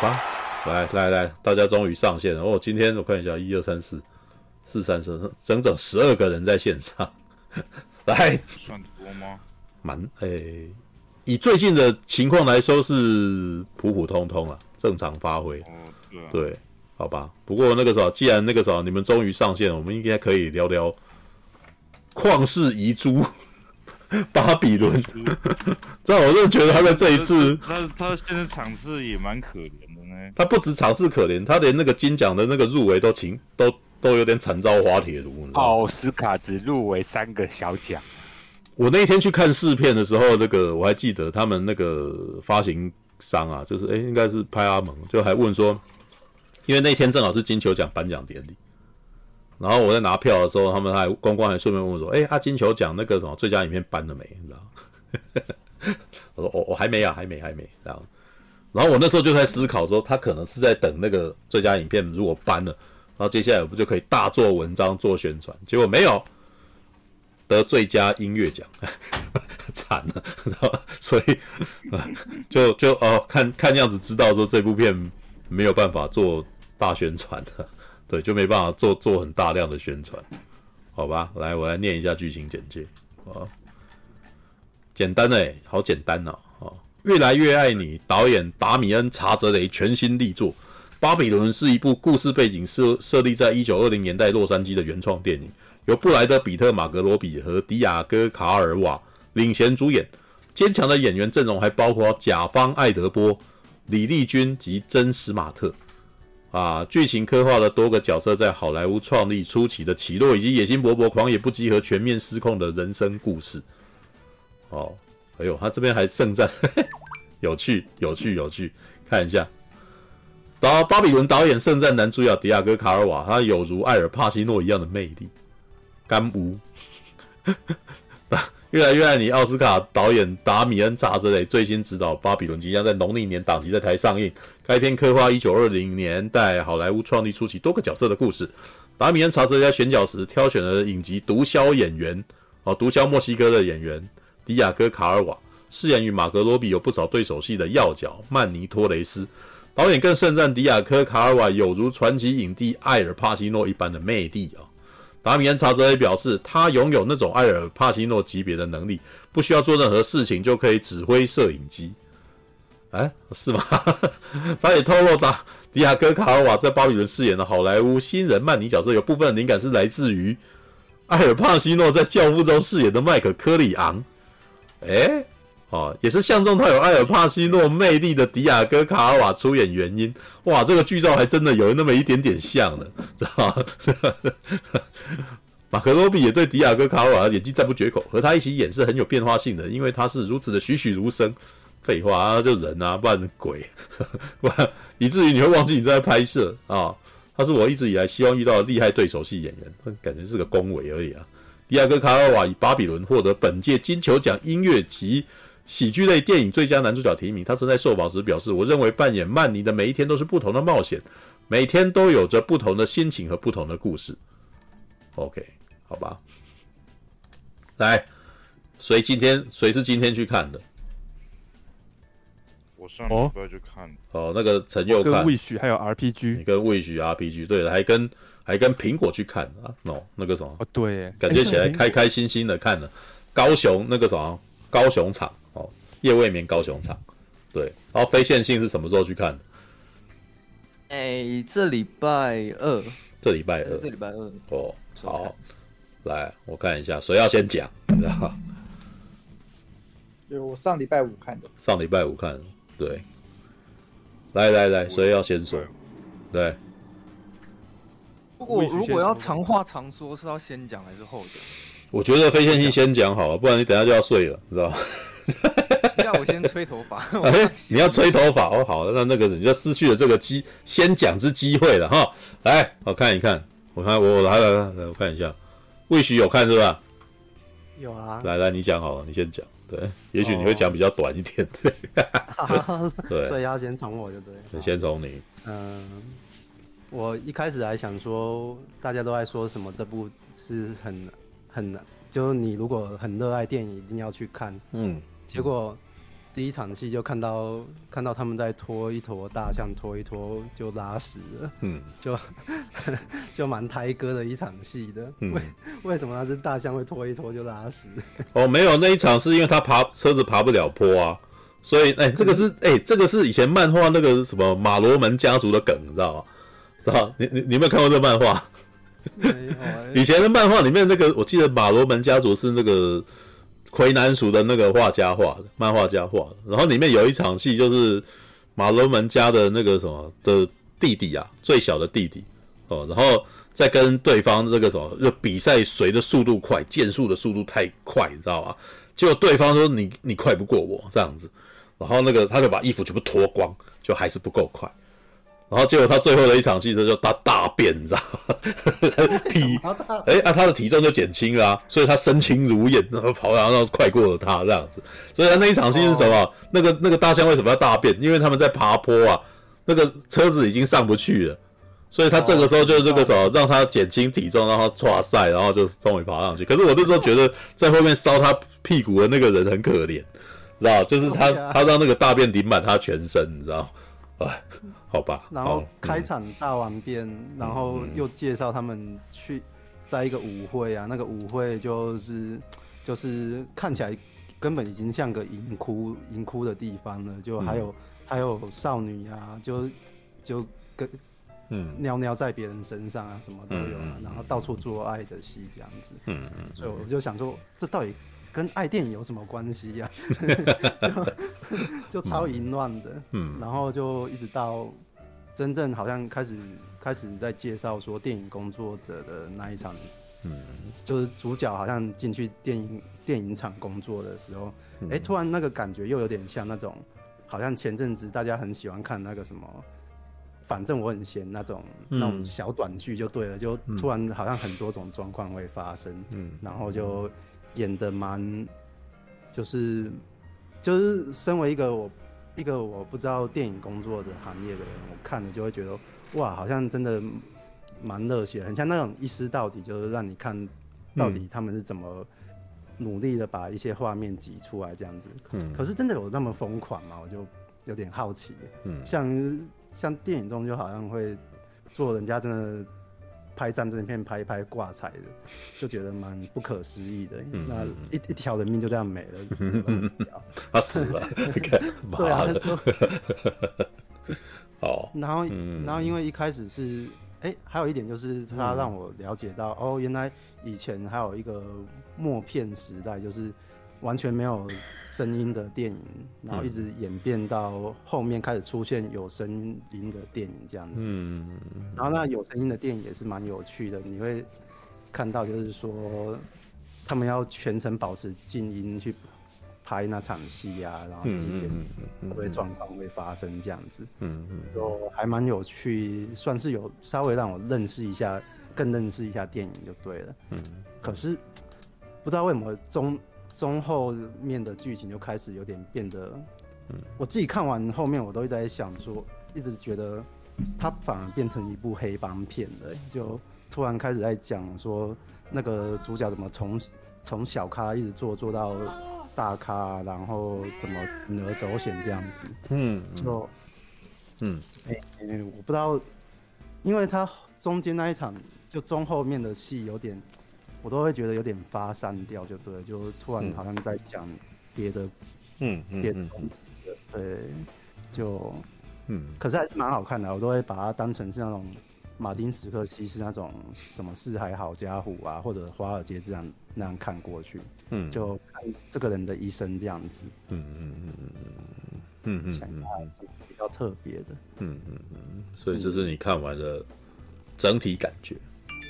好吧，来来来，大家终于上线了哦！今天我看一下，一二三四四三四，整整十二个人在线上，来，算多吗？蛮诶，以最近的情况来说是普普通通啊，正常发挥。哦，对啊，对，好吧。不过那个时候，既然那个时候你们终于上线了，我们应该可以聊聊旷世遗珠。巴比伦，这样我就觉得他在这一次，他他现在场次也蛮可怜他不止场次可怜，他连那个金奖的那个入围都请都都有点惨遭滑铁卢。奥斯卡只入围三个小奖。我那一天去看试片的时候，那个我还记得他们那个发行商啊，就是哎，应该是派阿蒙，就还问说，因为那天正好是金球奖颁奖典礼。然后我在拿票的时候，他们还公关还顺便问我说：“哎，阿金球奖那个什么最佳影片颁了没？”你知道？我说：“我我还没啊，还没，还没。”然后，然后我那时候就在思考说，他可能是在等那个最佳影片如果颁了，然后接下来我不就可以大做文章做宣传？结果没有得最佳音乐奖，惨了，知道吧？所以就就哦，看看样子知道说这部片没有办法做大宣传了。对，就没办法做做很大量的宣传，好吧？来，我来念一下剧情简介啊，简单哎，好简单哦！越来越爱你，导演达米恩·查泽雷全新力作《巴比伦》是一部故事背景设设立在一九二零年代洛杉矶的原创电影，由布莱德·彼特·马格罗比和迪亚哥·卡尔瓦领衔主演，坚强的演员阵容还包括甲方艾德波、李丽君及珍·史马特。啊，剧情刻画了多个角色在好莱坞创立初期的起落，以及野心勃勃、狂野不羁和全面失控的人生故事。哦，哎呦，他这边还盛赞，有趣，有趣，有趣，看一下。导巴比伦导演盛赞男主角迪亚哥·卡尔瓦，他有如艾尔帕西诺一样的魅力，干污。越来越爱你，奥斯卡导演达米恩·查泽雷最新执导《巴比伦》，即将在农历年档期在台上映。该片刻画1920年代好莱坞创立初期多个角色的故事。达米恩·查泽雷在选角时挑选了影集毒枭演员，哦，毒枭墨西哥的演员迪亚哥·卡尔瓦，饰演与马格罗比有不少对手戏的要角曼尼托雷斯。导演更盛赞迪亚哥·卡尔瓦有如传奇影帝艾尔帕西诺一般的魅力啊。达米安·查泽雷表示，他拥有那种艾尔·帕西诺级别的能力，不需要做任何事情就可以指挥摄影机。哎，是吗？他也透露，达迪亚哥·卡尔瓦在巴比伦饰演的好莱坞新人曼尼角色，有部分灵感是来自于艾尔·帕西诺在《教父》中饰演的麦克·科里昂。哎。哦，也是相中他有艾尔帕西诺魅力的迪亚哥卡瓦出演原因。哇，这个剧照还真的有那么一点点像呢，知道吗？马克罗比也对迪亚哥卡瓦的演技赞不绝口，和他一起演是很有变化性的，因为他是如此的栩栩如生。废话啊，就人啊，不然鬼，不然以至于你会忘记你在拍摄啊。他是我一直以来希望遇到的厉害对手戏演员，感觉是个恭维而已啊。迪亚哥卡尔瓦以《巴比伦》获得本届金球奖音乐及喜剧类电影最佳男主角提名，他曾在受访时表示：“我认为扮演曼尼的每一天都是不同的冒险，每天都有着不同的心情和不同的故事。” OK，好吧。来，谁今天谁是今天去看的？我上礼拜就看哦，那个陈佑看，跟魏许还有 RPG，你跟魏许 RPG，对了，还跟还跟苹果去看啊？No，那个什么？哦，对，感觉起来开开心心的看了。高雄那个什么？高雄场。夜未眠高雄场，对，然后非线性是什么时候去看？哎、欸，这礼拜二，这礼拜二，这礼拜二。哦，好，来我看一下，谁要先讲？你知道？对，我上礼拜五看的。上礼拜五看，对。来来来，谁要先说？对。如果如果要长话长说，是要先讲还是后讲？我觉得非线性先讲好了，不然你等下就要睡了，知道吗？要我先吹头发？哎、欸，你要吹头发哦，好，那那个你就失去了这个机先讲之机会了哈。来，我看一看，我看我来来来来，我看一下，魏许有看是吧？有啊。来来，你讲好了，你先讲。对，也许你会讲比较短一点。对，对，所以要先从我就对。对，先从你。嗯，我一开始还想说，大家都在说什么这部是很很难，就是你如果很热爱电影，一定要去看。嗯。结果第一场戏就看到看到他们在拖一坨大象，拖一拖就拉屎了，嗯，就 就蛮胎哥的一场戏的。嗯、为为什么那只大象会拖一拖就拉屎？哦，没有，那一场是因为他爬车子爬不了坡啊，所以哎、欸，这个是哎、欸，这个是以前漫画那个什么马罗门家族的梗，你知道吗？知道你你你有没有看过这漫画？没有、欸。以前的漫画里面那个，我记得马罗门家族是那个。魁南鼠的那个画家画的，漫画家画的。然后里面有一场戏，就是马罗门家的那个什么的弟弟啊，最小的弟弟哦，然后再跟对方这个什么，就比赛谁的速度快，剑术的速度太快，你知道吧？结果对方说你你快不过我这样子，然后那个他就把衣服全部脱光，就还是不够快。然后结果他最后的一场戏，就大大便，你知道吗？体 哎、欸、啊，他的体重就减轻了啊，所以他身轻如燕，然后跑然后快过了他这样子。所以他那一场戏是什么？哦、那个那个大象为什么要大便？因为他们在爬坡啊，那个车子已经上不去了，所以他这个时候就这个时候让他减轻体重，让他唰赛，然后就终于爬上去。可是我那时候觉得在后面烧他屁股的那个人很可怜，知道？就是他他让那个大便顶满他全身，你知道？哎。好吧，然后开场大完变，嗯、然后又介绍他们去在一个舞会啊，嗯、那个舞会就是就是看起来根本已经像个淫窟淫窟的地方了，就还有、嗯、还有少女啊，就就跟嗯。尿尿在别人身上啊，什么都有啊，嗯、然后到处做爱的戏这样子，嗯嗯，所以我就想说，这到底跟爱电影有什么关系呀、啊？就，就超淫乱的，嗯，然后就一直到真正好像开始开始在介绍说电影工作者的那一场，嗯，就是主角好像进去电影电影厂工作的时候，哎、突然那个感觉又有点像那种，好像前阵子大家很喜欢看那个什么，反正我很闲那种、嗯、那种小短剧就对了，就突然好像很多种状况会发生，嗯，然后就。演的蛮，就是就是身为一个我一个我不知道电影工作的行业的人，我看了就会觉得哇，好像真的蛮热血，很像那种一尸到底，就是让你看到底他们是怎么努力的把一些画面挤出来这样子。嗯，可是真的有那么疯狂吗？我就有点好奇。嗯，像像电影中就好像会做人家真的。拍战争片拍一拍挂彩的，就觉得蛮不可思议的。嗯、那一一条人命就这样没了，嗯、他死了。对啊，就 哦。然后，嗯、然后因为一开始是，哎、欸，还有一点就是他让我了解到，嗯、哦，原来以前还有一个默片时代，就是完全没有。声音的电影，然后一直演变到后面开始出现有声音的电影这样子。嗯，然后那有声音的电影也是蛮有趣的，你会看到就是说他们要全程保持静音去拍那场戏啊，然后也是会状况会发生这样子。嗯嗯，就还蛮有趣，算是有稍微让我认识一下，更认识一下电影就对了。嗯，可是不知道为什么中。中后面的剧情就开始有点变得，嗯，我自己看完后面，我都一直在想说，一直觉得它反而变成一部黑帮片了，就突然开始在讲说那个主角怎么从从小咖一直做做到大咖，然后怎么铤而走险这样子，嗯，就，嗯，哎、欸，我不知道，因为他中间那一场就中后面的戏有点。我都会觉得有点发散掉，就对，就突然好像在讲别的，嗯嗯，别的东西，对，就，嗯，可是还是蛮好看的，我都会把它当成是那种马丁史克西是那种什么四海好家伙啊，或者华尔街这样那样看过去，嗯，就看这个人的一生这样子，嗯嗯嗯嗯嗯嗯嗯，比较特别的，嗯嗯嗯，所以这是你看完的整体感觉。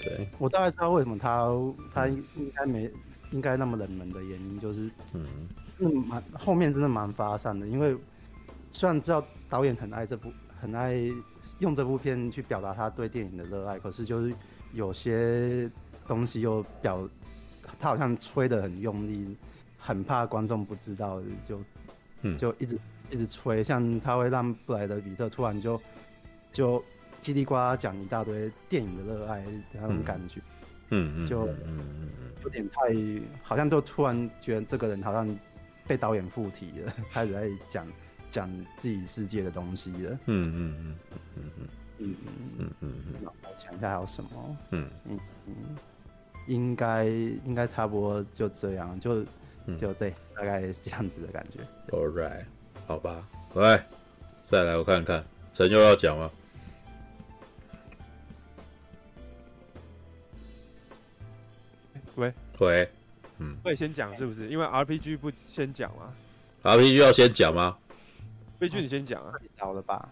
对，我大概知道为什么他他应该没应该那么冷门的原因，就是嗯，蛮后面真的蛮发散的。因为虽然知道导演很爱这部，很爱用这部片去表达他对电影的热爱，可是就是有些东西又表他好像吹得很用力，很怕观众不知道，就就一直一直吹，像他会让布莱德比特突然就就。叽里呱啦讲一大堆电影的热爱的那种感觉，嗯嗯，就有点太，好像就突然觉得这个人好像被导演附体了，开始在讲讲自己世界的东西了。嗯嗯嗯嗯嗯嗯嗯嗯嗯嗯，我想一下还有什么？嗯嗯嗯，应该应该差不多就这样，就就对，大概是这样子的感觉。All right，好吧，来，再来我看看，陈又要讲吗？喂喂，嗯，会先讲是不是？因为 RPG 不先讲吗？RPG 要先讲吗？悲剧你先讲啊。睡着了吧？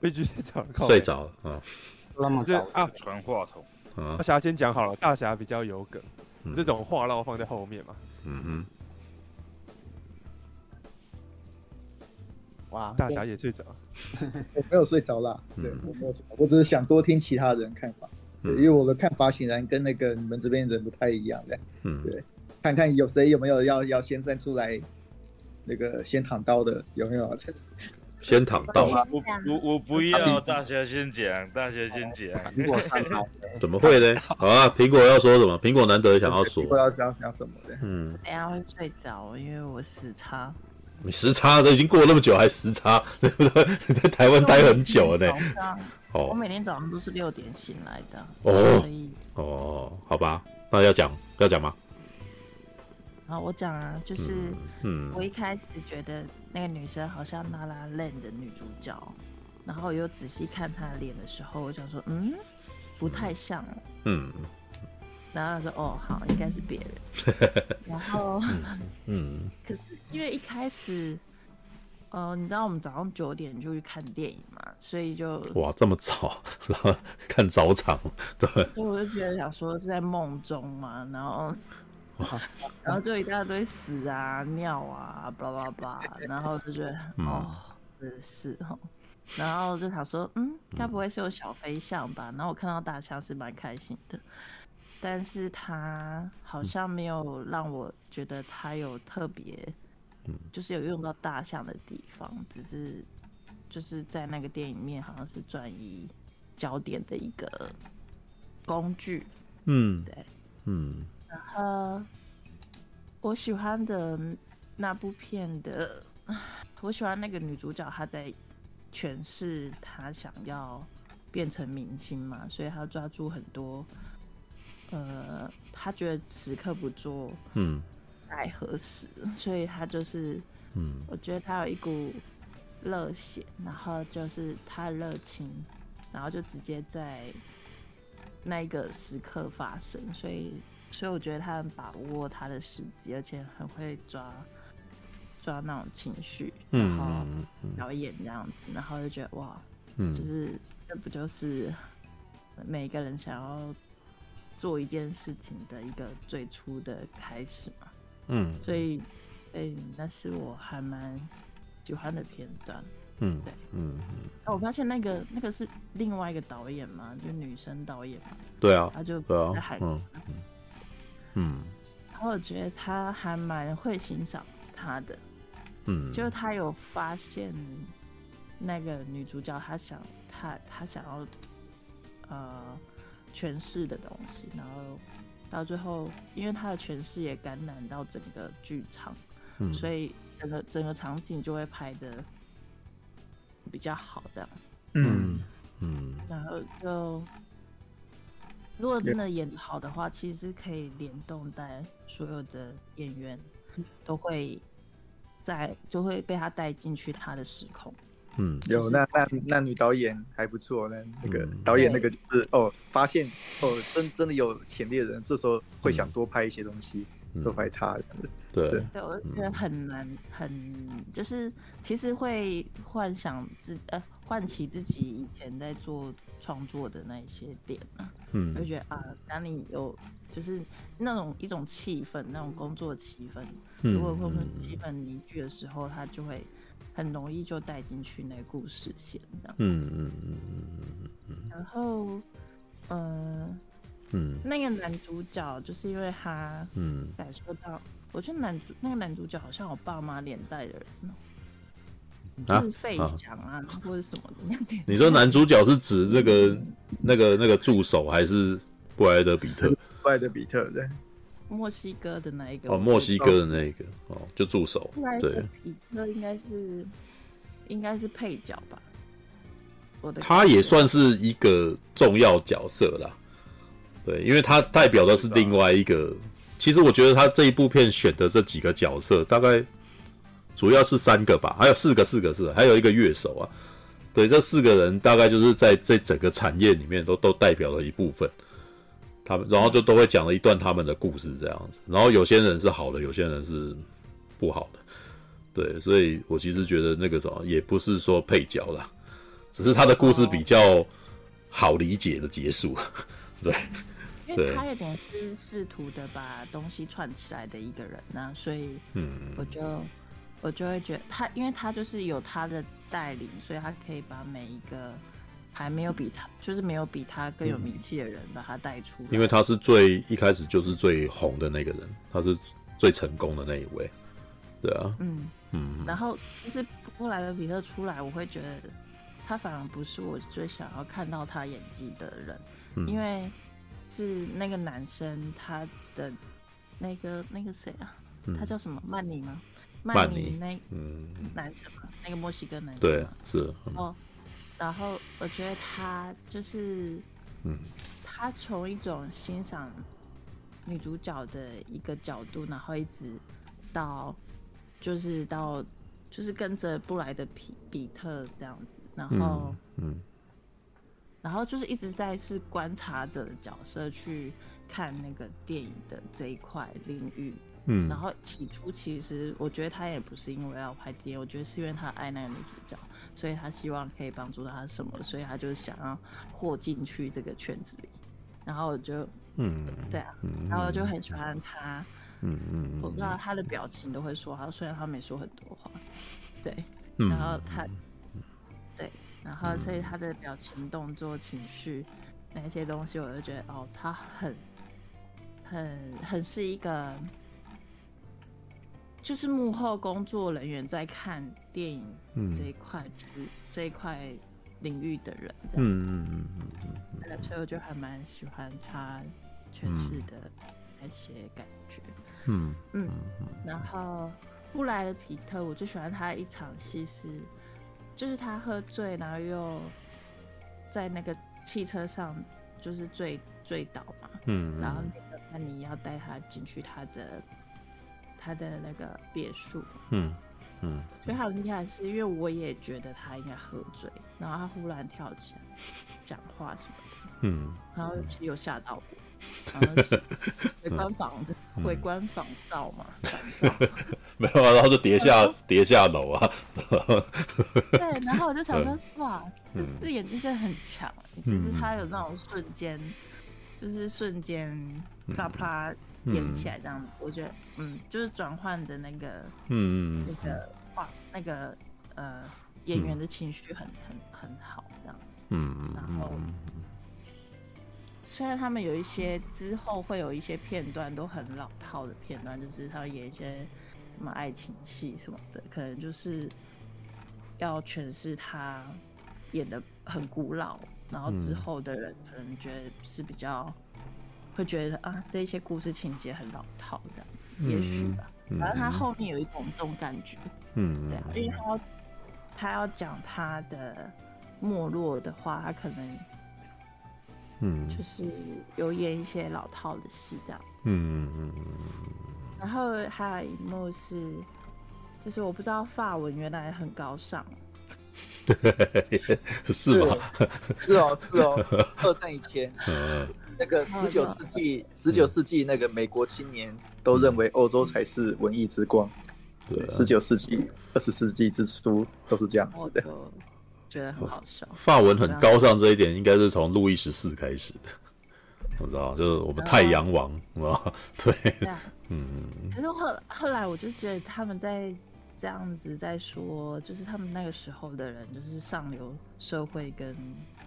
悲剧睡着了，睡着了啊。那么早啊？传话筒。啊，大侠先讲好了，大侠比较有梗，嗯、这种话唠放在后面嘛。嗯哼。哇，大侠也睡着。我没有睡着啦，对，我没有睡，我只是想多听其他人看法。对，因为我的看法显然跟那个你们这边人不太一样的。嗯，对，看看有谁有没有要要先站出来，那个先躺刀的有没有？先躺刀。我我我不要，大侠先讲，大侠先讲。苹果躺刀。怎么会呢？好啊，苹果要说什么？苹果难得想要说。苹果要讲讲什么的？嗯。等下会睡着，因为我时差。你时差都已经过了那么久，还时差，对不对？你在台湾待很久了呢。哦，我每天早上都是六点醒来的。哦，哦，好吧，那要讲要讲吗？好，我讲啊，就是，嗯，我一开始觉得那个女生好像《La La Land》的女主角，然后我又仔细看她的脸的时候，我想说，嗯，不太像。嗯。然后他说：“哦，好，应该是别人。”然后，嗯，可是因为一开始，呃，你知道我们早上九点就去看电影嘛，所以就哇这么早，然后看早场，对，所以我就觉得想说是在梦中嘛，然后，然后就一大堆屎啊、尿啊，巴拉巴拉，然后就觉得、嗯、哦，真是哦，然后就想说，嗯，该不会是有小飞象吧？然后我看到大象是蛮开心的。但是他好像没有让我觉得他有特别，就是有用到大象的地方，只是就是在那个电影里面好像是转移焦点的一个工具。嗯，对，嗯。然后我喜欢的那部片的，我喜欢那个女主角，她在诠释她想要变成明星嘛，所以她抓住很多。呃，她觉得此刻不做，嗯，待何时？所以他就是，嗯，我觉得他有一股热血，然后就是他的热情，然后就直接在那个时刻发生。所以，所以我觉得他很把握他的时机，而且很会抓抓那种情绪，然后表演这样子，然后就觉得哇，嗯，就是这不就是每个人想要。做一件事情的一个最初的开始嘛，嗯，所以，哎、欸，那是我还蛮喜欢的片段，嗯，对，嗯，那、啊、我发现那个那个是另外一个导演嘛，就女生导演嘛，对啊，他就在海嗯，嗯，然后我觉得他还蛮会欣赏他的，嗯，就是他有发现那个女主角，她想，她她想要，呃。诠释的东西，然后到最后，因为他的诠释也感染到整个剧场，嗯，所以整个整个场景就会拍的比较好的，嗯嗯，然后就如果真的演好的话，其实可以联动在所有的演员都会在就会被他带进去他的时空。嗯，有那那那女导演还不错，那那个导演那个就是、嗯、哦，发现哦，真真的有潜力的人，这时候会想多拍一些东西，嗯、多拍他这样子。对。对，我觉得很难，很就是其实会幻想自呃唤起自己以前在做创作的那一些点啊，嗯，就觉得啊，当你有就是那种一种气氛，那种工作气氛，嗯、如果工作气氛凝聚的时候，他就会。很容易就带进去那个故事线，这样。嗯嗯嗯嗯嗯。然后，呃，嗯，那个男主角就是因为他，嗯，感受到，我觉得男主那个男主角好像我爸妈连带的人，啊，就是费翔啊，啊或者什么的那点。你说男主角是指这个那个那个助手，还是布莱德比特？布莱德比特对。墨西哥的那一个哦，墨西哥的那一个哦，就助手。对，彼特应该是应该是配角吧？我的他也算是一个重要角色啦。对，因为他代表的是另外一个。其实我觉得他这一部片选的这几个角色，大概主要是三个吧，还有四个，四个是还有一个乐手啊。对，这四个人大概就是在这整个产业里面都都代表了一部分。他们然后就都会讲了一段他们的故事这样子。然后有些人是好的，有些人是不好的。对，所以我其实觉得那个什么也不是说配角啦，只是他的故事比较好理解的结束。对。因为他有点是试图的把东西串起来的一个人呐、啊，所以，嗯，我就我就会觉得他，因为他就是有他的带领，所以他可以把每一个还没有比他，就是没有比他更有名气的人把他带出来。因为他是最一开始就是最红的那个人，他是最成功的那一位，对啊，嗯嗯。然后其实布莱德比特出来，我会觉得他反而不是我最想要看到他演技的人，嗯、因为。是那个男生，他的那个那个谁啊？嗯、他叫什么？曼尼吗？曼尼那嗯男生嘛，那个墨西哥男生。对，是。嗯、哦，然后我觉得他就是，嗯，他从一种欣赏女主角的一个角度，然后一直到就是到就是跟着布莱德皮比特这样子，然后嗯。嗯然后就是一直在是观察者的角色去看那个电影的这一块领域，嗯，然后起初其实我觉得他也不是因为要拍电影，我觉得是因为他爱那个女主角，所以他希望可以帮助他什么，所以他就想要混进去这个圈子里。然后我就，嗯，对啊，然后我就很喜欢他，嗯嗯，我不知道他的表情都会说他，虽然他没说很多话，对，然后他。对然后，所以他的表情、动作、情绪那些东西，我就觉得哦，他很、很、很是一个，就是幕后工作人员在看电影这一块，嗯、这一块领域的人。嗯嗯嗯嗯嗯。所以我就还蛮喜欢他诠释的那些感觉。嗯嗯。然后布莱德皮特，我最喜欢他的一场戏是。就是他喝醉，然后又在那个汽车上，就是醉醉倒嘛。嗯。然后那个曼尼要带他进去他的他的那个别墅。嗯嗯。所以他很厉害，是因为我也觉得他应该喝醉，然后他忽然跳起来讲话什么的。嗯。然后其实有吓到我。然后 回关房的回关房照嘛。没有啊，然后就跌下跌下楼啊。对，然后我就想说，哇，这这演技真的很强，就是他有那种瞬间，就是瞬间啪啪演起来这样子。我觉得，嗯，就是转换的那个，嗯那个画那个呃演员的情绪很很很好这样。嗯，然后。虽然他们有一些之后会有一些片段都很老套的片段，就是他演一些什么爱情戏什么的，可能就是要诠释他演的很古老，然后之后的人可能觉得是比较会觉得啊，这些故事情节很老套这样子，嗯、也许吧。反正他后面有一种这种感觉，嗯，对啊，因为他要他要讲他的没落的话，他可能。嗯，就是有演一些老套的戏这样。嗯嗯嗯。然后还有一幕是，就是我不知道法文原来很高尚。是吗？是哦，是哦。二战以前，那个十九世纪，十九世纪那个美国青年都认为欧洲才是文艺之光。对，十九世纪、二十世纪之初都是这样子的。觉得很好笑。法文很高尚这一点，应该是从路易十四开始的。我知道，就是我们太阳王，啊，对，嗯。可是后后来，我就觉得他们在这样子在说，就是他们那个时候的人，就是上流社会跟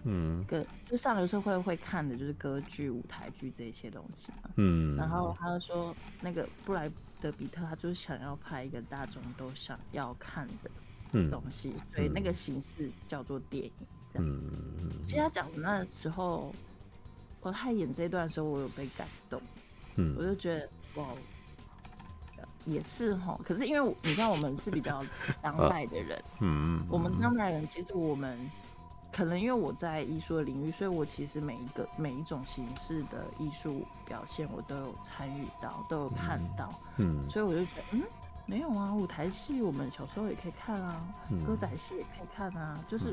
嗯，跟就上流社会会看的就是歌剧、舞台剧这些东西嘛。嗯。然后他就说，那个布莱德比特，他就是想要拍一个大众都想要看的。东西，所以那个形式叫做电影。嗯，其实他讲的那时候，我他演这段的时候，我有被感动。嗯，我就觉得，哇，也是哈。可是因为你看，我们是比较当 代的人，嗯嗯，我们当代人其实我们可能因为我在艺术的领域，所以我其实每一个每一种形式的艺术表现，我都有参与到，都有看到，嗯，所以我就觉得，嗯，没有啊，舞台戏我们小时候也可以看啊，歌仔戏也可以看啊，就是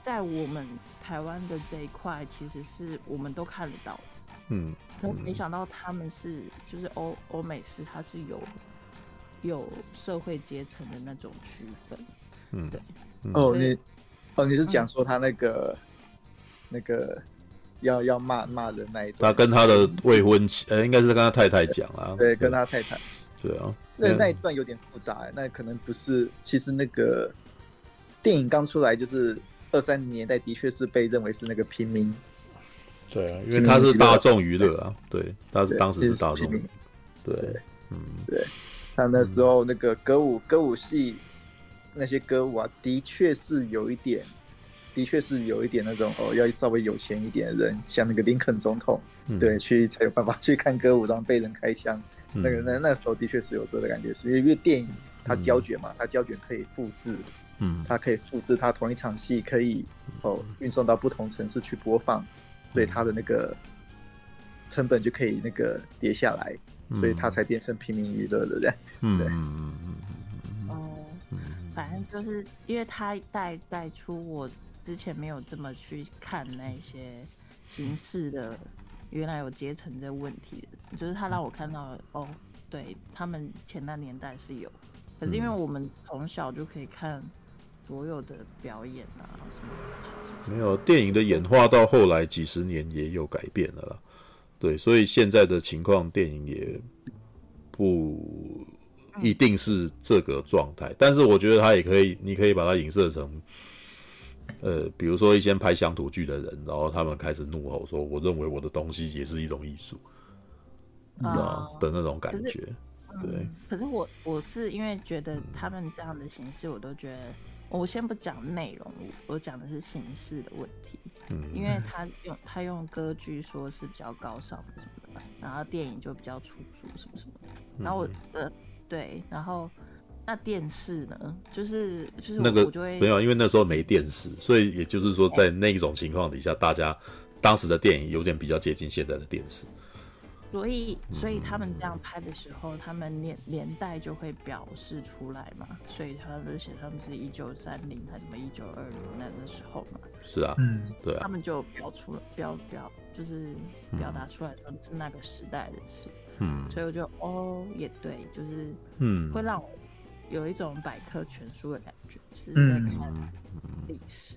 在我们台湾的这一块，其实是我们都看得到。嗯，可没想到他们是，就是欧欧美式，它是有有社会阶层的那种区分。嗯，对。哦，你哦，你是讲说他那个、嗯、那个要要骂骂人那一段？他跟他的未婚妻，呃，应该是跟他太太讲啊。对，对跟他太太。对啊。那那一段有点复杂，那可能不是。其实那个电影刚出来，就是二三十年代，的确是被认为是那个平民。对啊，因为他是大众娱乐啊，对，他是当时是大众，对，嗯，对，他那时候那个歌舞歌舞戏那些歌舞啊，的确是有一点，的确是有一点那种哦，要稍微有钱一点的人，像那个林肯总统，对，去才有办法去看歌舞，然后被人开枪，那个那那时候的确是有这个感觉，所以因为电影它胶卷嘛，它胶卷可以复制，嗯，它可以复制，它同一场戏可以哦运送到不同城市去播放。所以它的那个成本就可以那个跌下来，嗯、所以它才变成平民娱乐，对不对？嗯，对。哦，反正就是因为他带带出我之前没有这么去看那些形式的，原来有阶层这问题的，就是他让我看到哦，对他们前那年代是有，可是因为我们从小就可以看所有的表演啊什么的。没有电影的演化到后来几十年也有改变了啦，对，所以现在的情况电影也不一定是这个状态，但是我觉得他也可以，你可以把它影射成，呃，比如说一些拍乡土剧的人，然后他们开始怒吼说：“我认为我的东西也是一种艺术，啊的那种感觉。”对、嗯，可是我我是因为觉得他们这样的形式，我都觉得。我先不讲内容，我讲的是形式的问题。嗯，因为他用他用歌剧说是比较高尚的什么的，然后电影就比较粗俗什么什么的。然后我呃对，然后那电视呢，就是就是那个我就会没有，因为那时候没电视，所以也就是说在那一种情况底下，大家当时的电影有点比较接近现在的电视。所以，所以他们这样拍的时候，他们年年代就会表示出来嘛。所以他们写他们是一九三零还是什么一九二零那个时候嘛。是啊，嗯，对啊。他们就表出了表表，就是表达出来说是那个时代的事。嗯。所以我觉得哦，也对，就是嗯，会让我有一种百科全书的感觉，就是在看历史。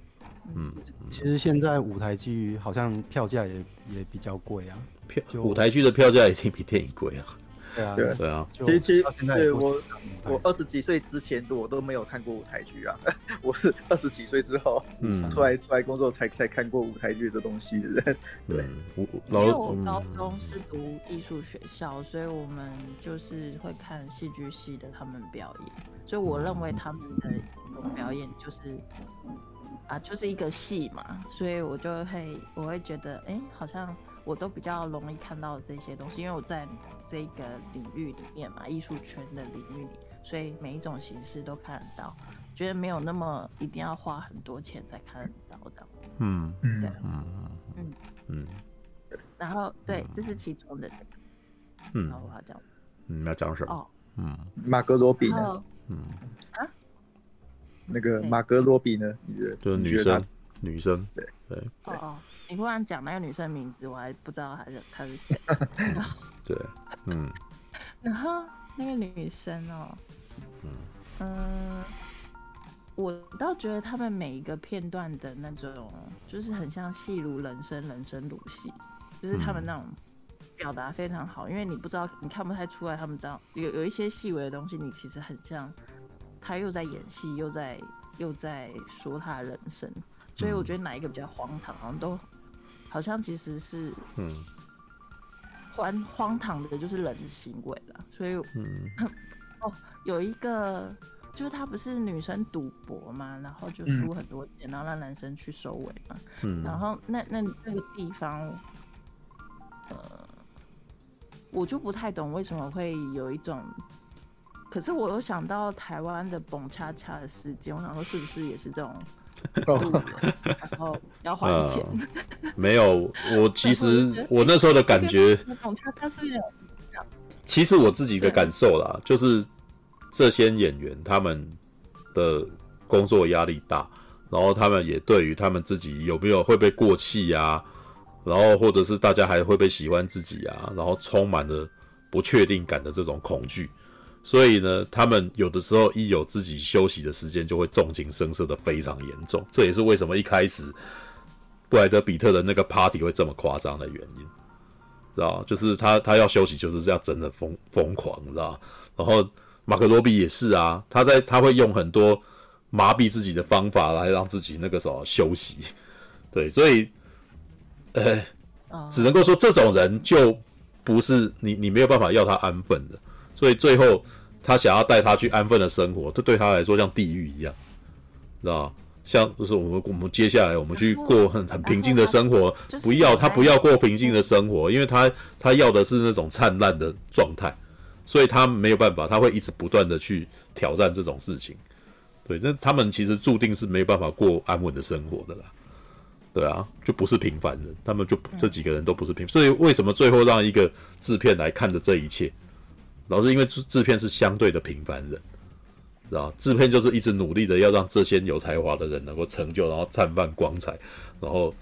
嗯，其实现在舞台剧好像票价也也比较贵啊。票舞台剧的票价已经比电影贵啊。对啊，对对啊。其实其实对我我二十几岁之前我都没有看过舞台剧啊。我是二十几岁之后，嗯，出来出来工作才才看过舞台剧这东西的人。对，因为我高中是读艺术学校，所以我们就是会看戏剧系的他们表演，所以我认为他们的表演就是。啊，就是一个戏嘛，所以我就会，我会觉得，哎、欸，好像我都比较容易看到这些东西，因为我在这个领域里面嘛，艺术圈的领域里，所以每一种形式都看得到，觉得没有那么一定要花很多钱才看得到这样子。嗯嗯，对，嗯嗯嗯，然后对，这是其中的。嗯，然后我要讲，你要讲什么？哦，嗯，马格罗比呢？嗯啊。那个马格罗比呢？你觉得？就是女生，女生。对对。哦哦，你忽然讲那个女生名字，我还不知道她是她是谁。对，嗯。然后那个女生哦，嗯嗯，我倒觉得他们每一个片段的那种，就是很像戏如人生，人生如戏，就是他们那种表达非常好，因为你不知道，你看不太出来，他们当有有一些细微的东西，你其实很像。他又在演戏，又在又在说他的人生，所以我觉得哪一个比较荒唐，好像都好像其实是嗯，荒荒唐的，就是人的行为了。所以嗯，哦，有一个就是他不是女生赌博嘛，然后就输很多钱，然后让男生去收尾嘛，嗯，然后那那那个地方，呃，我就不太懂为什么会有一种，可是我有想到台湾的蹦恰恰的事件，我想说是不是也是这种，然后要还钱、呃？没有，我其实我那时候的感觉，其实我自己的感受啦，就是这些演员他们的工作压力大，然后他们也对于他们自己有没有会被过气呀？然后，或者是大家还会不会喜欢自己啊？然后充满了不确定感的这种恐惧，所以呢，他们有的时候一有自己休息的时间，就会纵情声色的非常严重。这也是为什么一开始布莱德比特的那个 party 会这么夸张的原因，知道？就是他他要休息，就是这样真的疯疯狂，知道？然后马克罗比也是啊，他在他会用很多麻痹自己的方法来让自己那个时候休息，对，所以。呃，只能够说这种人就不是你，你没有办法要他安分的，所以最后他想要带他去安分的生活，这对他来说像地狱一样，知道像就是我们我们接下来我们去过很很平静的生活，不要他不要过平静的生活，因为他他要的是那种灿烂的状态，所以他没有办法，他会一直不断的去挑战这种事情，对，那他们其实注定是没有办法过安稳的生活的啦。对啊，就不是平凡人，他们就这几个人都不是平凡，所以为什么最后让一个制片来看着这一切？老师因为制制片是相对的平凡人，知道制片就是一直努力的要让这些有才华的人能够成就，然后灿烂光彩，然后，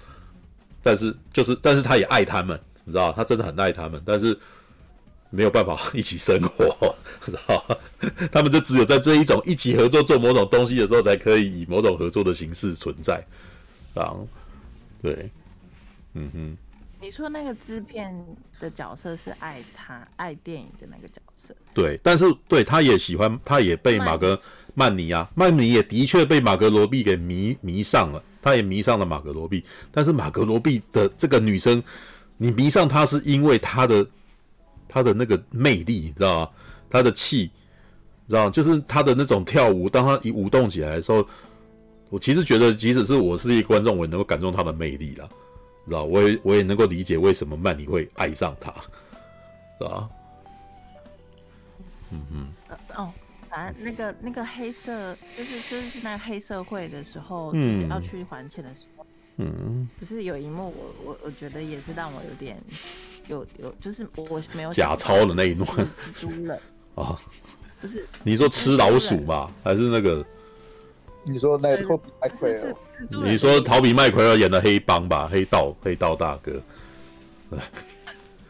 但是就是，但是他也爱他们，你知道，他真的很爱他们，但是没有办法 一起生活，知道，他们就只有在这一种一起合作做某种东西的时候，才可以以某种合作的形式存在，啊。对，嗯哼，你说那个制片的角色是爱他爱电影的那个角色，对，但是对他也喜欢，他也被马格曼尼啊，曼尼也的确被马格罗碧给迷迷上了，他也迷上了马格罗碧，但是马格罗碧的这个女生，你迷上她是因为她的她的那个魅力，你知道吗？她的气，你知道吗？就是她的那种跳舞，当她一舞动起来的时候。我其实觉得，即使是我是一个观众，我也能够感受她的魅力啦，知道？我也我也能够理解为什么曼妮会爱上他，是吧？嗯嗯。呃哦，反正那个那个黑色，就是就是那个黑社会的时候，就是要去还钱的时候，嗯，不是有一幕我我我觉得也是让我有点有有，就是我没有假钞的那一幕，蜘蛛人 啊，不是？你说吃老鼠吧，还是那个？你说那托比麦奎尔？你说陶比麦奎尔演的黑帮吧，黑道黑道大哥。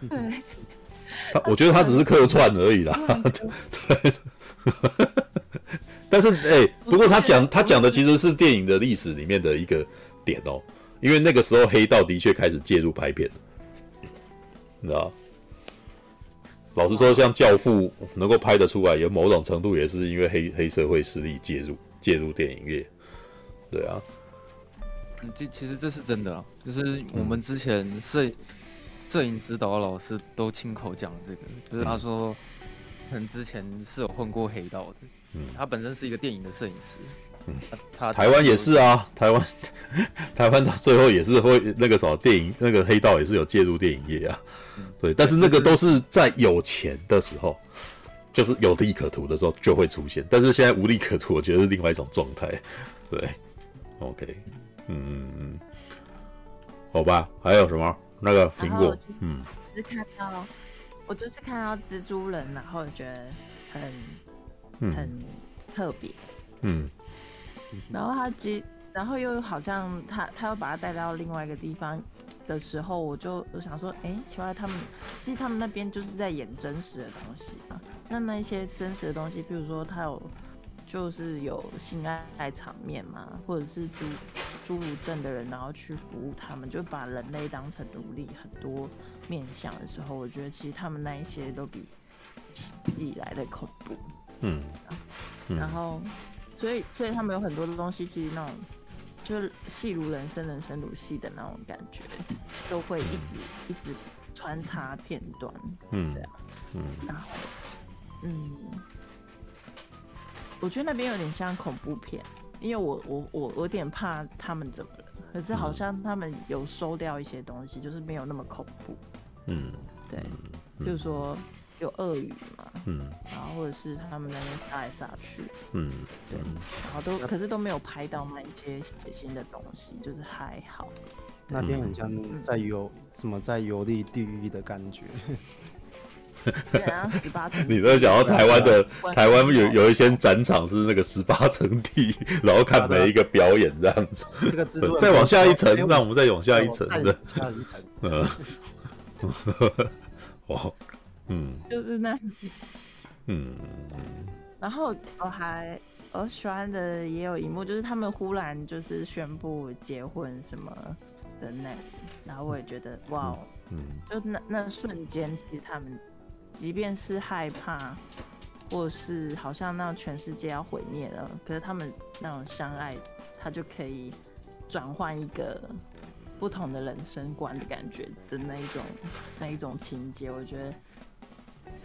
对，他我觉得他只是客串而已啦。对，但是哎、欸，不过他讲他讲的其实是电影的历史里面的一个点哦，因为那个时候黑道的确开始介入拍片，你知道？老实说，像《教父》能够拍得出来，有某种程度也是因为黑黑社会势力介入。介入电影业，对啊，这其实这是真的啊，就是我们之前摄摄影指导老师都亲口讲这个，就是他说，可能之前是有混过黑道的，嗯，他本身是一个电影的摄影师，嗯，他台湾也是啊，台湾 台湾到最后也是会那个什么电影那个黑道也是有介入电影业啊，对，但是那个都是在有钱的时候。就是有利可图的时候就会出现，但是现在无利可图，我觉得是另外一种状态。对，OK，嗯嗯嗯，好吧，还有什么？那个苹果，嗯，是看到我就是看到蜘蛛人，然后觉得很、嗯、很特别，嗯，然后他接，然后又好像他他又把他带到另外一个地方。的时候，我就我想说，哎、欸，奇怪，他们其实他们那边就是在演真实的东西啊。那那一些真实的东西，比如说他有就是有性爱爱场面嘛，或者是侏侏儒症的人，然后去服务他们，就把人类当成奴隶，很多面向的时候，我觉得其实他们那一些都比以来的恐怖。嗯，然后所以所以他们有很多的东西，其实那种。就是戏如人生，人生如戏的那种感觉，都会一直一直穿插片段，嗯，这样，嗯，然后，嗯，我觉得那边有点像恐怖片，因为我我我我有点怕他们怎么了，可是好像他们有收掉一些东西，就是没有那么恐怖，嗯，对，就是说有鳄鱼嘛，嗯，然后或者是他们在那边杀来杀去，嗯，对，然后都可是都没有拍到那一些血腥的东西，就是还好。那边很像在游、嗯、什么在游历地狱的感觉。十八层，你都讲到台湾的台湾有有一些展场是那个十八层地狱，然后看每一个表演这样子。这个再往下一层，让我们再往下一层的。下一层。嗯。哦，嗯。就是那。嗯。然后我还我喜欢的也有一幕，就是他们忽然就是宣布结婚什么的那，然后我也觉得哇，嗯，就那那瞬间，其实他们。即便是害怕，或是好像那全世界要毁灭了，可是他们那种相爱，他就可以转换一个不同的人生观的感觉的那一种那一种情节，我觉得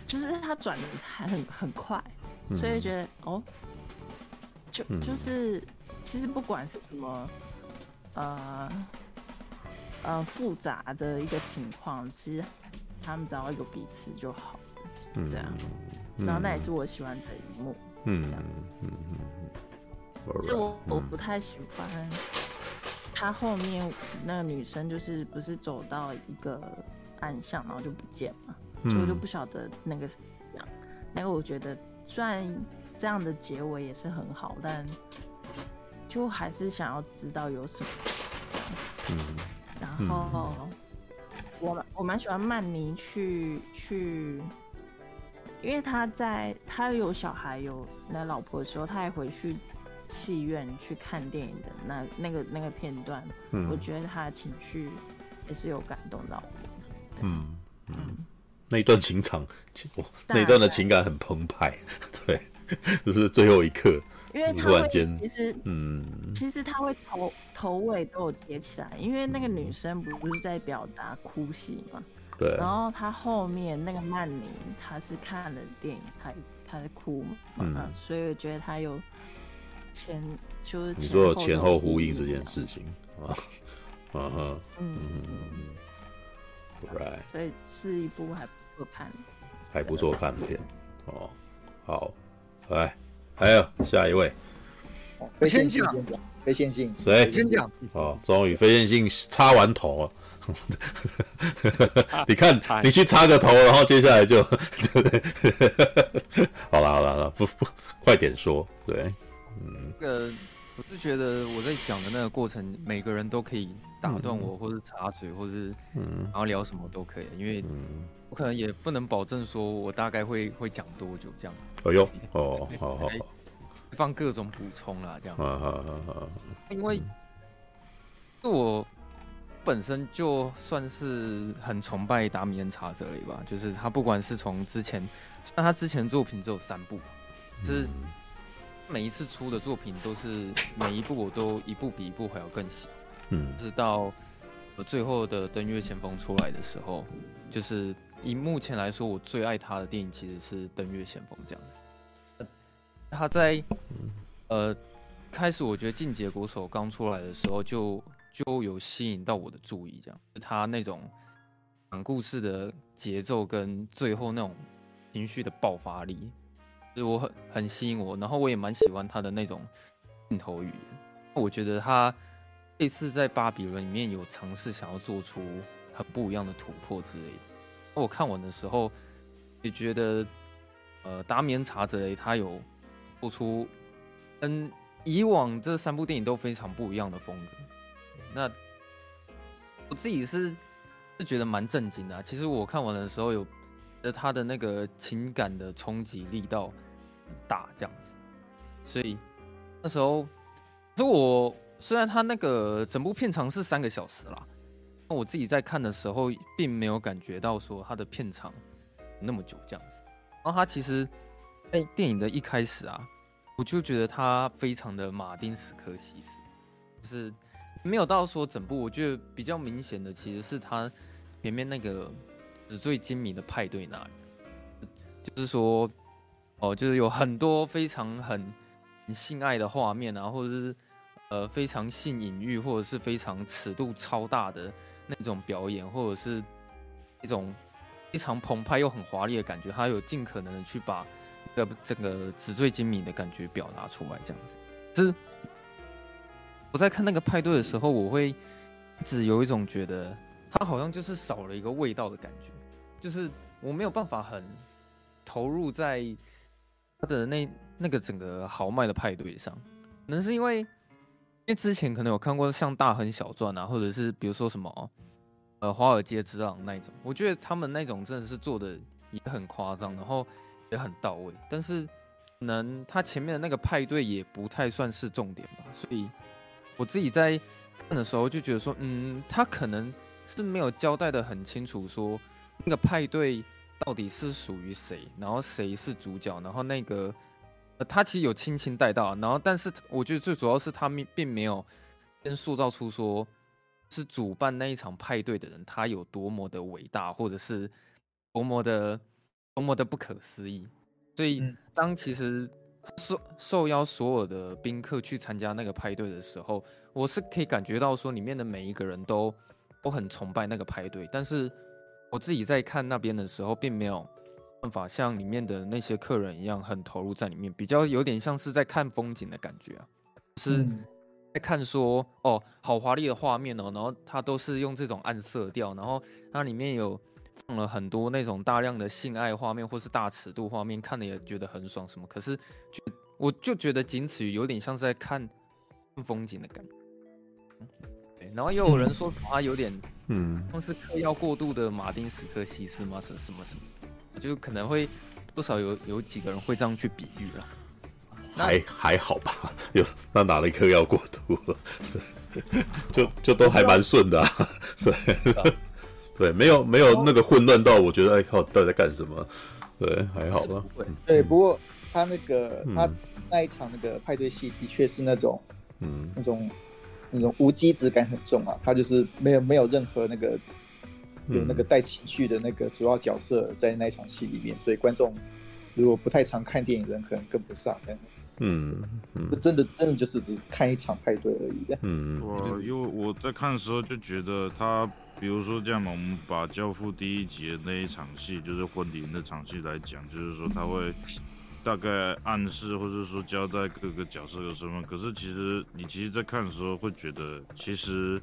就是他转的还很很快，所以觉得哦，就就是其实不管是什么呃呃复杂的一个情况，其实他们只要有彼此就好。嗯，对啊，然后那也是我喜欢的一幕。嗯嗯嗯嗯，是我我不太喜欢他后面那个女生，就是不是走到一个暗巷，然后就不见嘛，所以我就不晓得那个是怎样。那个我觉得虽然这样的结尾也是很好，但就还是想要知道有什么。嗯，然后我我蛮喜欢曼妮去去。因为他在他有小孩有那老婆的时候，他还回去戏院去看电影的那那个那个片段，嗯，我觉得他的情绪也是有感动到我。嗯嗯，那一段情场，那一段的情感很澎湃，对，就是最后一刻，因为突然间，其实嗯，其实他会头头尾都有接起来，因为那个女生不是在表达哭戏嘛。对，然后他后面那个曼宁，他是看了电影，他他在哭嘛，嗯，啊，所以我觉得他有前就是前你说有前后呼应这件事情啊，啊哈，嗯，right，所以是一部还不错看，还不错看的片，哦，好，来，还有下一位，飞线性，飞线性，谁？先讲？哦，终于飞线性插完头了。你看，你去插个头，然后接下来就，对 对好了好了好了，不不，快点说，对，嗯，这个我是觉得我在讲的那个过程，每个人都可以打断我，或者插嘴，或是嗯，然后聊什么都可以，因为我可能也不能保证说我大概会会讲多久这样子。哎呦，哦，好好好，放各种补充啦，这样，好好好好，因为我。本身就算是很崇拜达米恩·查泽雷吧，就是他不管是从之前，那他之前作品只有三部，就是每一次出的作品都是每一部我都一部比一部还要更喜欢，嗯，直到我最后的《登月先锋》出来的时候，就是以目前来说，我最爱他的电影其实是《登月先锋》这样子。他在呃开始，我觉得《进击国手》刚出来的时候就。就有吸引到我的注意，这样，他那种讲故事的节奏跟最后那种情绪的爆发力，就是我很很吸引我，然后我也蛮喜欢他的那种镜头语言。我觉得他这次在巴比伦里面有尝试想要做出很不一样的突破之类的。我看完的时候也觉得，呃，达米恩查泽雷他有做出跟以往这三部电影都非常不一样的风格。那我自己是是觉得蛮震惊的啊。其实我看完的时候，有呃他的那个情感的冲击力道很大，这样子。所以那时候，其实我虽然他那个整部片长是三个小时啦，那我自己在看的时候，并没有感觉到说他的片长那么久这样子。然后他其实在电影的一开始啊，我就觉得他非常的马丁史科西斯，就是。没有到说整部，我觉得比较明显的其实是他前面那个纸醉金迷的派对那里，就是说，哦，就是有很多非常很性爱的画面啊，或者是呃非常性隐喻，或者是非常尺度超大的那种表演，或者是一种非常澎湃又很华丽的感觉，他有尽可能的去把这个这个纸醉金迷的感觉表达出来，这样子。就是我在看那个派对的时候，我会一直有一种觉得，它好像就是少了一个味道的感觉，就是我没有办法很投入在他的那那个整个豪迈的派对上，可能是因为因为之前可能有看过像大亨小传啊，或者是比如说什么。呃，华尔街之狼那一种，我觉得他们那种真的是做的也很夸张，然后也很到位。但是，可能他前面的那个派对也不太算是重点吧。所以，我自己在看的时候就觉得说，嗯，他可能是没有交代的很清楚，说那个派对到底是属于谁，然后谁是主角，然后那个呃，他其实有轻轻带到，然后但是我觉得最主要是他们并没有先塑造出说。是主办那一场派对的人，他有多么的伟大，或者是多么的多么的不可思议。所以，当其实受受邀所有的宾客去参加那个派对的时候，我是可以感觉到说，里面的每一个人都都很崇拜那个派对。但是，我自己在看那边的时候，并没有办法像里面的那些客人一样很投入在里面，比较有点像是在看风景的感觉啊，是。在看说哦，好华丽的画面哦，然后它都是用这种暗色调，然后它里面有放了很多那种大量的性爱画面或是大尺度画面，看的也觉得很爽什么。可是就我就觉得仅此于有点像是在看风景的感觉。对，然后又有人说他有点嗯，像是嗑药过度的马丁史克西斯吗？什什么什么，就可能会不少有有几个人会这样去比喻了。还还好吧，有那哪里嗑药过度了，就就都还蛮顺的啊，对 对，没有没有那个混乱到我觉得哎靠，到底在干什么？对，还好吧。对，不过他那个他那一场那个派对戏的确是那种嗯那种那种无机质感很重啊，他就是没有没有任何那个有那个带情绪的那个主要角色在那一场戏里面，所以观众如果不太常看电影的人可能跟不上。嗯，嗯，真的真的就是只看一场派对而已的。嗯，我因为我在看的时候就觉得他，比如说这样嘛，我们把《教父》第一集的那一场戏，就是婚礼那场戏来讲，就是说他会大概暗示或者说交代各个角色的身份。可是其实你其实，在看的时候会觉得，其实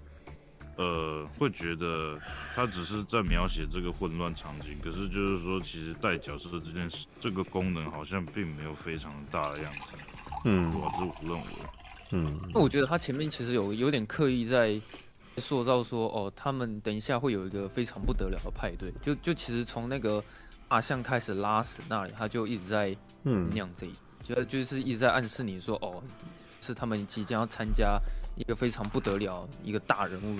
呃，会觉得他只是在描写这个混乱场景。可是就是说，其实带角色的这件事，这个功能好像并没有非常大的样子。嗯，我是不认为。嗯，那我觉得他前面其实有有点刻意在塑造说，哦，他们等一下会有一个非常不得了的派对。就就其实从那个阿象开始拉屎那里，他就一直在嗯酿这一，就就是一直在暗示你说，哦，是他们即将要参加一个非常不得了一个大人物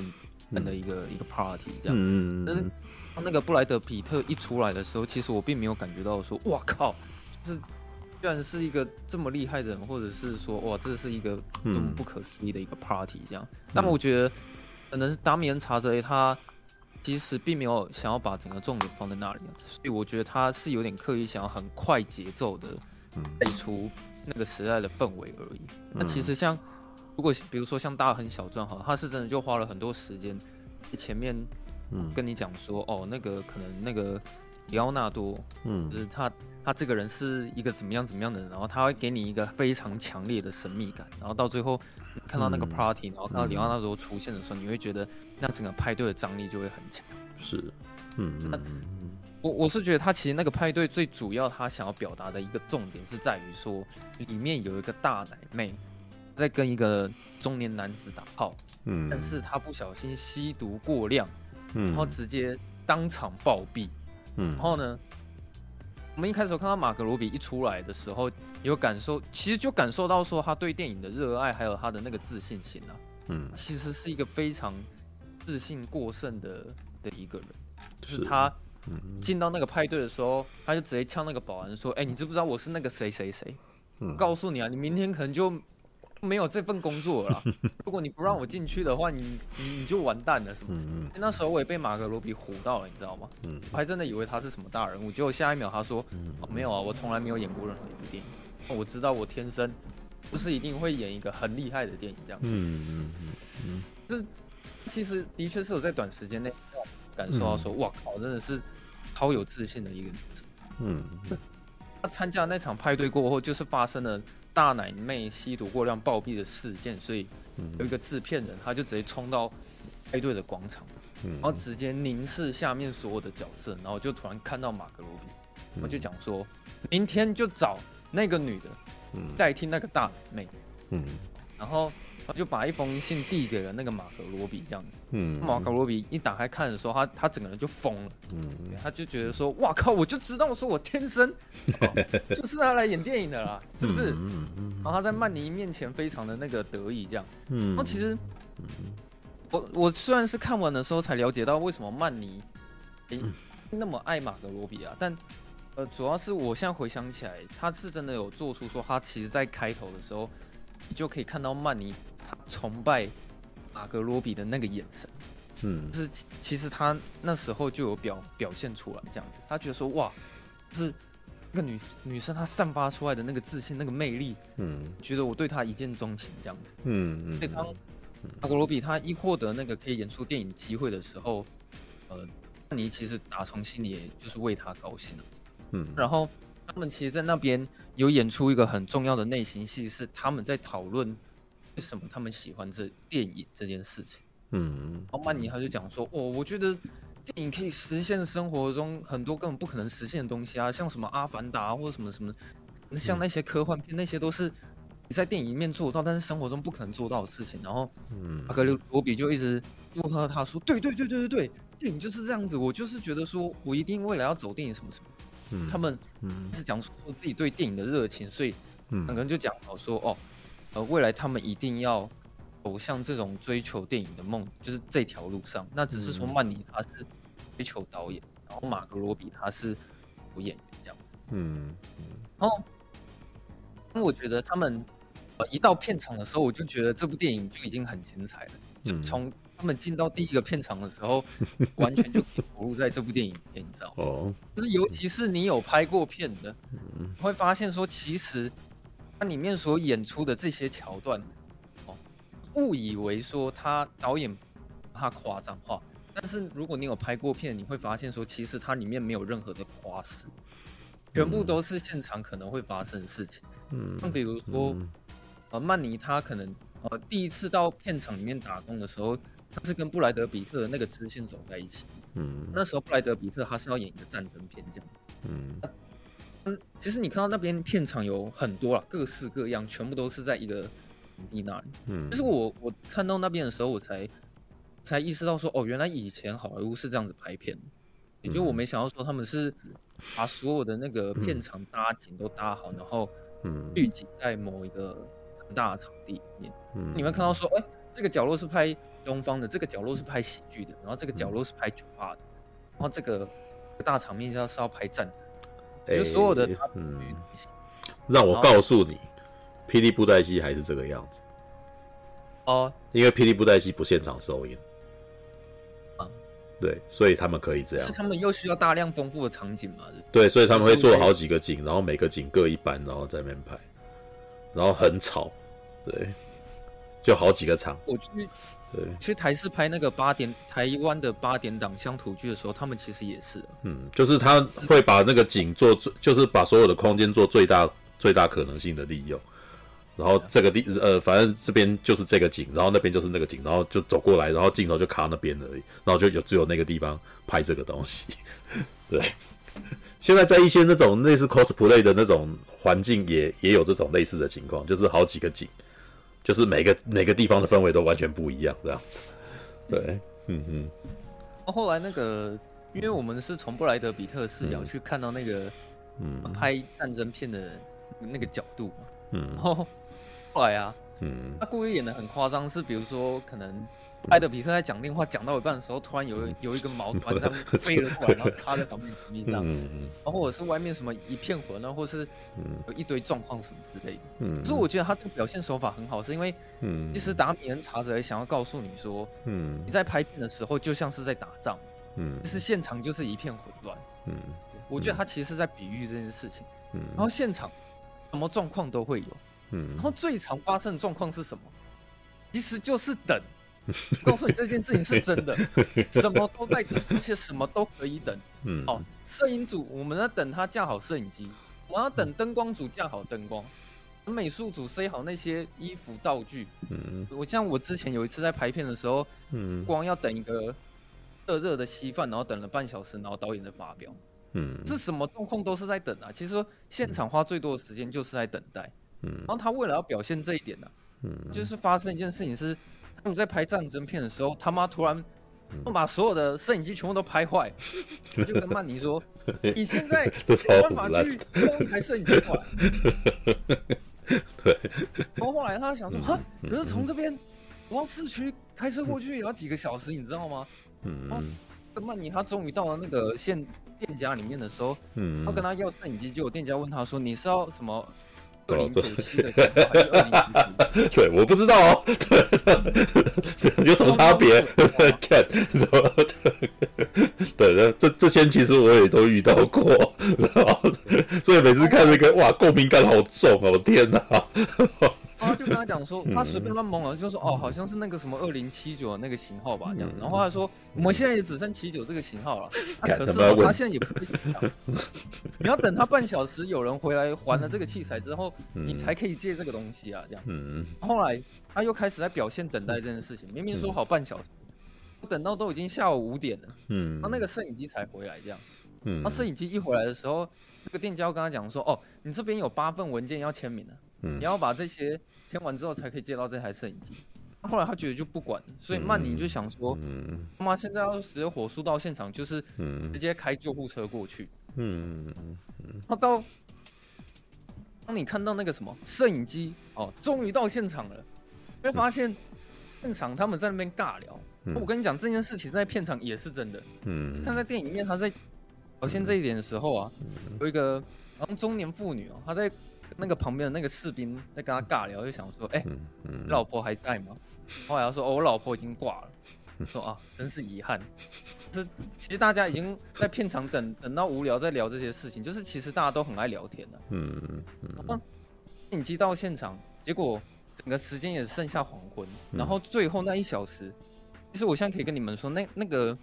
们的一个、嗯、一个 party 这样。嗯，但是当那个布莱德皮特一出来的时候，其实我并没有感觉到说，哇靠，就是。居然是一个这么厉害的人，或者是说，哇，这是一个多么不可思议的一个 party 这样。那、嗯、么我觉得，可能是达米恩查泽他其实并没有想要把整个重点放在那里，所以我觉得他是有点刻意想要很快节奏的带出那个时代的氛围而已。嗯、那其实像如果比如说像大亨小传哈，他是真的就花了很多时间前面跟你讲说，哦，那个可能那个里奥纳多，嗯，就是他。他这个人是一个怎么样怎么样的人，然后他会给你一个非常强烈的神秘感，然后到最后看到那个 party，、嗯、然后看到里奥纳多出现的时候，嗯、你会觉得那整个派对的张力就会很强。是，嗯嗯，我我是觉得他其实那个派对最主要他想要表达的一个重点是在于说，里面有一个大奶妹在跟一个中年男子打炮，嗯，但是他不小心吸毒过量，嗯，然后直接当场暴毙，嗯，然后呢？我们一开始看到马格罗比一出来的时候，有感受，其实就感受到说他对电影的热爱，还有他的那个自信心啊。嗯，其实是一个非常自信过剩的的一个人，就是他进到那个派对的时候，他就直接呛那个保安说：“哎，你知不知道我是那个谁谁谁？我告诉你啊，你明天可能就。”没有这份工作了。如果你不让我进去的话，你你你就完蛋了，什么？嗯、那时候我也被马格罗比唬到了，你知道吗？嗯、我还真的以为他是什么大人物，结果下一秒他说：“嗯哦、没有啊，我从来没有演过任何一部电影。我知道我天生不是一定会演一个很厉害的电影这样子。嗯”嗯嗯嗯，这其实的确是我在短时间内感受到说：“哇靠，真的是超有自信的一个女生。嗯，她参加那场派对过后，就是发生了大奶妹吸毒过量暴毙的事件，所以有一个制片人，他就直接冲到派对的广场，然后直接凝视下面所有的角色，然后就突然看到马格罗比，然后就讲说，明天就找那个女的代替那个大奶妹，嗯，然后。他就把一封信递给了那个马格罗比，这样子。嗯，马格罗比一打开看的时候，他他整个人就疯了。嗯，他就觉得说：“哇靠！我就知道，说我天生、哦、就是他来演电影的啦，是不是？”嗯嗯。然后他在曼尼面前非常的那个得意，这样。嗯。那其实，我我虽然是看完的时候才了解到为什么曼尼诶那么爱马格罗比啊，但呃，主要是我现在回想起来，他是真的有做出说他其实在开头的时候，你就可以看到曼妮。他崇拜马格罗比的那个眼神，嗯，就是其实他那时候就有表表现出来这样子，他觉得说哇，就是那个女女生她散发出来的那个自信、那个魅力，嗯，觉得我对她一见钟情这样子，嗯嗯。所以当马格罗比他一获得那个可以演出电影机会的时候，呃，曼妮其实打从心里也就是为他高兴了，嗯。然后他们其实，在那边有演出一个很重要的内心戏，是他们在讨论。为什么他们喜欢这电影这件事情？嗯，然后曼尼他就讲说，哦，我觉得电影可以实现生活中很多根本不可能实现的东西啊，像什么《阿凡达》或者什么什么，像那些科幻片，那些都是你在电影里面做到，但是生活中不可能做到的事情。然后，嗯，阿格里罗比就一直附和他说，对对对对对对，电影就是这样子。我就是觉得说我一定未来要走电影什么什么。嗯，他们是讲说自己对电影的热情，所以两个人就讲好说，哦。呃，未来他们一定要走向这种追求电影的梦，就是这条路上。那只是说曼尼他是追求导演，然后马格罗比他是演员这样。嗯嗯。然后，那我觉得他们呃一到片场的时候，我就觉得这部电影就已经很精彩了。就从他们进到第一个片场的时候，完全就投入在这部电影里面，你知道吗？哦。就是尤其是你有拍过片的，会发现说其实。他里面所演出的这些桥段，哦，误以为说他导演怕夸张化，但是如果你有拍过片，你会发现说其实它里面没有任何的夸饰，全部都是现场可能会发生的事情。嗯，像比如说，呃，曼尼他可能呃第一次到片场里面打工的时候，他是跟布莱德比特的那个支线走在一起。嗯，那时候布莱德比特他是要演一个战争片这样。嗯。嗯，其实你看到那边片场有很多啊，各式各样，全部都是在一个地那里。嗯，其实我我看到那边的时候，我才才意识到说，哦，原来以前好莱坞是这样子拍片，也就我没想到说他们是把所有的那个片场搭景都搭好，然后嗯，聚集在某一个很大的场地里面。嗯，你们看到说，哎，这个角落是拍东方的，这个角落是拍喜剧的，然后这个角落是拍酒吧的，然后这个大场面就是要拍战争。就所有的、欸、嗯，让我告诉你，霹雳布袋戏还是这个样子哦，因为霹雳布袋戏不现场收音，啊，对，所以他们可以这样。是他们又需要大量丰富的场景嘛？对，所以他们会做好几个景，然后每个景各一班，然后在那边拍，然后很吵，对，就好几个场。我去。对，去台视拍那个八点台湾的八点档乡土剧的时候，他们其实也是，嗯，就是他会把那个景做最，就是把所有的空间做最大最大可能性的利用，然后这个地呃，反正这边就是这个景，然后那边就是那个景，然后就走过来，然后镜头就卡那边而已，然后就有只有那个地方拍这个东西。对，现在在一些那种类似 cosplay 的那种环境也也有这种类似的情况，就是好几个景。就是每个每个地方的氛围都完全不一样，这样子。对，嗯嗯。后来那个，因为我们是从布莱德比特视角去看到那个，嗯，拍战争片的那个角度嘛，嗯。然后后来啊，嗯，他故意演的很夸张，是比如说可能。布莱德比特在讲电话讲到一半的时候，突然有有一个毛 团这样飞了过来，然后插在旁边上，然后或者是外面什么一片火，然后或是有一堆状况什么之类的。嗯，所以我觉得他这个表现手法很好，是因为嗯，其实达米恩查泽想要告诉你说，嗯，你在拍片的时候就像是在打仗，嗯，就是现场就是一片混乱，嗯，我觉得他其实是在比喻这件事情，嗯，然后现场什么状况都会有，嗯，然后最常发生的状况是什么？其实就是等。告诉你这件事情是真的，什么都在等，而且什么都可以等。嗯，好，摄影组我们要等他架好摄影机，我要等灯光组架好灯光，美术组塞好那些衣服道具。嗯，我像我之前有一次在拍片的时候，嗯，光要等一个热热的稀饭，然后等了半小时，然后导演的发表。嗯，这什么状况都是在等啊。其实说现场花最多的时间就是在等待。嗯，然后他为了要表现这一点呢、啊，嗯，就是发生一件事情是，他们在拍战争片的时候，他妈突然把所有的摄影机全部都拍坏，就跟曼尼说：“你现在 有办法去偷一台摄影机过来。”对。然后后来他想说：“哈，可是从这边往市区开车过去也要几个小时，你知道吗？”嗯。跟曼尼他终于到了那个现店家里面的时候，嗯，他跟他要摄影机，结果店家问他说：“你是要什么？”二零九七的，对，我不知道哦，对，有什么差别？看什么？对，这这些其实我也都遇到过，然后所以每次看这个，哇，共鸣感好重哦，天哪！然后就跟他讲说，他随便乱蒙了，就说哦，好像是那个什么二零七九的那个型号吧，这样。然后他说，我们现在也只剩七九这个型号了，可是他现在也不会 你要等他半小时，有人回来还了这个器材之后，你才可以借这个东西啊，这样。嗯。后来他又开始在表现等待这件事情，明明说好半小时，等到都已经下午五点了，嗯，他那个摄影机才回来，这样。嗯。他摄影机一回来的时候，那个店家跟他讲说，哦，你这边有八份文件要签名的。你要把这些签完之后才可以借到这台摄影机。后来他觉得就不管，所以曼宁就想说，他妈现在要直接火速到现场，就是直接开救护车过去。嗯嗯嗯。他到，当你看到那个什么摄影机哦，终于到现场了，会发现现场他们在那边尬聊。我跟你讲这件事情在片场也是真的。嗯。看在电影里面他在表现这一点的时候啊，有一个中年妇女哦，她在。那个旁边的那个士兵在跟他尬聊，就想说：“哎、欸，嗯嗯、老婆还在吗？”后来他说：“哦，我老婆已经挂了。”说：“啊，真是遗憾。”是，其实大家已经在片场等等到无聊，在聊这些事情。就是其实大家都很爱聊天的、啊。嗯嗯。然后影机到现场，结果整个时间也剩下黄昏。然后最后那一小时，其实我现在可以跟你们说，那那个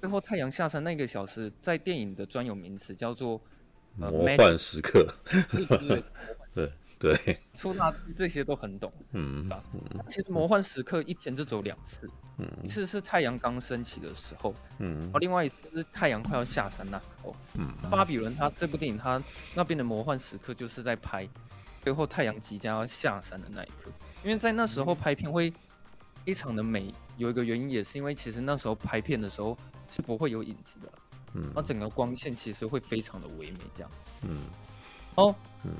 最后太阳下山那个小时，在电影的专有名词叫做。魔幻时刻，对 对，出纳这些都很懂，嗯，其实魔幻时刻一天就只有两次，嗯，一次是太阳刚升起的时候，嗯，然后另外一次是太阳快要下山那时候，嗯，巴比伦他这部电影他那边的魔幻时刻就是在拍最后太阳即将要下山的那一刻，因为在那时候拍片会非常的美，有一个原因也是因为其实那时候拍片的时候是不会有影子的。嗯，那整个光线其实会非常的唯美，这样。嗯，哦，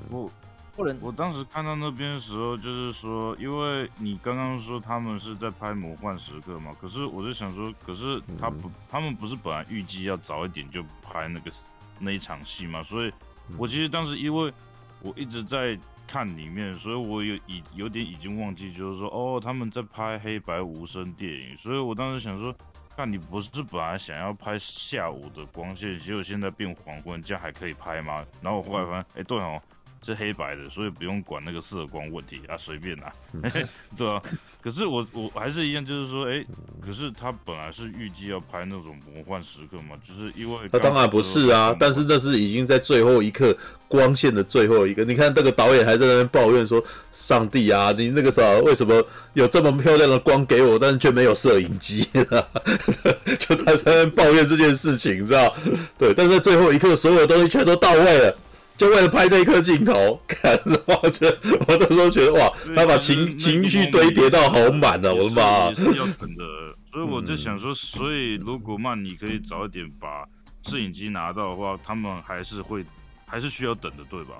我不能，我当时看到那边的时候，就是说，因为你刚刚说他们是在拍魔幻时刻嘛，可是我就想说，可是他不，他们不是本来预计要早一点就拍那个那一场戏嘛，所以我其实当时因为我一直在看里面，所以我有已有点已经忘记，就是说，哦，他们在拍黑白无声电影，所以我当时想说。那你不是本来想要拍下午的光线，结果现在变黄昏，这样还可以拍吗？然后我后来发现，哎、对哦。是黑白的，所以不用管那个色光问题啊，随便拿。对啊，可是我我还是一样，就是说，哎、欸，可是他本来是预计要拍那种魔幻时刻嘛，就是因为他当然不是啊，但是那是已经在最后一刻光线的最后一个。你看那个导演还在那边抱怨说：“上帝啊，你那个时候为什么有这么漂亮的光给我，但是却没有摄影机？” 就他在那边抱怨这件事情，知道？对，但是在最后一刻，所有东西全都到位了。就为了拍那一颗镜头，看，我觉得我那时候觉得哇，他把情情绪堆叠到好满啊，我的妈！是要等的，所以我就想说，所以如果曼你可以早一点把摄影机拿到的话，他们还是会还是需要等的，对吧？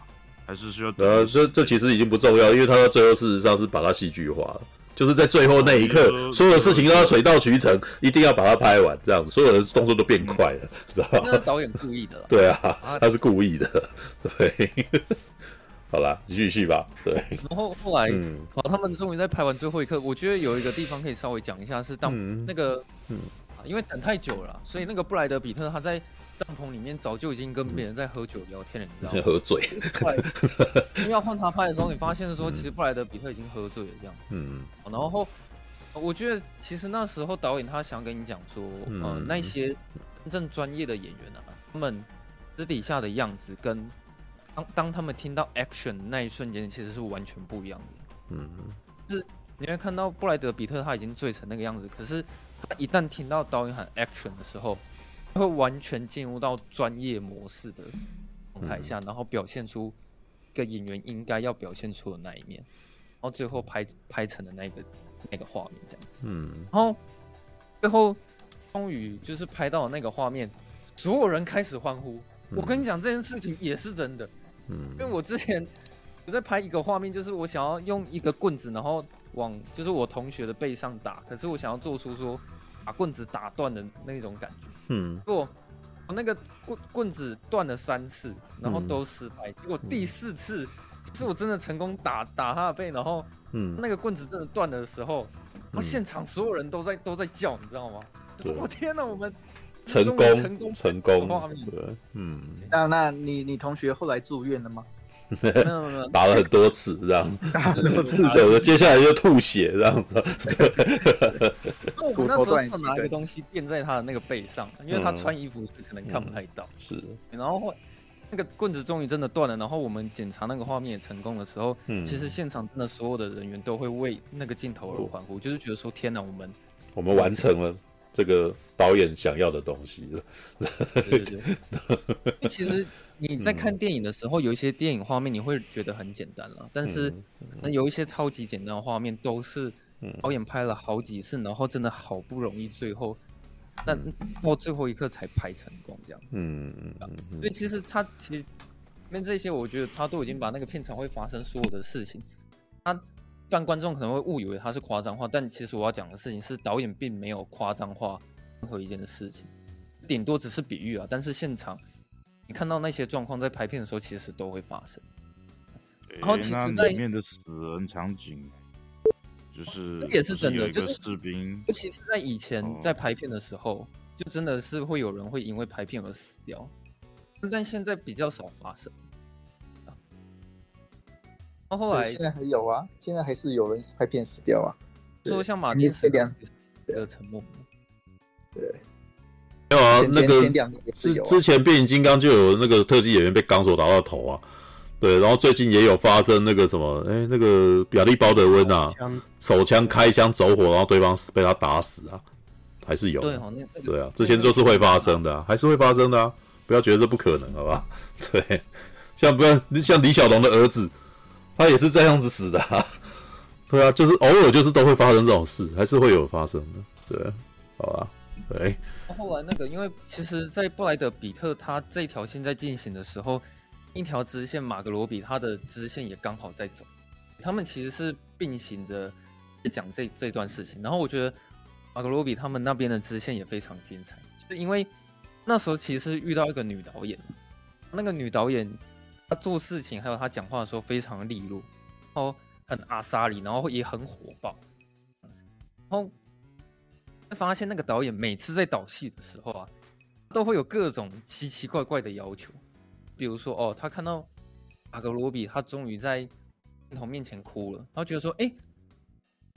还是需要等。呃，这这其实已经不重要，因为他到最后事实上是把它戏剧化了。就是在最后那一刻，所有的事情都要水到渠成，一定要把它拍完，这样子，所有的动作都变快了，知道吧？那是导演故意的。对啊，他是故意的。对，好啦，继续吧。对。然后后来，好，他们终于在拍完最后一刻，我觉得有一个地方可以稍微讲一下，是当那个，嗯，因为等太久了，所以那个布莱德比特他在。帐篷里面早就已经跟别人在喝酒聊天了，你知道吗？先喝醉。因为要换他拍的时候，你发现说，其实布莱德比特已经喝醉了这样子。嗯。然后后我觉得其实那时候导演他想跟你讲说，嗯、呃，那些真正专业的演员啊，他们私底下的样子跟当当他们听到 action 那一瞬间，其实是完全不一样的。嗯，就是你会看到布莱德比特他已经醉成那个样子，可是他一旦听到导演喊 action 的时候，他会完全进入到专业模式的状态下，然后表现出一个演员应该要表现出的那一面，然后最后拍拍成的那个。那个画面这样子，嗯，然后最后终于就是拍到了那个画面，所有人开始欢呼。嗯、我跟你讲，这件事情也是真的，嗯，因为我之前我在拍一个画面，就是我想要用一个棍子，然后往就是我同学的背上打，可是我想要做出说把棍子打断的那种感觉，嗯，不，我那个棍棍子断了三次，然后都失败，结果第四次。是我真的成功打打他的背，然后，嗯，那个棍子真的断了的时候，然后现场所有人都在都在叫，你知道吗？我天哪，我们成功成功成功画面，对，嗯。那那你你同学后来住院了吗？没有没有，打了很多次这样，打了很多次，对，接下来就吐血这样子。对，我们那时候拿一个东西垫在他的那个背上，因为他穿衣服所以可能看不太到。是，然后后。那个棍子终于真的断了，然后我们检查那个画面也成功的时候，嗯，其实现场真的所有的人员都会为那个镜头而欢呼，就是觉得说天哪，我们我们完成了这个导演想要的东西了。对对对，其实你在看电影的时候，有一些电影画面你会觉得很简单了，但是那有一些超级简单的画面都是导演拍了好几次，然后真的好不容易最后。那到最后一刻才拍成功，这样子。嗯嗯嗯。所以其实他其实面这些，我觉得他都已经把那个片场会发生所有的事情，他让观众可能会误以为他是夸张化，但其实我要讲的事情是导演并没有夸张化任何一件事情，顶多只是比喻啊。但是现场你看到那些状况在拍片的时候，其实都会发生。然后其实在里面的死人场景。就是这也是真的，就是士兵，尤其实在以前在拍片的时候，就真的是会有人会因为拍片而死掉，但现在比较少发生。然后后来现在还有啊，现在还是有人拍片死掉啊，说像马丁前两的沉默，对，没有啊，那个之之前变形金刚就有那个特技演员被钢索打到头啊。对，然后最近也有发生那个什么，哎，那个亚历鲍德温啊，手枪开枪走火，然后对方被他打死啊，还是有。对，对啊，这些都是会发生的啊，还是会发生的啊，不要觉得这不可能，好吧？对，像不要像李小龙的儿子，他也是这样子死的啊。对啊，就是偶尔就是都会发生这种事，还是会有发生的。对，好吧？对。后来那个，因为其实，在布莱德彼特他这条线在进行的时候。一条支线，马格罗比他的支线也刚好在走，他们其实是并行着讲这这段事情。然后我觉得马格罗比他们那边的支线也非常精彩，就是因为那时候其实遇到一个女导演，那个女导演她做事情还有她讲话的时候非常利落，然后很阿莎里，然后也很火爆，然后发现那个导演每次在导戏的时候啊，都会有各种奇奇怪怪的要求。比如说，哦，他看到马格罗比，他终于在镜头面前哭了，然后觉得说，哎，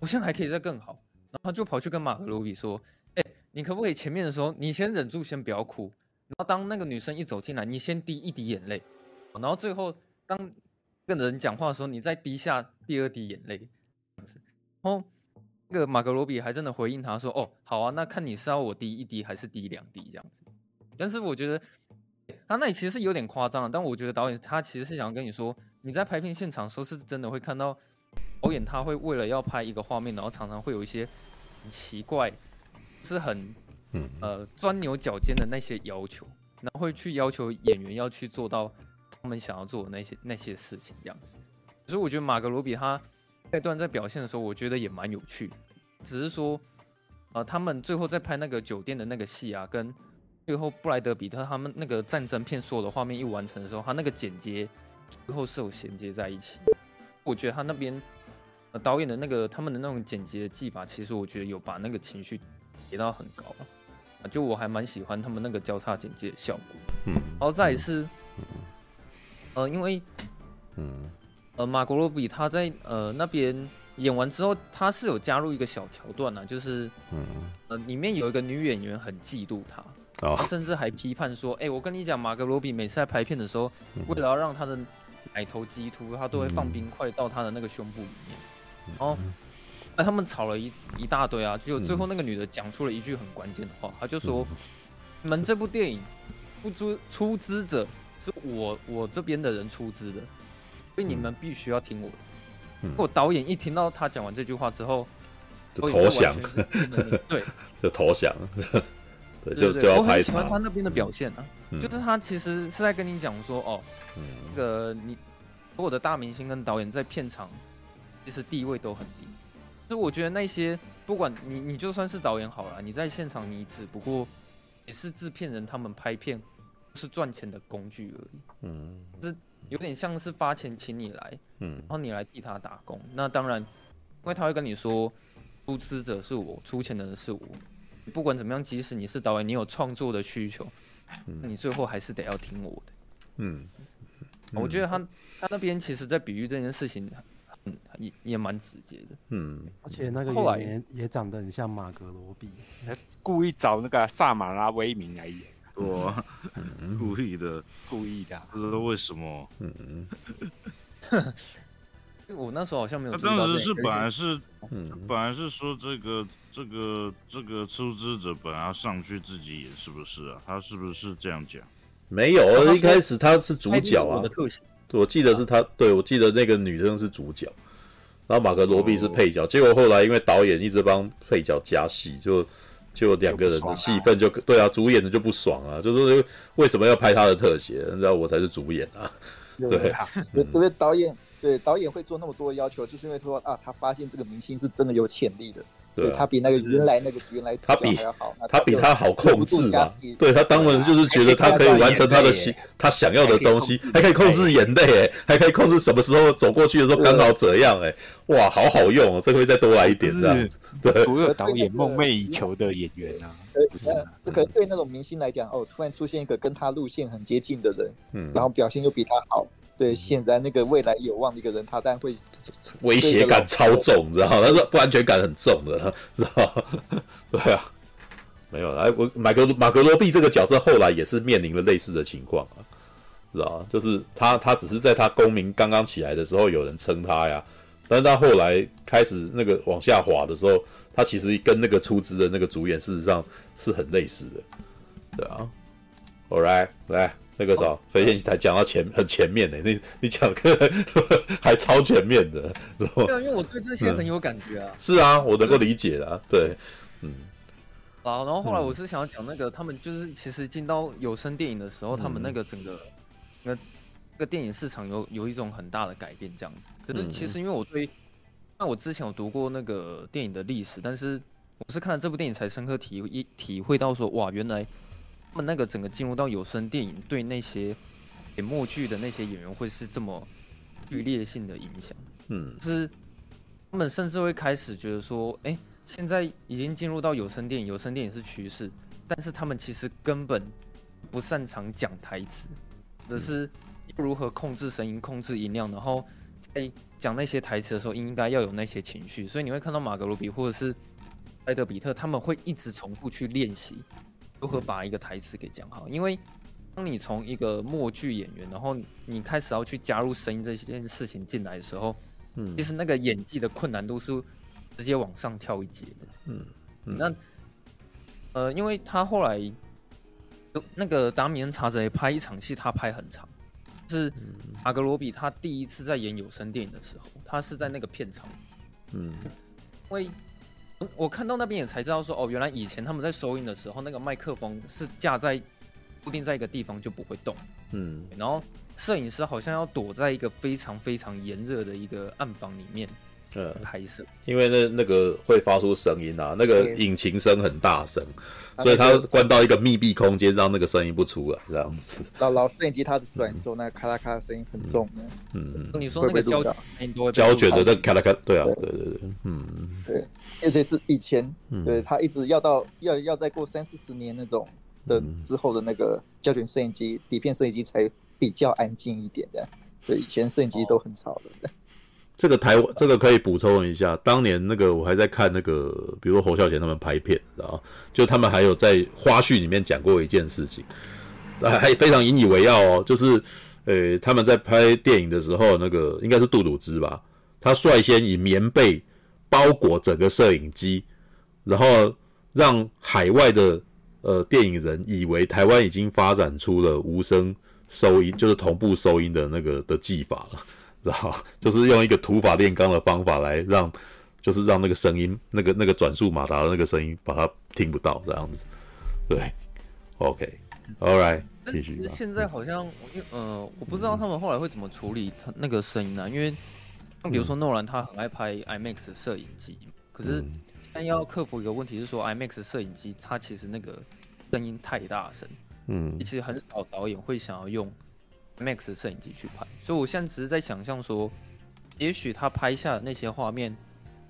我现在还可以再更好，然后就跑去跟马格罗比说，哎，你可不可以前面的时候，你先忍住，先不要哭，然后当那个女生一走进来，你先滴一滴眼泪，然后最后当跟人讲话的时候，你再滴下第二滴眼泪，这样子，然后那个马格罗比还真的回应他说，哦，好啊，那看你是要我滴一滴还是滴两滴这样子，但是我觉得。他那里其实是有点夸张，但我觉得导演他其实是想要跟你说，你在拍片现场的时候是真的会看到导演他会为了要拍一个画面，然后常常会有一些很奇怪，是很呃钻牛角尖的那些要求，然后会去要求演员要去做到他们想要做的那些那些事情这样子。所以我觉得马格罗比他那段在表现的时候，我觉得也蛮有趣的，只是说呃他们最后在拍那个酒店的那个戏啊，跟。最后，布莱德比特他们那个战争片所有的画面一完成的时候，他那个剪接最后是有衔接在一起。我觉得他那边呃导演的那个他们的那种剪辑的技法，其实我觉得有把那个情绪叠到很高啊。就我还蛮喜欢他们那个交叉剪接的效果。嗯。然后再一次，呃，因为嗯呃马格罗比他在呃那边演完之后，他是有加入一个小桥段呢，就是嗯。呃，里面有一个女演员很嫉妒他，哦。他甚至还批判说：“哎、我跟你讲，马格罗比每次在拍片的时候，为了要让他的奶头激突，他都会放冰块到他的那个胸部里面。”然后那他们吵了一一大堆啊，只有最后那个女的讲出了一句很关键的话，她就说：“你们这部电影出资出资者是我我这边的人出资的，所以你们必须要听我的。”嗯。我导演一听到他讲完这句话之后，就投降，对，就投降，对，就对对就要拍我很喜欢他。那边的表现啊，嗯。就是他其实是在跟你讲说，哦，嗯。那个你所有的大明星跟导演在片场其实地位都很低，就我觉得那些不管你你就算是导演好了，你在现场你只不过也是制片人他们拍片是赚钱的工具而已，嗯，就是有点像是发钱请你来，嗯。然后你来替他打工，那当然，因为他会跟你说，出资者是我，出钱的人是我，不管怎么样，即使你是导演，你有创作的需求，那你最后还是得要听我的。嗯，我觉得他他那边其实在比喻这件事情，嗯，也也蛮直接的。嗯，而且那个后来演员也长得很像马格罗比，故意找那个萨马拉威明来演，我故意的，故意的啊，不知道为什么。嗯 我那时候好像没有他。当时是本来是嗯本来是说这个这个这个出资者本来要上去自己演，是不是啊？他是不是这样讲？没有，一开始他是主角啊我的，特写，我记得是他，对我记得那个女生是主角，然后马格罗比是配角，结果后来因为导演一直帮配角加戏，就就两个人的戏份就对啊，主演的就不爽啊，就说为什么要拍他的特写？你知道我才是主演啊，对，啊。对。对，导演对导演会做那么多的要求，就是因为说啊，他发现这个明星是真的有潜力的，对啊。他比那个原来那个原来他比还要好，他比他好控制嘛。忍不住加戏，对他当然就是觉得他可以完成他的心，他想要的东西，还可以控制。眼泪，哎，还可以控制什么时候走过去的时候刚好怎样，哎，哇，好好用哦，这回再多来一点这样子，对，所有导演梦寐以求的演员啊，可能对那种明星来讲，哦，突然出现一个跟他路线很接近的人，嗯，然后表现又比他好，对，显然那个未来有望的一个人，他当然会威胁感超重，你知道吗？他说不安全感很重的，知道吗？对啊，没有啦，我马格马格罗比这个角色后来也是面临了类似的情况啊，知道吗？就是他他只是在他公民刚刚起来的时候有人称他呀，但是他后来开始那个往下滑的时候，他其实跟那个出资的那个主演事实上是很类似的，对啊。All right，来那个啥，飞线才讲到前很前面呢，你你讲个 还超前面的，是吧？对啊，因为我对这些很有感觉啊。是啊，我能够理解的、啊，对，嗯。啊，然后后来我是想要讲那个，他们就是其实进到有声电影的时候，嗯他们那个整个那那个电影市场有有一种很大的改变这样子。可是其实因为我对，那我之前有读过那个电影的历史，但是我是看了这部电影才深刻体一体会到说，哇，原来他们那个整个进入到有声电影，对那些演默剧的那些演员会是这么剧烈性的影响。嗯，是他们甚至会开始觉得说，哎、现在已经进入到有声电影，有声电影是趋势，但是他们其实根本不擅长讲台词，只是如何控制声音、控制音量，然后在讲那些台词的时候，应该要有那些情绪。所以你会看到马格罗比或者是艾德比特，他们会一直重复去练习如何把一个台词给讲好，因为当你从一个默剧演员，然后你开始要去加入声音这件事情进来的时候，嗯。其实那个演技的困难度是直接往上跳一截的。嗯嗯。那呃，因为他后来有那个达米恩·查泽雷拍一场戏，他拍很长，是阿格罗比他第一次在演有声电影的时候，他是在那个片场，嗯。因为我看到那边也才知道说，哦，原来以前他们在收音的时候，那个麦克风是架在固定在一个地方就不会动，嗯。然后摄影师好像要躲在一个非常非常炎热的一个暗房里面嗯，拍摄。因为那那个会发出声音啊，那个引擎声很大声，啊所以他关到一个密闭空间，让那个声音不出来，这样子。老老摄影机它转的时候，那咔啦咔的声音很重的，嗯嗯，你说那个胶卷胶卷的那咔啦咔，对啊，对。对对对，嗯。对，而且是以前，嗯。对他一直要到要要再过三四十年那种的嗯之后的那个胶卷摄影机、底片摄影机才比较安静一点的。对，以前摄影机都很吵的。这个台湾这个可以补充一下，当年那个我还在看那个，比如说侯孝贤他们拍片，知道就他们还有在花絮里面讲过一件事情，还非常引以为傲哦，就是呃他们在拍电影的时候，那个应该是杜鲁兹吧，他率先以棉被包裹整个摄影机，然后让海外的呃电影人以为台湾已经发展出了无声收音，就是同步收音的那个的技法了。然后就是用一个土法炼钢的方法来让，就是让那个声音，那个那个转速马达的那个声音，把它听不到这样子。对，OK，All right，继续。现在好像，因为呃，我不知道他们后来会怎么处理他那个声音呢？因为像比如说诺兰他很爱拍 IMAX 摄影机，可是但要克服一个问题是说 IMAX 摄影机它其实那个声音太大声，嗯，其实很少导演会想要用。Max 摄影机去拍，所以我现在只是在想象说，也许他拍下的那些画面，里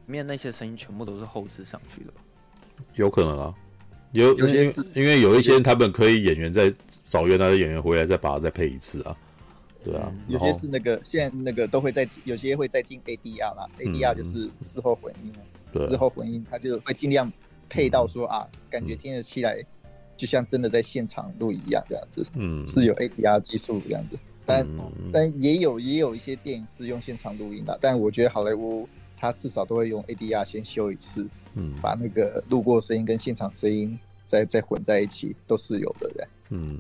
面那些声音全部都是后置上去的，有可能啊，有有些因为有一些他们可以演员再找原来的演员回来再把它再配一次啊，对啊，有些是那个现在那个都会在有些会再进 ADR 啦，ADR 就是事后混音，对，事后混音他就会尽量配到说啊，感觉听得起来。就像真的在现场录一样，这样子，嗯，是有 ADR 技术这样子，但、嗯、但也有也有一些电影是用现场录音的，但我觉得好莱坞它至少都会用 ADR 先修一次，嗯，把那个录过声音跟现场声音再再混在一起，都是有的，对，嗯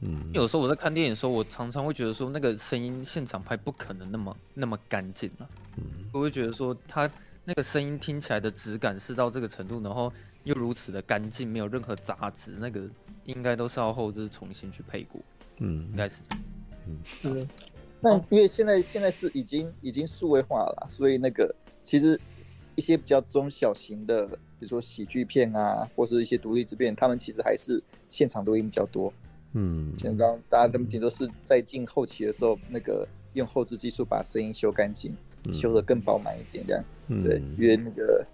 嗯。有时候我在看电影的时候，我常常会觉得说，那个声音现场拍不可能那么那么干净了，嗯，我会觉得说，它那个声音听起来的质感是到这个程度，然后。又如此的干净，没有任何杂质，那个应该都是要后置重新去配过，嗯，应该是这样，嗯，是。那因为现在现在是已经已经数位化了，所以那个其实一些比较中小型的，比如说喜剧片啊，或是一些独立制片，他们其实还是现场录音比较多，嗯，现在大家他们顶多是在进后期的时候，那个用后置技术把声音修干净，修得更饱满一点，这样，嗯、对，因为那个。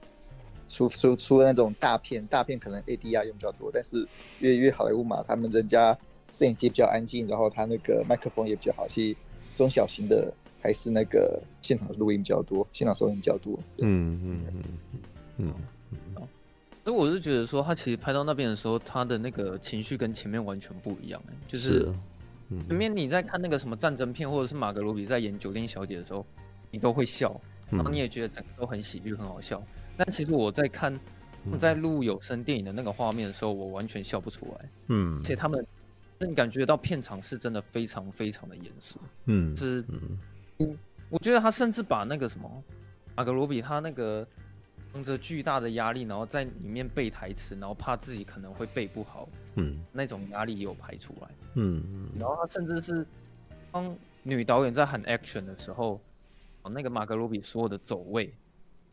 除除除了那种大片，大片可能 ADR 用比较多，但是越越好莱坞嘛，他们人家摄影机比较安静，然后他那个麦克风也比较好，所以中小型的还是那个现场录音比较多，现场收音比较多。嗯嗯嗯。嗯。嗯。所以我是觉得说，他其实拍到那边的时候，他的那个情绪跟前面完全不一样，就是前面你在看那个什么战争片，或者是马格罗比在演酒店小姐的时候，你都会笑，然后你也觉得整个都很喜剧，很好笑。但其实我在看，在录有声电影的那个画面的时候，我完全笑不出来。嗯，而且他们，让你感觉到片场是真的非常非常的严肃。嗯，是，嗯，我觉得他甚至把那个什么，马格罗比他那个扛着巨大的压力，然后在里面背台词，然后怕自己可能会背不好，嗯，那种压力也有排出来。嗯嗯，然后他甚至是当女导演在喊 action 的时候，那个马格罗比所有的走位，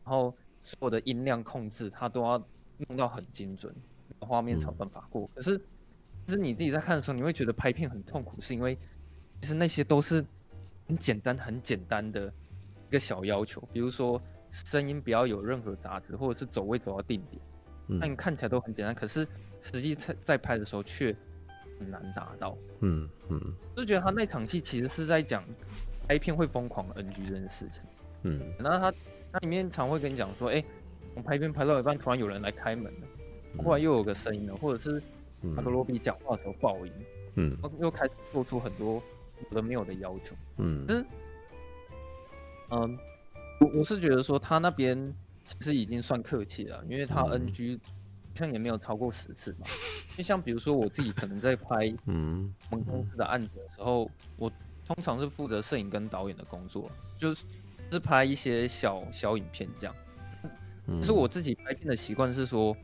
然后。所有的音量控制，它都要弄到很精准，画面才有办法过。嗯、可是，其实你自己在看的时候，你会觉得拍片很痛苦，是因为其实那些都是很简单、很简单的一个小要求，比如说声音不要有任何杂质，或者是走位走到定点。那、嗯、你看起来都很简单，可是实际在在拍的时候却很难达到。嗯嗯，就觉得他那场戏其实是在讲拍片会疯狂 NG 这件事情。嗯，然后他。它里面常会跟你讲说，哎、欸，我拍片拍到一半，突然有人来开门了，忽然又有个声音了，或者是马格罗比讲话的时候爆音，嗯，又开始做出很多有的没有的要求，嗯，其实，嗯，我我是觉得说他那边其实已经算客气了，因为他 NG 好像也没有超过十次嘛，就像比如说我自己可能在拍嗯。我们公司的案子的时候，我通常是负责摄影跟导演的工作，就是。是拍一些小小影片这样，可是我自己拍片的习惯是说，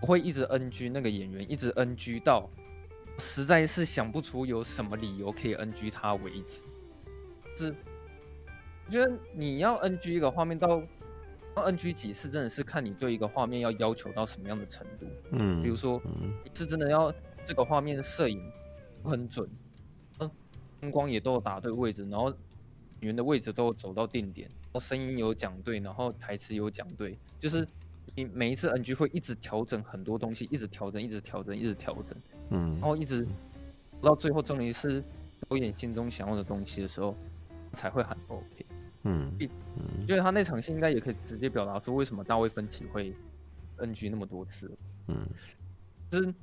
我会一直 NG 那个演员，一直 NG 到实在是想不出有什么理由可以 NG 他为止。是，我觉得你要 NG 一个画面到要 NG 几次，真的是看你对一个画面要要求到什么样的程度。嗯，比如说你是真的要这个画面摄影很准，嗯，灯光也都有打对位置，然后。演员的位置都走到定点，然后声音有讲对，然后台词有讲对，就是你每一次 NG 会一直调整很多东西，一直调整，一直调整，一直调整，嗯，然后一直到最后终于是导演心中想要的东西的时候，才会喊 OK。嗯我觉得他那场戏应该也可以直接表达出为什么大卫芬奇会 NG 那么多次。嗯，就是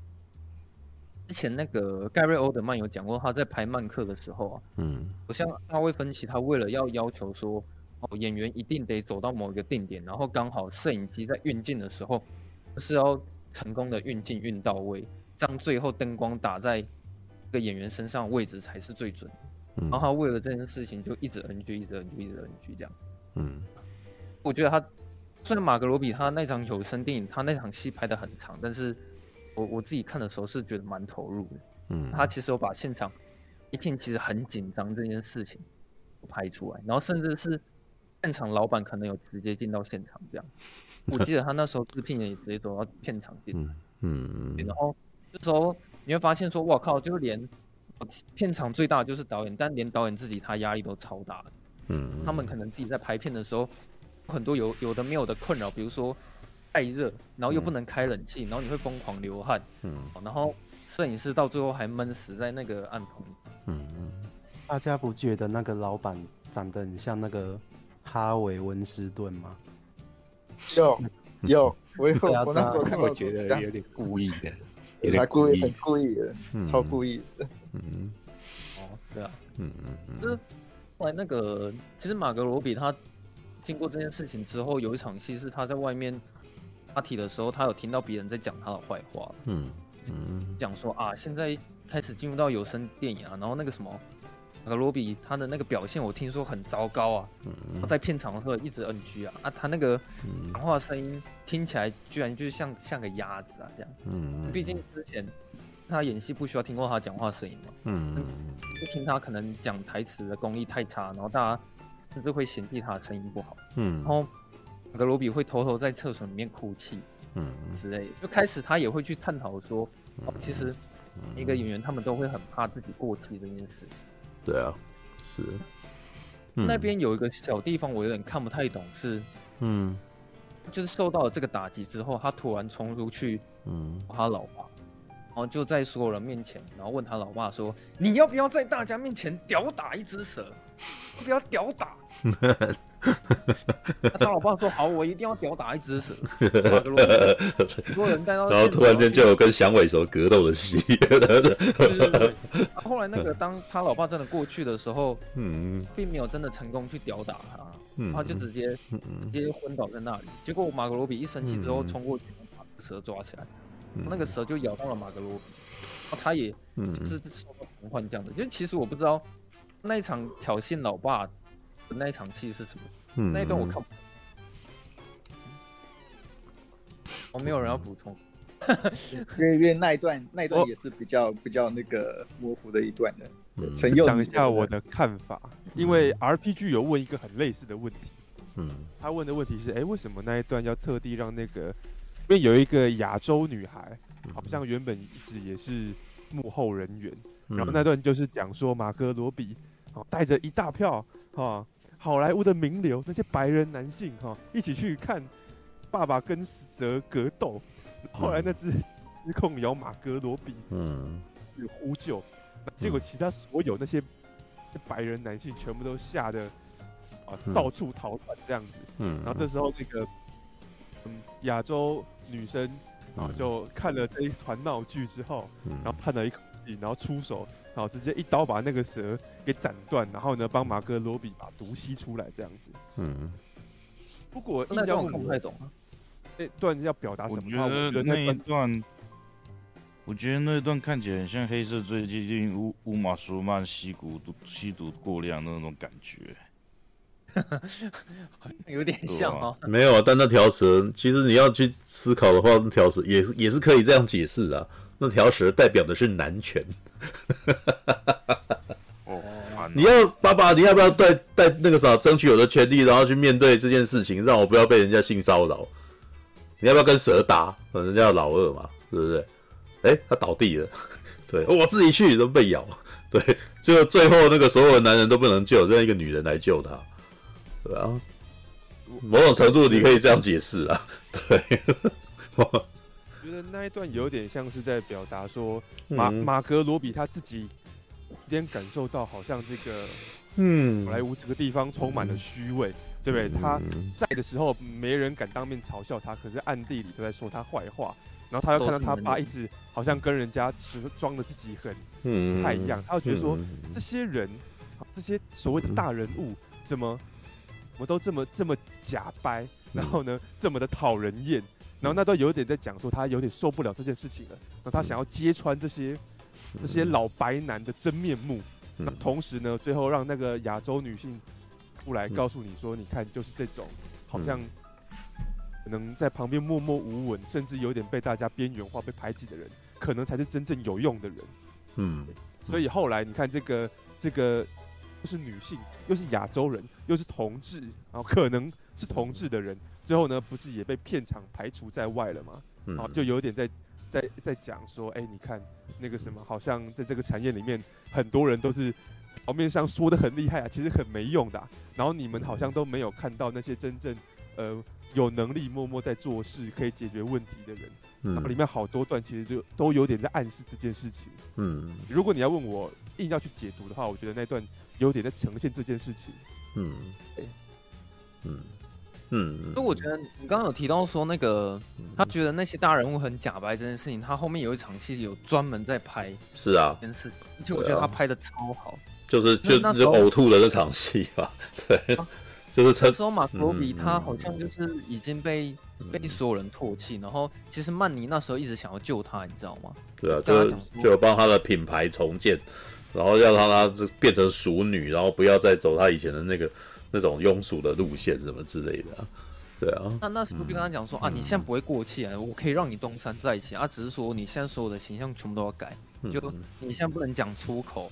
之前那个盖瑞欧德曼有讲过，他在拍曼克的时候啊，嗯我像大卫芬奇，他为了要要求说，哦，演员一定得走到某一个定点，然后刚好摄影机在运镜的时候，是要成功的运镜运到位，这样最后灯光打在这个演员身上位置才是最准。嗯，然后他为了这件事情就一直 NG，一直 NG，一直 NG 这样。嗯我觉得他虽然马格罗比他那场有声电影，他那场戏拍的很长，但是我我自己看的时候是觉得蛮投入的。嗯，他其实有把现场一片其实很紧张这件事情拍出来，然后甚至是现场老板可能有直接进到现场这样。我记得他那时候制片人也直接走到片场进来，嗯嗯然后这时候你会发现说，哇靠，就连片场最大的就是导演，但连导演自己他压力都超大的。嗯，他们可能自己在拍片的时候，很多有有的没有的困扰，比如说太热，然后又不能开冷气，然后你会疯狂流汗，嗯然后摄影师到最后还闷死在那个暗棚。嗯大家不觉得那个老板长得很像那个哈维温斯顿吗？有 有，我有对啊我那时候看我觉得有点故意的，有他点故意故意很。故意的，嗯超故意的。嗯哦，对啊，嗯嗯就是后来那个，其实马格罗比他经过这件事情之后，有一场戏是他在外面 party 的时候，他有听到别人在讲他的坏话，嗯嗯。讲说啊，现在开始进入到有声电影啊，然后那个什么那个罗比他的那个表现，我听说很糟糕啊，他在片场的时候一直 NG 啊，啊，他那个嗯讲话声音听起来居然就像像个鸭子啊这样，嗯毕竟之前他演戏不需要听过他讲话声音嘛。嗯。就听他可能讲台词的功力太差，然后大家甚至会嫌弃他的声音不好，嗯。然后马格罗比会偷偷在厕所里面哭泣嗯之类的。就开始他也会去探讨说，哦，其实一个演员他们都会很怕自己过气这件事情。对啊，是。那边有一个小地方我有点看不太懂，是嗯就是受到了这个打击之后，他突然冲出去嗯找他老爸，然后就在所有人面前，然后问他老爸说：“你要不要在大家面前屌打一只蛇？要不要屌打？” 那他老爸说：“好，我一定要屌打一只蛇。”很多人带到，然后突然间就有跟响尾蛇格斗的戏。后来那个当他老爸真的过去的时候，嗯并没有真的成功去屌打他，嗯他就直接嗯直接昏倒在那里。结果马格罗比一生气之后嗯冲过去把蛇抓起来，嗯那个蛇就咬到了马格罗比，他也就是受到同患这样的。因为其实我不知道那一场挑衅老爸的那一场戏是什么，嗯那一段我看不。我、哦、没有人要补充，因为因为那一段那一段也是比较比较那个模糊的一段的。嗯。陈佑讲一下我的看法，因为 RPG 有问一个很类似的问题，嗯。他问的问题是：哎、为什么那一段要特地让那个？因为有一个亚洲女孩，好像原本一直也是幕后人员，嗯。然后那段就是讲说马格罗比，哦，带着一大票哈好莱坞的名流，那些白人男性哈，一起去看爸爸跟蛇格斗，后来那只失控咬马格罗比，嗯。去呼救，结果其他所有那些白人男性全部都吓得啊嗯。到处逃窜这样子，嗯，然后这时候那个嗯亚洲女生啊嗯就看了这一团闹剧之后，嗯。然后叹了一口气，然后出手，然后直接一刀把那个蛇给斩断，然后呢帮马哥罗比把毒吸出来这样子。嗯如果硬那段我要问我看不太懂啊。这段要表达什么我得那一觉得那段段，我觉得那一段看起来很像黑色最接近乌乌马苏曼吸毒吸毒过量的那种感觉。有点像哦。没有啊，但那条蛇其实你要去思考的话，那条蛇也也是可以这样解释的啊。那条蛇代表的是男权。你要爸爸，你要不要带带那个啥，争取我的权利，然后去面对这件事情，让我不要被人家性骚扰？你要不要跟蛇打？人家老二嘛，对不对？哎，他倒地了，对，我自己去都被咬，对，就最后那个所有的男人都不能救，让一个女人来救他，对啊，某种程度你可以这样解释啊，对，得那一段有点像是在表达说马、嗯马格罗比他自己今天感受到好像这个嗯，好莱坞这个地方充满了虚伪，对不对？他在的时候没人敢当面嘲笑他，可是暗地里都在说他坏话。然后他又看到他爸一直好像跟人家装的自己很不太一样，他又觉得说这些人，这些所谓的大人物怎么，怎么都这么这么假掰，然后呢这么的讨人厌，然后那都有点在讲说他有点受不了这件事情了，那他想要揭穿这些这些老白男的真面目。那同时呢，最后让那个亚洲女性出来告诉你说：“你看，就是这种好像可能在旁边默默无闻，甚至有点被大家边缘化、被排挤的人，可能才是真正有用的人。”嗯，所以后来你看，这个这个又是女性，又是亚洲人，又是同志，然后可能是同志的人，最后呢，不是也被片场排除在外了吗？嗯、好就有点在。在在讲说，哎、欸，你看那个什么，好像在这个产业里面，很多人都是表面上说的很厉害啊，其实很没用的、啊。然后你们好像都没有看到那些真正呃有能力默默在做事、可以解决问题的人。嗯。然后里面好多段其实就都有点在暗示这件事情。嗯。如果你要问我硬要去解读的话，我觉得那段有点在呈现这件事情。嗯。对。嗯。嗯，所以我觉得你刚刚有提到说那个，他觉得那些大人物很假白这件事情，他后面有一场戏有专门在拍，是啊，件事，而且我觉得他拍的超好，就是就那就呕吐的那场戏吧，对，啊、就是那时候马格罗比他好像就是已经被、嗯、被所有人唾弃，然后其实曼妮那时候一直想要救他，你知道吗？对啊，就就帮他的品牌重建，然后要让他变成熟女，然后不要再走他以前的那个。那种庸俗的路线什么之类的、啊，对啊。那那时候就跟他讲说、嗯、啊，你现在不会过气啊，我可以让你东山再起啊，只是说你现在所有的形象全部都要改，嗯、就你现在不能讲粗口、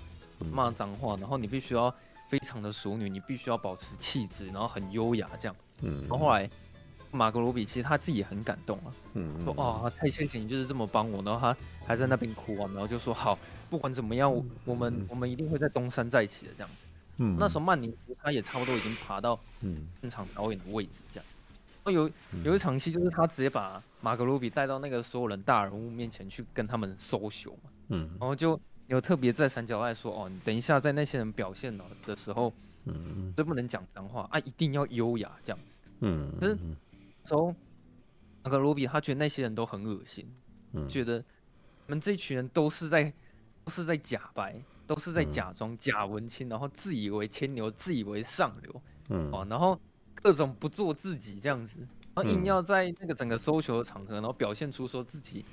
骂脏话，然后你必须要非常的淑女，你必须要保持气质，然后很优雅这样。嗯。然后后来马格罗比其实他自己也很感动啊，嗯，说啊太谢谢你就是这么帮我，然后他还在那边哭啊，然后就说好，不管怎么样，我我们我们一定会在东山再起的这样子。嗯，那时候曼妮他也差不多已经爬到嗯。现场导演的位置，这样。哦，有有一场戏就是他直接把马格鲁比带到那个所有人大人物面前去跟他们 social 嘛，嗯，然后就有特别在三角爱说哦，你等一下在那些人表现了的时候，嗯，都不能讲脏话啊，一定要优雅这样子，嗯，可是从马格鲁比他觉得那些人都很恶心，嗯，觉得我们这群人都是在都是在假白。都是在假装假文青，然后自以为牵牛，自以为上流，嗯，哦，然后各种不做自己这样子，然后硬要在那个整个 social 的场合，然后表现出说自己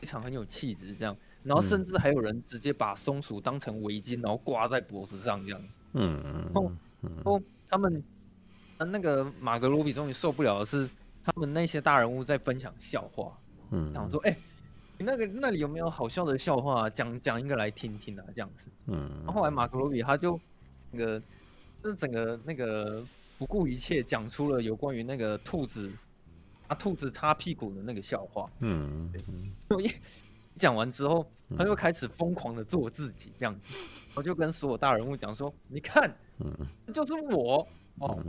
非常很有气质这样，然后甚至还有人直接把松鼠当成围巾，然后挂在脖子上这样子，嗯嗯，然后他们那个马格罗比终于受不了的是，他们那些大人物在分享笑话，嗯，然后说哎。那个那里有没有好笑的笑话？讲讲一个来听听啊，这样子。嗯。然后后来马格罗比他就那个，这整个那个不顾一切讲出了有关于那个兔子，啊兔子擦屁股的那个笑话。嗯。对。一讲完之后，他就开始疯狂的做自己，这样子。我就跟所有大人物讲说：“你看，嗯，就是我哦。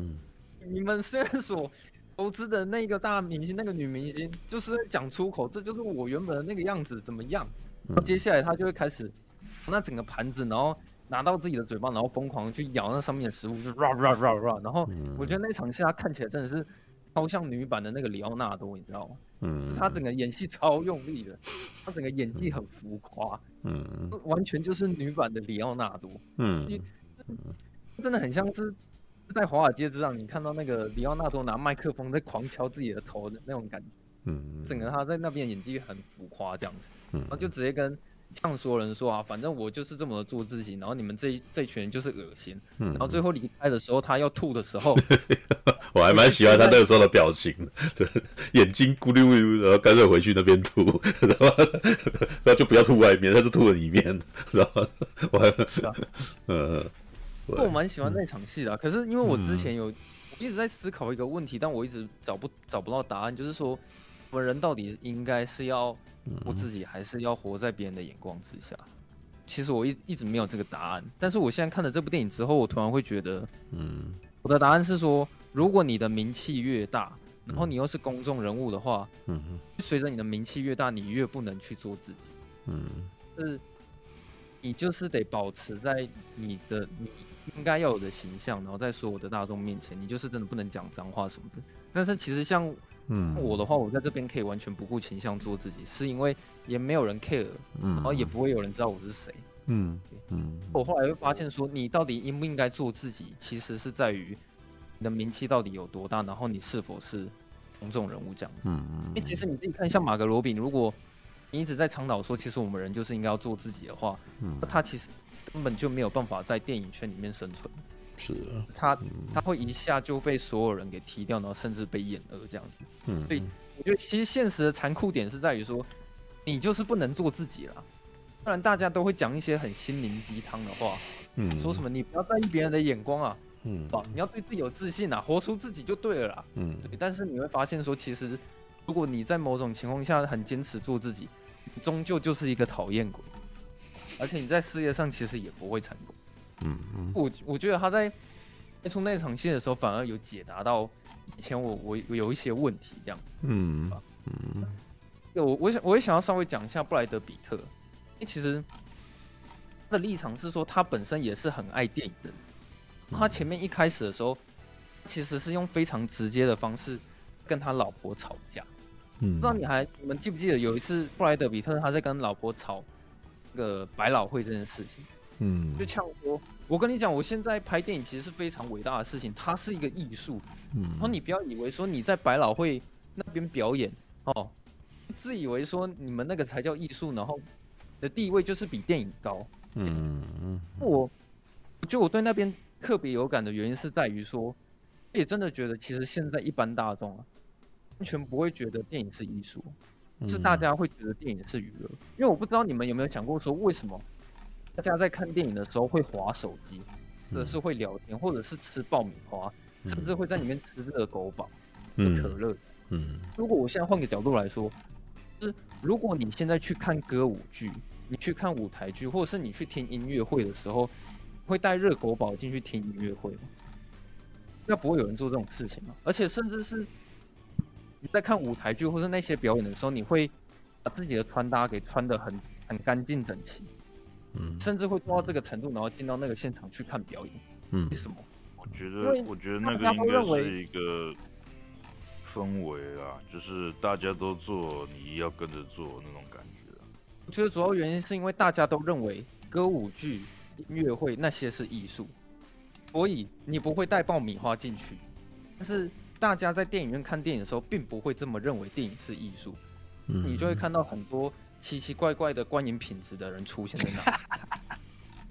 你们虽然说。”投资的那个大明星，那个女明星，就是讲出口，这就是我原本的那个样子，怎么样？接下来他就会开始那整个盘子，然后拿到自己的嘴巴，然后疯狂去咬那上面的食物，就 rah rah rah rah。然后我觉得那场戏他看起来真的是超像女版的那个里奥纳多，你知道吗？嗯，他整个演戏超用力的，他整个演技很浮夸，嗯，完全就是女版的里奥纳多，嗯，真的很像是。在华尔街之上，你看到那个里奥纳多拿麦克风在狂敲自己的头的那种感觉，嗯，整个他在那边演技很浮夸这样子，嗯，然后就直接跟这样说人说啊，反正我就是这么做自己，然后你们这这群人就是恶心，嗯，然后最后离开的时候，他要吐的时候，我还蛮喜欢他那个时候的表情，对，眼睛咕噜噜，然后干脆回去那边吐，然后然后就不要吐外面，他是吐了里面，然后我还，嗯。我蛮喜欢那场戏的，可是因为我之前有一直在思考一个问题，但我一直找不找不到答案，就是说我们人到底应该是要我自己，还是要活在别人的眼光之下？其实我一一直没有这个答案，但是我现在看了这部电影之后，我突然会觉得，嗯，我的答案是说，如果你的名气越大，然后你又是公众人物的话，嗯哼，随着你的名气越大，你越不能去做自己，嗯，是。你就是得保持在你的你应该要有的形象，然后在所有的大众面前，你就是真的不能讲脏话什么的。但是其实像嗯我的话，我在这边可以完全不顾形象做自己，是因为也没有人 care，然后也不会有人知道我是谁。嗯嗯，我后来会发现说，你到底应不应该做自己，其实是在于你的名气到底有多大，然后你是否是公众人物这样子。嗯嗯。因为其实你自己看，像马格罗比，如果你一直在倡导说，其实我们人就是应该要做自己的话，嗯，那他其实根本就没有办法在电影圈里面生存。是啊。他他会一下就被所有人给踢掉，然后甚至被厌恶这样子。嗯。所以我觉得，其实现实的残酷点是在于说，你就是不能做自己了。当然，大家都会讲一些很心灵鸡汤的话，嗯，说什么你不要在意别人的眼光啊，嗯，啊，你要对自己有自信啊，活出自己就对了啦，嗯，对。但是你会发现说，其实如果你在某种情况下很坚持做自己，终究就是一个讨厌鬼，而且你在事业上其实也不会成功。嗯嗯。我我觉得他在拍出那场戏的时候，反而有解答到以前我我我有一些问题这样子。嗯嗯。我我想我也想要稍微讲一下布莱德比特。因为其实他的立场是说，他本身也是很爱电影的。他前面一开始的时候，其实是用非常直接的方式跟他老婆吵架。嗯，不知道你还你们记不记得有一次布莱德比特他在跟老婆吵那个百老汇这件事情？嗯，就呛说：“我跟你讲，我现在拍电影其实是非常伟大的事情，它是一个艺术。嗯，然后你不要以为说你在百老汇那边表演哦，自以为说你们那个才叫艺术，然后。”的地位就是比电影高。嗯嗯，我，就我对那边特别有感的原因是在于说，也真的觉得其实现在一般大众啊，完全不会觉得电影是艺术，是大家会觉得电影是娱乐。因为我不知道你们有没有想过说，为什么大家在看电影的时候会划手机，或者是会聊天，或者是吃爆米花，甚至会在里面吃热狗堡、喝可乐。嗯，如果我现在换个角度来说。是，如果你现在去看歌舞剧，你去看舞台剧，或者是你去听音乐会的时候，会带热狗堡进去听音乐会吗？那不会有人做这种事情吗？而且甚至是你在看舞台剧或是那些表演的时候，你会把自己的穿搭给穿得很很干净整齐，嗯，甚至会做到这个程度，然后进到那个现场去看表演，嗯，为什么？我觉得，我觉得那个应该是一个。氛围啊，就是大家都做，你要跟着做那种感觉。我觉得主要原因是因为大家都认为歌舞剧、音乐会那些是艺术，所以你不会带爆米花进去。但是大家在电影院看电影的时候，并不会这么认为电影是艺术，嗯，你就会看到很多奇奇怪怪的观影品质的人出现在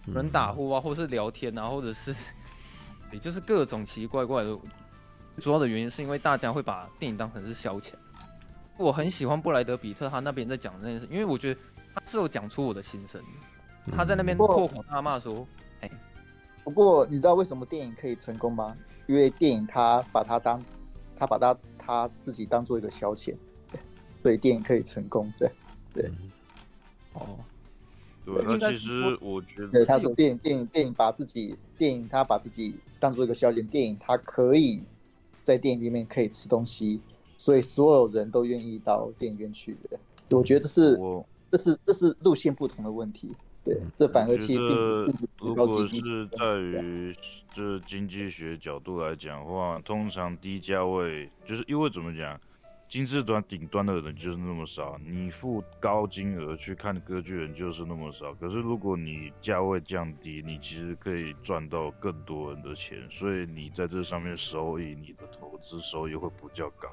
那，人打呼啊，或是聊天啊，或者是，也就是各种奇奇怪怪的。主要的原因是因为大家会把电影当成是消遣。我很喜欢布莱德比特他那边在讲这件事，因为我觉得他是有讲出我的心声。他在那边破口大骂说：“哎，不过你知道为什么电影可以成功吗？因为电影他把它当，他把他他自己当做一个消遣，所以电影可以成功。对，对，哦，对，那其实我觉得他是电影，电影，电影把自己，电影他把自己当做一个消遣，电影他可以。在电影里面可以吃东西，所以所有人都愿意到电影院去的。我觉得这是，这是这是路线不同的问题。对，这反而其实如果是在于这经济学角度来讲的话，通常低价位就是因为怎么讲？金字塔顶端的人就是那么少，你付高金额去看歌剧人就是那么少。可是如果你价位降低，你其实可以赚到更多人的钱，所以你在这上面收益，你的投资收益会比较高。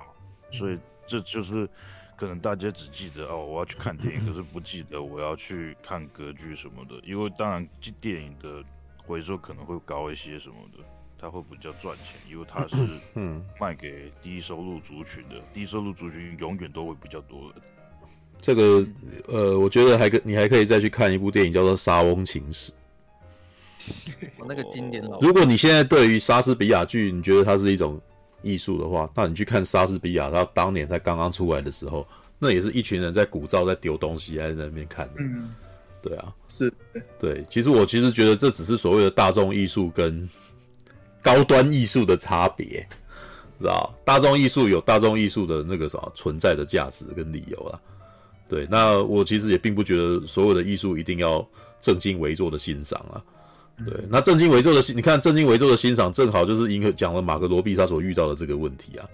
所以这就是可能大家只记得哦，我要去看电影，可是不记得我要去看歌剧什么的，因为当然电影的回收可能会高一些什么的。它会比较赚钱，因为它是嗯卖给低收入族群的，低收入族群永远都会比较多的。这个呃，我觉得还可你还可以再去看一部电影，叫做《莎翁情史》。我那个经典老。如果你现在对于莎士比亚剧，你觉得它是一种艺术的话，那你去看莎士比亚，他当年在刚刚出来的时候，那也是一群人在鼓噪，在丢东西，还在那边看的。嗯，对啊，是，对。其实我其实觉得这只是所谓的大众艺术跟。高端艺术的差别，知道？大众艺术有大众艺术的那个什么存在的价值跟理由啦，对，那我其实也并不觉得所有的艺术一定要正襟危坐的欣赏啊。对，那正襟危坐的欣，你看正襟危坐的欣赏，正好就是迎合讲了马格罗毕他所遇到的这个问题啊。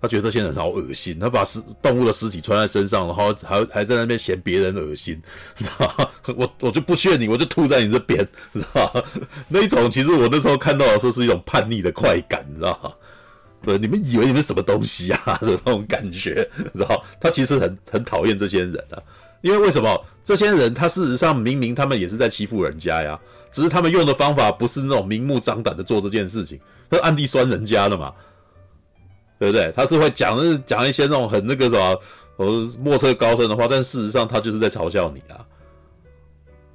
他觉得这些人好恶心，他把尸动物的尸体穿在身上，然后还还在那边嫌别人恶心，知道吗？我我就不劝你，我就吐在你这边，知道吗？那一种其实我那时候看到的时候是一种叛逆的快感，你知道吗？对，你们以为你们什么东西啊 的那种感觉，然后？他其实很很讨厌这些人啊，因为为什么？这些人他事实上明明他们也是在欺负人家呀，只是他们用的方法不是那种明目张胆的做这件事情，他暗地酸人家的嘛。对不对？他是会讲讲一些那种很那个什么，呃，莫测高深的话，但事实上他就是在嘲笑你啊。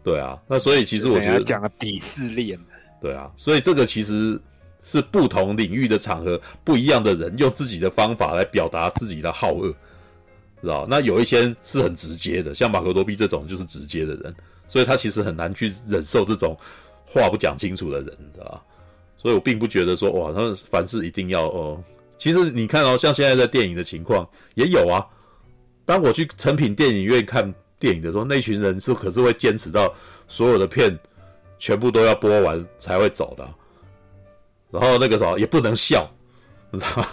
对啊，那所以其实我觉得讲个鄙视链。对啊，所以这个其实是不同领域的场合，不一样的人用自己的方法来表达自己的好恶，知道？那有一些是很直接的，像马格罗毕这种就是直接的人，所以他其实很难去忍受这种话不讲清楚的人，知道？所以我并不觉得说哇，他凡事一定要哦。其实你看哦，像现在在电影的情况也有啊。当我去诚品电影院看电影的时候，那群人是可是会坚持到所有的片全部都要播完才会走的。然后那个时候也不能笑，你知道吗？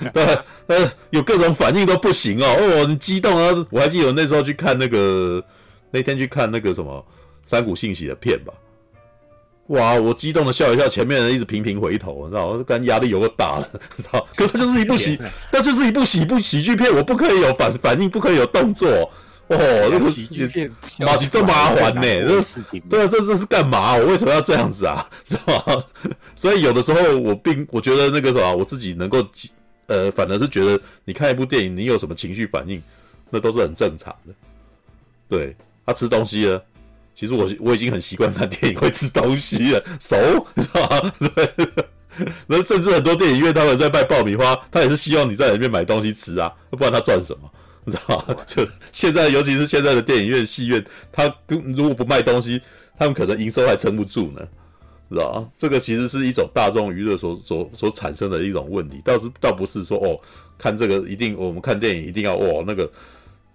对，呃，有各种反应都不行哦。哦，你激动啊！我还记得我那时候去看那个那天去看那个什么三谷信息的片吧。哇！我激动的笑一笑，前面人一直频频回头，你知道吗？跟压力有个大了，知道？可是它就是一部喜，那就是一部喜部喜剧片，我不可以有反反应，不可以有动作。哦，那个喜剧片，麻烦这麻烦呢？这对啊，这这是干嘛？我为什么要这样子啊？知道吗？所以有的时候我并我觉得那个什么，我自己能够呃，反而是觉得你看一部电影，你有什么情绪反应，那都是很正常的。对，他吃东西了。其实我我已经很习惯看电影会吃东西了，熟，你知道吗？对，那甚至很多电影院他们在卖爆米花，他也是希望你在里面买东西吃啊，不然他赚什么？你知道吗？就现在，尤其是现在的电影院、戏院，他如果不卖东西，他们可能营收还撑不住呢，知道吗？这个其实是一种大众娱乐所所所产生的一种问题，倒是倒不是说哦，看这个一定我们看电影一定要哦那个。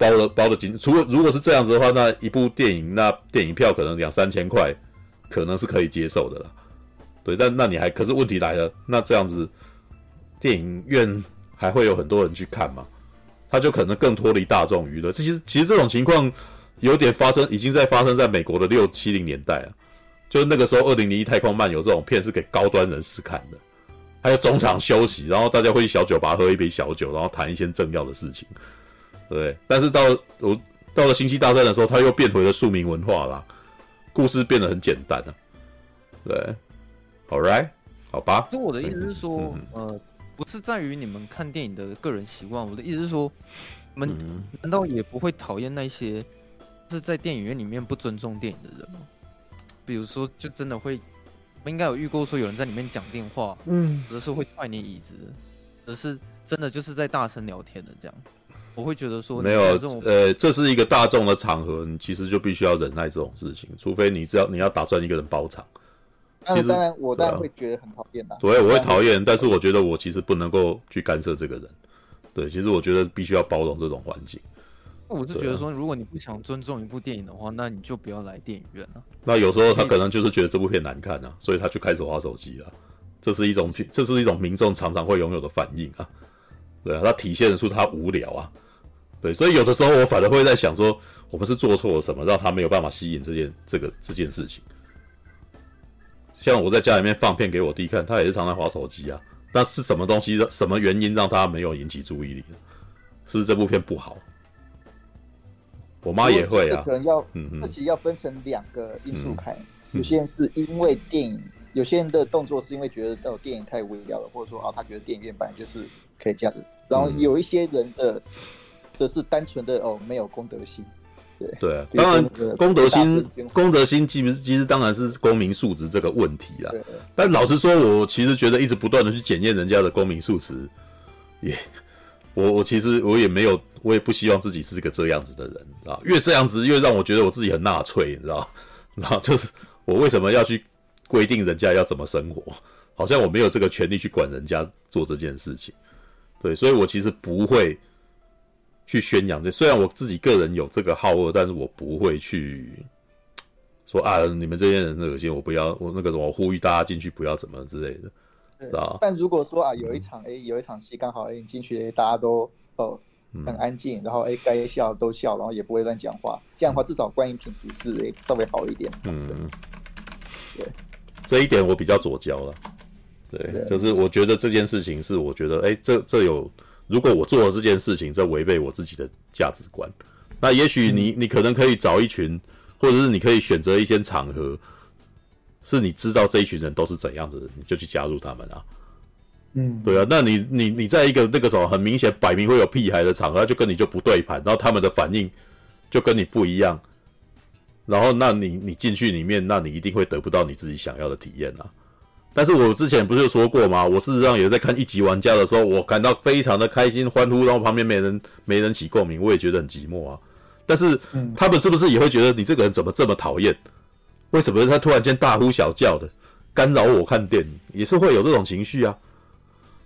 包了包的紧，除果如果是这样子的话，那一部电影那电影票可能两三千块，可能是可以接受的了。对，但那你还可是问题来了，那这样子电影院还会有很多人去看吗？他就可能更脱离大众娱乐。其实其实这种情况有点发生，已经在发生在美国的六七零年代啊，就那个时候《二零零一太空漫游》这种片是给高端人士看的，还有中场休息，然后大家会去小酒吧喝一杯小酒，然后谈一些正要的事情。对，但是到我到了星际大战的时候，他又变回了庶民文化啦，故事变得很简单了。对，All right，好吧。就我的意思是说，嗯、呃，不是在于你们看电影的个人习惯，我的意思是说，你们难道也不会讨厌那些是在电影院里面不尊重电影的人吗？比如说，就真的会，我应该有遇过说有人在里面讲电话，嗯，或者是会踹你椅子，而是真的就是在大声聊天的这样。我会觉得说没有，呃，这是一个大众的场合，你其实就必须要忍耐这种事情，除非你只要你要打算一个人包场。其实当然，我当然会觉得很讨厌的。对，我会讨厌，但是我觉得我其实不能够去干涉这个人。对，其实我觉得必须要包容这种环境。我是觉得说，如果你不想尊重一部电影的话，那你就不要来电影院了。那有时候他可能就是觉得这部片难看啊，所以他就开始滑手机了。这是一种，这是一种民众常常会拥有的反应啊。对啊，他体现出他无聊啊。对，所以有的时候我反而会在想说，我们是做错了什么，让他没有办法吸引这件这个这件事情。像我在家里面放片给我弟看，他也是常常划手机啊。那是什么东西，什么原因让他没有引起注意力？是不是这部片不好？我妈也会啊。可能要，嗯嗯，其实要分成两个因素看。嗯、有些人是因为电影，有些人的动作是因为觉得哦电影太无聊了，或者说啊他觉得电影院本来就是可以这样子。然后有一些人的。这是单纯的哦，没有公德心，对对啊，当然公德心，公德心其实其实当然是公民素质这个问题啦。但老实说，我其实觉得一直不断的去检验人家的公民素质，也我我其实我也没有，我也不希望自己是个这样子的人啊。越这样子越让我觉得我自己很纳粹，你知道？然后就是我为什么要去规定人家要怎么生活？好像我没有这个权利去管人家做这件事情。对，所以我其实不会。去宣扬这。虽然我自己个人有这个好恶，但是我不会去说啊，你们这些人恶心，我不要，我那个什么，我呼吁大家进去不要怎么之类的，是吧？但如果说啊，有一场哎、欸，有一场戏刚好哎、进去大家都哦很安静，然后哎该笑都笑，然后也不会乱讲话，这样的话至少观影品质是哎、欸、稍微好一点。嗯，对，这一点我比较左交了。对，就是我觉得这件事情是，我觉得，哎，这这有，如果我做了这件事情，这违背我自己的价值观，那也许你你可能可以找一群，或者是你可以选择一些场合，是你知道这一群人都是怎样的人，你就去加入他们啊。嗯，对啊，那你你你在一个那个什么很明显摆明会有屁孩的场合，就跟你就不对盘，然后他们的反应就跟你不一样，然后那你你进去里面，那你一定会得不到你自己想要的体验啊。但是我之前不是有说过吗？我事实上也在看一级玩家的时候，我感到非常的开心欢呼，然后旁边没人没人起共鸣，我也觉得很寂寞啊。但是他们是不是也会觉得你这个人怎么这么讨厌？为什么他突然间大呼小叫的干扰我看电影？也是会有这种情绪啊。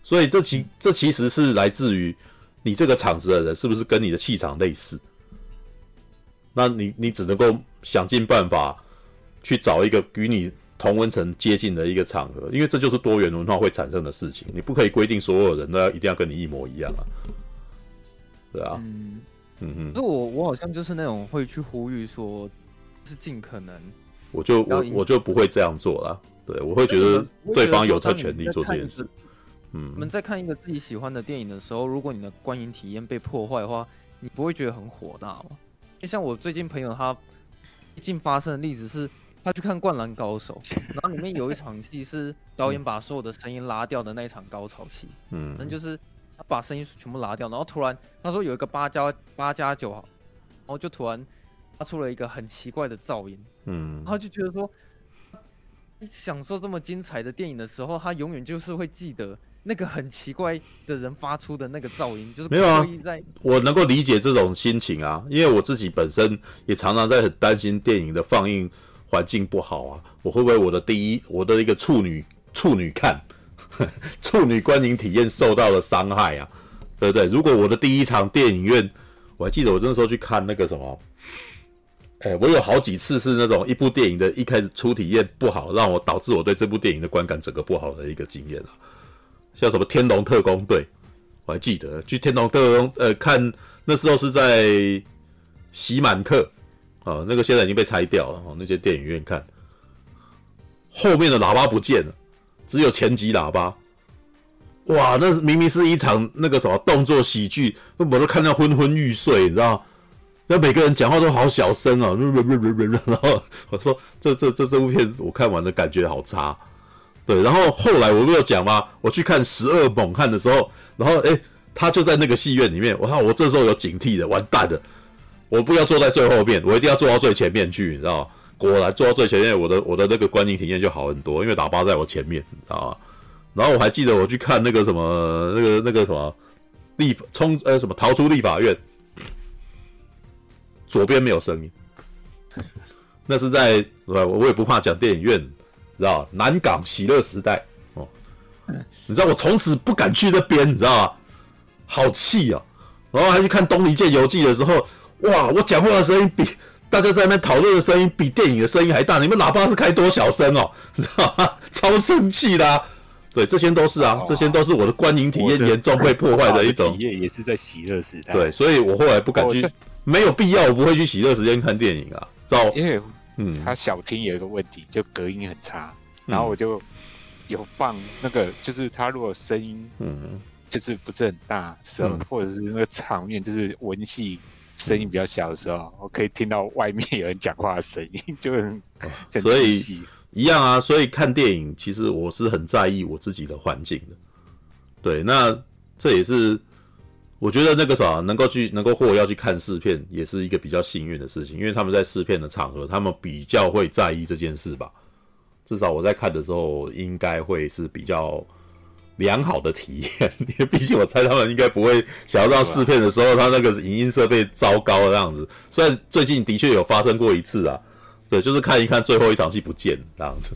所以这其这其实是来自于你这个场子的人是不是跟你的气场类似？那你你只能够想尽办法去找一个与你。同温层接近的一个场合，因为这就是多元文化会产生的事情。你不可以规定所有人都要一定要跟你一模一样啊，对啊，嗯嗯嗯。可是我我好像就是那种会去呼吁说，是尽可能，我就我我就不会这样做了。对，我会觉得对方有他权利做这件事。嗯，我们在看一个自己喜欢的电影的时候，如果你的观影体验被破坏的话，你不会觉得很火大吗？像我最近朋友他最近发生的例子是。他去看《灌篮高手》，然后里面有一场戏是导演把所有的声音拉掉的那一场高潮戏，嗯，那就是他把声音全部拉掉，然后突然他说有一个八加八加九，然后就突然发出了一个很奇怪的噪音，嗯，然后就觉得说，享受这么精彩的电影的时候，他永远就是会记得那个很奇怪的人发出的那个噪音，就是没有啊，我能够理解这种心情啊，因为我自己本身也常常在很担心电影的放映。环境不好啊，我会不会我的第一，我的一个处女处女看，处女观影体验受到了伤害啊，对不对？如果我的第一场电影院，我还记得我那时候去看那个什么，哎，我有好几次是那种一部电影的一开始初体验不好，让我导致我对这部电影的观感整个不好的一个经验啊，像什么《天龙特工队》，我还记得去《天龙特工》呃看那时候是在喜满客。啊，那个现在已经被拆掉了。哦，那些电影院看，后面的喇叭不见了，只有前级喇叭。哇，那是明明是一场那个什么动作喜剧，我都看到昏昏欲睡，你知道？那每个人讲话都好小声啊，然后我说这这这这部片子我看完的感觉好差。对，然后后来我不有讲吗？我去看《十二猛汉》的时候，然后诶，他就在那个戏院里面，我看我这时候有警惕的，完蛋了。我不要坐在最后面，我一定要坐到最前面去，你知道吗？果然坐到最前面，我的我的那个观影体验就好很多，因为喇叭在我前面，你知道吗？然后我还记得我去看那个什么，那 个那个什么立冲呃什么逃出立法院，左边没有声音，那是在我我也不怕讲电影院，你知道吗？南港喜乐时代哦，你知道我从此不敢去那边，你知道吗？好气啊！然后还去看《东离剑游记》的时候。哇！我讲话的声音比大家在那边讨论的声音比电影的声音还大，你们喇叭是开多小声哦？你 知道吗？超生气的啊！对，这些都是啊，这些都是我的观影体验严重被破坏的一种。体验也是在喜乐时代。对，所以我后来不敢去，没有必要，我不会去喜乐时间看电影啊。照，因为嗯，他小厅有一个问题，就隔音很差，然后我就有放那个，就是他如果声音嗯，就是不是很大时候，或者是那个场面就是文戏。声音比较小的时候，我可以听到外面有人讲话的声音，就很，所以一样啊。所以看电影，其实我是很在意我自己的环境的。对，那这也是我觉得那个啥，能够去能够或要去看试片，也是一个比较幸运的事情，因为他们在试片的场合，他们比较会在意这件事吧。至少我在看的时候，应该会是比较。良好的体验，因为毕竟我猜他们应该不会想要让试片的时候，他那个影音设备糟糕的样子。虽然最近的确有发生过一次啊，对，就是看一看最后一场戏不见这样子，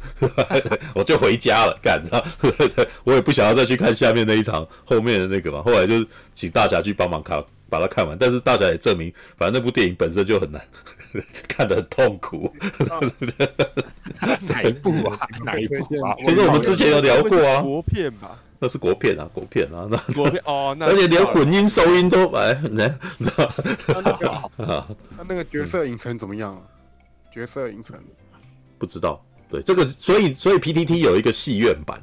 我就回家了，干，我也不想要再去看下面那一场后面的那个嘛。后来就请大侠去帮忙看把它看完。但是大家也证明，反正那部电影本身就很难，看得很痛苦。哪一部啊？哪一部啊？就是我们之前有聊过啊，国片吧？那是国片啊，国片啊，那国片哦，那 而且连混音收音都哎，你知道？那那个角色影城怎么样？角色影城不知道。对这个，所以所以 PTT 有一个戏院版，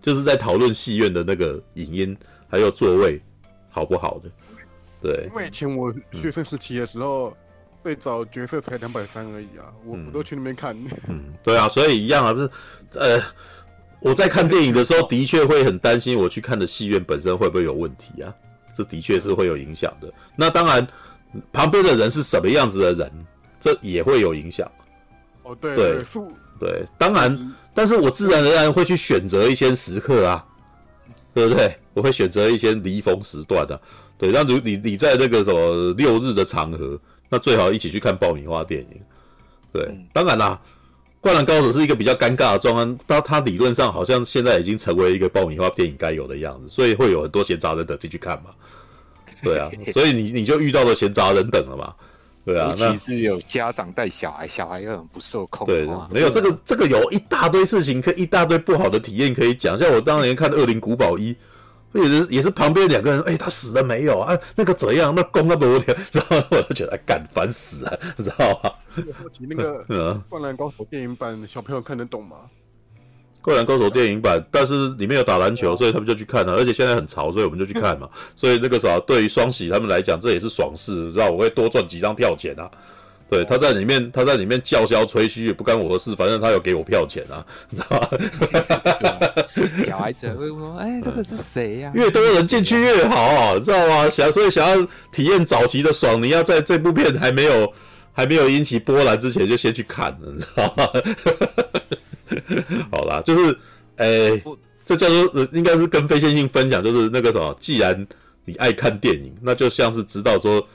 就是在讨论戏院的那个影音还有座位好不好的。对，因为以前我学生时期的时候，最早角色才两百三而已啊，我我都去那边看。嗯，对啊，所以一样啊，不是呃，我在看电影的时候，的确会很担心我去看的戏院本身会不会有问题啊，这的确是会有影响的。那当然，旁边的人是什么样子的人，这也会有影响。哦，对对。对对，当然，但是我自然而然会去选择一些时刻啊，对不对？我会选择一些离峰时段的、啊，对。那如你你在那个什么六日的场合，那最好一起去看爆米花电影。对，当然啦，《灌篮高手》是一个比较尴尬的状况，它它理论上好像现在已经成为一个爆米花电影该有的样子，所以会有很多闲杂人等进去看嘛。对啊，所以你你就遇到了闲杂人等了嘛。对啊，尤其是有家长带小孩，小孩又很不受控。对，没有这个，这个有一大堆事情，可以一大堆不好的体验可以讲。像我当年看《恶灵古堡一》，也是也是旁边两个人，哎，他死了没有啊？那个怎样？那公那么无聊，然后我就觉得干烦死了，你知道吗？那个《灌篮高手》电影版，小朋友看得懂吗？《灌篮高手》电影版，但是里面有打篮球，所以他们就去看了。而且现在很潮，所以我们就去看嘛。所以那个啥，对于双喜他们来讲，这也是爽事，知道我会多赚几张票钱啊。对，他在里面，他在里面叫嚣吹嘘也不干我的事，反正他有给我票钱啊，你知道吗？小孩子会说：“哎，这个是谁呀？” 越多人进去越好，知道吗？想所以想要体验早期的爽，你要在这部片还没有还没有引起波澜之前，就先去看了，你知道吗？好啦，就是，诶、欸，这叫做应该是跟非线性分享，就是那个什么，既然你爱看电影，那就像是知道说，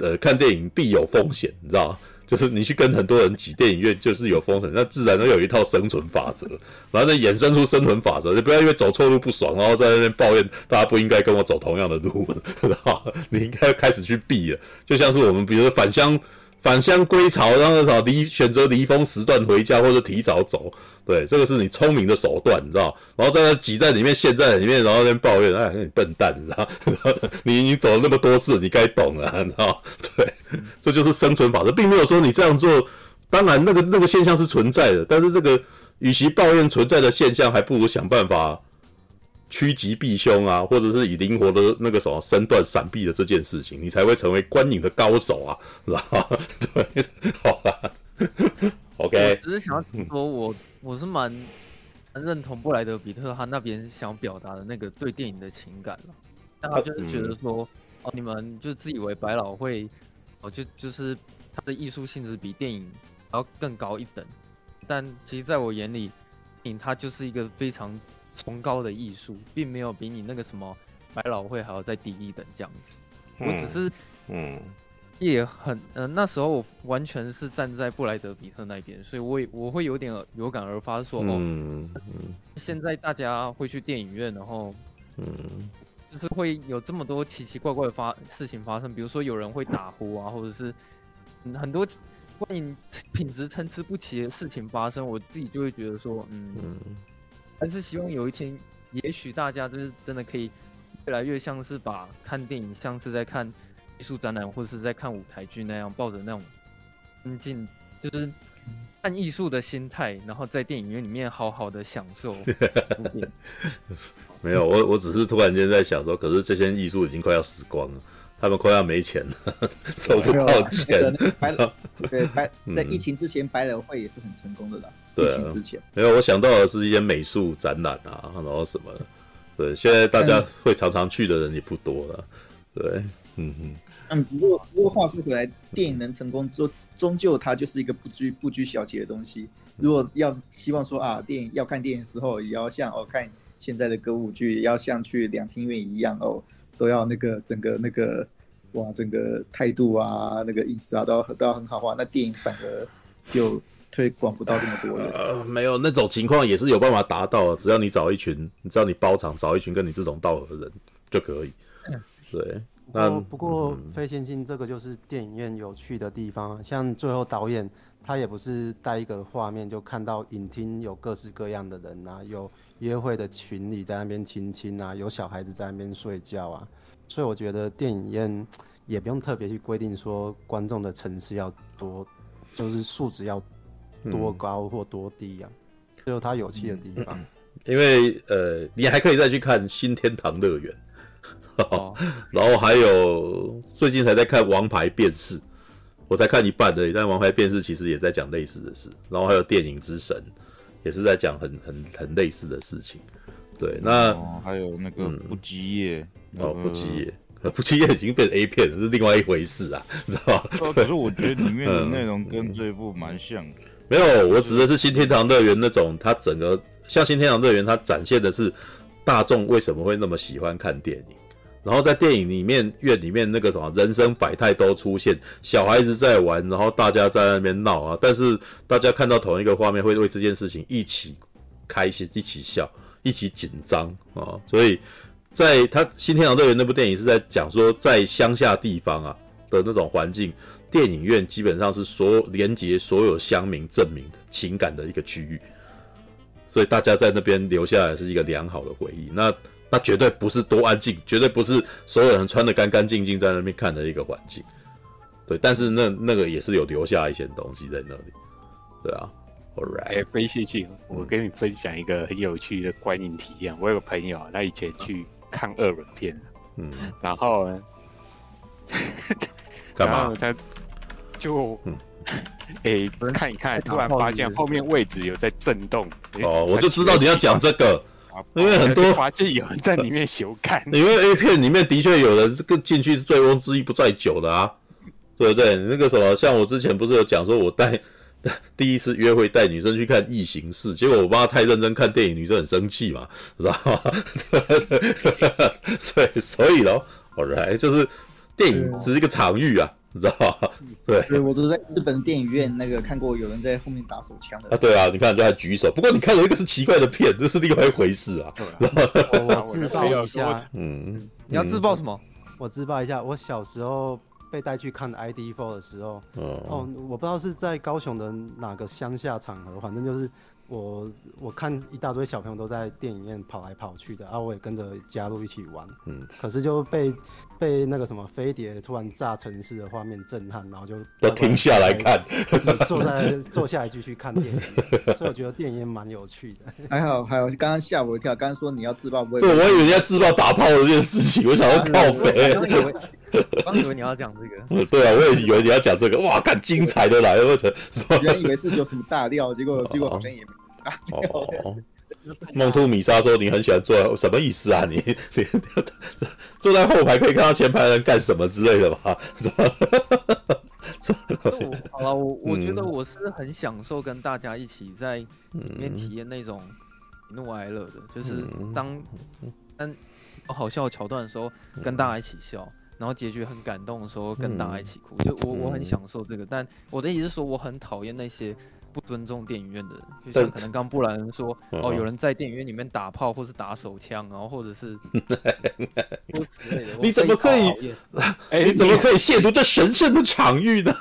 呃，看电影必有风险，你知道吗？就是你去跟很多人挤电影院，就是有风险，那自然都有一套生存法则，然后呢衍生出生存法则，你不要因为走错路不爽，然后在那边抱怨大家不应该跟我走同样的路，知道？你应该开始去避了，就像是我们比如说返乡。返乡归巢，然后找离选择离峰时段回家，或者提早走，对，这个是你聪明的手段，你知道？然后在那挤在里面，陷在里面，然后在那抱怨，哎，你笨蛋，你知道？你你走了那么多次，你该懂了，你知道？对，这就是生存法则，并没有说你这样做，当然那个那个现象是存在的，但是这个与其抱怨存在的现象，还不如想办法。趋吉避凶啊，或者是以灵活的那个什么身段闪避的这件事情，你才会成为观影的高手啊，是吧？对，好吧。OK，我只是想要说我，我我是蛮认同布莱德比特他那边想表达的那个对电影的情感了。但他就是觉得说，嗯、哦，你们就自以为百老汇，哦，就就是他的艺术性质比电影还要更高一等，但其实在我眼里，电影它就是一个非常。崇高的艺术，并没有比你那个什么百老汇还要再低一等这样子。嗯、我只是，嗯，也很，嗯、呃，那时候我完全是站在布莱德比特那边，所以我也我会有点有感而发说，哦，现在大家会去电影院，然后，嗯，就是会有这么多奇奇怪怪的发事情发生，比如说有人会打呼啊，或者是很多观影品质参差不齐的事情发生，我自己就会觉得说，嗯。嗯但是希望有一天，也许大家就是真的可以越来越像是把看电影像是在看艺术展览或者是在看舞台剧那样，抱着那种安静就是看艺术的心态，然后在电影院里面好好的享受。没有，我我只是突然间在想说，可是这些艺术已经快要死光了。他们快要没钱了，筹不到钱。白老对白 在疫情之前，白人会也是很成功的啦。对、啊，疫情之前没有，我想到的是一些美术展览啊，然后什么的。对，现在大家会常常去的人也不多了。对，嗯嗯嗯。不过不过话说回来，电影能成功，终终究它就是一个不拘不拘小节的东西。如果要希望说啊，电影要看电影的时候，也要像哦看现在的歌舞剧，要像去两厅院一样哦。都要那个整个那个哇，整个态度啊，那个意思啊，都要都要很好话。那电影反而就推广不到这么多了。呃，没有那种情况也是有办法达到的，只要你找一群，你知道你包场找一群跟你志同道合的人就可以。对，那不过非线性这个就是电影院有趣的地方啊，像最后导演他也不是带一个画面就看到影厅有各式各样的人啊，有约会的情侣在那边亲亲啊，有小孩子在那边睡觉啊，所以我觉得电影院也不用特别去规定说观众的层次要多，就是素质要多高或多低啊，只有它有趣的地方。因为呃，你还可以再去看新天堂乐园。哦，然后还有最近才在看《王牌变式》，我才看一半而已。但《王牌变式》其实也在讲类似的事。然后还有《电影之神》，也是在讲很很很类似的事情。对，那、哦、还有那个《不羁夜》哦，《不羁夜》《不羁夜》已经变成 A 片了，是另外一回事啊，你 知道吧？可是我觉得里面的内容跟这一部蛮像的。没有，我指的是新天堂乐园那种，它整个像新天堂乐园，它展现的是大众为什么会那么喜欢看电影。然后在电影里面，院里面那个什么人生百态都出现，小孩子在玩，然后大家在那边闹啊。但是大家看到同一个画面，会为这件事情一起开心、一起笑、一起紧张啊。所以，在他《新天堂乐园》那部电影是在讲说，在乡下地方啊的那种环境，电影院基本上是所有连接所有乡民、镇民的情感的一个区域。所以大家在那边留下来是一个良好的回忆。那。那绝对不是多安静，绝对不是所有人穿的干干净净在那边看的一个环境，对。但是那那个也是有留下一些东西在那里，对啊。All right，哎，飞信信，我跟你分享一个很有趣的观影体验。我有个朋友，他以前去看二轮片，嗯，然后呢，干嘛？然后他就，嗯，哎，看一看，突然发现后面位置有在震动。哦，我就知道你要讲这个。因为很多滑稽有人在里面修看，因为 A 片里面的确有人这个进去是醉翁之意不在酒的啊，对不对？那个什么，像我之前不是有讲说，我带 第一次约会带女生去看异形四，结果我妈太认真看电影，女生很生气嘛，知道吗？所以所以咯，后来就是电影只是一个场域啊。你知道吗？对，对我都在日本电影院那个看过有人在后面打手枪的啊。对啊，你看，就还举手。不过你看有一个是奇怪的片，这是另外一回事啊。我自爆一下，嗯，你要自爆什么？我自爆一下，我小时候被带去看 ID4 的时候，哦，我不知道是在高雄的哪个乡下场合，反正就是。我我看一大堆小朋友都在电影院跑来跑去的，然后我也跟着加入一起玩，嗯，可是就被被那个什么飞碟突然炸城市的画面震撼，然后就都停下来看，坐在 坐下来继续看电影，所以我觉得电影蛮有趣的。还好还好，刚刚吓我一跳，刚刚说你要自爆不会，对，我以为你要自爆打炮的这件事情，我想要靠北，我刚以为 刚以为你要讲这个，对啊，我也以为你要讲这个，哇，看精彩的来了，我原以为是有什么大料，结果结果好像也没。哦，梦兔米莎说你很喜欢坐，什么意思啊？你你 坐在后排可以看到前排人干什么之类的吧？好了，我我觉得我是很享受跟大家一起在里面体验那种喜怒哀乐的，就是当当有好笑的桥段的时候，跟大家一起笑，然后结局很感动的时候，跟大家一起哭，就我我很享受这个。但我的意思是说，我很讨厌那些。不尊重电影院的人，就像可能刚布兰说，哦，有人在电影院里面打炮，或是打手枪，然后或者是 之类的。你怎么可以？哎，你怎么可以亵渎这神圣的场域呢？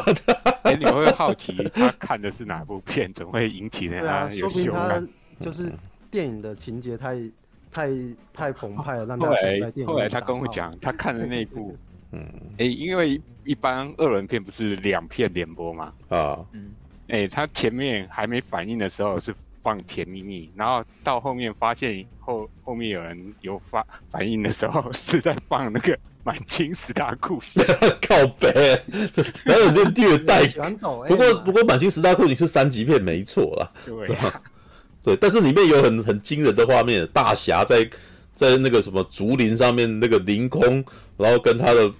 哎，你会好奇他看的是哪部片，怎么会引起他有羞感？就是电影的情节太太太澎湃了，让他在电影。后来他跟我讲，他看的那部，嗯，哎，因为一般二轮片不是两片联播嘛？啊，嗯。哎、欸，他前面还没反应的时候是放《甜蜜蜜》，然后到后面发现后后面有人有发反应的时候是在放那个 《满清十大酷刑》。靠北，这还有点虐待。不过不过，《满清十大酷刑》是三级片，没错啦。对、啊，对，但是里面有很很惊人的画面，大侠在在那个什么竹林上面那个凌空，然后跟他的。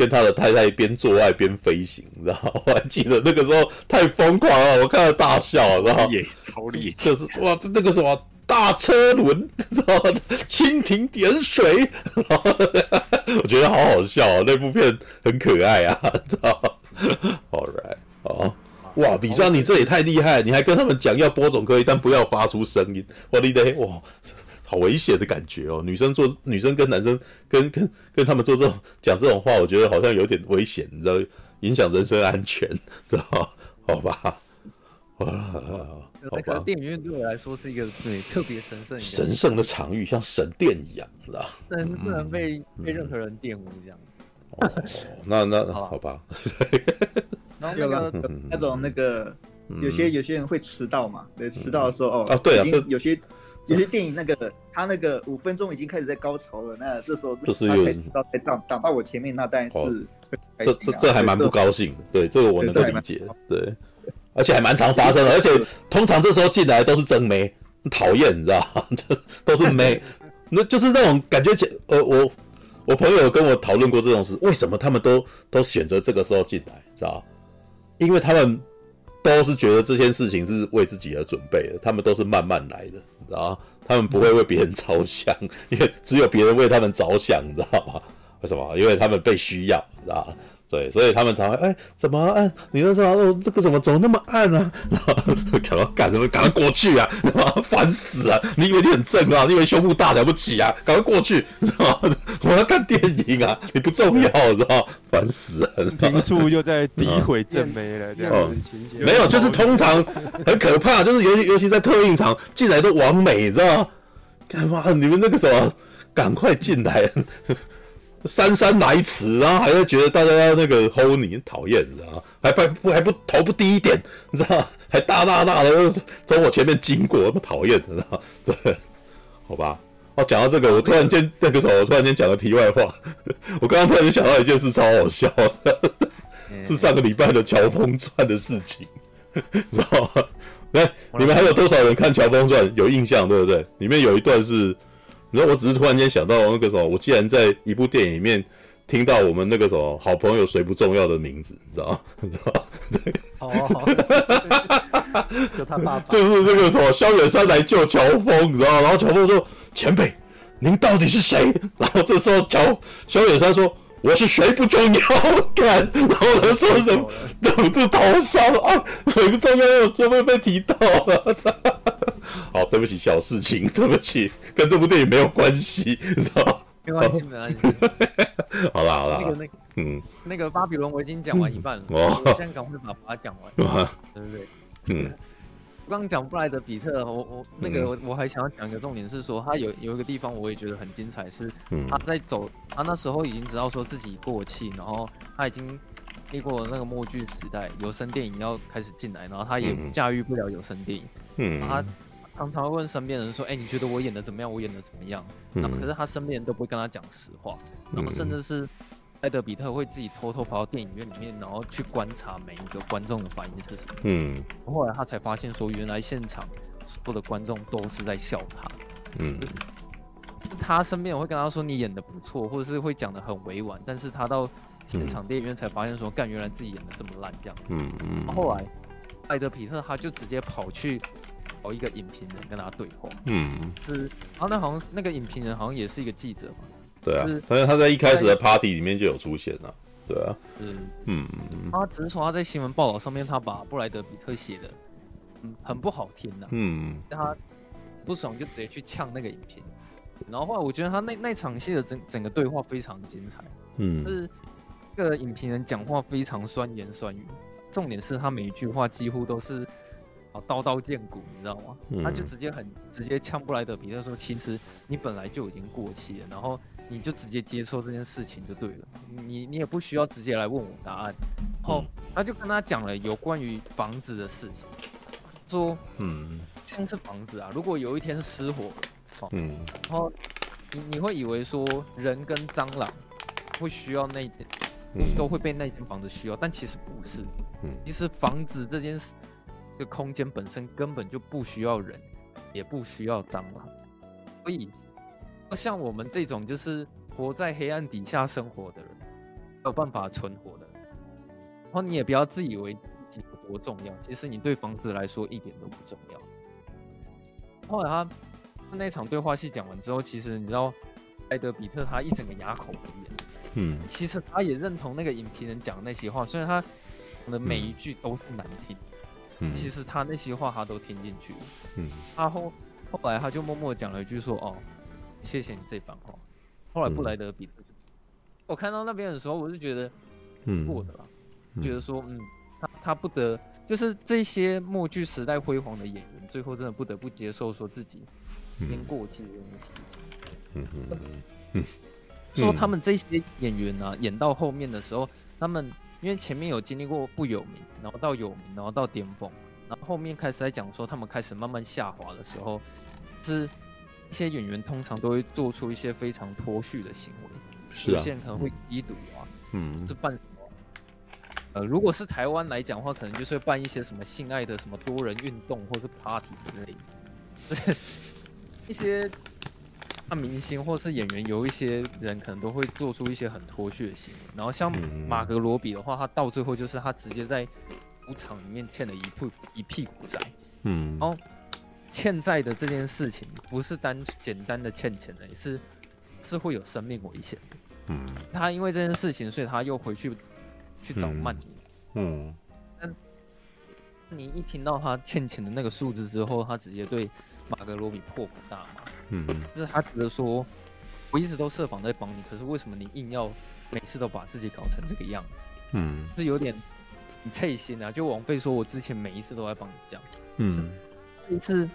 跟他的太太边做爱边飞行，你知道吗？我还记得那个时候太疯狂了，我看了大笑，然后超厉害，就是哇，这那个什么大车轮，知道吗？蜻蜓点水，然 后我觉得好好笑哦，那部片很可爱啊，知道吗？All right，哦，哇，比莎你这也太厉害，你还跟他们讲要播种可以，但不要发出声音，我的天，哇！好危险的感觉哦。女生做女生跟男生跟跟跟他们做这种讲这种话，我觉得好像有点危险，你知道，影响人身安全，知道？好吧。那个电影院对我来说是一个对特别神圣、神圣的场域，像神殿一样，是吧？但不能被被任何人玷污，这样。哦，那那好吧。然后那个 那种那个，有些有些人会迟到嘛？对，迟到的时候哦。啊，对啊，有些有些电影那个他那个五分钟已经开始在高潮了，那这时候他才迟到，才挡挡到我前面，那当然是这这这还蛮不高兴的。对，这个我能够理解。对。而且还蛮常发生的，而且通常这时候进来都是真妹，讨厌，你知道吗？都是妹，那就是那种感觉。呃，我我朋友跟我讨论过这种事，为什么他们都都选择这个时候进来，知道？因为他们都是觉得这些事情是为自己而准备的，他们都是慢慢来的，你知道？他们不会为别人着想，因为只有别人为他们着想，你知道吗？为什么？因为他们被需要，你知道？对，所以他们常会哎，怎么按？你那时候哦，这个怎么怎么那么暗啊？然后赶快赶什么？赶快过去啊！烦死啊！你以为你很正啊？你以为胸部大了不起啊？赶快过去，知道吗？我要看电影啊！你不重要，知道吗？烦死了！平处又在诋毁正妹了，这样没有，就是通常很可怕，就是尤其尤其在特映场进来都完美，你知道吗？干嘛？你们那个什么，赶快进来！姗姗来迟，然后还会觉得大家要那个 hold 你，讨厌，你知道吗？还不不还不头不低一点，你知道吗？还大大大的从我前面经过，不讨厌，你知道吗？对，好吧。哦，讲到这个，我突然间那个时候，我突然间讲个题外话。我刚刚突然间想到一件事，超好笑的，是上个礼拜的《乔峰传》的事情，知道吗？来，你们还有多少人看《乔峰传》有印象，对不对？里面有一段是。你知道，我只是突然间想到那个什么，我既然在一部电影里面听到我们那个什么好朋友谁不重要的名字，你知道吗？你知道 哦，就他爸爸，就是那个什么萧远山来救乔峰，你知道吗？然后乔峰说：“前辈，您到底是谁？” 然后这时候乔萧远山说：“我是谁不重要，干。”然后他说忍忍不住逃烧啊，谁不重要就会被提到了。好，对不起，小事情，对不起，跟这部电影没有关系，你知道吗？没关系，没关系。好啦，好啦，那个，那个，嗯，那个巴比伦我已经讲完一半了，哦，我现在赶快把把它讲完，对不对？嗯，我刚刚讲布莱德比特，我我那个我我还想要讲一个重点是说，他有有一个地方我也觉得很精彩，是他在走，他那时候已经知道说自己过气，然后他已经经过了那个默剧时代，有声电影要开始进来，然后他也驾驭不了有声电影，嗯，他。常常会问身边人说：“哎、欸，你觉得我演的怎么样？我演的怎么样？”那么可是他身边人都不会跟他讲实话，那么甚至是艾德比特会自己偷偷跑到电影院里面，然后去观察每一个观众的反应是什么。嗯，后来他才发现说，原来现场所有的观众都是在笑他。嗯，他身边我会跟他说：“你演的不错”，或者是会讲的很委婉，但是他到现场电影院才发现说：“干，原来自己演的这么烂。”这样。嗯嗯。后来艾德比特他就直接跑去。找一个影评人跟他对话，嗯，是，然后那好像那个影评人好像也是一个记者嘛，对啊，反正他在一开始的 party 里面就有出现了，对啊，是，嗯，他只是说他在新闻报道上面他把布莱德比特写的，嗯，很不好听呐，嗯，他不爽就直接去呛那个影评，然后后来我觉得他那那场戏的整整个对话非常精彩，嗯，是这个影评人讲话非常酸言酸语，重点是他每一句话几乎都是。啊，刀刀见骨，你知道吗？嗯、他就直接很直接呛布莱德比特说：“其实你本来就已经过期了，然后你就直接接受这件事情就对了，你你也不需要直接来问我答案。”然后他就跟他讲了有关于房子的事情，说：“嗯，像这房子啊，如果有一天失火了，嗯，然后你你会以为说人跟蟑螂会需要那间，都会被那间房子需要，但其实不是，其实房子这件事。”这个空间本身根本就不需要人，也不需要蟑螂，所以像我们这种就是活在黑暗底下生活的人，没有办法存活的人，然后你也不要自以为自己有多重要，其实你对房子来说一点都不重要。后来他那场对话戏讲完之后，其实你知道艾德比特他一整个哑口无言，嗯，其实他也认同那个影评人讲的那些话，虽然他讲的每一句都是难听。其实他那些话他都听进去，嗯，他后后来他就默默讲了一句说：“哦，谢谢你这番话。”后来布莱德彼特，我看到那边的时候，我就觉得，嗯，过的了，觉得说，嗯，他他不得，就是这些默剧时代辉煌的演员，最后真的不得不接受说自己年过气的东西。嗯嗯嗯，说他们这些演员啊，演到后面的时候，他们因为前面有经历过不有名，然后到有名，然后到巅峰，然后后面开始在讲说他们开始慢慢下滑的时候，是。一些演员通常都会做出一些非常脱序的行为，是啊，有些人可能会吸毒啊，嗯，这办什么？呃，如果是台湾来讲的话，可能就是会办一些什么性爱的什么多人运动或是 party 之类的。一些大明星或是演员，有一些人可能都会做出一些很脱序的行为。然后像马格罗比的话，他到最后就是他直接在赌场里面欠了一屁一屁股债，嗯，然后。欠债的这件事情不是单简单的欠钱的，也是是会有生命危险的。嗯，他因为这件事情，所以他又回去去找曼尼。嗯，但你一听到他欠钱的那个数字之后，他直接对马格罗比破口大骂。嗯，就是他觉得说，我一直都设防在帮你，可是为什么你硬要每次都把自己搞成这个样子？嗯，是有点你脆心啊。就王菲说，我之前每一次都在帮你这样。嗯。一次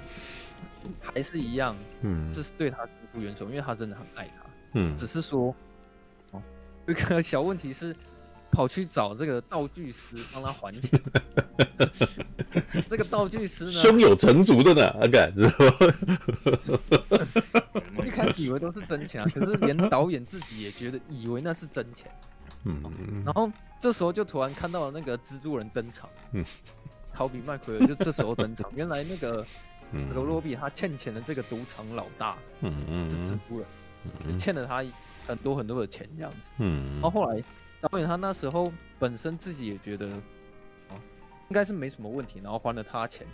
还是一样，嗯，这是对他不援手，因为他真的很爱他，嗯，只是说，哦，有一个小问题是，跑去找这个道具师帮他还钱，这个道具师呢，胸有成竹的呢，阿敢，知道 一开始以为都是真钱啊，可是连导演自己也觉得以为那是真钱，嗯，然后这时候就突然看到了那个蜘蛛人登场，嗯。逃比麦奎尔就这时候登场，原来那个格罗比他欠钱的这个赌场老大，嗯嗯，是蜘蛛人，欠了他很多很多的钱这样子，嗯，然后后来导演他那时候本身自己也觉得，哦，应该是没什么问题，然后还了他钱。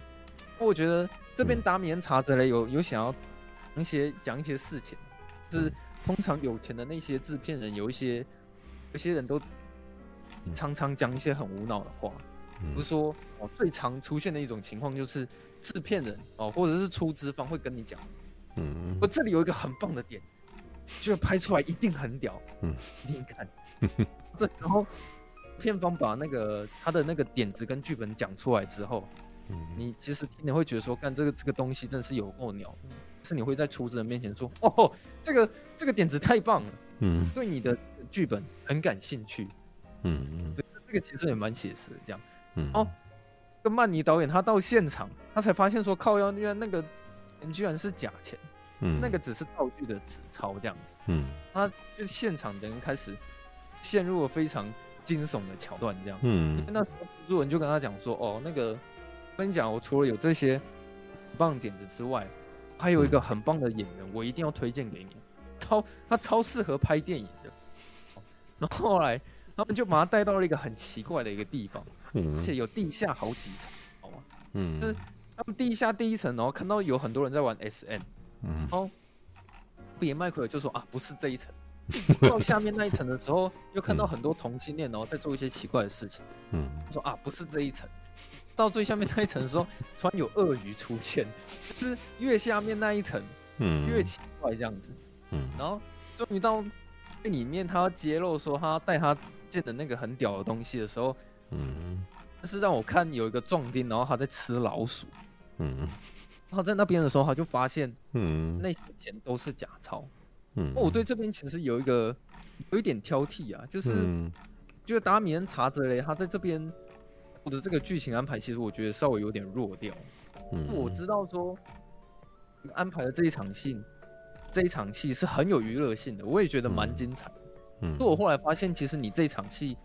我觉得这边达米恩查泽雷有有想要一些讲一些事情，是通常有钱的那些制片人有一些有些人都常常讲一些很无脑的话。不是说哦，最常出现的一种情况就是制片人哦，或者是出资方会跟你讲，嗯，我这里有一个很棒的点，就拍出来一定很屌，嗯，你看，这时候片方把那个他的那个点子跟剧本讲出来之后，嗯，你其实听你会觉得说，干这个这个东西真是有够鸟，是你会在出资人面前说，哦，这个这个点子太棒了，嗯，对你的剧本很感兴趣，嗯嗯，对，这个其实也蛮写实的，这样。嗯、哦，这个曼尼导演他到现场，他才发现说靠腰，原来那个钱居然是假钱，嗯，那个只是道具的纸钞这样子，嗯，他就现场的人开始陷入了非常惊悚的桥段这样，嗯，那时候蜘蛛人就跟他讲说，哦，那个跟你讲，我除了有这些很棒点子之外，还有一个很棒的演员，我一定要推荐给你，超他超适合拍电影的，然后后来他们就把他带到了一个很奇怪的一个地方。而且有地下好几层，好吗？嗯，就是他们地下第一层，然后看到有很多人在玩 SM，嗯，然后比麦奎尔就说啊，不是这一层。到下面那一层的时候，又看到很多同性恋，然后在做一些奇怪的事情，嗯，说啊，不是这一层。到最下面那一层的时候，突然有鳄鱼出现，就是越下面那一层，嗯，越奇怪这样子，嗯，然后终于到里面，他揭露说他带他见的那个很屌的东西的时候。嗯，但是让我看有一个壮丁，然后他在吃老鼠。嗯，他在那边的时候，他就发现，嗯，那些钱都是假钞。嗯，我对这边其实有一个有一点挑剔啊，就是，就是达米恩查泽雷他在这边我的这个剧情安排，其实我觉得稍微有点弱掉。嗯，我知道说安排的这一场戏，这一场戏是很有娱乐性的，我也觉得蛮精彩。嗯，可我后来发现，其实你这一场戏。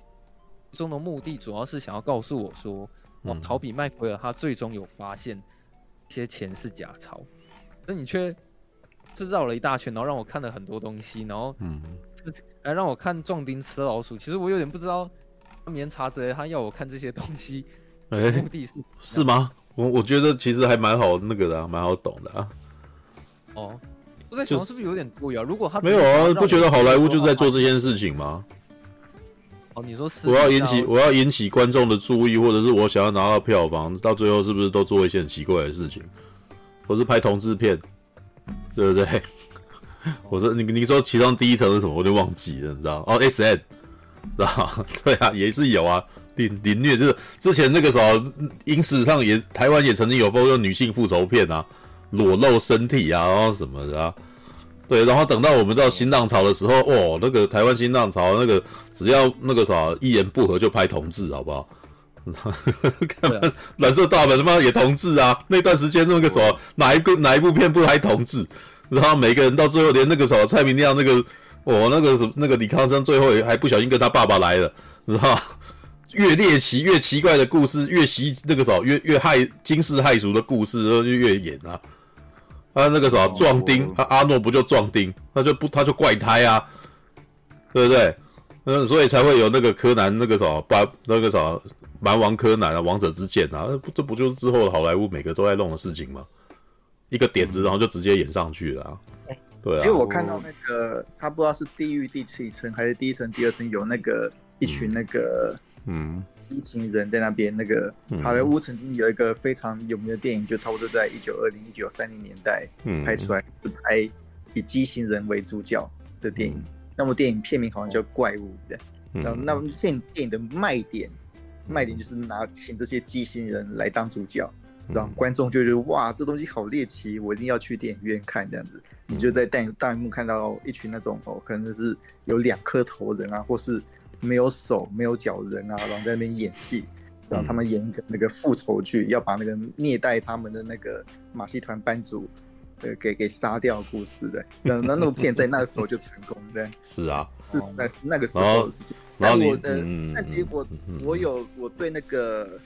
中的目的主要是想要告诉我说，哦，逃比麦奎尔他最终有发现一些钱是假钞，那你却是绕了一大圈，然后让我看了很多东西，然后嗯，来让我看壮丁吃老鼠。其实我有点不知道，棉茶贼他要我看这些东西，哎，目的是是吗？我我觉得其实还蛮好那个的，蛮好懂的啊。哦，我在想是不是有点多啊？如果他没有啊，不觉得好莱坞就在做这件事情吗？哦，你说是我要引起我要引起观众的注意，或者是我想要拿到票房，到最后是不是都做一些很奇怪的事情？或是拍同志片，对不对？我说你你说其中第一层是什么？我就忘记了，你知道？哦，S N，知 道？对啊，也是有啊，凌凌虐就是之前那个时候影史上也台湾也曾经有播过女性复仇片啊，裸露身体啊，然后什么的啊。对，然后等到我们到新浪潮的时候，哦，那个台湾新浪潮那个只要那个啥一言不合就拍同志，好不好？看蓝 色大门他妈也同志啊！那段时间那个什么哪一个哪一部片不拍同志？然后每个人到最后，连那个什么蔡明亮那个，哦，那个什么那个李康生，最后也还不小心跟他爸爸来了，然后？越猎奇越奇怪的故事，越袭那个什么越越害惊世骇俗的故事，然后就越演啊。啊那个什么壮丁，他阿诺不就壮丁，他就不他就怪胎啊，对不对？嗯，所以才会有那个柯南那个什么把那个什么蛮王柯南啊，王者之剑啊，这不就是之后好莱坞每个都在弄的事情吗？一个点子，然后就直接演上去了，对啊。因为我看到那个，他不知道是地狱第七层还是第一层、第二层，有那个一群那个嗯一群人在那边。那个好莱坞曾经有一个非常有名的电影，就差不多在一九二零、一九三零年代拍出来，是拍以畸形人为主角的电影。那么电影片名好像叫《怪物》的。然后那部电影电影的卖点，卖点就是拿请这些畸形人来当主角。让观众就觉得哇，这东西好猎奇，我一定要去电影院看这样子。你就在弹弹幕看到一群那种哦，可能是有两颗头人啊，或是没有手没有脚人啊，然后在那边演戏，然后他们演一个那个复仇剧，要把那个虐待他们的那个马戏团班主，呃，给给杀掉故事的。那那部片在那个时候就成功的。是啊，是那那个时候的事情。但我的，但其实我我有我对那个。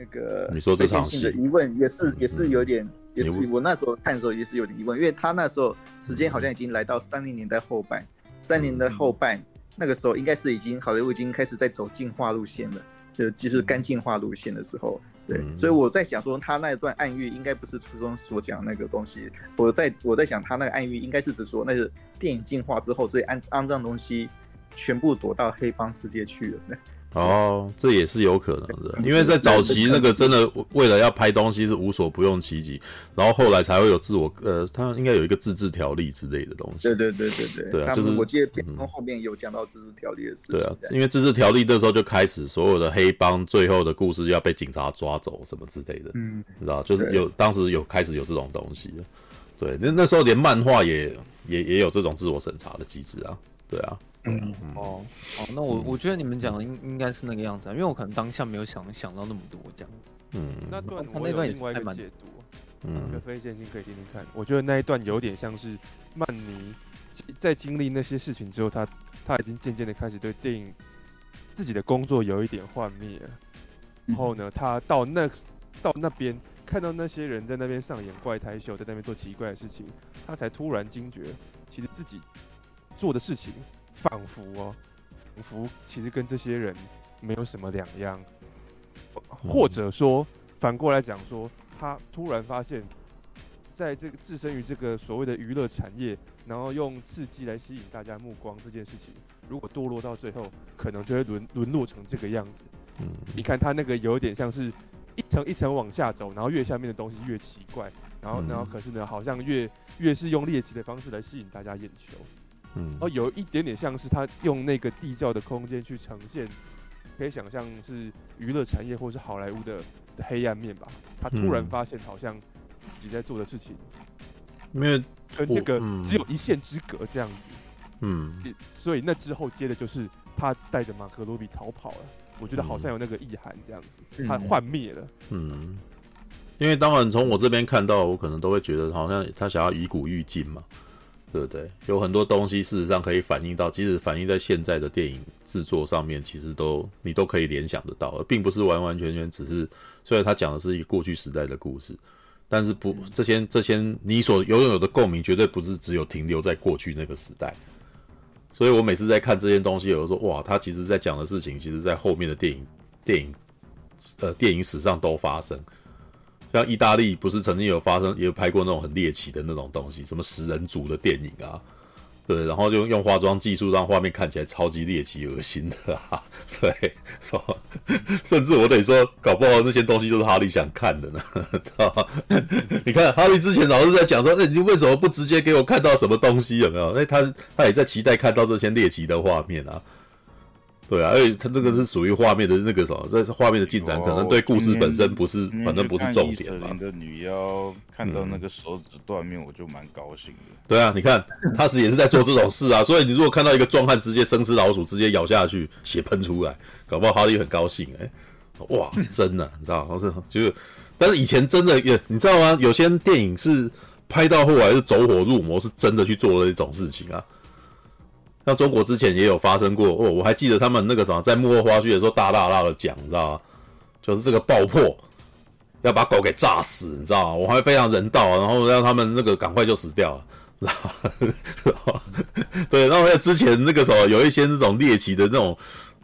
那个你说这场戏的疑问也是也是有点，也是我那时候看的时候也是有点疑问，因为他那时候时间好像已经来到三零年代后半，三零年代后半那个时候应该是已经好莱坞已经开始在走进化路线了，就就是干净化路线的时候，对，所以我在想说他那段暗喻应该不是初中所讲那个东西，我在我在想他那个暗喻应该是指说那个电影进化之后这些肮肮脏东西全部躲到黑帮世界去了。哦，这也是有可能的，因为在早期那个真的为了要拍东西是无所不用其极，然后后来才会有自我呃，他应该有一个自治条例之类的东西。对对对对对，对啊，就是我记得片中后面有讲到自治条例的事情。对啊，因为自治条例那时候就开始所有的黑帮最后的故事要被警察抓走什么之类的，嗯，你知道，就是有当时有开始有这种东西的，对，那那时候连漫画也也也有这种自我审查的机制啊，对啊。嗯哦哦，那我我觉得你们讲的应应该是那个样子啊，因为我可能当下没有想想到那么多这样。嗯，那段他那段也另外一个解读，嗯，可非线性可以听听看。我觉得那一段有点像是曼尼在经历那些事情之后，他他已经渐渐的开始对电影自己的工作有一点幻灭了。然后呢，他到那到那边看到那些人在那边上演怪胎秀，在那边做奇怪的事情，他才突然惊觉，其实自己做的事情。仿佛哦，仿佛其实跟这些人没有什么两样，或者说反过来讲说，他突然发现，在这个置身于这个所谓的娱乐产业，然后用刺激来吸引大家目光这件事情，如果堕落到最后，可能就会沦沦落成这个样子。嗯，你看他那个有点像是一层一层往下走，然后越下面的东西越奇怪，然后然后可是呢，好像越越是用猎奇的方式来吸引大家眼球。嗯，哦，有一点点像是他用那个地窖的空间去呈现，可以想象是娱乐产业或是好莱坞的的黑暗面吧。他突然发现，好像自己在做的事情，因为跟这个只有一线之隔这样子。嗯，所以那之后接的就是他带着马克罗比逃跑了。我觉得好像有那个意涵这样子，他幻灭了。嗯，因为当然从我这边看到，我可能都会觉得好像他想要以古喻今嘛。对不对？有很多东西事实上可以反映到，即使反映在现在的电影制作上面，其实都你都可以联想得到，而并不是完完全全只是。虽然他讲的是一个过去时代的故事，但是不这些这些你所拥有的共鸣，绝对不是只有停留在过去那个时代。所以我每次在看这些东西，有时候说哇，他其实在讲的事情，其实在后面的电影电影呃电影史上都发生。像意大利不是曾经有发生，也有拍过那种很猎奇的那种东西，什么食人族的电影啊，对，然后就用化妆技术让画面看起来超级猎奇、恶心的啊，对，说，甚至我得说，搞不好那些东西就是哈利想看的呢，知道吗？你看哈利之前老是在讲说，哎，你为什么不直接给我看到什么东西？有没有？哎，他他也在期待看到这些猎奇的画面啊。对啊，而且它这个是属于画面的那个什么，这是画面的进展，可能对故事本身不是，反正不是重点嘛。的女妖看到那个手指断面，我就蛮高兴的。对啊，你看 他是也是在做这种事啊，所以你如果看到一个壮汉直接生吃老鼠，直接咬下去，血喷出来，搞不好哈利很高兴哎、欸，哇，真的，你知道，是就是，但是以前真的也，你知道吗？有些电影是拍到后来是走火入魔，是真的去做了一种事情啊。像中国之前也有发生过哦，我还记得他们那个什么，在幕后花絮的时候大大大的讲，你知道吗？就是这个爆破要把狗给炸死，你知道吗？我还非常人道，然后让他们那个赶快就死掉了，知道吗？对，然后在之前那个时候有一些那种猎奇的那种，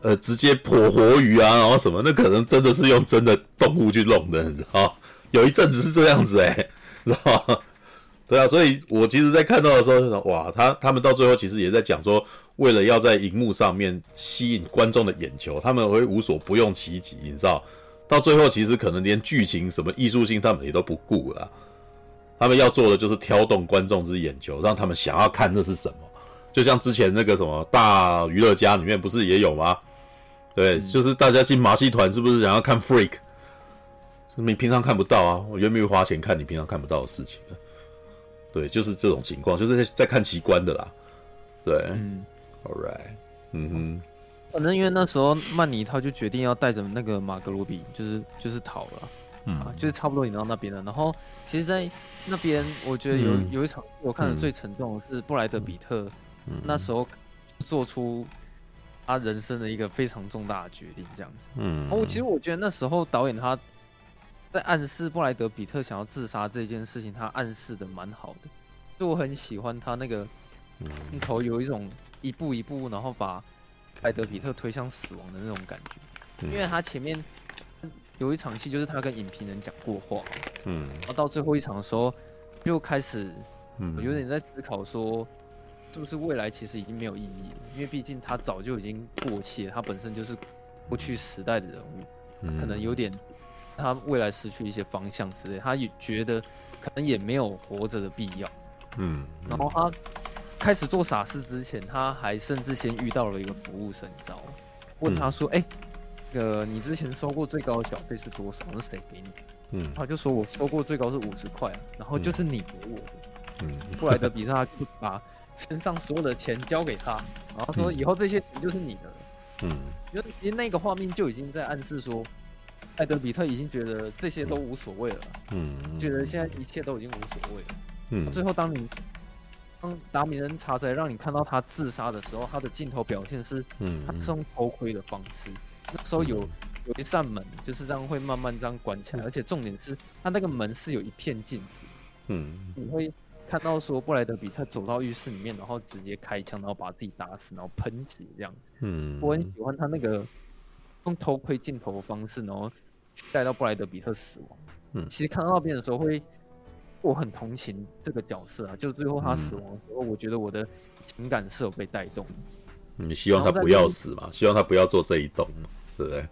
呃，直接破活鱼啊，然后什么，那可能真的是用真的动物去弄的，你知道？有一阵子是这样子哎、知道吗？对啊，所以我其实，在看到的时候哇，他他们到最后其实也在讲说，为了要在荧幕上面吸引观众的眼球，他们会无所不用其极，你知道？到最后，其实可能连剧情什么艺术性，他们也都不顾了。他们要做的就是挑动观众之眼球，让他们想要看这是什么。就像之前那个什么大娱乐家里面不是也有吗？对，就是大家进马戏团是不是想要看 freak？你平常看不到啊，我愿不愿意花钱看你平常看不到的事情？对，就是这种情况，就是在在看奇观的啦。对，嗯，All right，嗯哼，反正因为那时候曼尼他就决定要带着那个马格罗比，就是就是逃了，嗯，啊，就是差不多引到那边了。然后其实，在那边我觉得有、嗯、有一场我看的最沉重的是布莱德比特，嗯、那时候做出他人生的一个非常重大的决定，这样子。嗯，哦其实我觉得那时候导演他。在暗示布莱德比特想要自杀这件事情，他暗示的蛮好的，就我很喜欢他那个镜头，有一种一步一步，然后把布莱德比特推向死亡的那种感觉。因为他前面有一场戏，就是他跟影评人讲过话，嗯，然后到最后一场的时候，就开始，我有点在思考说，是不是未来其实已经没有意义了？因为毕竟他早就已经过气了，他本身就是过去时代的人物，可能有点。他未来失去一些方向之类，他也觉得可能也没有活着的必要。嗯，然后他开始做傻事之前，他还甚至先遇到了一个服务生，你知道吗？问他说：“哎、嗯，那、欸、个你之前收过最高的小费是多少？是谁给你？”嗯，他就说：“我收过最高是五十块，然后就是你给我的。”嗯，布莱德比特就把身上所有的钱交给他，然后说：“以后这些钱就是你的。”嗯，因为其实那个画面就已经在暗示说。艾德比特已经觉得这些都无所谓了，嗯，觉得现在一切都已经无所谓了，嗯。最后，当你当达米恩查泽让你看到他自杀的时候，他的镜头表现是，嗯，他是用偷窥的方式。那时候有有一扇门，就是这样会慢慢这样关起来，而且重点是，他那个门是有一片镜子，嗯，你会看到说布莱德比特走到浴室里面，然后直接开枪，然后把自己打死，然后喷血这样，嗯，我很喜欢他那个用偷窥镜头的方式，然后。带到布莱德比特死亡，嗯，其实看到那边的时候会，我很同情这个角色啊，就最后他死亡的时候，我觉得我的情感是有被带动。你希望他不要死嘛？希望他不要做这一动嘛？对不对？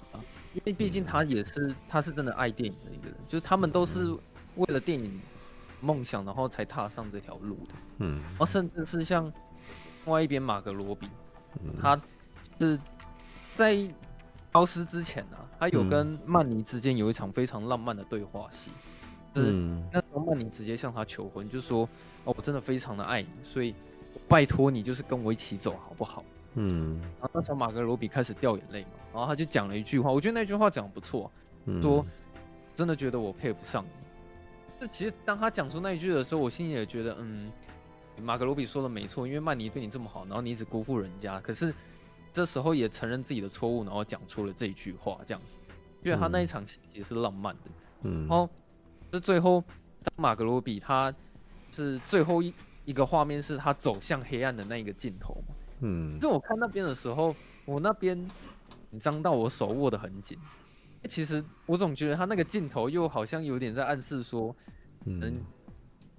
因为毕竟他也是，他是真的爱电影的一个人，就是他们都是为了电影梦想，然后才踏上这条路的。嗯，然后甚至是像另外一边马格罗比，他是在。消失之前呢、啊，他有跟曼尼之间有一场非常浪漫的对话戏，嗯、是那时候曼尼直接向他求婚，就说：“哦，我真的非常的爱你，所以拜托你就是跟我一起走好不好？”嗯，然后那时候马格罗比开始掉眼泪嘛，然后他就讲了一句话，我觉得那句话讲得不错，说：“真的觉得我配不上你。”这其实当他讲出那一句的时候，我心里也觉得，嗯，马格罗比说的没错，因为曼尼对你这么好，然后你一直辜负人家，可是。这时候也承认自己的错误，然后讲出了这一句话，这样子，因为他那一场戏其实是浪漫的。嗯，然后是最后，当马格罗比他是最后一一个画面，是他走向黑暗的那一个镜头嘛。嗯，这我看那边的时候，我那边紧张到我手握得很紧。其实我总觉得他那个镜头又好像有点在暗示说，嗯，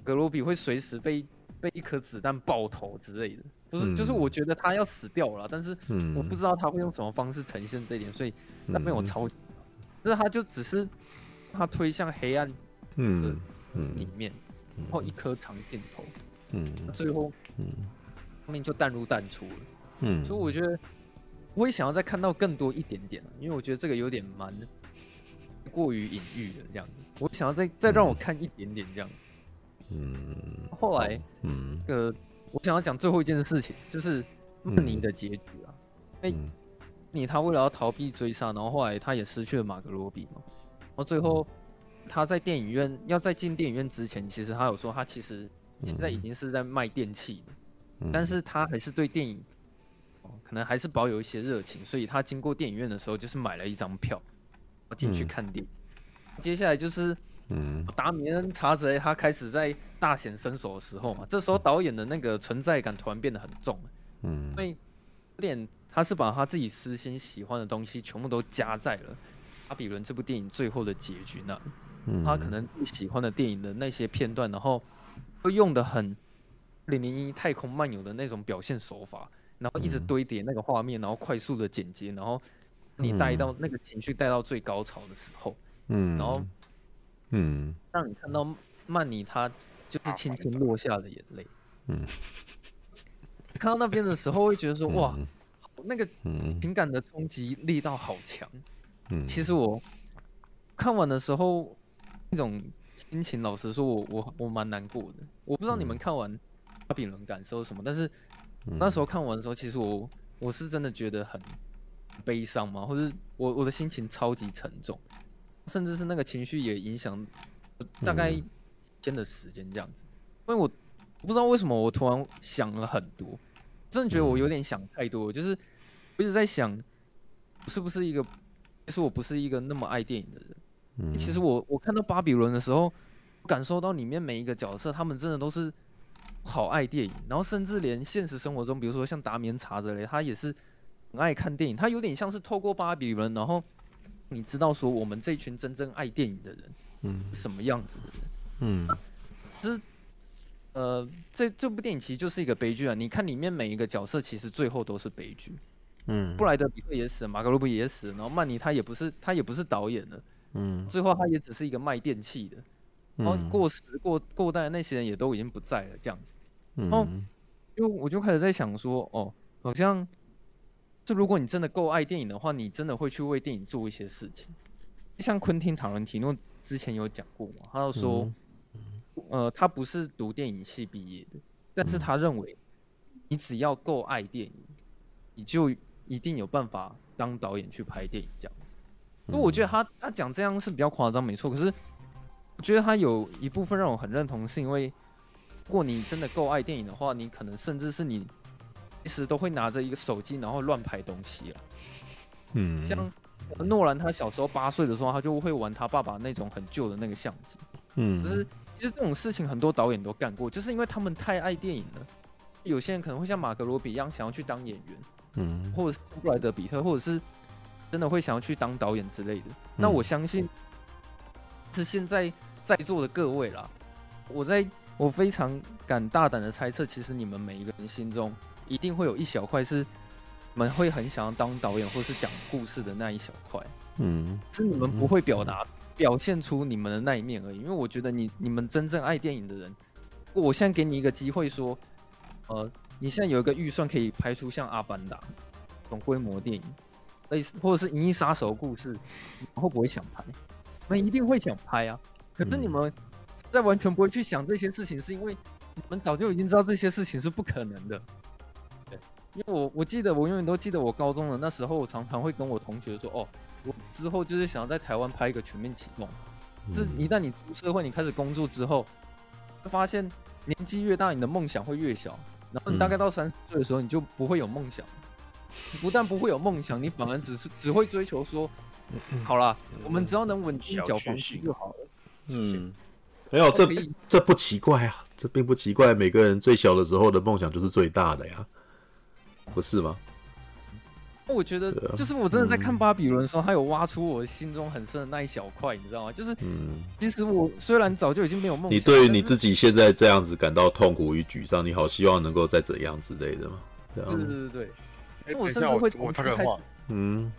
格罗比会随时被被一颗子弹爆头之类的，不是，就是我觉得他要死掉了，但是我不知道他会用什么方式呈现这一点，所以那边有超级，但是他就只是他推向黑暗的里面，然后一颗长箭头，嗯，最后嗯，后面就淡入淡出了，嗯，所以我觉得我也想要再看到更多一点点，因为我觉得这个有点蛮过于隐喻的这样子，我想要再再让我看一点点这样。嗯，后来，嗯，呃，我想要讲最后一件事情，就是曼尼的结局啊。哎、嗯，你他为了要逃避追杀，然后后来他也失去了马格罗比嘛。然后最后他在电影院要在进电影院之前，其实他有说他其实现在已经是在卖电器了，嗯、但是他还是对电影可能还是保有一些热情，所以他经过电影院的时候就是买了一张票进去看电影。嗯、接下来就是。嗯，达米恩·查泽他开始在大显身手的时候嘛，这时候导演的那个存在感突然变得很重，嗯，因为有点他是把他自己私心喜欢的东西全部都加在了《巴比伦》这部电影最后的结局那里，嗯，他可能喜欢的电影的那些片段，然后会用的很《零零一太空漫游》的那种表现手法，然后一直堆叠那个画面，然后快速的剪接，然后你带到那个情绪带到最高潮的时候，嗯，然后。嗯，让你看到曼妮她就是轻轻落下的眼泪。嗯，看到那边的时候会觉得说，哇，那个情感的冲击力道好强。嗯，其实我看完的时候那种心情，老实说我，我我我蛮难过的。我不知道你们看完巴比伦感受什么，但是那时候看完的时候，其实我我是真的觉得很悲伤嘛，或者我我的心情超级沉重。甚至是那个情绪也影响大概一天的时间这样子，因为我不知道为什么我突然想了很多，真的觉得我有点想太多，就是我一直在想是不是一个，其实我不是一个那么爱电影的人。其实我我看到巴比伦的时候，感受到里面每一个角色，他们真的都是好爱电影，然后甚至连现实生活中，比如说像达米恩查之类，他也是很爱看电影，他有点像是透过巴比伦，然后。你知道说我们这群真正爱电影的人，嗯，什么样子的人，嗯，就是，呃，这这部电影其实就是一个悲剧啊！你看里面每一个角色，其实最后都是悲剧，嗯，布莱德比特也死了，马格罗布也死了，然后曼尼他也不是他也不是导演了，嗯，最后他也只是一个卖电器的，然后过时过过代的那些人也都已经不在了，这样子，然后，因为我就开始在想说，哦，好像。就如果你真的够爱电影的话，你真的会去为电影做一些事情。像昆汀·塔伦提诺之前有讲过嘛，他就说，呃，他不是读电影系毕业的，但是他认为，你只要够爱电影，你就一定有办法当导演去拍电影这样子。不过我觉得他他讲这样是比较夸张，没错。可是我觉得他有一部分让我很认同，是因为如果你真的够爱电影的话，你可能甚至是你。其实都会拿着一个手机，然后乱拍东西啊。嗯，像诺兰他小时候八岁的时候，他就会玩他爸爸那种很旧的那个相机。嗯，就是其实这种事情很多导演都干过，就是因为他们太爱电影了。有些人可能会像马格罗比一样想要去当演员，嗯，或者是布莱德比特，或者是真的会想要去当导演之类的。那我相信是现在在座的各位啦，我在我非常敢大胆的猜测，其实你们每一个人心中。一定会有一小块是，你们会很想要当导演或是讲故事的那一小块，嗯，是你们不会表达、表现出你们的那一面而已。因为我觉得你、你们真正爱电影的人，我现在给你一个机会说，呃，你现在有一个预算可以拍出像《阿凡达》这种规模电影，类似或者是《银翼杀手》故事，你们会不会想拍？那一定会想拍啊！可是你们在完全不会去想这些事情，是因为你们早就已经知道这些事情是不可能的。因为我我记得我永远都记得我高中的那时候，我常常会跟我同学说，哦，我之后就是想要在台湾拍一个全面启动。这一旦你出社会，你开始工作之后，会发现年纪越大，你的梦想会越小。然后你大概到三十岁的时候，你就不会有梦想。你不但不会有梦想，你反而只是只会追求说，好啦，我们只要能稳定缴房租就好了。嗯，没有，这这不奇怪啊，这并不奇怪。每个人最小的时候的梦想就是最大的呀。不是吗？我觉得，就是我真的在看巴比伦的时候，他有挖出我心中很深的那一小块，你知道吗？就是，嗯，其实我虽然早就已经没有梦想，你对于你自己现在这样子感到痛苦与沮丧，你好希望能够再怎样之类的吗？对对对对。哎，我甚至会我插个话，嗯，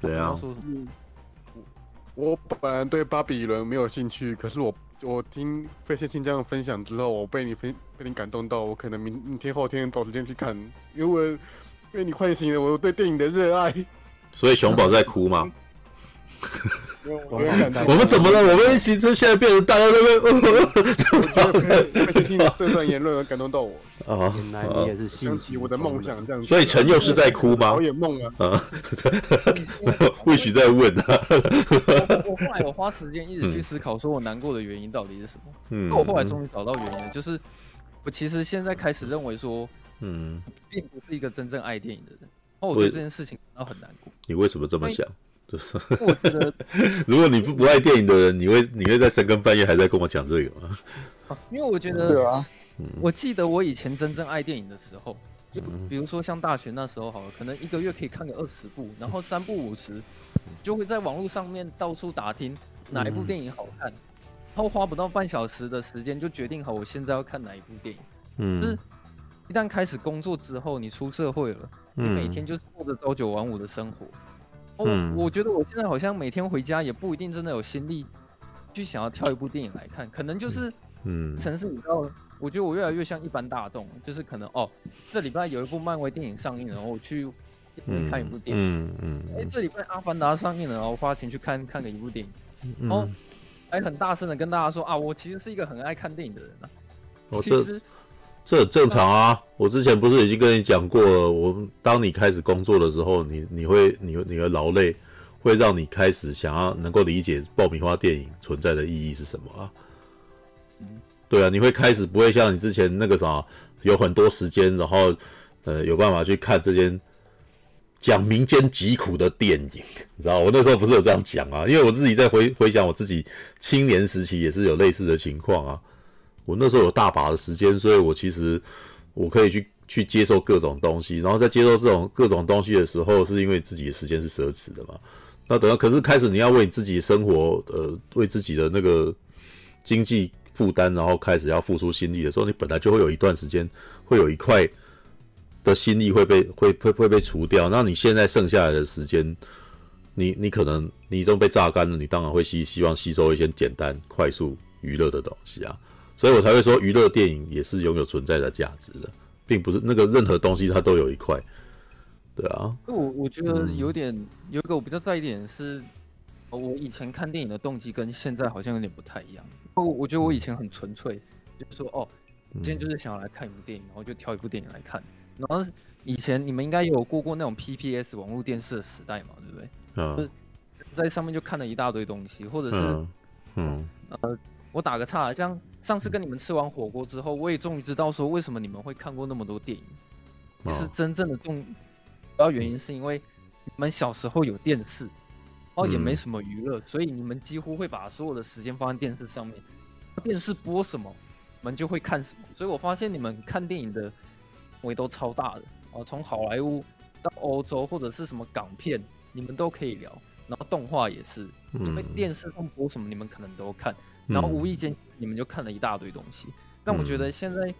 对啊。我本来对巴比伦没有兴趣，可是我我听费先生这样分享之后，我被你分被你感动到，我可能明明天后天找时间去看，因为。被你唤醒了我对电影的热爱，所以熊宝在哭吗？我们怎么了？我们行程现在变成大家都被被最近这段言论而感动到我啊！原来你也是想起我的梦想这样子，所以陈又是在哭吗？我也梦啊！啊，或许在问啊。我后来我花时间一直去思考，说我难过的原因到底是什么？嗯，那我后来终于找到原因了，就是我其实现在开始认为说。嗯，并不是一个真正爱电影的人，哦，我觉得这件事情然后很难过。你为什么这么想？就是。我觉得，如果你不不爱电影的人，你会你会在深更半夜还在跟我讲这个吗？因为我觉得，对啊，我记得我以前真正爱电影的时候，就比如说像大学那时候好了，可能一个月可以看个二十部，然后三部五十就会在网络上面到处打听哪一部电影好看，然后花不到半小时的时间就决定好我现在要看哪一部电影，嗯，是。一旦开始工作之后，你出社会了，你每天就是过着朝九晚五的生活。哦，我觉得我现在好像每天回家也不一定真的有心力去想要挑一部电影来看，可能就是，嗯，城市你知道，我觉得我越来越像一般大众，就是可能哦，这礼拜有一部漫威电影上映，然后我去看一部电影，嗯嗯，哎，这礼拜阿凡达上映了，然后花钱去看看个一部电影，然后还很大声的跟大家说啊，我其实是一个很爱看电影的人啊，其实。这很正常啊！我之前不是已经跟你讲过了？我当你开始工作的时候，你你会你你的劳累会让你开始想要能够理解爆米花电影存在的意义是什么啊？对啊，你会开始不会像你之前那个啥，有很多时间，然后呃有办法去看这些讲民间疾苦的电影，你知道？我那时候不是有这样讲啊？因为我自己在回回想我自己青年时期也是有类似的情况啊。我那时候有大把的时间，所以我其实我可以去去接受各种东西，然后在接受这种各种东西的时候，是因为自己的时间是奢侈的嘛。那等到可是开始你要为你自己生活，呃，为自己的那个经济负担，然后开始要付出心力的时候，你本来就会有一段时间，会有一块的心力会被会会会被除掉。那你现在剩下来的时间，你你可能你都被榨干了，你当然会希希望吸收一些简单快速娱乐的东西啊。所以我才会说，娱乐电影也是拥有存在的价值的，并不是那个任何东西它都有一块，对啊。我我觉得有点、嗯、有一个我比较在意点是，我以前看电影的动机跟现在好像有点不太一样。我我觉得我以前很纯粹，就是说哦，今天就是想要来看一部电影，然后就挑一部电影来看。然后以前你们应该有过过那种 PPS 网络电视的时代嘛，对不对？嗯。就是在上面就看了一大堆东西，或者是嗯，嗯呃。我打个岔，像上次跟你们吃完火锅之后，我也终于知道说为什么你们会看过那么多电影。其实真正的重主要原因是因为你们小时候有电视，哦，也没什么娱乐，所以你们几乎会把所有的时间放在电视上面。电视播什么，你们就会看什么。所以我发现你们看电影的范围都超大的哦，从好莱坞到欧洲或者是什么港片，你们都可以聊。然后动画也是，因为电视上播什么，你们可能都看。然后无意间你们就看了一大堆东西，嗯、但我觉得现在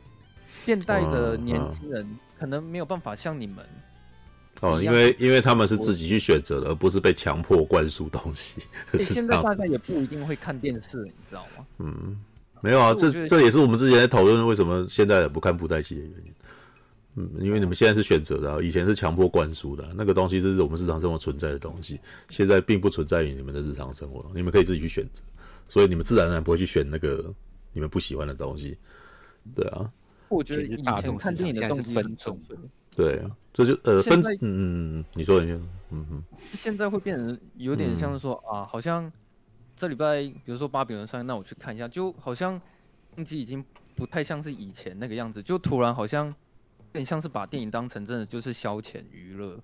现代的年轻人可能没有办法像你们哦，因为因为他们是自己去选择的，而不是被强迫灌输东西。现在大家也不一定会看电视，你知道吗？嗯，没有啊，这这也是我们之前在讨论为什么现在不看布袋戏的原因。嗯，因为你们现在是选择的，啊，以前是强迫灌输的，那个东西是我们日常生活存在的东西，现在并不存在于你们的日常生活，你们可以自己去选择。所以你们自然而然不会去选那个你们不喜欢的东西，对啊。我觉得以前看电影的动机分众，对，这就呃分嗯嗯，你说一下，嗯哼。现在会变成有点像是说啊，好像这礼拜比如说巴比伦上，那我去看一下，就好像动机已经不太像是以前那个样子，就突然好像有点像是把电影当成真的就是消遣娱乐。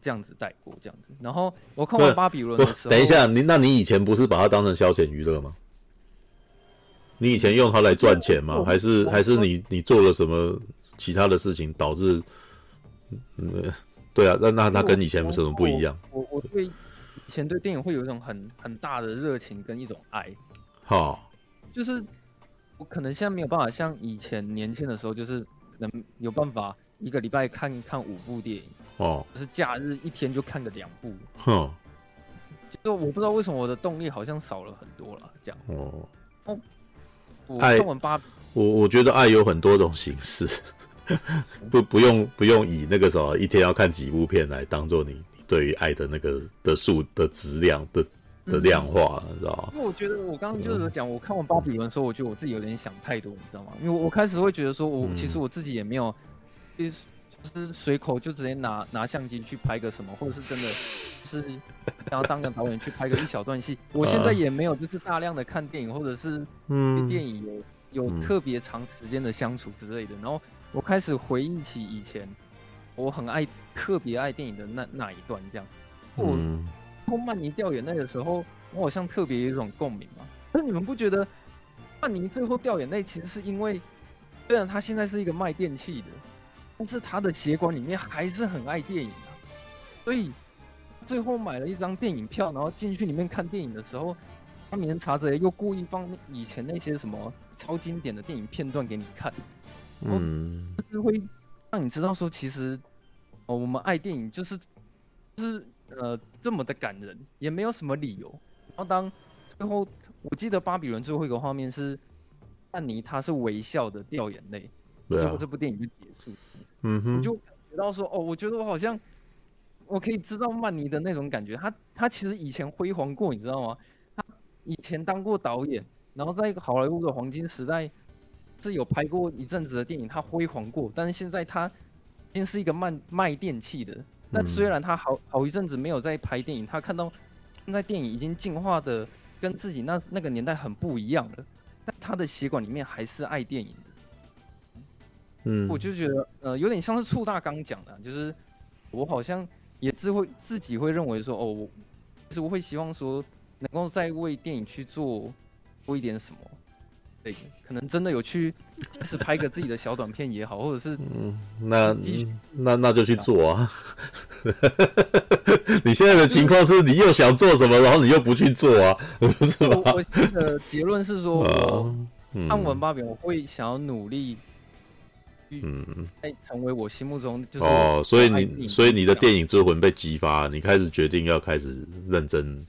这样子带过这样子，然后我看完巴比伦的时候，等一下，你那你以前不是把它当成消遣娱乐吗？你以前用它来赚钱吗？还是还是你你做了什么其他的事情导致，嗯，对啊，那那它跟以前有什么不一样？我我，我对以前对电影会有一种很很大的热情跟一种爱。好、哦，就是我可能现在没有办法像以前年轻的时候，就是可能有办法一个礼拜看看五部电影哦，就是假日一天就看个两部。哼、哦，就我不知道为什么我的动力好像少了很多了，这样哦。哦，我看完八，我我觉得爱有很多种形式。不不用不用以那个什么一天要看几部片来当做你对于爱的那个的数的质量的的量化，知道吗？因为我觉得我刚刚就是讲，我看完巴比伦的时候，我觉得我自己有点想太多，你知道吗？因为我我开始会觉得说，我其实我自己也没有，就是随口就直接拿拿相机去拍个什么，或者是真的是想要当个导演去拍个一小段戏。我现在也没有就是大量的看电影，或者是对电影有有特别长时间的相处之类的，然后。我开始回忆起以前，我很爱、特别爱电影的那那一段，这样。我看曼尼掉眼泪的时候，我好像特别有一种共鸣嘛。那你们不觉得曼尼最后掉眼泪，其实是因为虽然他现在是一个卖电器的，但是他的血管里面还是很爱电影啊。所以最后买了一张电影票，然后进去里面看电影的时候，他连查着又故意放以前那些什么超经典的电影片段给你看。嗯，就是会让你知道说，其实哦，我们爱电影就是就是呃这么的感人，也没有什么理由。然后当最后，我记得巴比伦最后一个画面是安妮她是微笑的掉眼泪，最后这部电影就结束。嗯哼，我就感觉到说，哦，我觉得我好像我可以知道曼尼的那种感觉。他他其实以前辉煌过，你知道吗？他以前当过导演，然后在一个好莱坞的黄金时代。是有拍过一阵子的电影，他辉煌过，但是现在他已经是一个卖卖电器的。那虽然他好好一阵子没有在拍电影，他看到现在电影已经进化的跟自己那那个年代很不一样了，但他的血管里面还是爱电影的。嗯，我就觉得呃有点像是醋大刚讲的，就是我好像也自会自己会认为说哦，我其实我会希望说能够再为电影去做多一点什么。对，可能真的有去，是拍个自己的小短片也好，或者是嗯，那那那就去做啊。你现在的情况是你又想做什么，然后你又不去做啊，是吧？我我的结论是说，我看完八点，我会想要努力，嗯，哎，成为我心目中就是哦，所以你所以你的电影之魂被激发，你开始决定要开始认真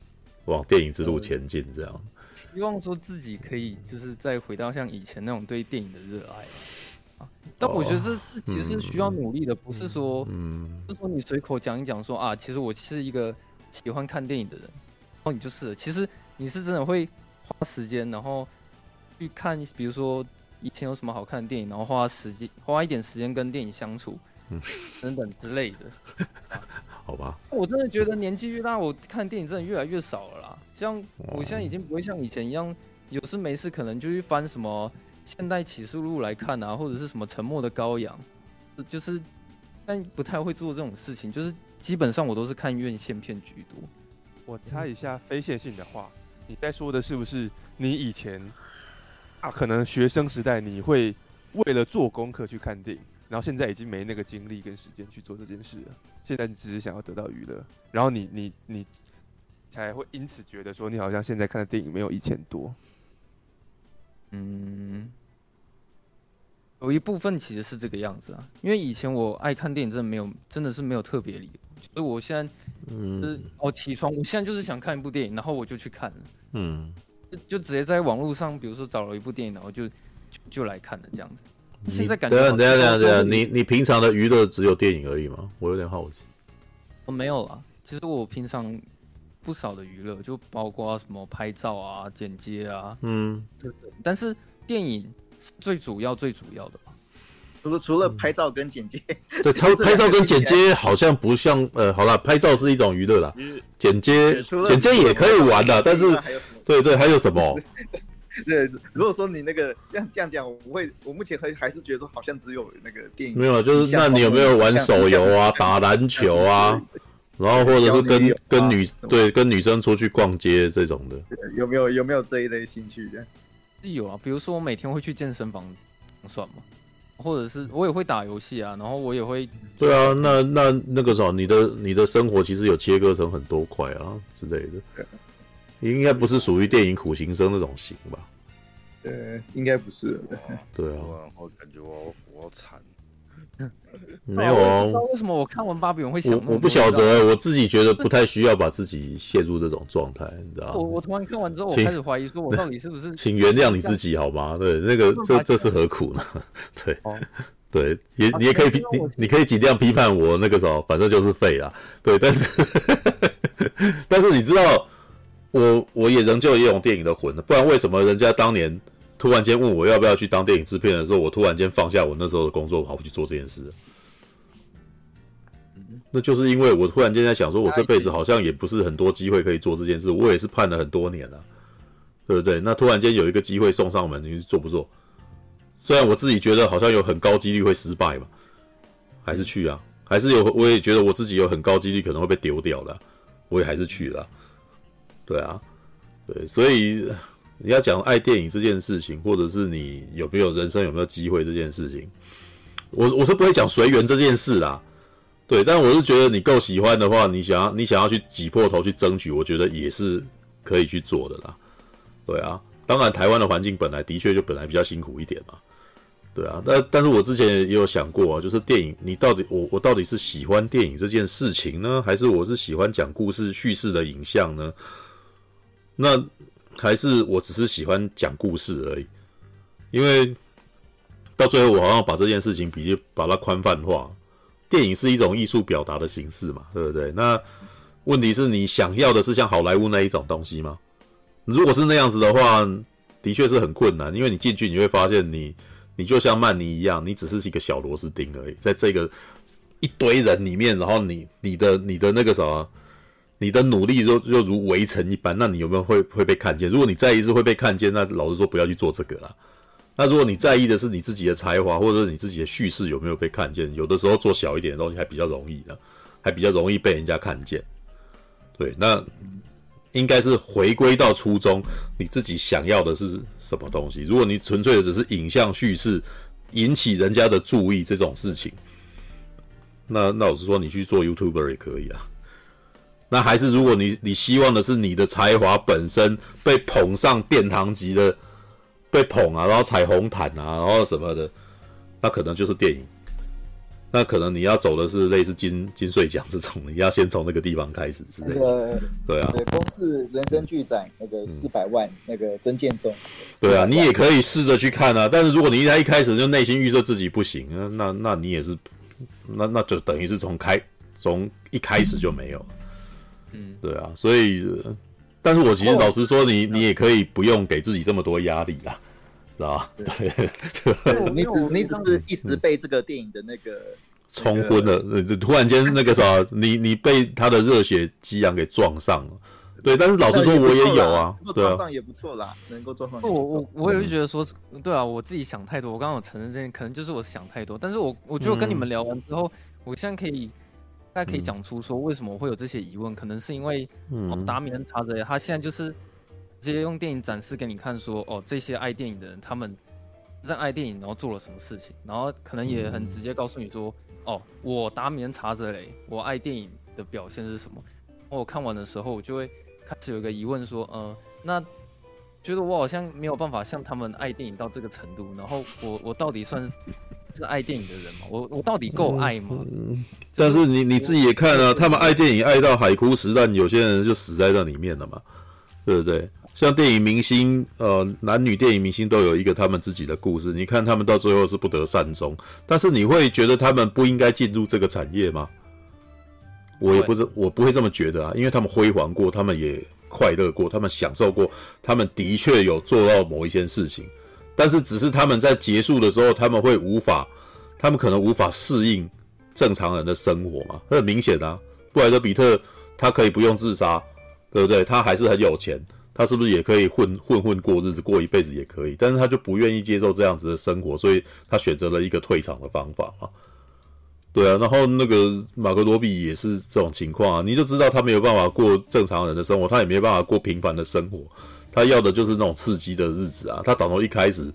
往电影之路前进，这样。希望说自己可以就是再回到像以前那种对电影的热爱啊，但我觉得这其实是需要努力的，不是说，嗯，是说你随口讲一讲说啊，其实我是一个喜欢看电影的人，然后你就是，其实你是真的会花时间，然后去看，比如说以前有什么好看的电影，然后花时间花一点时间跟电影相处，嗯，等等之类的，好吧？我真的觉得年纪越大，我看电影真的越来越少了啦。像我现在已经不会像以前一样，有事没事可能就去翻什么《现代启示录》来看啊，或者是什么《沉默的羔羊》，就是，但不太会做这种事情。就是基本上我都是看院线片居多。我猜一下非线性的话，你在说的是不是你以前啊，可能学生时代你会为了做功课去看电影，然后现在已经没那个精力跟时间去做这件事了。现在你只是想要得到娱乐，然后你你你。才会因此觉得说，你好像现在看的电影没有以前多。嗯，有一部分其实是这个样子啊，因为以前我爱看电影，真的没有，真的是没有特别理由。所以我现在，嗯，就是哦，起床，我现在就是想看一部电影，然后我就去看了。嗯，就就直接在网络上，比如说找了一部电影，然后就就，就来看了这样子。现在感觉，等下等下等下，你你平常的娱乐只有电影而已吗？我有点好奇。我没有啦，其实我平常。不少的娱乐，就包括什么拍照啊、剪接啊，嗯，但是电影是最主要、最主要的吧。除了除了拍照跟剪接，嗯、对，超拍照跟剪接好像不像，呃，好了，拍照是一种娱乐啦，剪接剪接也可以玩的，但是对对，还有什么？对，如果说你那个这样这样讲，我会，我目前还还是觉得说，好像只有那个电影没有，就是那你有没有玩手游啊、打篮球啊？然后或者是跟跟女对跟女生出去逛街这种的，有没有有没有这一类兴趣的？是有啊，比如说我每天会去健身房，算吗？或者是我也会打游戏啊，然后我也会。对啊，那那那个时候，你的你的生活其实有切割成很多块啊之类的，应该不是属于电影苦行僧那种型吧？呃，应该不是。对啊，我感觉我我惨。没有哦，不知道为什么我看完巴比伦会想我，我不晓得，我自己觉得不太需要把自己陷入这种状态，你知道吗？我我突然看完之后，我开始怀疑，说我到底是不是？请原谅你自己好吗？对，那个这这是何苦呢？对，对，也你也可以你你可以尽量批判我那个时候，反正就是废啊。对，但是但是你知道，我我也仍旧也有电影的魂，不然为什么人家当年突然间问我要不要去当电影制片的时候，我突然间放下我那时候的工作，跑去做这件事？那就是因为我突然间在想，说我这辈子好像也不是很多机会可以做这件事，我也是盼了很多年了，对不对？那突然间有一个机会送上门，你做不做？虽然我自己觉得好像有很高几率会失败吧，还是去啊？还是有，我也觉得我自己有很高几率可能会被丢掉的，我也还是去了。对啊，对，所以你要讲爱电影这件事情，或者是你有没有人生有没有机会这件事情，我我是不会讲随缘这件事啦。对，但我是觉得你够喜欢的话，你想要你想要去挤破头去争取，我觉得也是可以去做的啦。对啊，当然台湾的环境本来的确就本来比较辛苦一点嘛。对啊，但但是我之前也有想过啊，就是电影，你到底我我到底是喜欢电影这件事情呢，还是我是喜欢讲故事叙事的影像呢？那还是我只是喜欢讲故事而已，因为到最后我好像把这件事情比较把它宽泛化。电影是一种艺术表达的形式嘛，对不对？那问题是你想要的是像好莱坞那一种东西吗？如果是那样子的话，的确是很困难，因为你进去你会发现，你你就像曼尼一样，你只是一个小螺丝钉而已，在这个一堆人里面，然后你你的你的那个什么，你的努力就就如围城一般，那你有没有会会被看见？如果你在意是会被看见，那老实说不要去做这个啦。那如果你在意的是你自己的才华，或者是你自己的叙事有没有被看见，有的时候做小一点的东西还比较容易的，还比较容易被人家看见。对，那应该是回归到初衷，你自己想要的是什么东西？如果你纯粹的只是影像叙事，引起人家的注意这种事情，那那我是说你去做 YouTuber 也可以啊。那还是如果你你希望的是你的才华本身被捧上殿堂级的。被捧啊，然后彩虹毯啊，然后什么的，那可能就是电影。那可能你要走的是类似金金穗奖这种，你要先从那个地方开始之类的。那个、对啊。对，公视人生剧展那个四百万、嗯、那个曾建中。对啊，你也可以试着去看啊。但是如果你一一开始就内心预设自己不行，那那你也是，那那就等于是从开从一开始就没有。嗯，对啊，所以。但是我其实老实说你，你你也可以不用给自己这么多压力啦，知道吧？对，你只你只是一时被这个电影的那个冲昏了，突然间那个啥，你你被他的热血激昂给撞上了。对，但是老实说，我也有啊，撞上也不错啦，能够撞上。我我我也会觉得说，对啊，我自己想太多。我刚刚有承认这件，可能就是我想太多。但是我我觉得跟你们聊完之后，我现在可以。大概可以讲出说为什么我会有这些疑问？嗯、可能是因为哦，达米恩查泽雷他现在就是直接用电影展示给你看说，说哦，这些爱电影的人他们在爱电影，然后做了什么事情，然后可能也很直接告诉你说，哦，我达米恩查泽雷，我爱电影的表现是什么？我看完的时候，我就会开始有一个疑问说，呃，那觉得我好像没有办法像他们爱电影到这个程度，然后我我到底算是？是爱电影的人吗？我我到底够爱吗？嗯，但是你你自己也看啊，他们爱电影爱到海枯石烂，有些人就死在那里面了嘛，对不对？像电影明星，呃，男女电影明星都有一个他们自己的故事。你看他们到最后是不得善终，但是你会觉得他们不应该进入这个产业吗？我也不是，我不会这么觉得啊，因为他们辉煌过，他们也快乐过，他们享受过，他们的确有做到某一些事情。但是，只是他们在结束的时候，他们会无法，他们可能无法适应正常人的生活嘛？很明显啊，布莱德彼特他可以不用自杀，对不对？他还是很有钱，他是不是也可以混混混过日子，过一辈子也可以？但是他就不愿意接受这样子的生活，所以他选择了一个退场的方法嘛。对啊，然后那个马格罗比也是这种情况啊，你就知道他没有办法过正常人的生活，他也没办法过平凡的生活。他要的就是那种刺激的日子啊！他打从一开始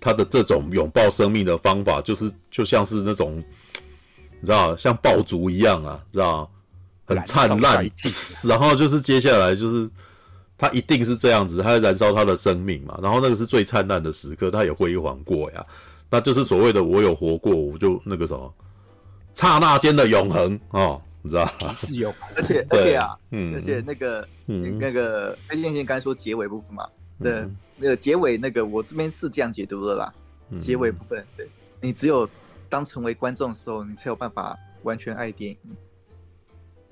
他的这种拥抱生命的方法，就是就像是那种，你知道，像爆竹一样啊，知道，很灿烂。然后就是接下来就是他一定是这样子，他在燃烧他的生命嘛。然后那个是最灿烂的时刻，他也辉煌过呀。那就是所谓的我有活过，我就那个什么，刹那间的永恒哦，你知道？是有，而且而且啊，嗯，而且那个那个飞线性刚才说结尾部分嘛，对。那个结尾，那个我这边是这样解读的啦。嗯、结尾部分，对，你只有当成为观众的时候，你才有办法完全爱电影，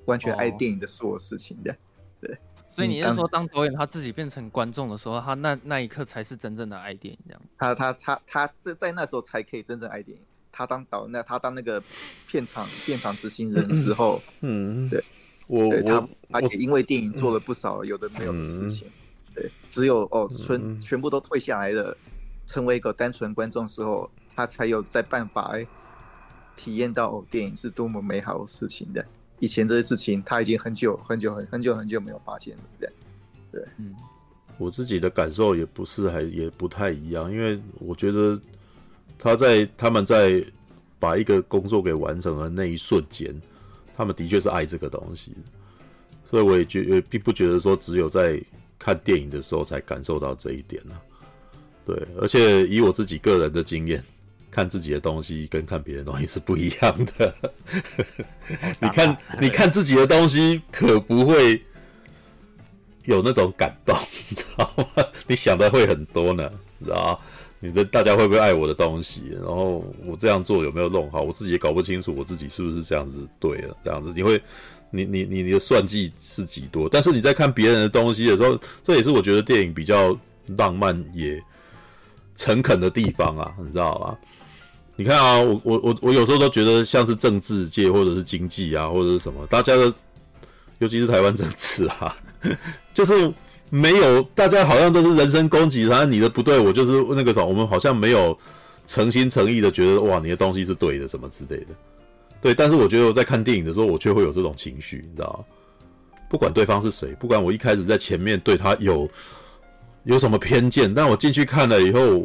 完全爱电影的所有事情的。哦、对，所以你是说，当导演他自己变成观众的时候，他那那一刻才是真正的爱电影，这样？他他他他在在那时候才可以真正爱电影。他当导那他当那个片场片场执行人之后，嗯，对，我对他他也因为电影做了不少有的没有的事情。嗯对，只有哦，全全部都退下来了，成为一个单纯观众的时候，他才有在办法哎，体验到哦，电影是多么美好的事情的。以前这些事情他已经很久很久很很久很久没有发现了，对，对，嗯，我自己的感受也不是还也不太一样，因为我觉得他在他们在把一个工作给完成的那一瞬间，他们的确是爱这个东西，所以我也觉也并不觉得说只有在。看电影的时候才感受到这一点呢、啊，对，而且以我自己个人的经验，看自己的东西跟看别人的东西是不一样的。你看，你看自己的东西，可不会有那种感动，你知道吗？你想的会很多呢，你知道吗？你的大家会不会爱我的东西？然后我这样做有没有弄好？我自己也搞不清楚，我自己是不是这样子对了？这样子你会。你你你你的算计是几多？但是你在看别人的东西的时候，这也是我觉得电影比较浪漫也诚恳的地方啊，你知道吧？你看啊，我我我我有时候都觉得像是政治界或者是经济啊，或者是什么，大家的，尤其是台湾政治啊，就是没有大家好像都是人身攻击，然后你的不对，我就是那个什么，我们好像没有诚心诚意的觉得哇，你的东西是对的，什么之类的。对，但是我觉得我在看电影的时候，我却会有这种情绪，你知道？不管对方是谁，不管我一开始在前面对他有有什么偏见，但我进去看了以后，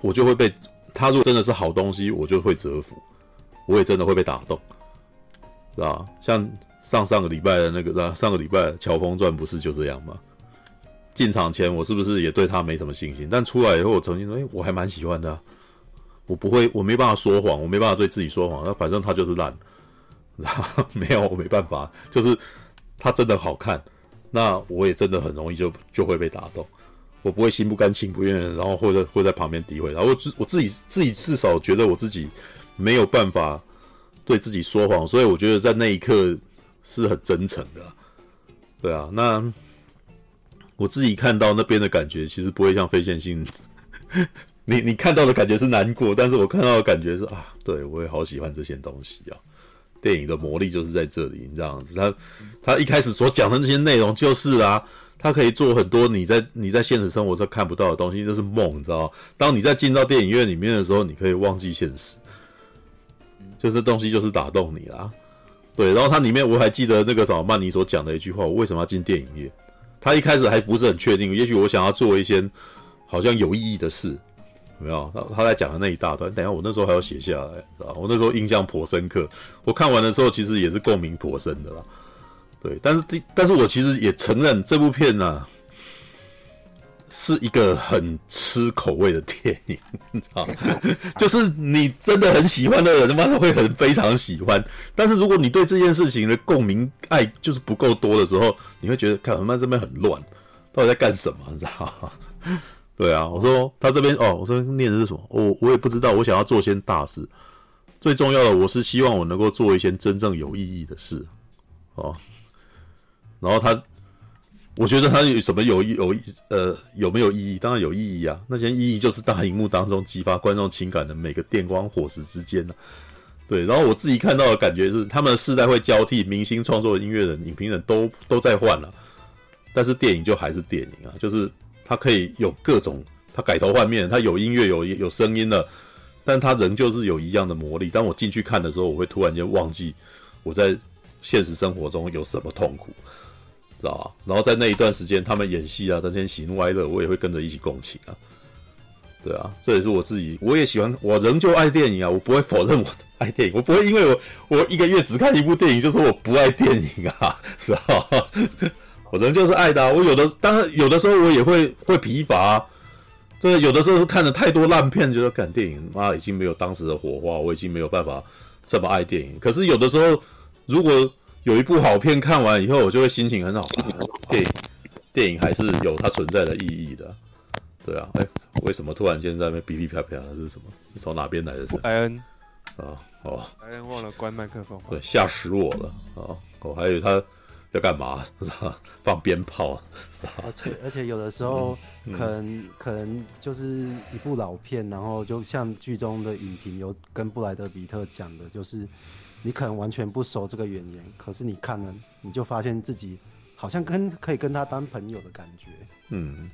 我就会被他如果真的是好东西，我就会折服，我也真的会被打动，是吧？像上上个礼拜的那个，上？上个礼拜《乔峰传》不是就这样吗？进场前我是不是也对他没什么信心？但出来以后，我曾经说，哎，我还蛮喜欢的。我不会，我没办法说谎，我没办法对自己说谎。那反正他就是烂，然后没有，我没办法，就是他真的好看，那我也真的很容易就就会被打动。我不会心不甘情不愿，然后或者会在旁边诋毁。然后我自我自己自己至少觉得我自己没有办法对自己说谎，所以我觉得在那一刻是很真诚的。对啊，那我自己看到那边的感觉，其实不会像非线性。你你看到的感觉是难过，但是我看到的感觉是啊，对我也好喜欢这些东西啊。电影的魔力就是在这里，你这样子，他他一开始所讲的那些内容就是啊，他可以做很多你在你在现实生活中看不到的东西，这是梦，你知道吗？当你在进到电影院里面的时候，你可以忘记现实，就是东西就是打动你啦。对，然后它里面我还记得那个什么曼尼所讲的一句话：我为什么要进电影业？他一开始还不是很确定，也许我想要做一些好像有意义的事。有没有，他他在讲的那一大段，等下我那时候还要写下来，是吧？我那时候印象颇深刻。我看完的时候，其实也是共鸣颇深的啦。对，但是第，但是我其实也承认这部片呢、是一个很吃口味的电影，你知道吗？就是你真的很喜欢的人，他妈会很非常喜欢。但是如果你对这件事情的共鸣爱就是不够多的时候，你会觉得看他妈这边很乱，到底在干什么？你知道吗？对啊，我说他这边哦，我说念的是什么？我我也不知道。我想要做些大事，最重要的我是希望我能够做一些真正有意义的事哦。然后他，我觉得他有什么有意有呃有没有意义？当然有意义啊。那些意义就是大荧幕当中激发观众情感的每个电光火石之间呢、对，然后我自己看到的感觉是，他们世代会交替，明星创作的音乐人、影评人都都在换了，但是电影就还是电影啊，就是。它可以有各种，它改头换面，它有音乐有有声音的，但它仍旧是有一样的魔力。当我进去看的时候，我会突然间忘记我在现实生活中有什么痛苦，知道吧？然后在那一段时间，他们演戏啊，那些喜怒哀乐，我也会跟着一起共情啊。对啊，这也是我自己，我也喜欢，我仍旧爱电影啊，我不会否认我爱电影，我不会因为我我一个月只看一部电影就说我不爱电影啊，是吧？我仍旧是爱的啊，我有的当然有的时候我也会会疲乏啊，对，有的时候是看了太多烂片，觉得看电影妈已经没有当时的火花，我已经没有办法这么爱电影。可是有的时候，如果有一部好片看完以后，我就会心情很好，电影电影还是有它存在的意义的。对啊，哎，为什么突然间在那边哔哔啪啪的？这是什么？是从哪边来的？艾恩啊，哦，艾恩忘了关麦克风，对，吓死我了啊！我还以为他要干嘛？放鞭炮。而且而且有的时候，可能、嗯、可能就是一部老片，然后就像剧中的影评有跟布莱德比特讲的，就是你可能完全不熟这个演员，可是你看了，你就发现自己好像跟可以跟他当朋友的感觉。嗯。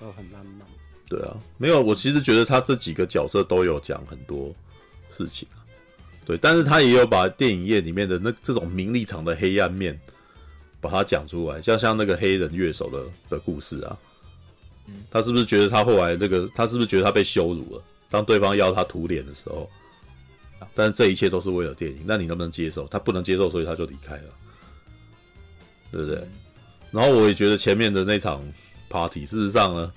都很浪漫。对啊，没有，我其实觉得他这几个角色都有讲很多事情啊。对，但是他也有把电影业里面的那这种名利场的黑暗面，把它讲出来，像像那个黑人乐手的的故事啊。嗯，他是不是觉得他后来那个，他是不是觉得他被羞辱了？当对方要他涂脸的时候，但这一切都是为了电影，那你能不能接受？他不能接受，所以他就离开了，对不对？然后我也觉得前面的那场。party，事实上呢，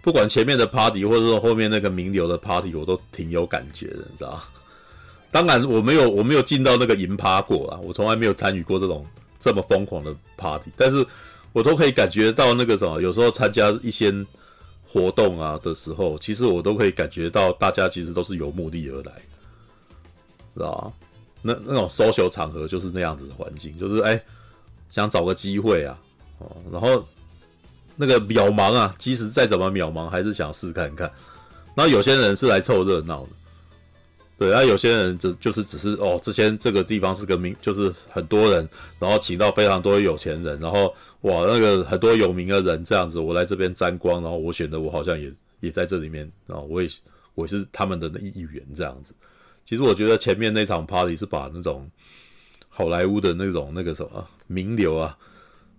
不管前面的 party，或者说后面那个名流的 party，我都挺有感觉的，你知道？当然，我没有我没有进到那个银趴过啊，我从来没有参与过这种这么疯狂的 party，但是我都可以感觉到那个什么，有时候参加一些活动啊的时候，其实我都可以感觉到大家其实都是有目的而来，知道？那那种 social 场合就是那样子的环境，就是哎、想找个机会啊，哦，然后。那个渺茫啊，即使再怎么渺茫，还是想试看看。然后有些人是来凑热闹的，对，然后有些人只就是只是哦，之前这个地方是个名，就是很多人，然后请到非常多有钱人，然后哇，那个很多有名的人这样子，我来这边沾光，然后我显得我好像也也在这里面，然后我也我也是他们的那一员这样子。其实我觉得前面那场 party 是把那种好莱坞的那种那个什么名流啊。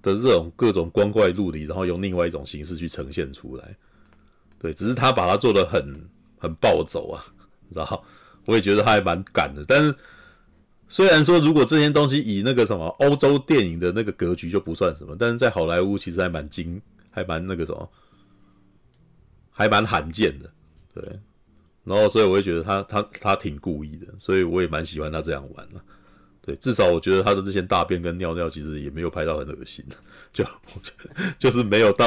的这种各种光怪陆离，然后用另外一种形式去呈现出来，对，只是他把它做的很很暴走啊，然后我也觉得他还蛮敢的。但是虽然说，如果这些东西以那个什么欧洲电影的那个格局就不算什么，但是在好莱坞其实还蛮精，还蛮那个什么，还蛮罕见的，对。然后所以我会觉得他他他挺故意的，所以我也蛮喜欢他这样玩的。对，至少我觉得他的这些大便跟尿尿其实也没有拍到很恶心，就 就是没有到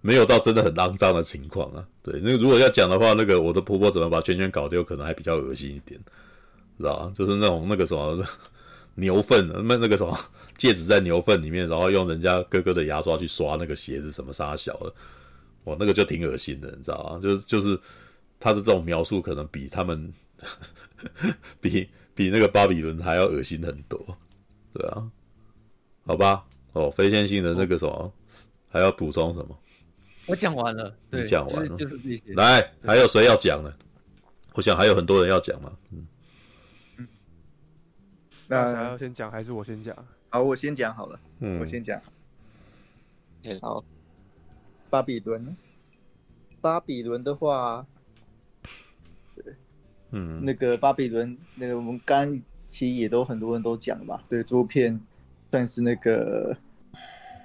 没有到真的很肮脏的情况啊。对，那如果要讲的话，那个我的婆婆怎么把圈圈搞丢，可能还比较恶心一点，知道吧？就是那种那个什么 牛粪，那那个什么戒指在牛粪里面，然后用人家哥哥的牙刷去刷那个鞋子，什么杀小的，哇，那个就挺恶心的，你知道吗？就是就是他的这种描述，可能比他们 比。比那个巴比伦还要恶心很多，对啊，好吧，哦，非线性的那个什么，哦、还要补充什么？我讲完了，对，你讲完了，就是、就是这些。来，还有谁要讲呢？我想还有很多人要讲嘛，嗯，嗯，那想要先讲还是我先讲？好，我先讲好了，嗯，我先讲。好，巴比伦，巴比伦的话。嗯，那个巴比伦，那个我们刚刚其实也都很多人都讲了嘛，对，这部片算是那个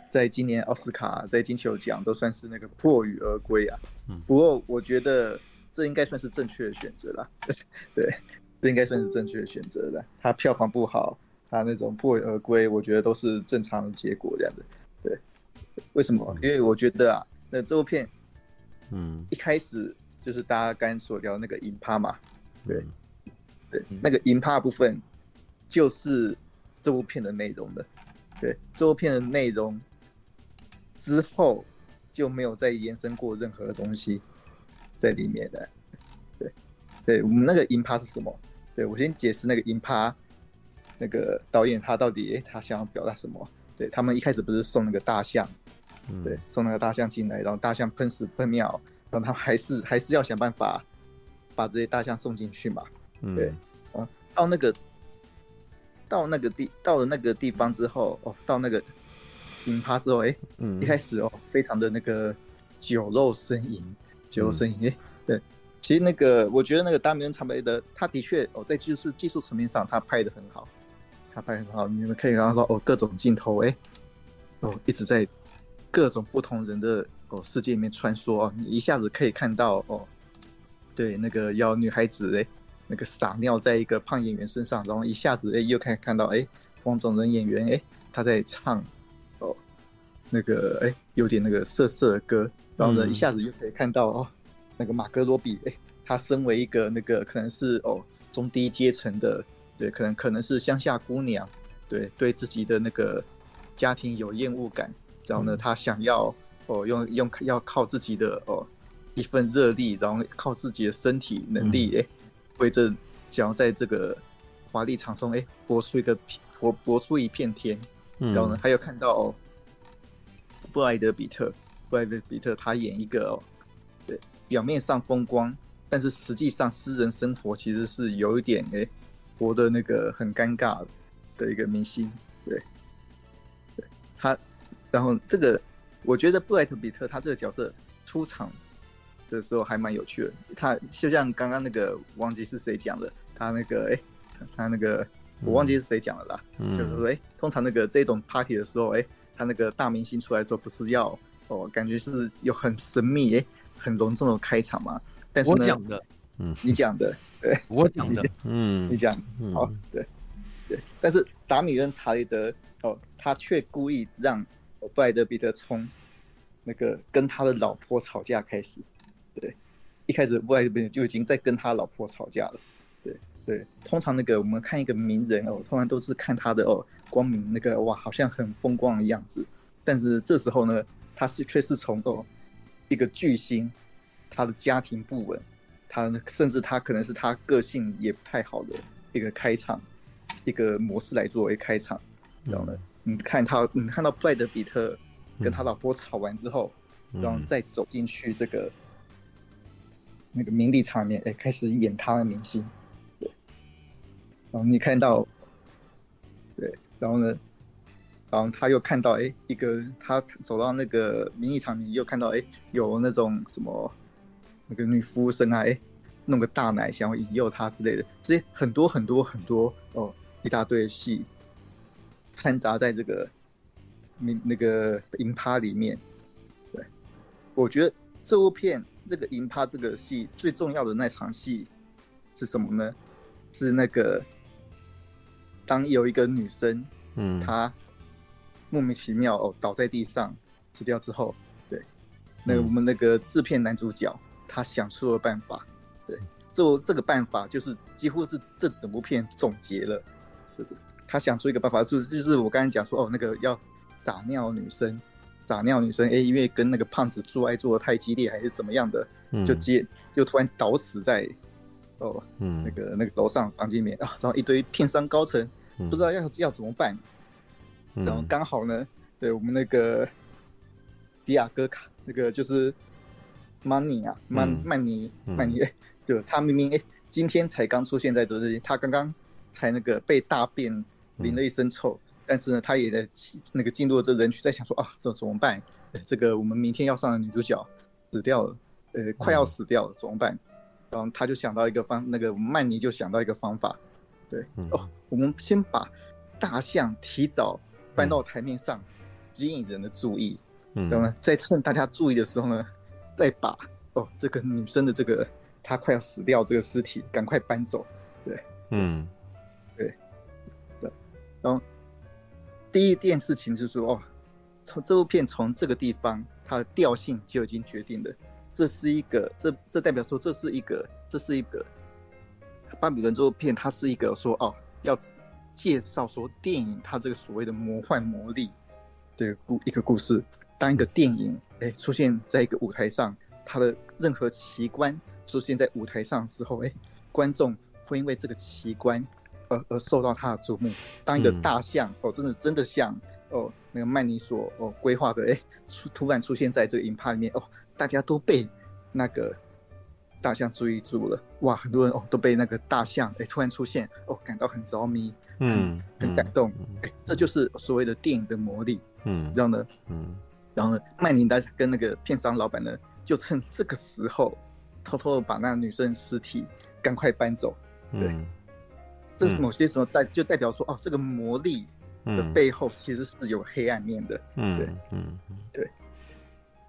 在今年奥斯卡在金球奖都算是那个破羽而归啊。嗯，不过我觉得这应该算是正确的选择啦。对，这应该算是正确的选择的。它票房不好，它那种破羽而归，我觉得都是正常的结果这样子。对，为什么？因为我觉得啊，那这部片，嗯，一开始就是大家刚刚所聊的那个银趴嘛。对，对，那个银趴部分就是这部片的内容的。对，这部片的内容之后就没有再延伸过任何东西在里面的。对，对我们那个银趴是什么？对，我先解释那个银趴，那个导演他到底他想要表达什么？对，他们一开始不是送那个大象，对，送那个大象进来，然后大象喷屎喷尿，然后他还是还是要想办法。把这些大象送进去嘛？嗯。对，啊，到那个到那个地到了那个地方之后，哦，到那个银趴之后，哎，嗯，一开始哦，非常的那个酒肉呻吟，酒肉呻吟，哎、嗯，对，其实那个我觉得那个达米恩·查贝德，他的确哦，在就是技术层面上，他拍的很好，他拍得很好，你们可以看到说哦，各种镜头，哎，哦，一直在各种不同人的哦世界里面穿梭哦，你一下子可以看到哦，对，那个要女孩子哎，那个撒尿在一个胖演员身上，然后一下子哎又可以看到哎，黄种人演员哎他在唱哦，那个哎有点那个色色的歌。然后呢，一下子又可以看到哦，那个马格罗比，哎，他身为一个那个可能是哦中低阶层的，对，可能可能是乡下姑娘，对，对自己的那个家庭有厌恶感，然后呢，他想要哦用用要靠自己的哦一份热力，然后靠自己的身体能力，哎，为这想要在这个华丽场中，哎，搏出一个搏搏出一片天，然后呢，还有看到哦布莱德比特。布莱德比特他演一个哦，对，表面上风光，但是实际上私人生活其实是有一点哎，活的那个很尴尬的一个明星，对，对，他，然后这个我觉得布莱德比特他这个角色出场的时候还蛮有趣的，他就像刚刚那个忘记是谁讲的，他那个哎，他那个我忘记是谁讲的啦，嗯、就是说哎，通常那个这种 party 的时候哎，他那个大明星出来的时候不是要。哦，感觉是有很神秘哎，很隆重的开场嘛。但是呢，我讲的，嗯，你讲的，对，我讲的，嗯，你讲，好，对，对。但是达米跟·查理德，哦，他却故意让布莱德彼得从那个跟他的老婆吵架开始。对，一开始布莱德彼特就已经在跟他老婆吵架了。对，对。通常那个我们看一个名人哦，通常都是看他的哦光明那个哇，好像很风光的样子。但是这时候呢？他是却是从哦一个巨星，他的家庭不稳，他甚至他可能是他个性也不太好的一个开场，一个模式来作为开场，然后呢，你看他，你看到布莱德比特跟他老婆吵完之后，然后再走进去这个那个名利场面，哎，开始演他的明星，对，然后你看到，对，然后呢？然后他又看到，哎，一个他走到那个名利场面，又看到，哎，有那种什么那个女服务生啊，哎，弄个大奶想要引诱他之类的，这些很多很多很多哦，一大堆戏掺杂在这个名那个银趴里面。对，我觉得这部片这个银趴这个戏最重要的那场戏是什么呢？是那个当有一个女生，嗯，她。莫名其妙哦，倒在地上死掉之后，对，那个我们那个制片男主角他想出了办法，对，这这个办法就是几乎是这整部片总结了，是的，他想出一个办法，就是就是我刚才讲说哦，那个要撒尿女生，撒尿女生，哎，因为跟那个胖子做爱做的太激烈还是怎么样的，就接就突然倒死在哦，那个那个楼上房间里面啊，然后一堆片商高层不知道要要怎么办。然后刚好呢，对我们那个迪亚哥卡，那个就是曼尼啊，曼曼尼曼尼，对，他明明哎，今天才刚出现在德瑞，他刚刚才那个被大便淋了一身臭，但是呢，他也在那个进入了这人群，在想说啊，这怎么办？这个我们明天要上的女主角死掉了，呃，快要死掉了，怎么办？然后他就想到一个方，那个曼尼就想到一个方法，对，哦，我们先把大象提早。搬到台面上，吸引人的注意，嗯，然后呢，在趁大家注意的时候呢，再把哦这个女生的这个她快要死掉这个尸体赶快搬走，对，嗯，对，对，然后第一件事情就是说哦，从这部片从这个地方它的调性就已经决定了，这是一个这这代表说这是一个这是一个巴比伦这部片它是一个说哦要。介绍说电影它这个所谓的魔幻魔力的故一个故事，当一个电影哎出现在一个舞台上，它的任何奇观出现在舞台上的时候，哎，观众会因为这个奇观而而受到他的注目。当一个大象哦，真的真的像哦那个曼尼所哦规划的哎，突然出现在这个影趴里面哦，大家都被那个大象注意住了，哇，很多人哦都被那个大象哎突然出现哦感到很着迷。嗯，很感动，哎、欸，这就是所谓的电影的魔力。嗯，然后呢，嗯，然后呢，曼尼达跟那个片商老板呢，就趁这个时候，偷偷的把那女生尸体赶快搬走。对，嗯、这某些时候代就代表说，哦，这个魔力的背后其实是有黑暗面的。嗯，对，嗯，对。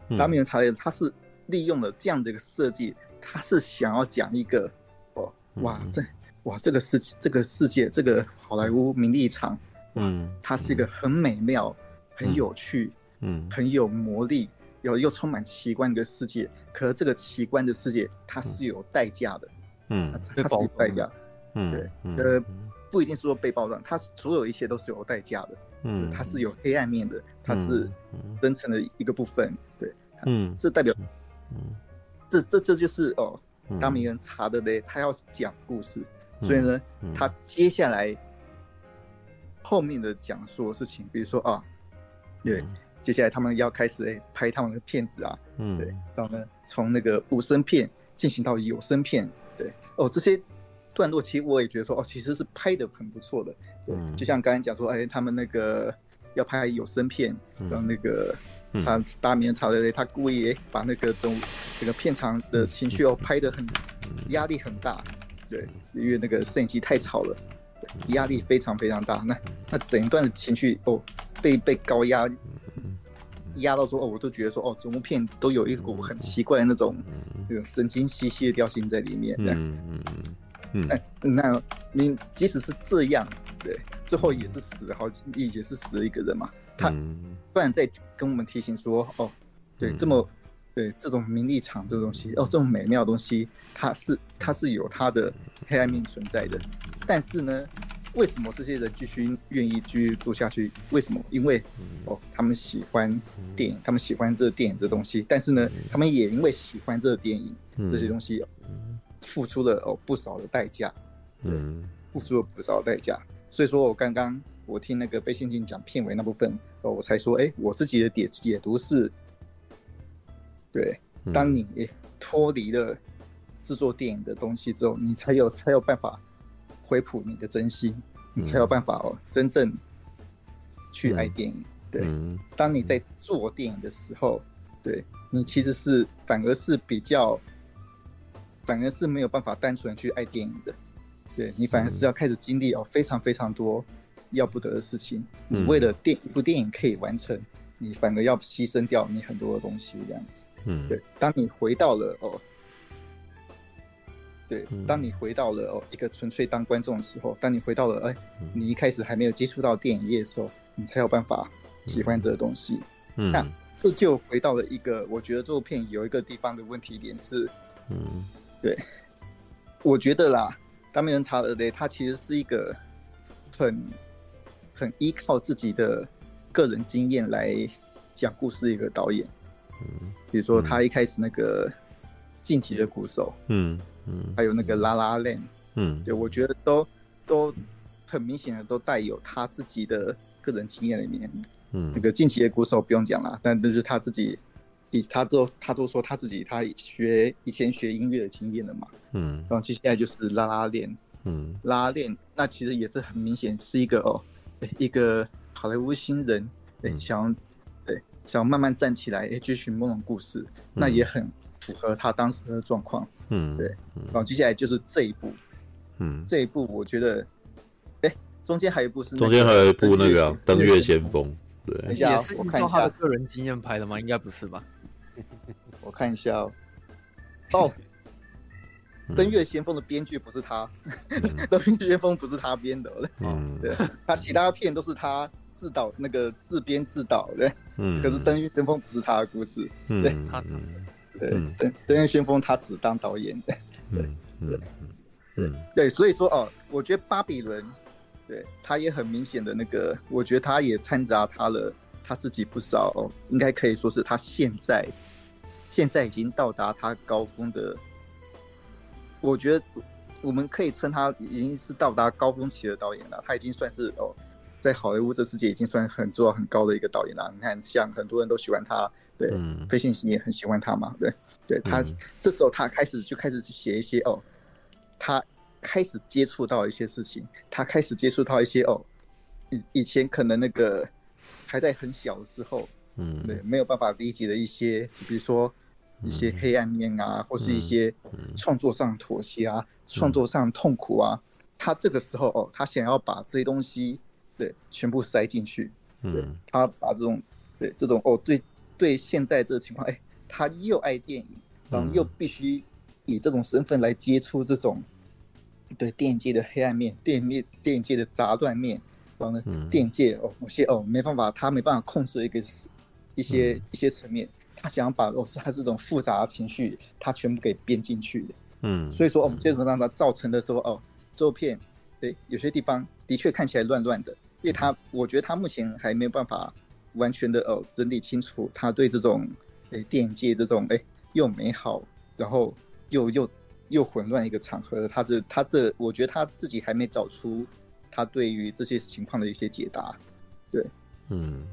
嗯、达米恩查雷，他是利用了这样的一个设计，他是想要讲一个，哦，哇，这哇这个世这个世界这个好莱坞名利场，嗯，它是一个很美妙、很有趣、嗯，很有魔力。有又充满奇观的一个世界，可是这个奇观的世界它是有代价的，嗯，它是有代价，嗯，对，呃，不一定是说被包装，它所有一切都是有代价的，嗯，它是有黑暗面的，它是真诚的一个部分，对，嗯，这代表，嗯，这这这就是哦，当名人查的嘞他要讲故事，所以呢，他接下来后面的讲述的事情，比如说啊，对。接下来他们要开始哎拍他们的片子啊，嗯，对，然后呢，从那个无声片进行到有声片，对，哦，这些段落其实我也觉得说哦，其实是拍的很不错的，对，就像刚才讲说，哎，他们那个要拍有声片，然后那个查达米恩查德雷他故意把那个整整个片场的情绪哦拍的很压力很大，对，因为那个摄影机太吵了，压力非常非常大，那那整一段的情绪哦被被高压。压到说哦，我都觉得说哦，整部片都有一股很奇怪的那种那种神经兮兮的调性在里面。嗯嗯嗯。哎，那你即使是这样，对，最后也是死了好几，也是死了一个人嘛。他突然在跟我们提醒说，哦，对，这么对这种名利场这个东西，哦，这种美妙的东西，它是它是有它的黑暗面存在的，但是呢。为什么这些人继续愿意继续做下去？为什么？因为哦，他们喜欢电影，他们喜欢这电影这东西。但是呢，他们也因为喜欢这电影这些东西，付出了哦不少的代价。嗯，付出了不少的代价。所以说我刚刚我听那个飞行镜讲片尾那部分哦，我才说，哎，我自己的解解读是，对，当你脱离了制作电影的东西之后，你才有才有办法。回补你的真心，你才有办法哦，真正去爱电影。对，当你在做电影的时候，对你其实是反而是比较，反而是没有办法单纯去爱电影的。对，你反而是要开始经历哦非常非常多要不得的事情。你为了电一部电影可以完成，你反而要牺牲掉你很多的东西，这样子。嗯，对，当你回到了哦。对，当你回到了哦一个纯粹当观众的时候，当你回到了哎，你一开始还没有接触到电影业的时候，你才有办法喜欢这个东西。嗯，那这就回到了一个，我觉得这部片有一个地方的问题点是，嗯，对，我觉得啦，达米恩查德雷他其实是一个很很依靠自己的个人经验来讲故事的一个导演。嗯，比如说他一开始那个晋级的鼓手，嗯。嗯，还有那个拉拉链，嗯，对，我觉得都都很明显的都带有他自己的个人经验里面，嗯，那个晋级的鼓手不用讲了，但就是他自己，以他都他都说他自己他学以前学音乐的经验了嘛，嗯，然后接下来就是拉拉链，嗯，拉拉链那其实也是很明显是一个哦，一个好莱坞新人，对，想要对想要慢慢站起来，哎，去寻梦的故事，那也很符合他当时的状况。嗯，对，然后接下来就是这一步，嗯，这一步我觉得，哎，中间还有一部是中间还有一部那个《登月先锋》，对，也是依照他的个人经验拍的吗？应该不是吧？我看一下哦，哦，《登月先锋》的编剧不是他，《登月先锋》不是他编的，嗯，对，他其他片都是他自导那个自编自导的，嗯，可是《登月先锋》不是他的故事，对，他。对，登登月先锋他只当导演的，对，对，对，对，所以说哦，我觉得巴比伦，对他也很明显的那个，我觉得他也掺杂他了他自己不少，哦，应该可以说是他现在现在已经到达他高峰的，我觉得我们可以称他已经是到达高峰期的导演了，他已经算是哦，在好莱坞这世界已经算很做到很高的一个导演了。你看，像很多人都喜欢他。对，飞信息也很喜欢他嘛。对，对他、嗯、这时候他开始就开始写一些哦，他开始接触到一些事情，他开始接触到一些哦，以以前可能那个还在很小的时候，嗯，对，没有办法理解的一些，比如说一些黑暗面啊，或是一些创作上妥协啊，创作上痛苦啊，他这个时候哦，他想要把这些东西对全部塞进去，对，他把这种对这种哦对对现在这个情况，哎，他又爱电影，然后又必须以这种身份来接触这种对电影界的黑暗面，电影面电影界的杂乱面，然后呢，电界哦某些哦没办法，他没办法控制一个一些一些层面。他想要把哦，他这种复杂情绪，他全部给编进去的。嗯，所以说我们基本上它造成的说哦，这部片，诶，有些地方的确看起来乱乱的，因为他我觉得他目前还没有办法完全的哦整理清楚他对这种诶电影界这种诶又美好，然后又又又混乱一个场合，他这他的我觉得他自己还没找出他对于这些情况的一些解答。对，嗯，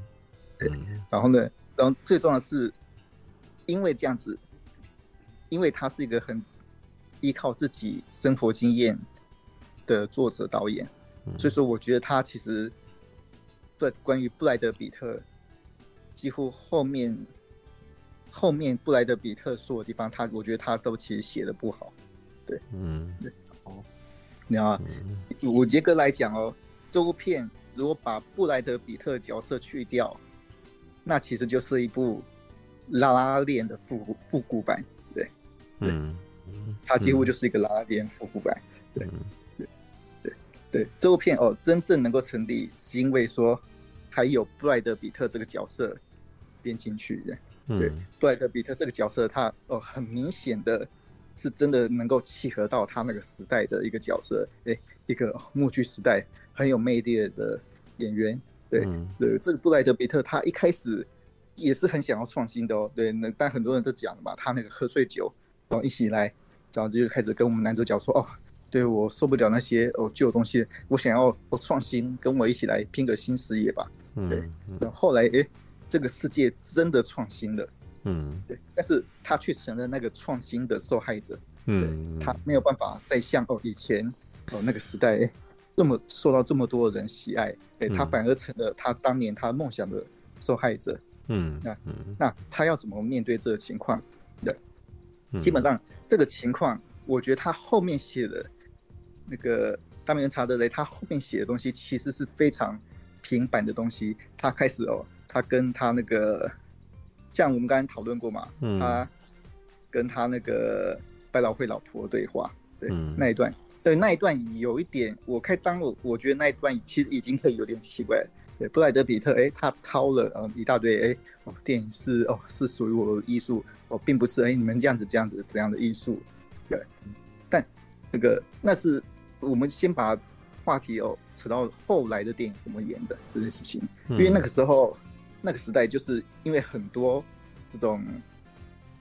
对，然后呢，然后最重要的是。因为这样子，因为他是一个很依靠自己生活经验的作者导演，所以说我觉得他其实对关于布莱德比特，几乎后面后面布莱德比特说的地方，他我觉得他都其实写的不好，对，嗯，对，哦，你知道吗？我严格来讲哦，这部片如果把布莱德比特角色去掉，那其实就是一部。拉拉链的复复古版，对，嗯，它几乎就是一个拉拉链复古版，对，对，对，对，这部片哦，真正能够成立，是因为说还有布莱德比特这个角色编进去的，对，布莱德比特这个角色，他哦，很明显的是真的能够契合到他那个时代的一个角色，哎，一个默剧时代很有魅力的演员，对，对，这个布莱德比特他一开始。也是很想要创新的哦，对，那但很多人都讲了嘛，他那个喝醉酒，然后一起来，然后就开始跟我们男主角说，哦，对，我受不了那些哦旧的东西，我想要哦创新，跟我一起来拼个新事业吧，对，然后后来哎，这个世界真的创新了，嗯，对，但是他却成了那个创新的受害者，嗯，他没有办法再像哦以前哦那个时代这么受到这么多人喜爱，对，他反而成了他当年他梦想的受害者。嗯，那那他要怎么面对这个情况？对，基本上这个情况，我觉得他后面写的那个达米恩查德雷，他后面写的东西其实是非常平板的东西。他开始哦，他跟他那个像我们刚才讨论过嘛，他跟他那个百老汇老婆对话，对那一段，对那一段有一点，我开当我我觉得那一段其实已经可以有点奇怪了。对，布莱德比特，哎，他掏了呃一大堆，哎，哦，电影是哦是属于我的艺术，哦，并不是哎你们这样子这样子这样的艺术，对，但那个那是我们先把话题哦扯到后来的电影怎么演的这件事情，因为那个时候那个时代就是因为很多这种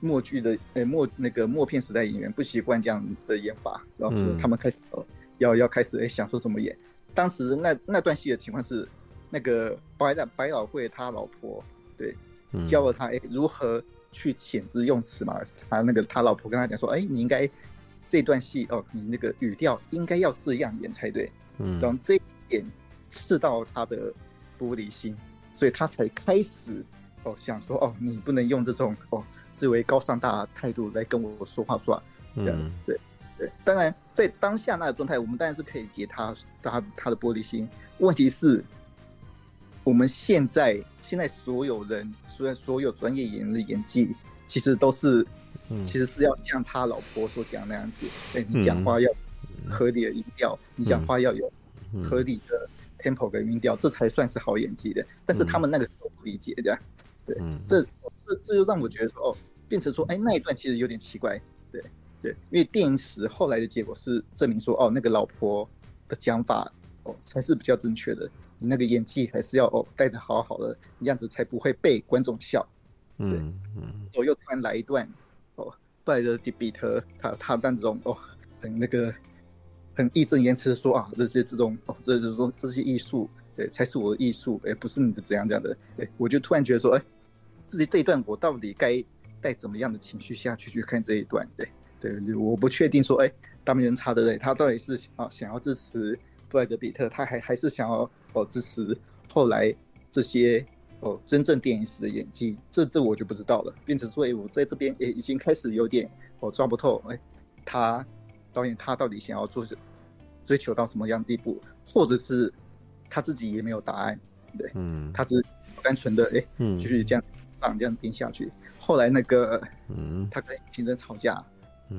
默剧的哎默那个默片时代演员不习惯这样的演法，然后他们开始哦要要开始哎想说怎么演，当时那那段戏的情况是。那个百老百老汇他老婆对，教了他哎如何去遣词用词嘛，他那个他老婆跟他讲说，哎，你应该这段戏哦，你那个语调应该要这样演才对，嗯，然后这一点刺到他的玻璃心，所以他才开始哦想说哦，你不能用这种哦最为高尚大态度来跟我说话说话，嗯，对对，当然在当下那个状态，我们当然是可以解他他他的玻璃心，问题是。我们现在现在所有人，虽然所有专业演员的演技，其实都是，其实是要像他老婆所讲那样子，哎，你讲话要合理的音调，你讲话要有合理的 tempo 跟音调，这才算是好演技的。但是他们那个时候不理解的，对，这这这就让我觉得说，哦，变成说，哎，那一段其实有点奇怪，对对，因为电影史后来的结果是证明说，哦，那个老婆的讲法，哦，才是比较正确的。你那个演技还是要哦带的好好的，你这样子才不会被观众笑。嗯嗯。我又突然来一段哦，布莱德彼特他他那种哦很那个很义正言辞的说啊，这些这种哦这这种这些艺术，对才是我的艺术，哎不是你的怎样这样的，哎我就突然觉得说，哎自己这一段我到底该带怎么样的情绪下去去看这一段？对对，我不确定说，哎达米恩查德雷他到底是啊想要支持布莱德彼特，他还还是想要。哦，支持后来这些哦真正电影史的演技，这这我就不知道了。变成说，哎，我在这边，哎，已经开始有点我抓不透，哎，他导演他到底想要做什，追求到什么样地步，或者是他自己也没有答案，对，嗯，他只单纯的哎，嗯，继续这样这样这样编下去。后来那个，嗯，他跟平真吵架。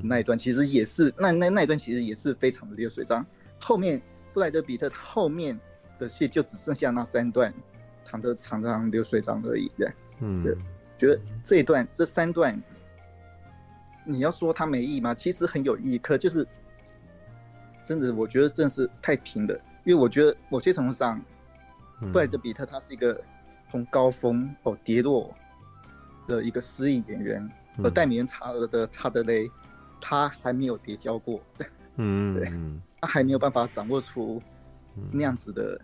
那一段其实也是，那那那一段其实也是非常的流水账。后面布莱德比特后面的戏就只剩下那三段，长的长长流水账而已。对，嗯，对，觉得这一段这三段，你要说它没意义吗？其实很有意义，可就是真的，我觉得真的是太平了。因为我觉得某些程度上，布莱德比特他是一个从高峰哦跌落的一个失意演员，而戴米恩查尔的查德雷。他还没有跌跤过，嗯，对，他还没有办法掌握出那样子的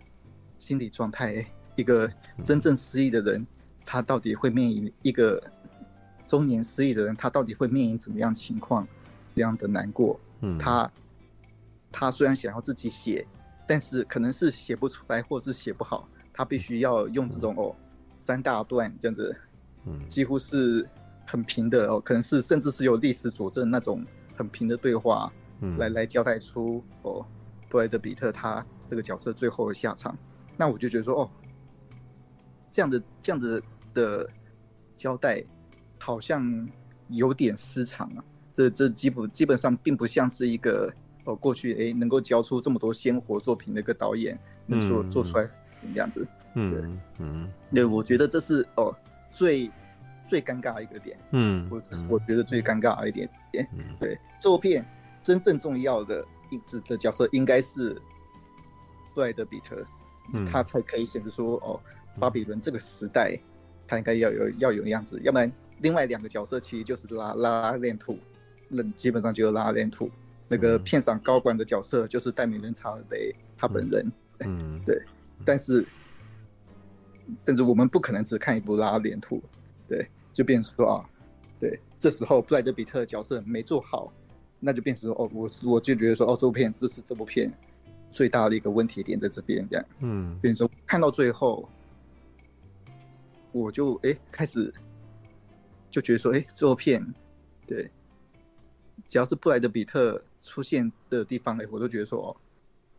心理状态。一个真正失意的人，他到底会面临一个中年失意的人，他到底会面临怎么样情况？这样的难过，嗯，他他虽然想要自己写，但是可能是写不出来，或是写不好，他必须要用这种哦三大段这样子，嗯，几乎是。很平的哦，可能是甚至是有历史佐证那种很平的对话，嗯，来来交代出哦，布莱德比特他这个角色最后的下场。那我就觉得说哦，这样的这样子的交代好像有点失常啊。这这基本基本上并不像是一个哦过去哎能够交出这么多鲜活作品的一个导演能做做出来这样子。嗯嗯，对，我觉得这是哦最。最尴尬的一个点，嗯，我我觉得最尴尬的一点点，嗯，对，这部片真正重要的影子的角色应该是布莱德彼特，嗯，他才可以显示说，哦，巴比伦这个时代，他应该要有要有样子，要不然另外两个角色其实就是拉拉拉链兔，那基本上就是拉拉链兔，那个片上高管的角色就是戴美伦查尔雷他本人，嗯，对，但是但是我们不可能只看一部拉脸图，对。就变成说啊，对，这时候布莱德比特的角色没做好，那就变成说哦，我我就觉得说哦，这部片这是这部片最大的一个问题点在这边这样，嗯，变成说看到最后，我就哎开始就觉得说哎，这部片对，只要是布莱德比特出现的地方哎，我都觉得说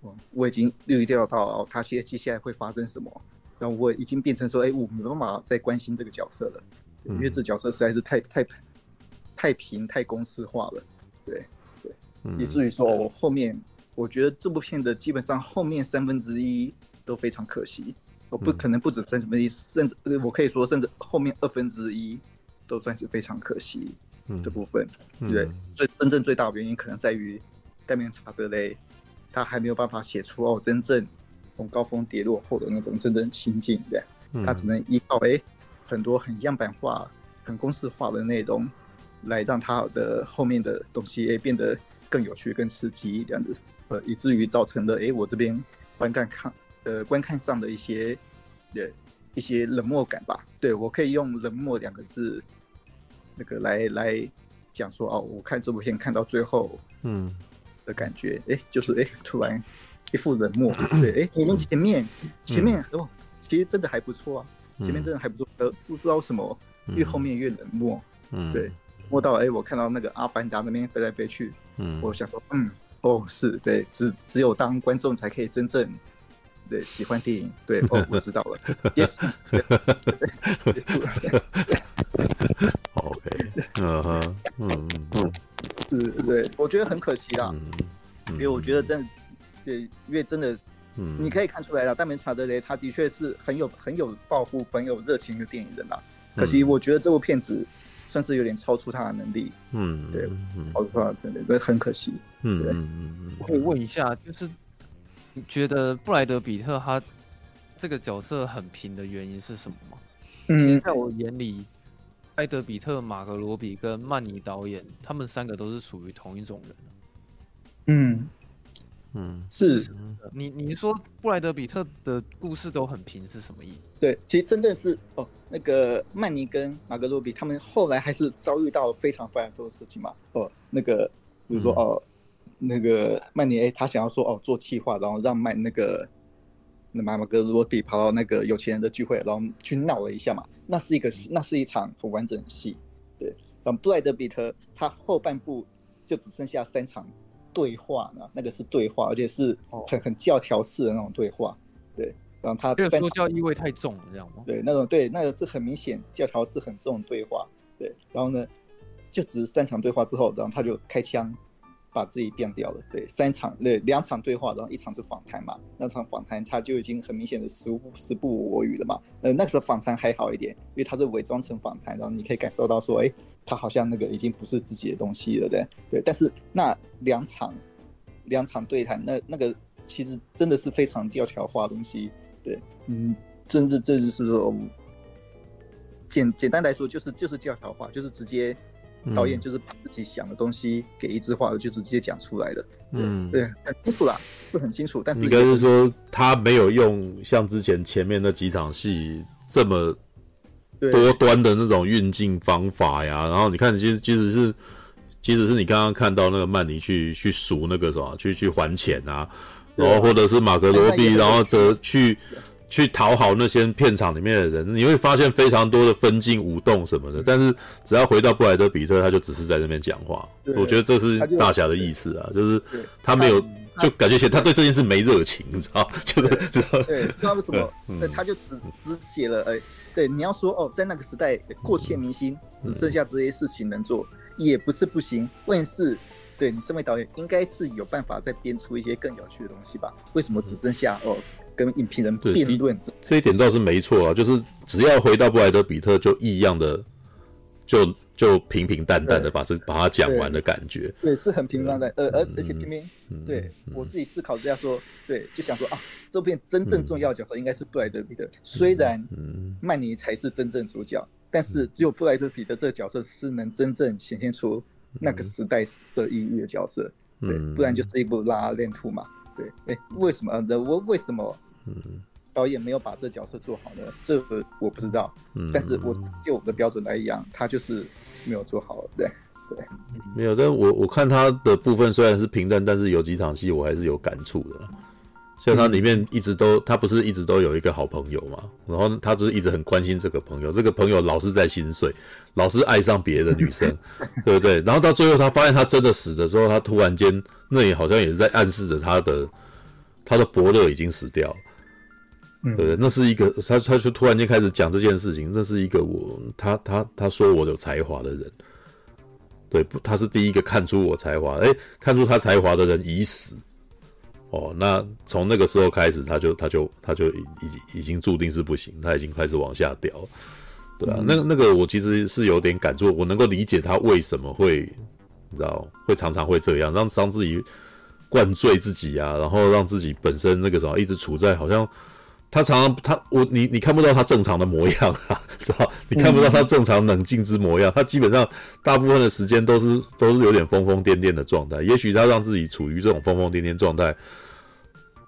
哦，我已经预料到哦，他接接下来会发生什么，然后我已经变成说哎，我没办法再关心这个角色了。因为这角色实在是太太太平太公式化了，对对，以至于说我后面我觉得这部片的基本上后面三分之一都非常可惜，我不可能不止三分之一，甚至我可以说甚至后面二分之一都算是非常可惜的部分，对，最真正最大的原因可能在于戴面查德雷他还没有办法写出哦真正从高峰跌落后的那种真正情境，对，他只能依靠哎。很多很样板化、很公式化的内容，来让他的后面的东西哎变得更有趣、更刺激这样子，呃，以至于造成了哎我这边观看看呃观看上的一些的一些冷漠感吧。对，我可以用冷漠两个字那个来来讲说哦，我看这部片看到最后，嗯。的感觉，哎、嗯，就是哎突然一副冷漠，对，哎，我们前面前面哦，其实真的还不错啊。前面真的还不错，呃，不知道什么越后面越冷漠，嗯，对，摸到哎，我看到那个阿凡达那边飞来飞去，嗯，我想说，嗯，哦，是对，只只有当观众才可以真正对喜欢电影，对，哦，我知道了，yes，对，OK，嗯哼，嗯嗯，是，对，我觉得很可惜啦，因为我觉得真的，对，因为真的。嗯，你可以看出来了，戴米恩查德雷他的确是很有很有抱负、很有热情的电影人啦。可惜我觉得这部片子算是有点超出他的能力。嗯，对，超出他的能力，那很可惜。嗯嗯嗯，我可以问一下，就是你觉得布莱德比特他这个角色很平的原因是什么吗？嗯，其实在我眼里，埃德比特、马格罗比跟曼尼导演，他们三个都是属于同一种人。嗯。嗯，是你你说布莱德比特的故事都很平是什么意思？对，其实真的是哦，那个曼尼跟马格罗比他们后来还是遭遇到非常非常多的事情嘛。哦，那个比如说、嗯、哦，那个曼尼哎，他想要说哦做企划，然后让曼那个那马格罗比跑到那个有钱人的聚会，然后去闹了一下嘛。那是一个，那是一场很完整的戏。对，然后布莱德比特他后半部就只剩下三场对话呢，那个是对话，而且是很很教条式的那种对话。对，然后他这个说教意味太重了，这样吗？对，那种对，那个是很明显教条式很重的对话。对，然后呢，就只是三场对话之后，然后他就开枪。把自己变掉了，对，三场对两场对话，然后一场是访谈嘛，那场访谈他就已经很明显的时不时不我语了嘛，呃，那个时候访谈还好一点，因为他是伪装成访谈，然后你可以感受到说，哎，他好像那个已经不是自己的东西了，对，对，但是那两场两场对谈，那那个其实真的是非常教条化的东西，对，嗯，真的这就是说，简简单来说就是就是教条化，就是直接。导演就是把自己想的东西给一枝花，就是直接讲出来的。嗯，对，很清楚啦，是很清楚。但是应该是说他没有用像之前前面那几场戏这么多端的那种运镜方法呀。然后你看，其实即使是即使是你刚刚看到那个曼尼去去赎那个什么，去去还钱啊，然后或者是马格罗比，然后则去。去讨好那些片场里面的人，你会发现非常多的分镜舞动什么的。但是只要回到布莱德比特，他就只是在那边讲话。我觉得这是大侠的意思啊，就，是他没有，就感觉写他对这件事没热情，你知道？就是知道？对，不知道为什么？对他就只只写了，哎，对，你要说哦，在那个时代，过气明星只剩下这些事情能做，也不是不行。问题是，对你身为导演，应该是有办法再编出一些更有趣的东西吧？为什么只剩下哦？跟影评人辩论，这一点倒是没错啊，就是只要回到布莱德比特，就异样的，就就平平淡淡的把这把它讲完的感觉，对，对，是很平平淡淡，呃而而且偏偏，对我自己思考这样说，对，就想说啊，这片真正重要角色应该是布莱德比特，虽然曼尼才是真正主角，但是只有布莱德比特这个角色是能真正显现出那个时代的意义的角色，对，不然就是一部拉拉链兔嘛。对，哎，为什么？我为什么？嗯，导演没有把这角色做好呢？这个我不知道。嗯，但是我就我的标准来讲，他就是没有做好。对，对，没有。但我我看他的部分虽然是平淡，但是有几场戏我还是有感触的。像他里面一直都，他不是一直都有一个好朋友嘛？然后他就是一直很关心这个朋友，这个朋友老是在心碎，老是爱上别的女生，对不对？然后到最后他发现他真的死的时候，他突然间那也好像也是在暗示着他的他的伯乐已经死掉了。对？那是一个他他就突然间开始讲这件事情，那是一个我他他他说我有才华的人，对不？他是第一个看出我才华，诶，看出他才华的人已死。哦，那从那个时候开始，他就他就他就已已已经注定是不行，他已经开始往下掉，对啊，嗯、那那个我其实是有点感触，我能够理解他为什么会，你知道，会常常会这样，让章子怡灌醉自己啊，然后让自己本身那个什么一直处在好像他常常他我你你看不到他正常的模样啊，知道？你看不到他正常冷静之模样，他基本上大部分的时间都是都是有点疯疯癫癫的状态，也许他让自己处于这种疯疯癫癫状态。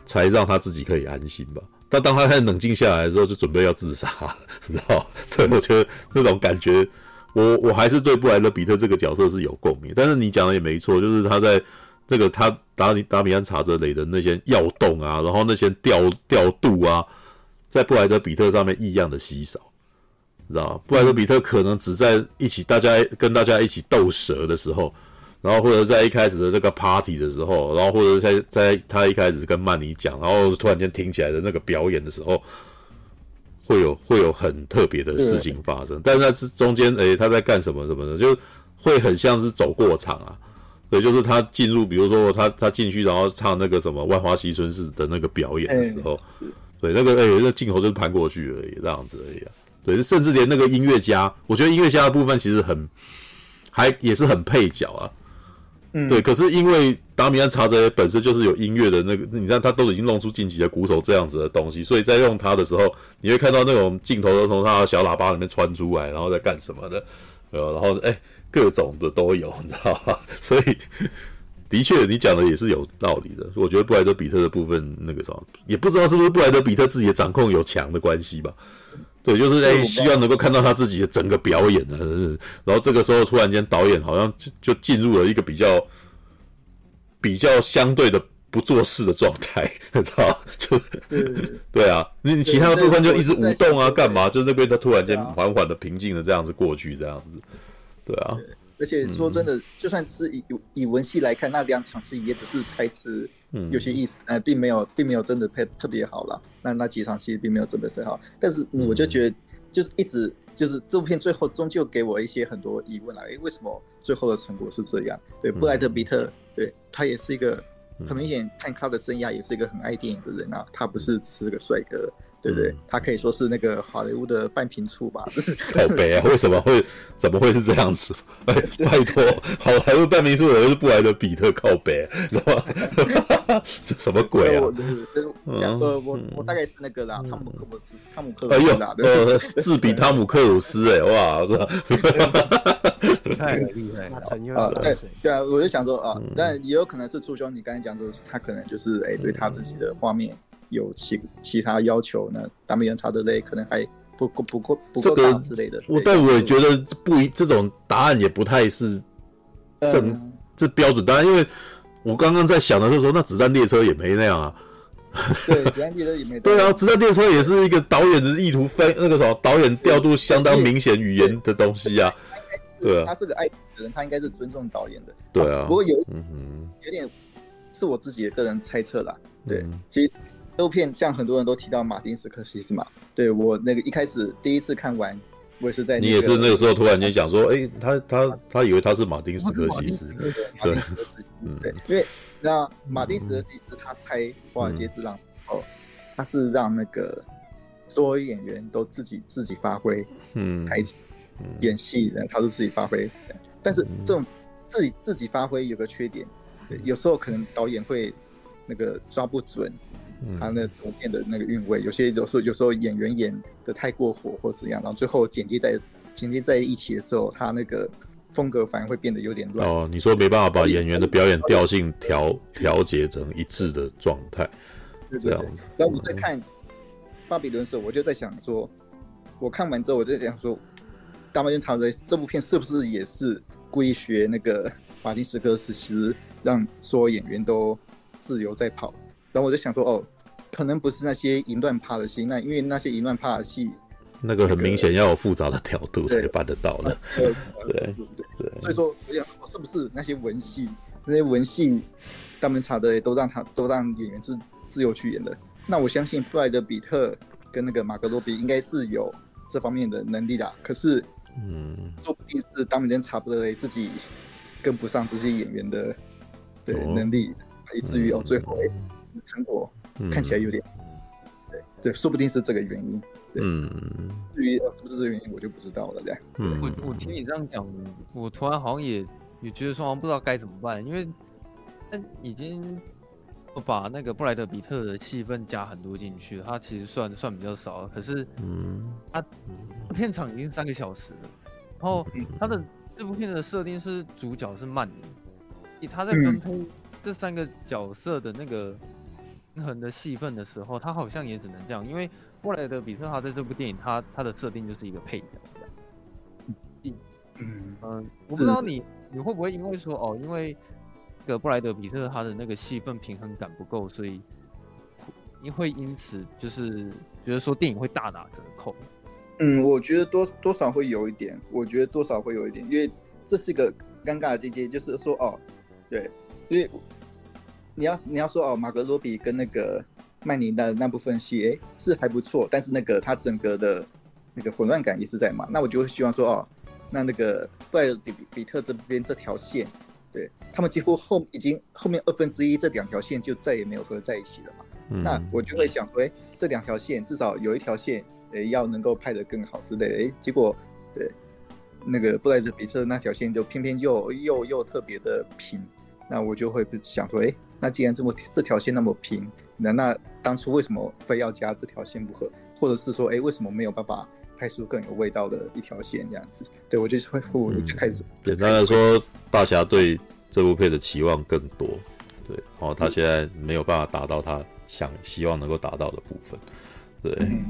才让他自己可以安心吧。但当他开始冷静下来的时候，就准备要自杀，你知道？所以我觉得那种感觉，我我还是对布莱德彼特这个角色是有共鸣。但是你讲的也没错，就是他在这个他达尼达米安查泽雷的那些跃动啊，然后那些调调度啊，在布莱德比特上面异样的稀少，你知道？布莱德比特可能只在一起，大家跟大家一起斗蛇的时候。然后或者在一开始的这个 party 的时候，然后或者在在他一开始跟曼尼讲，然后突然间听起来的那个表演的时候，会有会有很特别的事情发生。但是在这中间，诶，他在干什么什么的，就会很像是走过场啊。对，就是他进入，比如说他他进去，然后唱那个什么《万花西春式》的那个表演的时候，对，那个诶，那镜头就是盘过去而已，这样子而已啊。对，甚至连那个音乐家，我觉得音乐家的部分其实很还也是很配角啊。嗯，对，可是因为达米安·查泽本身就是有音乐的那个，你看他都已经弄出晋级的鼓手这样子的东西，所以在用他的时候，你会看到那种镜头都从他的小喇叭里面穿出来，然后在干什么的，呃，然后哎，各种的都有，你知道吧？所以 的确，你讲的也是有道理的。我觉得布莱德比特的部分，那个什么，也不知道是不是布莱德比特自己的掌控有强的关系吧。对，就是哎，希望能够看到他自己的整个表演呢。然后这个时候突然间导演好像就就进入了一个比较比较相对的不做事的状态，知道就对啊，你其他的部分就一直舞动啊，干嘛？就那边他突然间缓缓的平静的这样子过去，这样子，对啊。而且说真的，就算是以以文戏来看，那两场戏也只是台词有些意思，呃，并没有并没有真的配特别好了。那那几场戏并没有真的很好，但是我就觉得，就是一直。就是这部片最后终究给我一些很多疑问啦，诶，为什么最后的成果是这样？对，布莱德比特，对，他也是一个很明显看他的生涯也是一个很爱电影的人啊，他不是只是个帅哥。对不对？他可以说是那个好莱坞的半瓶醋吧？靠北啊！为什么会怎么会是这样子？拜 拜托，好莱坞半瓶醋的人是布莱德比特靠北，知道吗？这什么鬼啊？我我我大概是那个啦，汤姆克鲁斯，汤姆克鲁斯啦，呃，自比汤姆克鲁斯哎，哇，太 厉害了啊！对对啊，我就想说啊，但也有可能是初兄，你刚才讲说他可能就是哎，对他自己的画面。有其其他要求呢？达米安查德雷可能还不够不够不够大之类的。我但我也觉得不一，这种答案也不太是正、嗯、这标准答案，因为我刚刚在想的时候说，那子弹列车也没那样啊。对，子弹列车也没。对啊，子弹列车也是一个导演的意图非那个什么导演调度相当明显语言的东西啊。对啊，他是个爱的人，他应该是尊重导演的。对啊，不过有嗯有点是我自己的个人猜测啦。对，其实。这部片像很多人都提到马丁斯科西斯嘛，对我那个一开始第一次看完，我也是在、那个、你也是那个时候突然间讲说，哎、欸，他他他以为他是马丁斯科西斯，对，对，对，因为那马丁斯科西斯他拍《华尔街之狼》哦，他是让那个所有演员都自己自己发挥，嗯，台词演戏的他都自己发挥，但是这种自己自己发挥有个缺点，对，有时候可能导演会那个抓不准。他那图片的那个韵味，有些有时候有时候演员演的太过火或怎样，然后最后剪接在剪接在一起的时候，他那个风格反而会变得有点乱。哦，你说没办法把演员的表演调性调调节成一致的状态，对对对。然后我在看《巴比伦》的时候，我就在想说，我看完之后我就在想说，《大冒险长的》这部片是不是也是故意学那个马丁斯科西斯，让所有演员都自由在跑？然后我就想说，哦。可能不是那些淫乱趴的戏，那因为那些淫乱趴的戏，那个很明显要有复杂的调度才办得到的。对对对，所以说，我想，我是不是那些文戏，那些文戏，他们查的都让他都让演员自自由去演的？那我相信布莱德比特跟那个马格罗比应该是有这方面的能力的。可是，嗯，说不定是达米安查德雷自己跟不上这些演员的对能力，以至于哦最后成果。看起来有点，对对，说不定是这个原因。嗯，至于是不是这个原因，我就不知道了。这样，嗯，我我听你这样讲，我突然好像也也觉得说，好像不知道该怎么办，因为他已经把那个布莱德比特的戏份加很多进去，他其实算算比较少了。可是，嗯，他片场已经三个小时了，然后他的这部片的设定是主角是慢的，以他在分配这三个角色的那个。平衡的戏份的时候，他好像也只能这样，因为布莱德比特他在这部电影，他他的设定就是一个配角。嗯嗯、呃、我不知道你你会不会因为说哦，因为这个布莱德比特他的那个戏份平衡感不够，所以你会因此就是觉得说电影会大打折扣。嗯，我觉得多多少会有一点，我觉得多少会有一点，因为这是一个尴尬的境界，就是说哦，对，因为。你要你要说哦，马格罗比跟那个曼尼的那部分戏，哎，是还不错，但是那个他整个的那个混乱感也是在嘛，那我就会希望说哦，那那个布莱德比比特这边这条线，对他们几乎后已经后面二分之一这两条线就再也没有合在一起了嘛，嗯、那我就会想说，哎，这两条线至少有一条线，哎，要能够拍得更好之类的，哎，结果对那个布莱德比特那条线就偏偏又又又特别的平，那我就会想说，哎。那既然这么这条线那么平，那那当初为什么非要加这条线不可？或者是说，哎，为什么没有办法拍出更有味道的一条线这样子？对我就是会，我就开始。简单来说，大侠对这部片的期望更多，对，然后他现在没有办法达到他想希望能够达到的部分，对，嗯，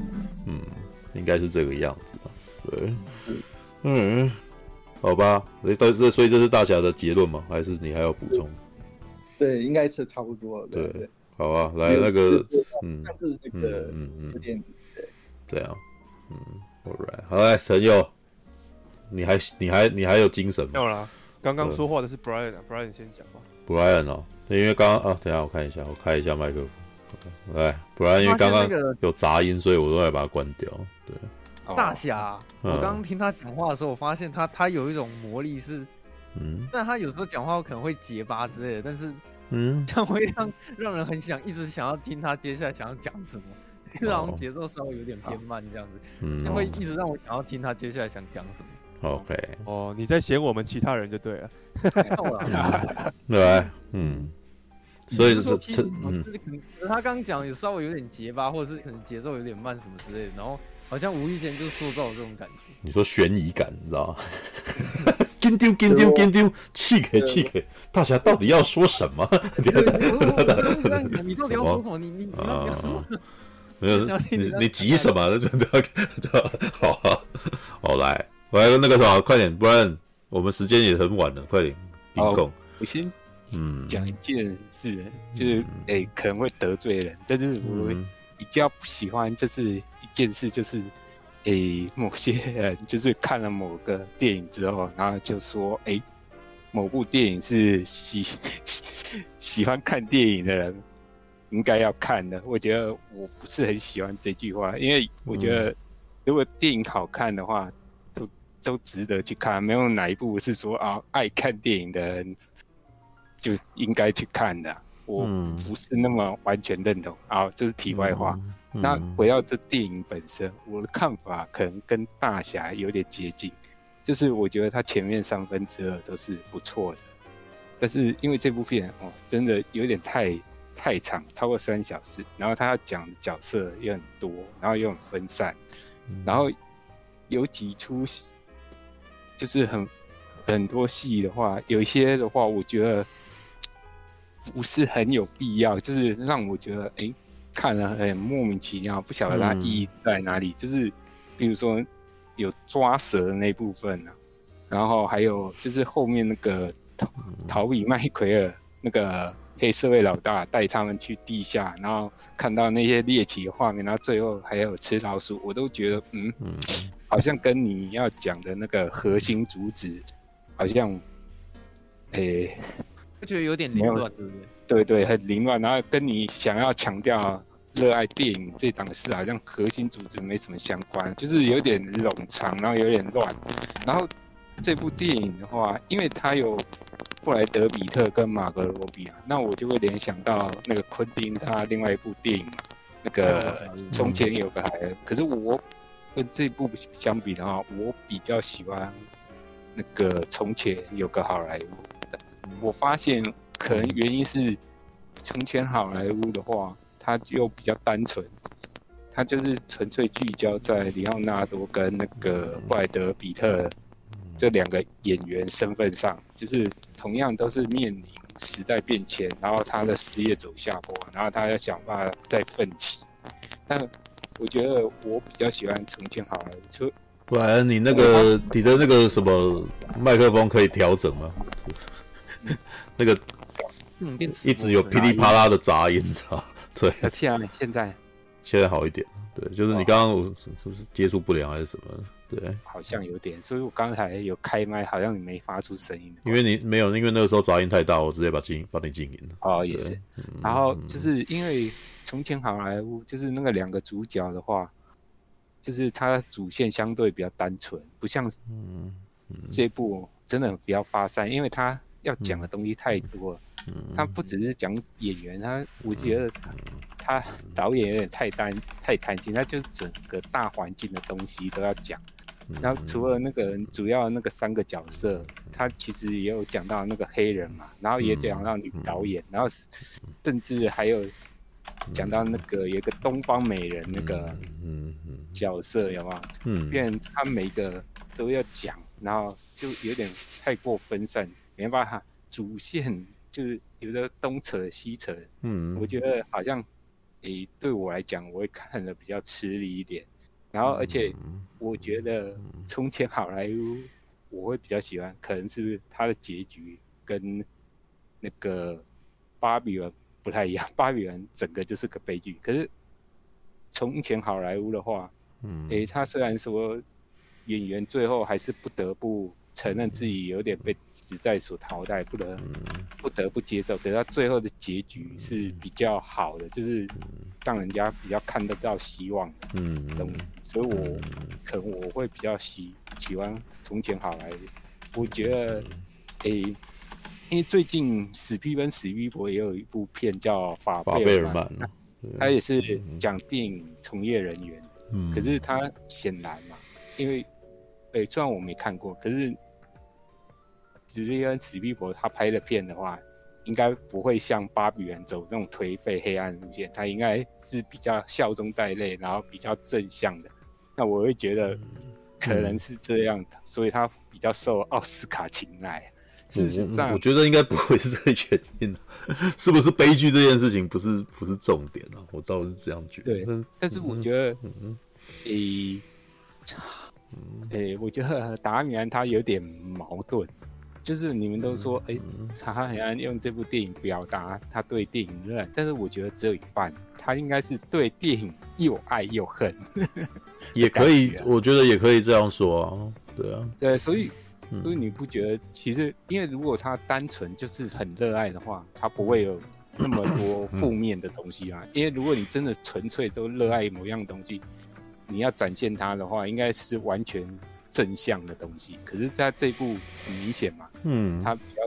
嗯，应该是这个样子吧，对，嗯，好吧，所以这所以这是大侠的结论吗？还是你还要补充？对，应该是差不多。对对，好啊，来那个，嗯，但是那个，嗯嗯，有点对，这样，嗯，All right，好来，陈佑，你还你还你还有精神吗？没有啦，刚刚说话的是 Brian，Brian 先讲吧。Brian 哦，因为刚刚啊，等一下我看一下，我开一下麦克风，来，Brian，因为刚刚有杂音，所以我都要把它关掉。对，大侠，我刚刚听他讲话的时候，我发现他他有一种魔力是。嗯，但他有时候讲话可能会结巴之类的，但是，嗯，这样会让让人很想一直想要听他接下来想要讲什么，然后节奏稍微有点偏慢这样子，嗯，会一直让我想要听他接下来想讲什么。OK，哦，你在嫌我们其他人就对了，对，嗯，所以这这，嗯，他刚刚讲也稍微有点结巴，或者是可能节奏有点慢什么之类的，然后好像无意间就塑造了这种感觉。你说悬疑感，你知道吗？跟丢跟丢跟丢，气给气给，大侠到底要说什么？你到底要说什么？你你你要说？没有，你你急什么？真的好好来，我来那个什么，快点，不然我们时间也很晚了，快点。好，我先嗯讲一件事，就是诶可能会得罪人，但是我比较不喜欢就是一件事就是。诶、欸，某些人 就是看了某个电影之后，然后就说：“诶、欸，某部电影是喜 喜欢看电影的人应该要看的。”我觉得我不是很喜欢这句话，因为我觉得如果电影好看的话，都都值得去看。没有哪一部是说啊，爱看电影的人就应该去看的。我不是那么完全认同。啊，这是题外话。嗯那回到这电影本身，我的看法可能跟大侠有点接近，就是我觉得他前面三分之二都是不错的，但是因为这部片哦，真的有点太太长，超过三小时，然后他要讲的角色也很多，然后又很分散，然后有几出戏就是很很多戏的话，有一些的话，我觉得不是很有必要，就是让我觉得哎。欸看了很莫名其妙，不晓得它意义在哪里。嗯、就是，比如说有抓蛇的那部分呢、啊，然后还有就是后面那个逃逃比麦奎尔那个黑社会老大带他们去地下，然后看到那些猎奇的画面，然后最后还有吃老鼠，我都觉得嗯，嗯好像跟你要讲的那个核心主旨好像，诶、欸，我觉得有点凌乱，对不对？对对，很凌乱，然后跟你想要强调热爱电影这档事，好像核心组织没什么相关，就是有点冗长，然后有点乱。然后这部电影的话，因为它有布莱德比特跟马格罗比啊，那我就会联想到那个昆汀他另外一部电影嘛，那个从前有个孩子。可是我跟这部相比的话，我比较喜欢那个从前有个好莱坞。我发现。可能原因是，从前好莱坞的话，它就比较单纯，它就是纯粹聚焦在里奥纳多跟那个布莱德比特这两个演员身份上，就是同样都是面临时代变迁，然后他的事业走下坡，然后他要想办法再奋起。但我觉得我比较喜欢从前好莱坞，就不然你那个你的那个什么麦克风可以调整吗？那个。嗯，一直有噼里啪啦的杂音，知道？对。而且啊，现在现在好一点，对，就是你刚刚是不是接触不良还是什么？对，好像有点，所以我刚才有开麦，好像你没发出声音。因为你没有，因为那个时候杂音太大，我直接把静帮你静音了。哦，也是。然后就是因为从前好莱坞，就是那个两个主角的话，就是他主线相对比较单纯，不像嗯这部真的比较发散，因为他要讲的东西太多了。他不只是讲演员，他我觉得他导演有点太单太贪心，他就整个大环境的东西都要讲。然后除了那个主要那个三个角色，他其实也有讲到那个黑人嘛，然后也讲到女导演，然后甚至还有讲到那个有一个东方美人那个角色，有没有？嗯，变他每个都要讲，然后就有点太过分散，没办法主线。就是有的东扯西扯，嗯，我觉得好像，诶、欸，对我来讲，我会看的比较吃力一点。然后，而且我觉得从前好莱坞，我会比较喜欢，可能是它的结局跟那个巴比伦不太一样，巴比伦整个就是个悲剧。可是从前好莱坞的话，嗯，诶、欸，他虽然说演员最后还是不得不承认自己有点被时代所淘汰，不得不得不接受。可是他最后的结局是比较好的，就是让人家比较看得到希望的东西。所以我可能我会比较喜喜欢从前好莱坞。我觉得，诶、欸。因为最近史蒂芬史皮博也有一部片叫《法贝尔曼》，他也是讲电影从业人员。嗯，可是他显然嘛，因为，诶、欸，虽然我没看过，可是史蒂芬史蒂博他拍的片的话，应该不会像《巴比伦》走那种颓废黑暗路线，他应该是比较笑中带泪，然后比较正向的。那我会觉得可能是这样的，所以他比较受奥斯卡青睐。事实上，我觉得应该不会是这个原因，是不是悲剧这件事情不是不是重点啊？我倒是这样觉得。对，但是我觉得，诶、嗯，诶、欸欸，我觉得达米安他有点矛盾，就是你们都说，诶、欸，他很爱用这部电影表达他对电影热爱，但是我觉得只有一半，他应该是对电影又爱又恨。也可以，我觉得也可以这样说啊，对啊，对，所以。所以你不觉得，其实因为如果他单纯就是很热爱的话，他不会有那么多负面的东西啊。因为如果你真的纯粹都热爱某样东西，你要展现它的话，应该是完全正向的东西。可是在这一部很明显嘛，嗯，他比较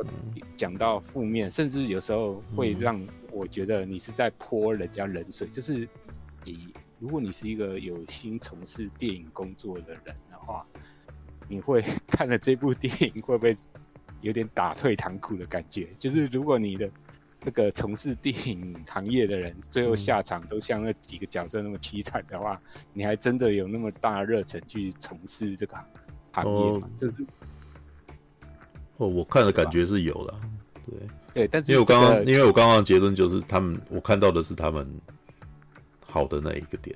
讲到负面，甚至有时候会让我觉得你是在泼人家冷水。就是你如果你是一个有心从事电影工作的人的话。你会 看了这部电影会不会有点打退堂鼓的感觉？就是如果你的那个从事电影行业的人，最后下场都像那几个角色那么凄惨的话，你还真的有那么大的热忱去从事这个行业吗？就是哦，我看的感觉是有的，对对，但是因为我刚刚因为我刚刚的结论就是他们，我看到的是他们好的那一个点。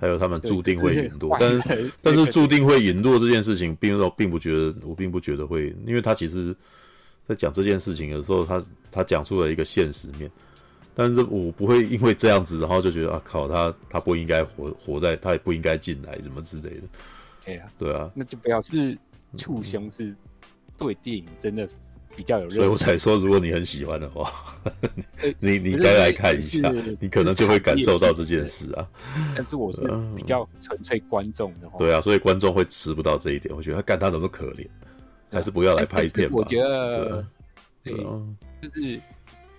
还有他们注定会陨落，但是但是注定会陨落这件事情，并我并不觉得，我并不觉得会，因为他其实，在讲这件事情的时候，他他讲出了一个现实面，但是我不会因为这样子，然后就觉得啊靠，他他不应该活活在，他也不应该进来，什么之类的。哎呀，对啊，那就表示触凶是对电影真的。比较有热，所以我才说，如果你很喜欢的话，你你该来看一下，你可能就会感受到这件事啊。但是我是比较纯粹观众的话，对啊，所以观众会吃不到这一点。我觉得他干他怎么可怜，还是不要来拍片吧。我觉得，对，就是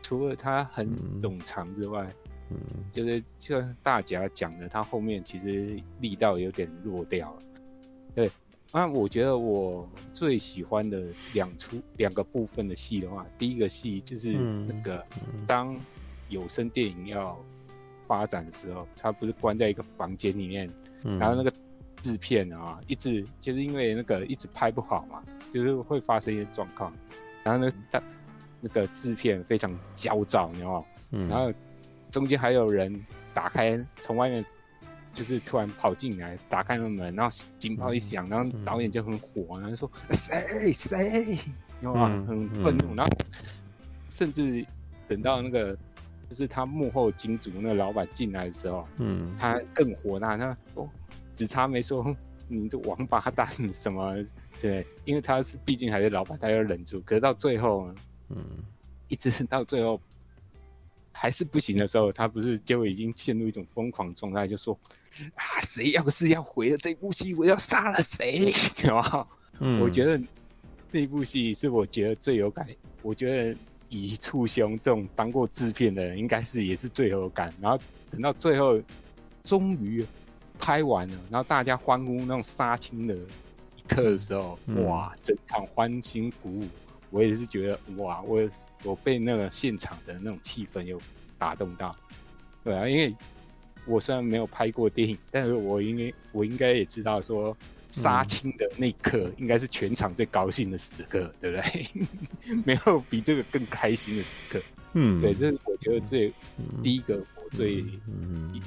除了他很冗长之外，嗯，就是就像大家讲的，他后面其实力道有点弱掉了，对。那我觉得我最喜欢的两出两个部分的戏的话，第一个戏就是那个当有声电影要发展的时候，他不是关在一个房间里面，然后那个制片啊一直就是因为那个一直拍不好嘛，就是会发生一些状况，然后呢，他那个制片非常焦躁，你知道吗？然后中间还有人打开从外面。就是突然跑进来，打开了门，然后警报一响，然后导演就很火，然后说谁谁，你知道吗很愤怒，然后甚至等到那个就是他幕后金主那个老板进来的时候，嗯，他更火大，他说只差没说你这王八蛋什么，对，因为他是毕竟还是老板，他要忍住，可是到最后，嗯，一直到最后还是不行的时候，他不是就已经陷入一种疯狂状态，就说。啊！谁要是要毁了这部戏，我要杀了谁？有吗？嗯，我觉得那部戏是我觉得最有感。我觉得以触凶这种当过制片的人，应该是也是最有感。然后等到最后终于拍完了，然后大家欢呼那种杀青的一刻的时候，嗯、哇！整场欢欣鼓舞，我也是觉得哇！我我被那个现场的那种气氛又打动到。对啊，因为。我虽然没有拍过电影，但是我应该我应该也知道说杀青的那一刻应该是全场最高兴的时刻，对不对？没有比这个更开心的时刻。嗯，对，这是我觉得最第一个我最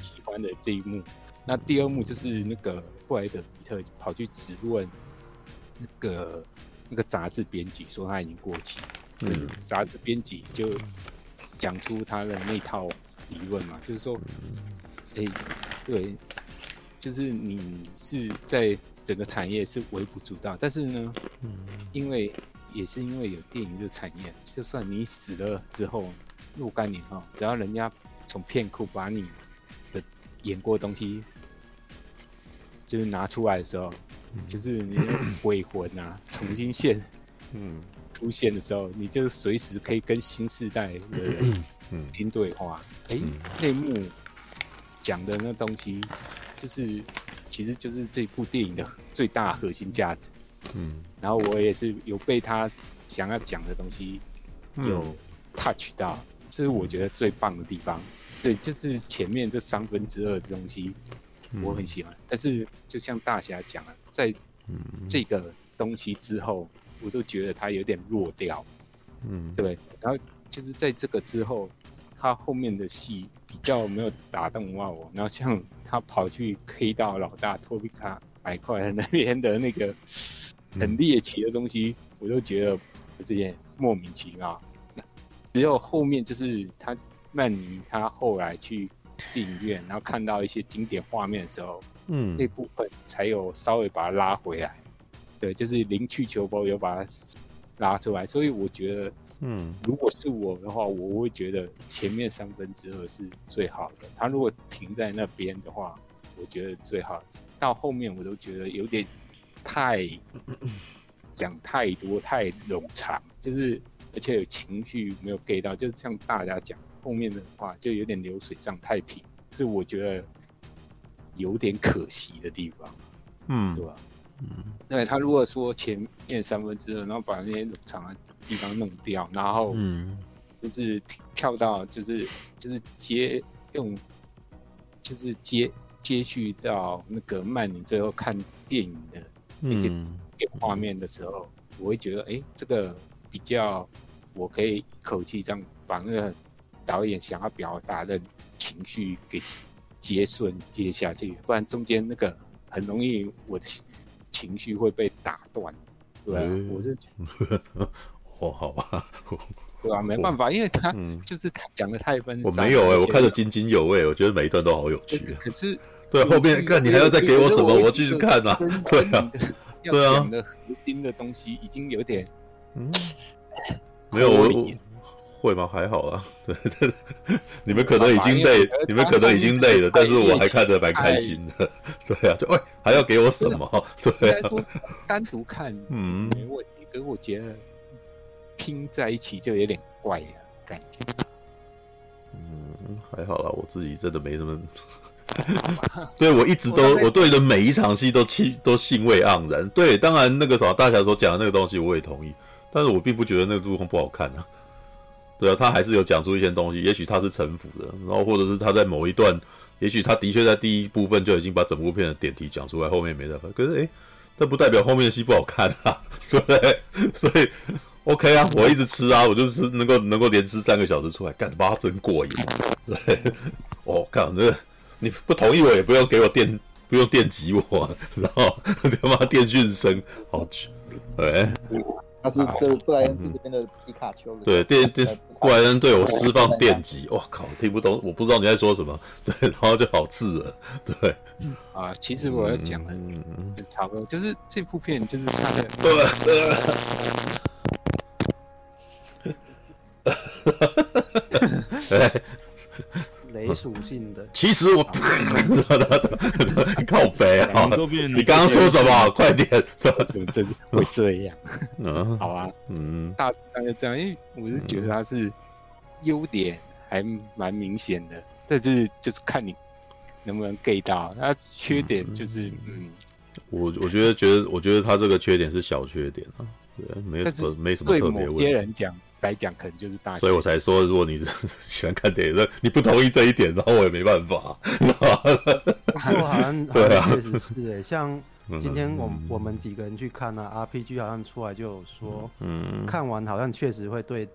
喜欢的这一幕。那第二幕就是那个布莱德彼特跑去质问那个那个杂志编辑，说他已经过期。嗯，杂志编辑就讲出他的那套理论嘛，就是说，哎、欸，对，就是你是在整个产业是微不足道，但是呢，嗯因为也是因为有电影这个产业，就算你死了之后，若干年后，只要人家从片库把你的演过的东西，就是拿出来的时候，就是你的鬼魂啊，重新现，嗯。出现的时候，你就随时可以跟新世代的人听对话。哎、嗯，内、欸、幕讲的那东西，就是其实就是这部电影的最大核心价值。嗯，然后我也是有被他想要讲的东西有 touch 到，这是我觉得最棒的地方。对，就是前面这三分之二的东西我很喜欢，嗯、但是就像大侠讲了，在这个东西之后。我都觉得他有点弱掉，嗯，对。然后就是在这个之后，他后面的戏比较没有打动到我。然后像他跑去 K 到老大托比卡百块那边的那个很猎奇的东西，嗯、我都觉得有这些莫名其妙。只有后面就是他曼尼他后来去电影院，然后看到一些经典画面的时候，嗯，那部分才有稍微把它拉回来。对，就是零去球包有把它拉出来，所以我觉得，嗯，如果是我的话，我会觉得前面三分之二是最好的。他如果停在那边的话，我觉得最好。到后面我都觉得有点太 讲太多太冗长，就是而且有情绪没有 get 到，就是像大家讲后面的话就有点流水上太平，是我觉得有点可惜的地方，嗯，对吧？嗯，那，他如果说前面三分之二，然后把那些冗长的地方弄掉，然后嗯，就是跳到就是就是接用，就是接接续到那个曼你最后看电影的那些画面的时候，嗯、我会觉得哎，这个比较我可以一口气这样把那个导演想要表达的情绪给接顺接下去，不然中间那个很容易我的。情绪会被打断，对我是，哦，好吧，对啊，没办法，因为他就是讲的太分散。我没有哎、欸，我看得津津有味，我觉得每一段都好有趣。可是，对后面看你还要再给我什么，我继续看啊。对啊，对啊，讲的核心的东西已经有点，嗯，没有我。会吗？还好啊，对对，你们可能已经累，你们可能已经累了，但是我还看得蛮开心的。对啊，就喂，还要给我什么？对啊，单独看嗯没问题，可是我觉得拼在一起就有点怪呀，感觉。嗯，还好啦，我自己真的没什么。对，我一直都我对的每一场戏都气都兴味盎然。对，当然那个什么大侠所讲的那个东西我也同意，但是我并不觉得那个陆空不好看啊。对啊，他还是有讲出一些东西，也许他是臣服的，然后或者是他在某一段，也许他的确在第一部分就已经把整部片的点题讲出来，后面没得分。可是诶，这不代表后面的戏不好看啊，对不对？所以 OK 啊，我一直吃啊，我就是能够能够连吃三个小时出来，干妈真过瘾。对，我 靠，这你不同意我也不用给我电，不用电击我，然后他妈电讯声，好去，对。他是这布莱恩是这边的皮卡丘的，对电电布莱恩对我释放电击，我靠，听不懂，我不知道你在说什么，对，然后就好刺耳，对，啊，其实我要讲的就差不多，就是这部片就是他的，对。雷属性的，其实我 靠北啊！你刚刚说什么？快点，怎么这会这样？嗯，好啊，嗯，大致大概这样，因为我是觉得它是优点还蛮明显的，但是就是看你能不能 get 到。它缺点就是，嗯，我我觉得觉得我觉得它这个缺点是小缺点啊，对，没什么没什么特别问题。对某些人讲。来讲可能就是大，所以我才说，如果你是 喜欢看电影，你不同意这一点，然后我也没办法。好像对啊，确实是哎，像今天我我们几个人去看啊，RPG 好像出来就有说，嗯，看完好像确实会对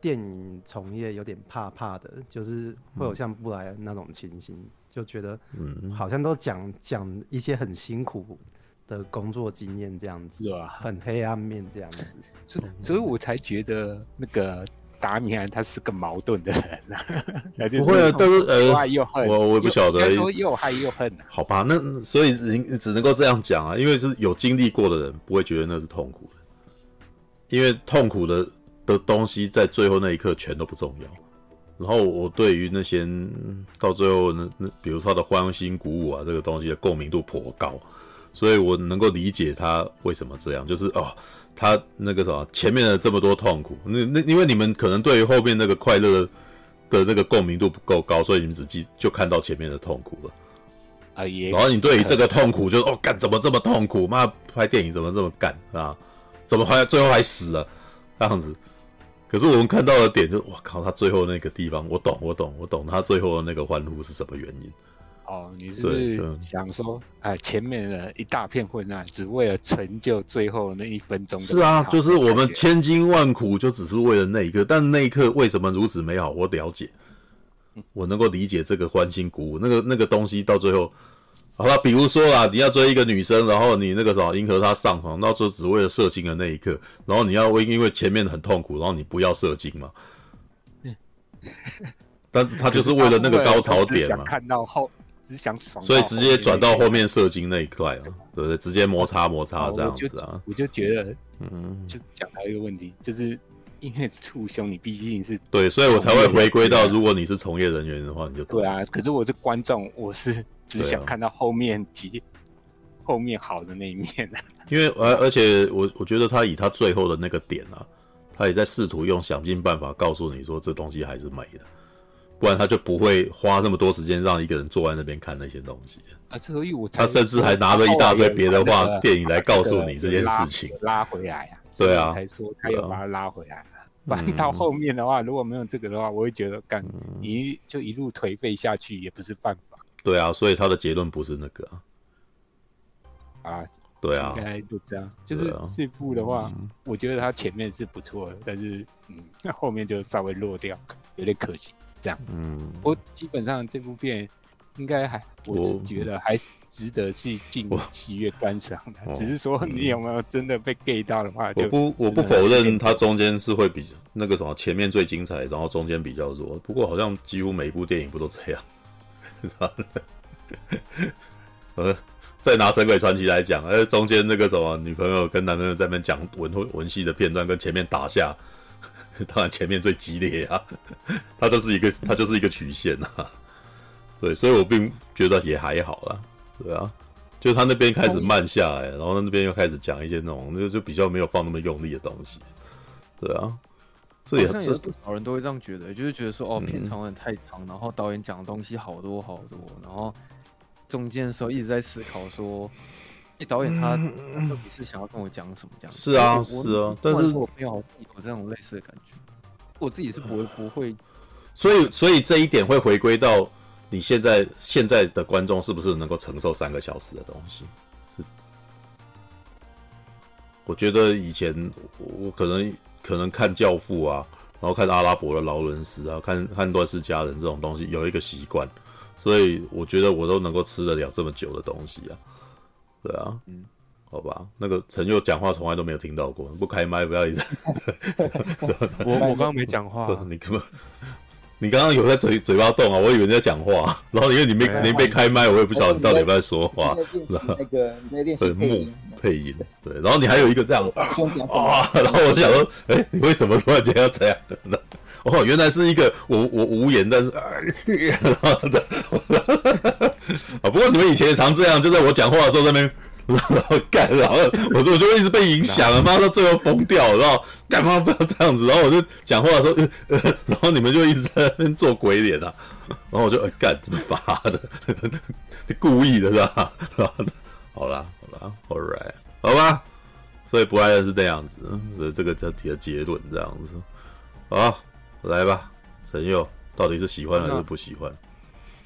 电影从业有点怕怕的，就是会有像布莱恩那种情形，就觉得嗯，好像都讲讲一些很辛苦。的工作经验这样子啊，很黑暗面这样子，所所以，我才觉得那个达米安他是个矛盾的人啊，不会啊，但是呃，又爱又恨，我我也不晓得，说又爱又恨、啊。好吧，那所以你只能够这样讲啊，因为是有经历过的人不会觉得那是痛苦的，因为痛苦的的东西在最后那一刻全都不重要。然后我对于那些到最后那那，比如说他的欢欣鼓舞啊，这个东西的共鸣度颇高，所以我能够理解他为什么这样，就是哦。他那个什么，前面的这么多痛苦，那那因为你们可能对于后面那个快乐的这个共鸣度不够高，所以你们只记就看到前面的痛苦了。啊也。然后你对于这个痛苦就，是哦干怎么这么痛苦？妈拍电影怎么这么干啊？怎么还最后还死了这样子？可是我们看到的点就是，我靠，他最后那个地方，我懂，我懂，我懂他最后的那个欢呼是什么原因。哦，你是不是想说，哎，前面的一大片混乱，只为了成就最后那一分钟？是啊，就是我们千辛万苦，就只是为了那一刻。但那一刻为什么如此美好？我了解，我能够理解这个欢欣鼓舞。那个那个东西到最后，好了，比如说啊，你要追一个女生，然后你那个什么迎合她上床，那时候只为了射精的那一刻，然后你要为因为前面很痛苦，然后你不要射精嘛？但他就是为了那个高潮点嘛？看到后。只想爽，所以直接转到后面射精那一块啊，对不对？直接摩擦摩擦这样子啊。我就觉得，嗯，就讲到一个问题，就是因为触胸，你毕竟是对，所以我才会回归到，如果你是从业人员的话，你就对啊。可是我是观众，我是只想看到后面几后面好的那一面啊。因为而而且我我觉得他以他最后的那个点啊，他也在试图用想尽办法告诉你说，这东西还是美的。不然他就不会花那么多时间让一个人坐在那边看那些东西啊！所以我他甚至还拿了一大堆别的话电影来告诉你 这件事情，拉回来呀。对啊，才说他又把他拉回来。不然到后面的话，如果没有这个的话，我会觉得干你就一路颓废下去也不是办法。对啊，所以他的结论不是那个啊。对啊，应该就这样。就是这部的话，我觉得他前面是不错的，但是嗯，那 后面就稍微落掉，有点可惜。这样，嗯，不过基本上这部片应该还，我是觉得还值得去进戏院观赏的。只是说你有没有真的被 gay 到的话，就我不我不否认它中间是会比那个什么前面最精彩，然后中间比较弱。不过好像几乎每一部电影不都这样，呃，再拿《神鬼传奇》来讲，呃，中间那个什么女朋友跟男朋友在那边讲文文戏的片段，跟前面打架。当然前面最激烈啊，它就是一个它就是一个曲线啊，对，所以我并觉得也还好啦，对啊，就他那边开始慢下来，然后那边又开始讲一些那种就就比较没有放那么用力的东西，对啊，这也是不少人都会这样觉得，就是觉得说哦片长有点太长，然后导演讲的东西好多好多，然后中间的时候一直在思考说。导演他到底是想要跟我讲什么？这样是啊，是啊，但是我没有有这种类似的感觉，我自己是不会不会，所以所以这一点会回归到你现在现在的观众是不是能够承受三个小时的东西？是，我觉得以前我可能可能看《教父》啊，然后看《阿拉伯的劳伦斯》啊，看看《乱世佳人》这种东西有一个习惯，所以我觉得我都能够吃得了这么久的东西啊。对啊，嗯，好吧，那个陈佑讲话从来都没有听到过，不开麦不要一直。我我刚刚没讲话，你根本，你刚刚有在嘴嘴巴动啊，我以为你在讲话，然后因为你没没被开麦，我也不晓得你到底有没有在说话，是吧？那个你在练习配音，配音，对，然后你还有一个这样啊，然后我就想说，哎，你为什么突然间要这样？哦，原来是一个我我无言，但是啊，啊不过你们以前也常这样，就在我讲话的时候在那边然后干，然后我说我就一直被影响了，妈到最后疯掉，然后干嘛不要这样子？然后我就讲话的时候，然后你们就一直在那边做鬼脸啊，然后我就干这么发的，故意的是吧？好啦好啦，All right，好吧，所以不爱的是这样子，所以这个就提的结论这样子，好。来吧，陈佑，到底是喜欢还是不喜欢？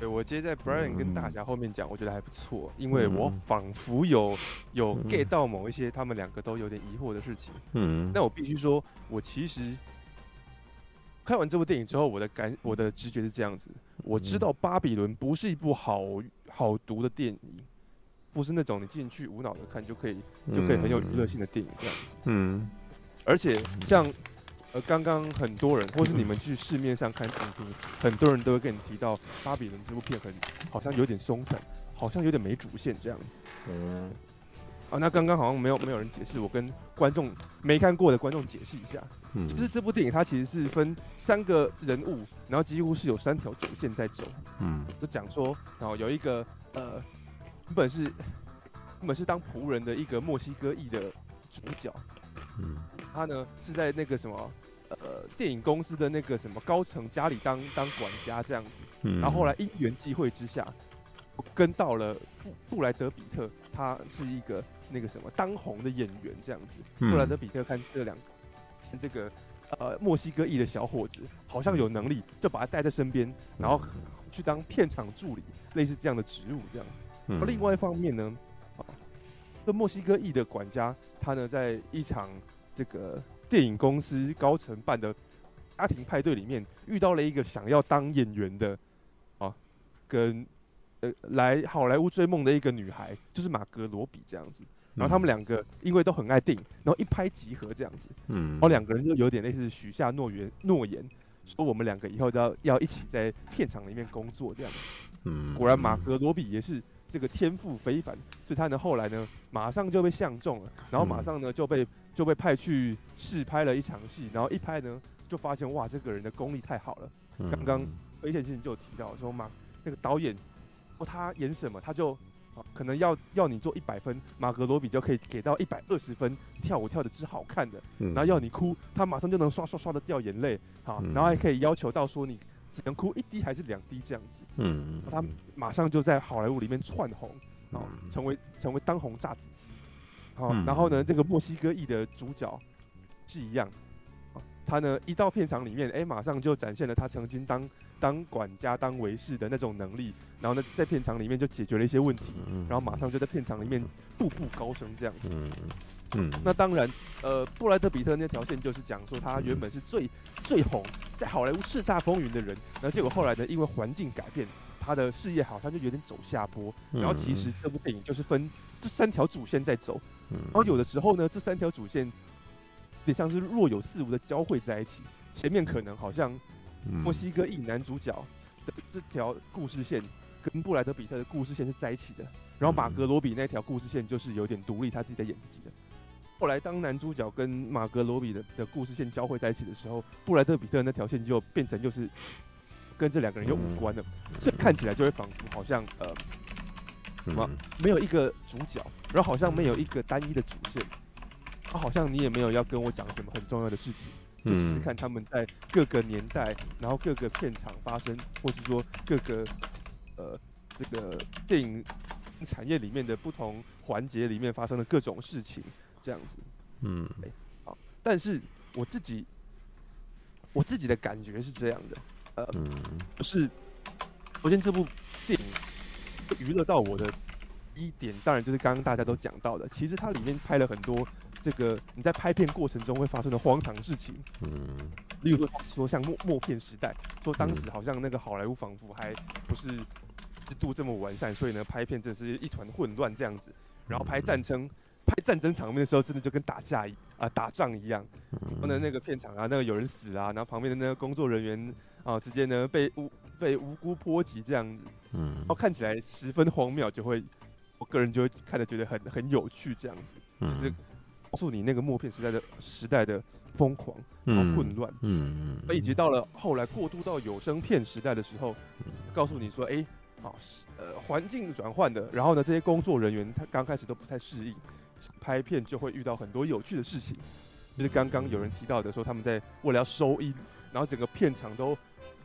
我接在 Brian 跟大侠后面讲，我觉得还不错，因为我仿佛有有 get 到某一些他们两个都有点疑惑的事情。嗯，那我必须说，我其实看完这部电影之后，我的感我的直觉是这样子，我知道《巴比伦》不是一部好好读的电影，不是那种你进去无脑的看就可以就可以很有娱乐性的电影这样子。嗯，而且像。呃，刚刚很多人，或是你们去市面上看影评，很多人都会跟你提到《巴比伦》这部片很好像有点松散，好像有点没主线这样子。嗯。啊，那刚刚好像没有没有人解释，我跟观众没看过的观众解释一下。嗯。就是这部电影它其实是分三个人物，然后几乎是有三条主线在走。嗯。就讲说，然后有一个呃，原本是原本是当仆人的一个墨西哥裔的主角。嗯。他呢是在那个什么。呃，电影公司的那个什么高层家里当当管家这样子，嗯、然后后来因缘际会之下，跟到了布布莱德比特，他是一个那个什么当红的演员这样子。嗯、布莱德比特看这两个这个呃墨西哥裔的小伙子好像有能力，就把他带在身边，然后去当片场助理，类似这样的职务这样。嗯、而另外一方面呢，啊，这墨西哥裔的管家他呢在一场这个。电影公司高层办的家庭派对里面，遇到了一个想要当演员的啊，跟呃来好莱坞追梦的一个女孩，就是马格罗比这样子。然后他们两个因为都很爱电影，然后一拍即合这样子。嗯。然后两个人就有点类似许下诺言，诺言说我们两个以后都要要一起在片场里面工作这样子。嗯。果然马格罗比也是这个天赋非凡，所以他呢后来呢马上就被相中了，然后马上呢就被。就被派去试拍了一场戏，然后一拍呢，就发现哇，这个人的功力太好了。刚刚危险先生就有提到说嘛，那个导演，哦，他演什么，他就啊，可能要要你做一百分，马格罗比就可以给到一百二十分，跳舞跳的之好看的。然后要你哭，他马上就能刷刷刷的掉眼泪，好，然后还可以要求到说你只能哭一滴还是两滴这样子。嗯，他马上就在好莱坞里面窜红，啊，成为成为当红炸子鸡。好，嗯、然后呢，这个墨西哥裔的主角是一样，他呢一到片场里面，哎，马上就展现了他曾经当当管家、当维士的那种能力，然后呢，在片场里面就解决了一些问题，然后马上就在片场里面步步高升这样子。嗯，嗯那当然，呃，布莱德比特那条线就是讲说他原本是最最红，在好莱坞叱咤风云的人，然后结果后来呢，因为环境改变，他的事业好像就有点走下坡，然后其实这部电影就是分这三条主线在走。然后有的时候呢，这三条主线，有点像是若有似无的交汇在一起。前面可能好像墨西哥裔男主角的这条故事线跟布莱德比特的故事线是在一起的，然后马格罗比那条故事线就是有点独立，他自己在演自己的。后来当男主角跟马格罗比的的故事线交汇在一起的时候，布莱特彼特那条线就变成就是跟这两个人又无关了，所以看起来就会仿佛好像呃。什么？没有一个主角，然后好像没有一个单一的主线，啊，好像你也没有要跟我讲什么很重要的事情，就只是看他们在各个年代，然后各个片场发生，或是说各个呃这个电影产业里面的不同环节里面发生的各种事情，这样子。嗯，好，但是我自己我自己的感觉是这样的，呃，不是，首先这部电影。娱乐到我的一点，当然就是刚刚大家都讲到的，其实它里面拍了很多这个你在拍片过程中会发生的荒唐事情。嗯，例如说说像默默片时代，说当时好像那个好莱坞仿佛还不是制度这么完善，所以呢拍片真是一团混乱这样子。然后拍战争拍战争场面的时候，真的就跟打架一啊打仗一样。然后呢那个片场啊，那个有人死啊，然后旁边的那个工作人员啊，直接呢被无被无辜波及这样子。嗯，然后看起来十分荒谬，就会，我个人就会看着觉得很很有趣，这样子，就是告诉你那个默片时代的时代的疯狂，然后混乱，嗯嗯，以及到了后来过渡到有声片时代的时候，告诉你说，哎，好，呃，环境转换的，然后呢，这些工作人员他刚开始都不太适应，拍片就会遇到很多有趣的事情，就是刚刚有人提到的说，他们在为了要收音，然后整个片场都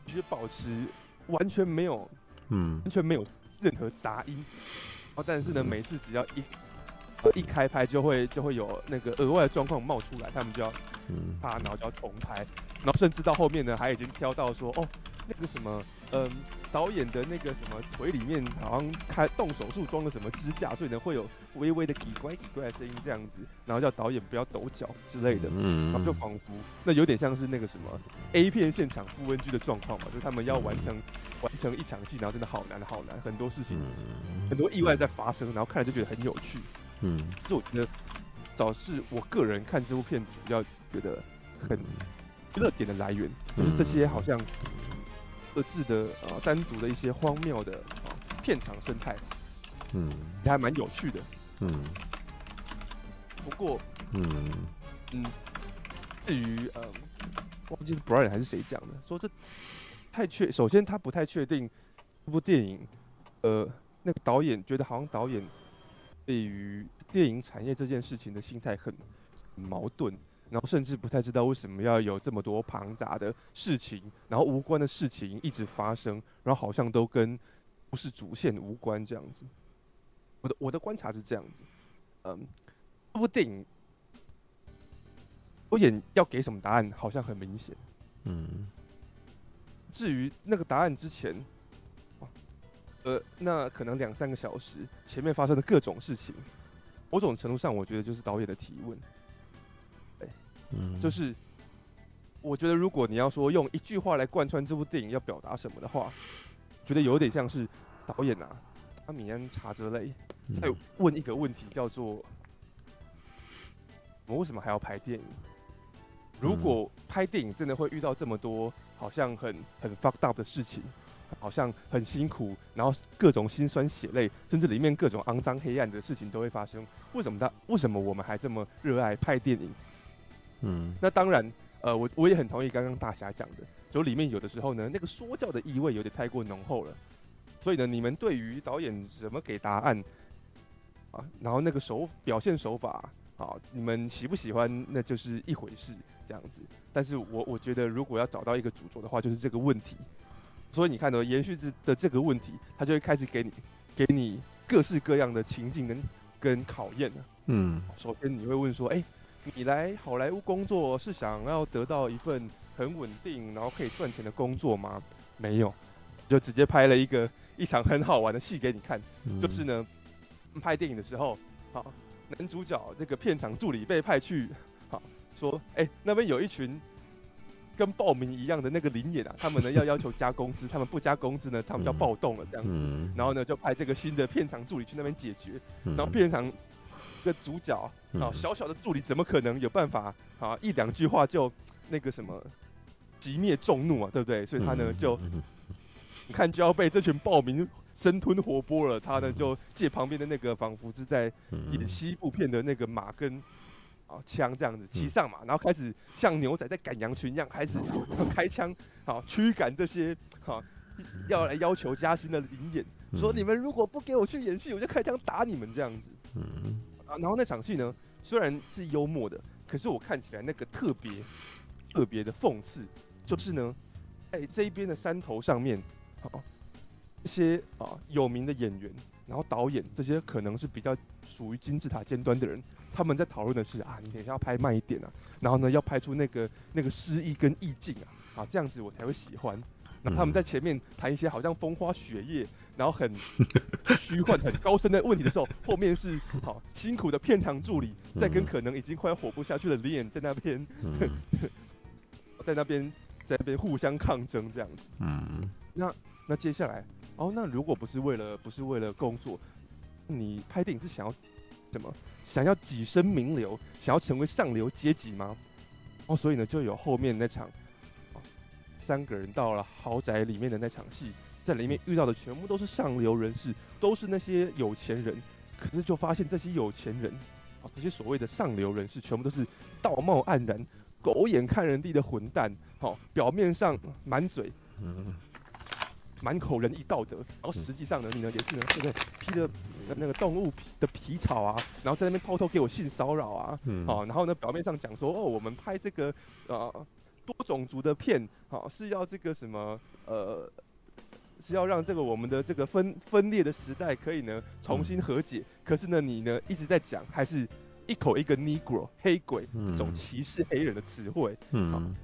其实保持完全没有。嗯，完全没有任何杂音，哦，但是呢，每次只要一一开拍，就会就会有那个额外的状况冒出来，他们就要怕，然后就要重拍，然后甚至到后面呢，还已经挑到说，哦，那个什么，嗯。导演的那个什么腿里面好像开动手术装了什么支架，所以呢会有微微的奇怪奇怪的声音这样子，然后叫导演不要抖脚之类的，嗯，然后就仿佛那有点像是那个什么 A 片现场复 NG 的状况嘛，就是他们要完成完成一场戏，然后真的好难好难，很多事情很多意外在发生，然后看了就觉得很有趣，嗯，就我觉得，早是我个人看这部片主要觉得很热点的来源，就是这些好像各自的啊单独的一些荒谬的啊片场生态，嗯，也还蛮有趣的，嗯。不过，嗯。嗯，至于呃，忘记是 Brian 还是谁讲的，说这太确，首先他不太确定这部电影，呃，那个导演觉得好像导演对于电影产业这件事情的心态很矛盾，然后甚至不太知道为什么要有这么多庞杂的事情，然后无关的事情一直发生，然后好像都跟不是主线无关这样子。我的我的观察是这样子，嗯。这部电影，导演要给什么答案，好像很明显。嗯。至于那个答案之前，呃，那可能两三个小时前面发生的各种事情，某种程度上，我觉得就是导演的提问。就是我觉得，如果你要说用一句话来贯穿这部电影要表达什么的话，觉得有点像是导演啊，阿米安·查泽雷在问一个问题，叫做。我为什么还要拍电影？如果拍电影真的会遇到这么多好像很很 fucked up 的事情，好像很辛苦，然后各种辛酸血泪，甚至里面各种肮脏黑暗的事情都会发生。为什么他？为什么我们还这么热爱拍电影？嗯，那当然，呃，我我也很同意刚刚大侠讲的，就里面有的时候呢，那个说教的意味有点太过浓厚了。所以呢，你们对于导演怎么给答案啊？然后那个手表现手法。啊，你们喜不喜欢那就是一回事，这样子。但是我我觉得，如果要找到一个主轴的话，就是这个问题。所以你看呢延续的的这个问题，他就会开始给你给你各式各样的情境跟跟考验了。嗯，首先你会问说，哎、欸，你来好莱坞工作是想要得到一份很稳定，然后可以赚钱的工作吗？没有，就直接拍了一个一场很好玩的戏给你看，嗯、就是呢，拍电影的时候，好。男主角这个片场助理被派去，好说，哎、欸，那边有一群跟暴民一样的那个林演啊，他们呢要要求加工资，他们不加工资呢，他们就要暴动了这样子。嗯、然后呢，就派这个新的片场助理去那边解决。然后片场的主角啊，小小的助理怎么可能有办法啊？一两句话就那个什么击灭众怒啊，对不对？所以他呢就你看就要被这群暴民。生吞活剥了，他呢就借旁边的那个仿佛是在演西部片的那个马跟啊枪这样子骑上马，然后开始像牛仔在赶羊群一样，开始 开枪好驱赶这些好要来要求加薪的灵演，说你们如果不给我去演戏，我就开枪打你们这样子。啊，然后那场戏呢虽然是幽默的，可是我看起来那个特别特别的讽刺，就是呢，在这一边的山头上面，好。一些啊有名的演员，然后导演这些可能是比较属于金字塔尖端的人，他们在讨论的是啊，你等一下要拍慢一点啊，然后呢要拍出那个那个诗意跟意境啊，啊这样子我才会喜欢。那他们在前面谈一些好像风花雪月，然后很虚幻、很高深的问题的时候，后面是 好、啊、辛苦的片场助理在跟可能已经快要活不下去的脸 在那边，在那边在那边互相抗争这样子。嗯，那那接下来。哦，那如果不是为了不是为了工作，你拍电影是想要什么？想要跻身名流，想要成为上流阶级吗？哦，所以呢，就有后面那场，哦，三个人到了豪宅里面的那场戏，在里面遇到的全部都是上流人士，都是那些有钱人。可是就发现这些有钱人，啊，这些所谓的上流人士，全部都是道貌岸然、狗眼看人低的混蛋。好，表面上满嘴。嗯。满口仁义道德，然后实际上呢，你呢也是呢，对不对？披着那个动物皮的皮草啊，然后在那边偷偷给我性骚扰啊，嗯，好，然后呢，表面上讲说，哦，我们拍这个呃多种族的片，好，是要这个什么呃，是要让这个我们的这个分分裂的时代可以呢重新和解。可是呢，你呢一直在讲，还是一口一个 Negro 黑鬼这种歧视黑人的词汇，嗯，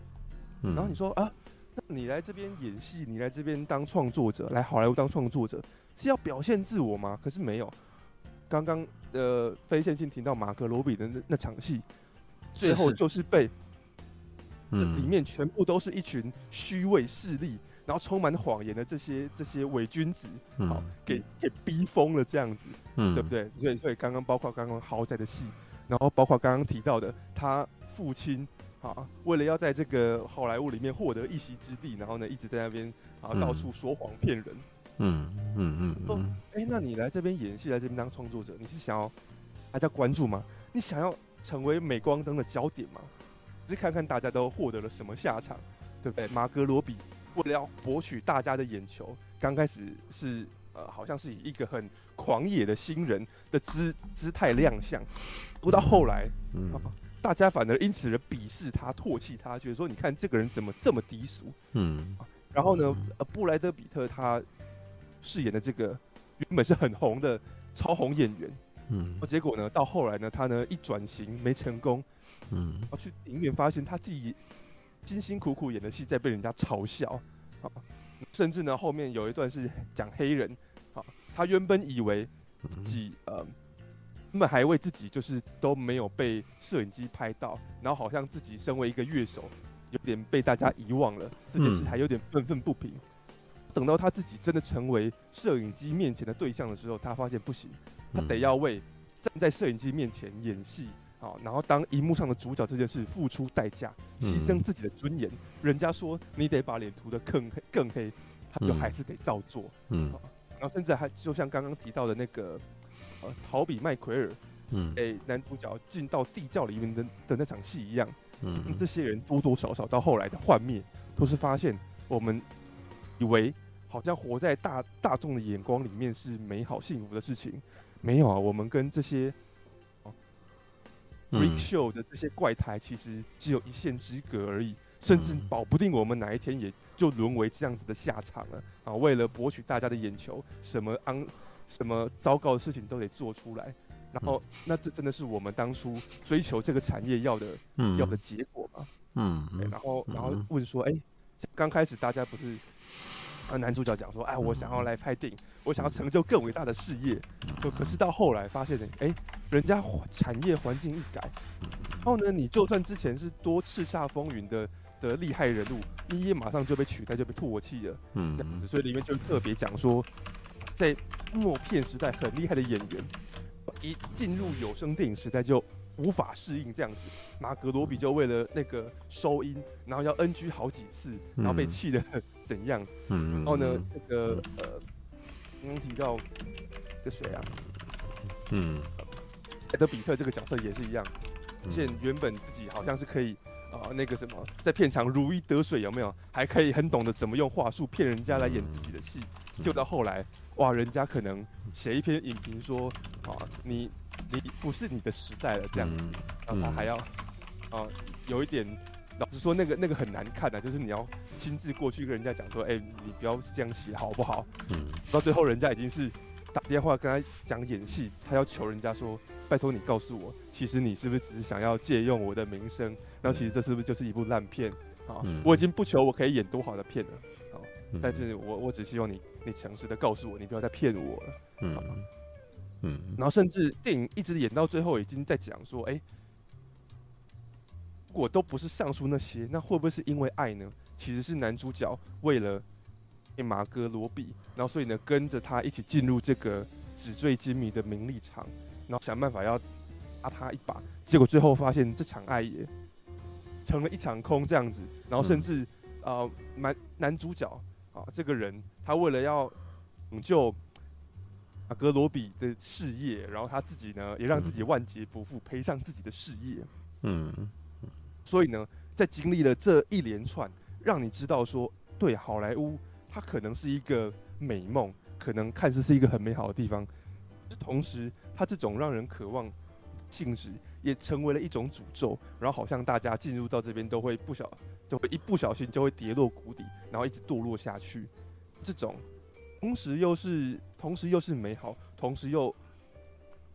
然后你说啊。那你来这边演戏，你来这边当创作者，来好莱坞当创作者，是要表现自我吗？可是没有。刚刚呃，非线性听到马格罗比的那那场戏，最后就是被，嗯，里面全部都是一群虚伪势力，然后充满谎言的这些这些伪君子，好，给给逼疯了这样子，嗯，对不对？所以所以刚刚包括刚刚豪宅的戏，然后包括刚刚提到的他父亲。啊，为了要在这个好莱坞里面获得一席之地，然后呢，一直在那边啊到处说谎骗人。嗯嗯嗯。说，哎、欸，那你来这边演戏，来这边当创作者，你是想要大家关注吗？你想要成为镁光灯的焦点吗？只是看看大家都获得了什么下场，对不对？马格罗比为了要博取大家的眼球，刚开始是呃，好像是以一个很狂野的新人的姿姿态亮相，不过到后来，嗯。啊大家反而因此而鄙视他、唾弃他，觉得说：“你看这个人怎么这么低俗？”嗯，然后呢，呃，布莱德比特他饰演的这个原本是很红的超红演员，嗯，结果呢，到后来呢，他呢一转型没成功，嗯，然后去影院发现他自己辛辛苦苦演的戏在被人家嘲笑，啊，甚至呢后面有一段是讲黑人，啊，他原本以为自己呃。他们还为自己就是都没有被摄影机拍到，然后好像自己身为一个乐手，有点被大家遗忘了，这件事还有点愤愤不平。等到他自己真的成为摄影机面前的对象的时候，他发现不行，他得要为站在摄影机面前演戏啊，然后当荧幕上的主角这件事付出代价，牺牲自己的尊严。人家说你得把脸涂得更黑更黑，他就还是得照做。嗯，然后甚至还就像刚刚提到的那个。呃，陶比麦奎尔，嗯，男主角进到地窖里面的的那场戏一样，嗯，这些人多多少少到后来的幻灭，都是发现我们以为好像活在大大众的眼光里面是美好幸福的事情，没有啊，我们跟这些哦，freak show 的这些怪胎其实只有一线之隔而已，甚至保不定我们哪一天也就沦为这样子的下场了啊！为了博取大家的眼球，什么肮。什么糟糕的事情都得做出来，然后那这真的是我们当初追求这个产业要的、嗯、要的结果吗？嗯，然后然后问说，哎、欸，刚开始大家不是啊，男主角讲说，哎，我想要来拍电影，我想要成就更伟大的事业，可可是到后来发现呢，哎、欸，人家产业环境一改，然后呢，你就算之前是多叱咤风云的的厉害人物，你也马上就被取代，就被唾弃了，嗯，这样子，所以里面就特别讲说。在默片时代很厉害的演员，一进入有声电影时代就无法适应这样子。马格罗比就为了那个收音，然后要 NG 好几次，然后被气得怎样？嗯，然后呢，这个呃，刚刚提到这谁啊？嗯，艾德比特这个角色也是一样，现原本自己好像是可以啊、呃，那个什么，在片场如鱼得水，有没有？还可以很懂得怎么用话术骗人家来演自己的戏，就到后来。哇，人家可能写一篇影评说，啊，你你不是你的时代了这样子，然后他还要，啊，有一点，老实说那个那个很难看的，就是你要亲自过去跟人家讲说，哎、欸，你不要这样写好不好？嗯，到最后人家已经是打电话跟他讲演戏，他要求人家说，拜托你告诉我，其实你是不是只是想要借用我的名声？然后其实这是不是就是一部烂片？啊，我已经不求我可以演多好的片了。但是我我只希望你，你诚实的告诉我，你不要再骗我了，嗯，好吗？嗯，然后甚至电影一直演到最后，已经在讲说，哎、欸，如果都不是上述那些，那会不会是因为爱呢？其实是男主角为了马格罗比，然后所以呢跟着他一起进入这个纸醉金迷的名利场，然后想办法要拉他一把，结果最后发现这场爱也成了一场空，这样子，然后甚至啊，男、嗯呃、男主角。啊，这个人他为了要拯救马格罗比的事业，然后他自己呢也让自己万劫不复，赔上自己的事业。嗯，所以呢，在经历了这一连串，让你知道说，对好莱坞，它可能是一个美梦，可能看似是一个很美好的地方，同时，它这种让人渴望性质也成为了一种诅咒，然后好像大家进入到这边都会不小。就会一不小心就会跌落谷底，然后一直堕落下去。这种同时又是同时又是美好，同时又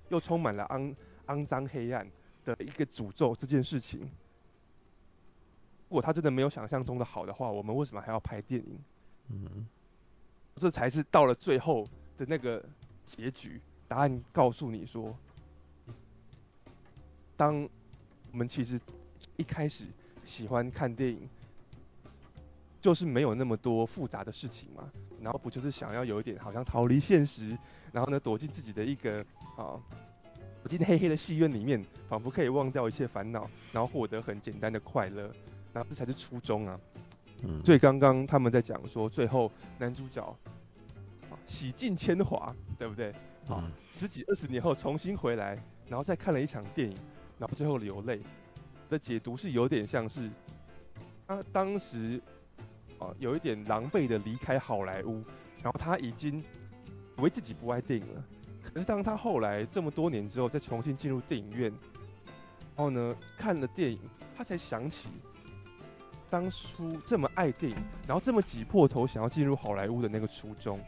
又充满了肮肮脏黑暗的一个诅咒。这件事情，果他真的没有想象中的好的话，我们为什么还要拍电影？嗯，这才是到了最后的那个结局。答案告诉你说，当我们其实一开始。喜欢看电影，就是没有那么多复杂的事情嘛。然后不就是想要有一点好像逃离现实，然后呢躲进自己的一个啊躲进黑黑的戏院里面，仿佛可以忘掉一切烦恼，然后获得很简单的快乐。然后这才是初衷啊。嗯。所以刚刚他们在讲说，最后男主角洗尽铅华，对不对？啊、嗯，十几二十年后重新回来，然后再看了一场电影，然后最后流泪的解读是有点像是他当时啊有一点狼狈的离开好莱坞，然后他已经以为自己不爱电影了。可是当他后来这么多年之后再重新进入电影院，然后呢看了电影，他才想起当初这么爱电影，然后这么挤破头想要进入好莱坞的那个初衷。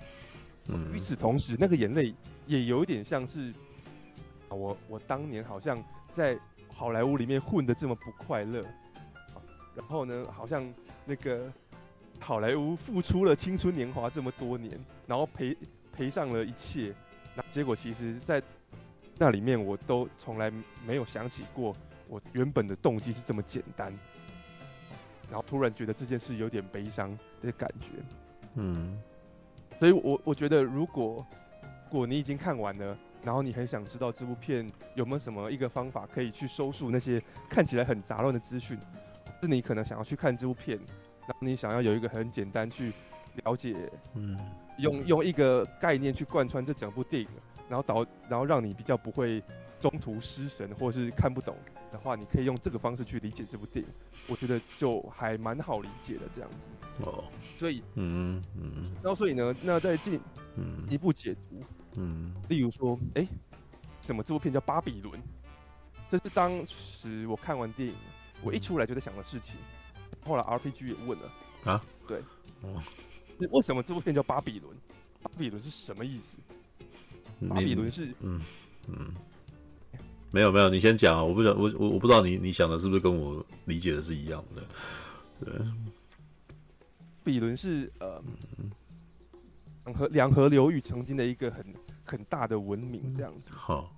与此同时，那个眼泪也有一点像是啊，我我当年好像在好莱坞里面混的这么不快乐，然后呢，好像那个好莱坞付出了青春年华这么多年，然后赔赔上了一切，那结果其实，在那里面我都从来没有想起过，我原本的动机是这么简单，然后突然觉得这件事有点悲伤的感觉，嗯。所以我，我我觉得，如果如果你已经看完了，然后你很想知道这部片有没有什么一个方法可以去收束那些看起来很杂乱的资讯，是你可能想要去看这部片，然后你想要有一个很简单去了解，嗯，用用一个概念去贯穿这整部电影，然后导，然后让你比较不会中途失神或是看不懂的话，你可以用这个方式去理解这部电影，我觉得就还蛮好理解的这样子。哦，所以，嗯嗯，然后所以呢，那再进一步解读，嗯，例如说，哎、欸，什么这部片叫《巴比伦》？这是当时我看完电影，我一出来就在想的事情。后来 RPG 也问了啊，对，哦，为什么这部片叫《巴比伦》？巴比伦是什么意思？巴比伦是，嗯嗯。没有没有，你先讲啊！我不知道，我我我不知道你你想的是不是跟我理解的是一样的？对，比伦是呃，两河两河流域曾经的一个很很大的文明这样子。好，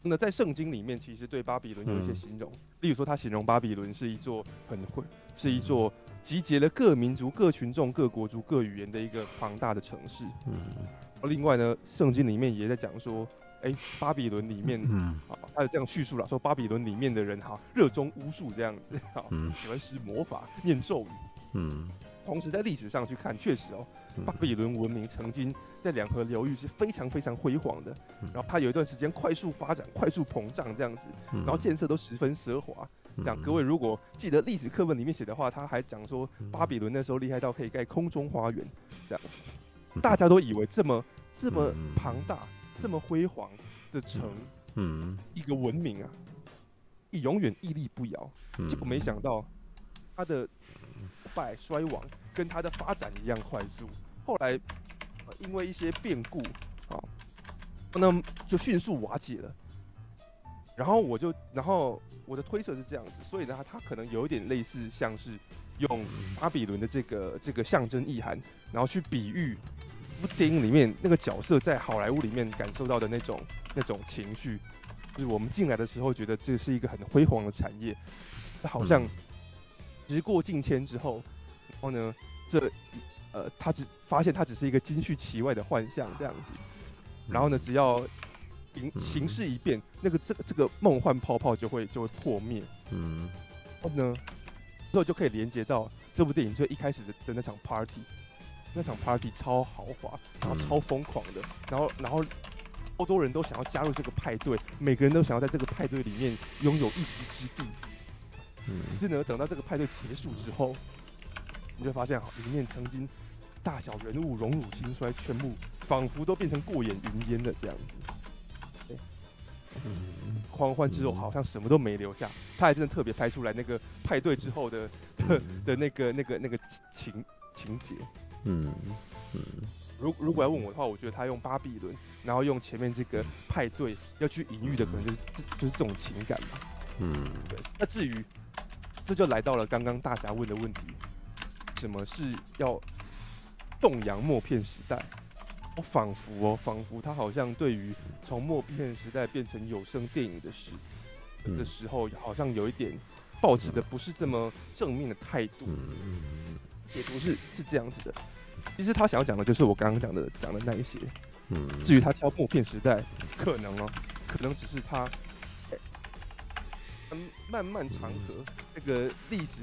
那在圣经里面，其实对巴比伦有一些形容，嗯、例如说，他形容巴比伦是一座很会，是一座集结了各民族、各群众、各国族、各语言的一个庞大的城市。嗯，另外呢，圣经里面也在讲说。哎、欸，巴比伦里面，嗯，啊，他是这样叙述了，说巴比伦里面的人哈，热衷巫术这样子，哈，嗯，喜欢施魔法、念咒语，嗯，同时在历史上去看，确实哦，巴比伦文明曾经在两河流域是非常非常辉煌的，然后它有一段时间快速发展、快速膨胀这样子，然后建设都十分奢华，这样。各位如果记得历史课本里面写的话，他还讲说巴比伦那时候厉害到可以盖空中花园，这样。子，大家都以为这么这么庞大。这么辉煌的城，嗯，一个文明啊，永远屹立不摇。结果没想到，它的败衰亡跟它的发展一样快速。后来，因为一些变故啊，那就迅速瓦解了。然后我就，然后我的推测是这样子，所以呢，它可能有一点类似，像是用巴比伦的这个这个象征意涵，然后去比喻。电影里面那个角色在好莱坞里面感受到的那种那种情绪，就是我们进来的时候觉得这是一个很辉煌的产业，好像时过境迁之后，然后呢，这呃他只发现他只是一个金玉其外的幻象这样子，然后呢，只要形形势一变，那个这个这个梦幻泡泡就会就会破灭，嗯，然后呢，之后就可以连接到这部电影最一开始的的那场 party。那场 party 超豪华，然后超疯狂的，然后然后超多人都想要加入这个派对，每个人都想要在这个派对里面拥有一席之地。嗯，可是呢，等到这个派对结束之后，你就发现里面曾经大小人物荣辱兴衰，全部仿佛都变成过眼云烟的这样子。嗯，狂欢之后好像什么都没留下，他还真的特别拍出来那个派对之后的 的的那个那个那个情情节。嗯嗯，如如果要问我的话，我觉得他用巴比伦，然后用前面这个派对要去隐喻的，可能就是这就是这种情感吧。嗯，对。那至于这就来到了刚刚大家问的问题，什么是要动摇默片时代？我仿佛哦，仿佛他好像对于从默片时代变成有声电影的时的时候，好像有一点抱持的不是这么正面的态度。解读是是这样子的。其实他想要讲的就是我刚刚讲的讲的那一些，嗯，至于他挑默片时代，可能哦，可能只是他，嗯，漫漫长河这个历史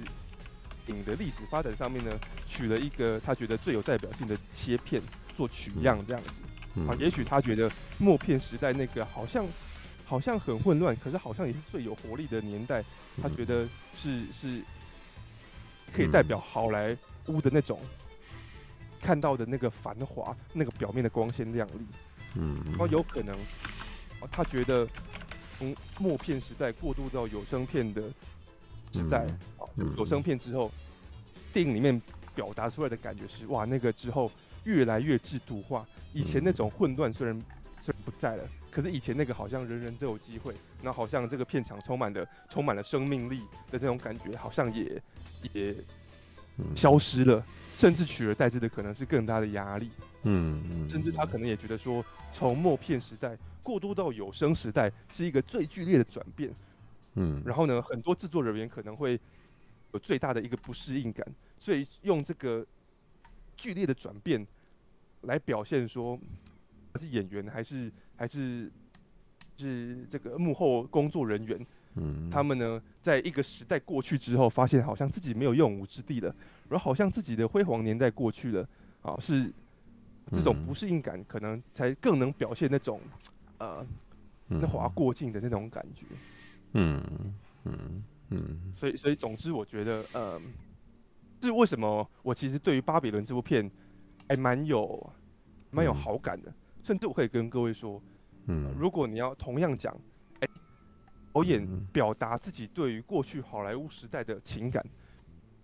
影的历史发展上面呢，取了一个他觉得最有代表性的切片做取样这样子。啊，也许他觉得默片时代那个好像好像很混乱，可是好像也是最有活力的年代。他觉得是是可以代表好莱坞的那种看到的那个繁华，那个表面的光鲜亮丽。嗯，然后有可能，他觉得从默片时代过渡到有声片的时代，啊，有声片之后，电影里面表达出来的感觉是哇，那个之后越来越制度化。以前那种混乱虽然虽然不在了，可是以前那个好像人人都有机会，那好像这个片场充满了充满了生命力的那种感觉，好像也也消失了，甚至取而代之的可能是更大的压力。嗯，甚至他可能也觉得说，从默片时代过渡到有声时代是一个最剧烈的转变。嗯，然后呢，很多制作人员可能会有最大的一个不适应感，所以用这个剧烈的转变。来表现说，是演员还是还是是这个幕后工作人员，嗯，他们呢，在一个时代过去之后，发现好像自己没有用武之地了，然后好像自己的辉煌年代过去了，啊，是这种不适应感，可能才更能表现那种呃那滑过境的那种感觉，嗯嗯嗯，所以所以总之，我觉得，呃，是为什么我其实对于《巴比伦》这部片。还蛮有，蛮有好感的，嗯、甚至我可以跟各位说，嗯、呃，如果你要同样讲，哎、欸，导演表达自己对于过去好莱坞时代的情感，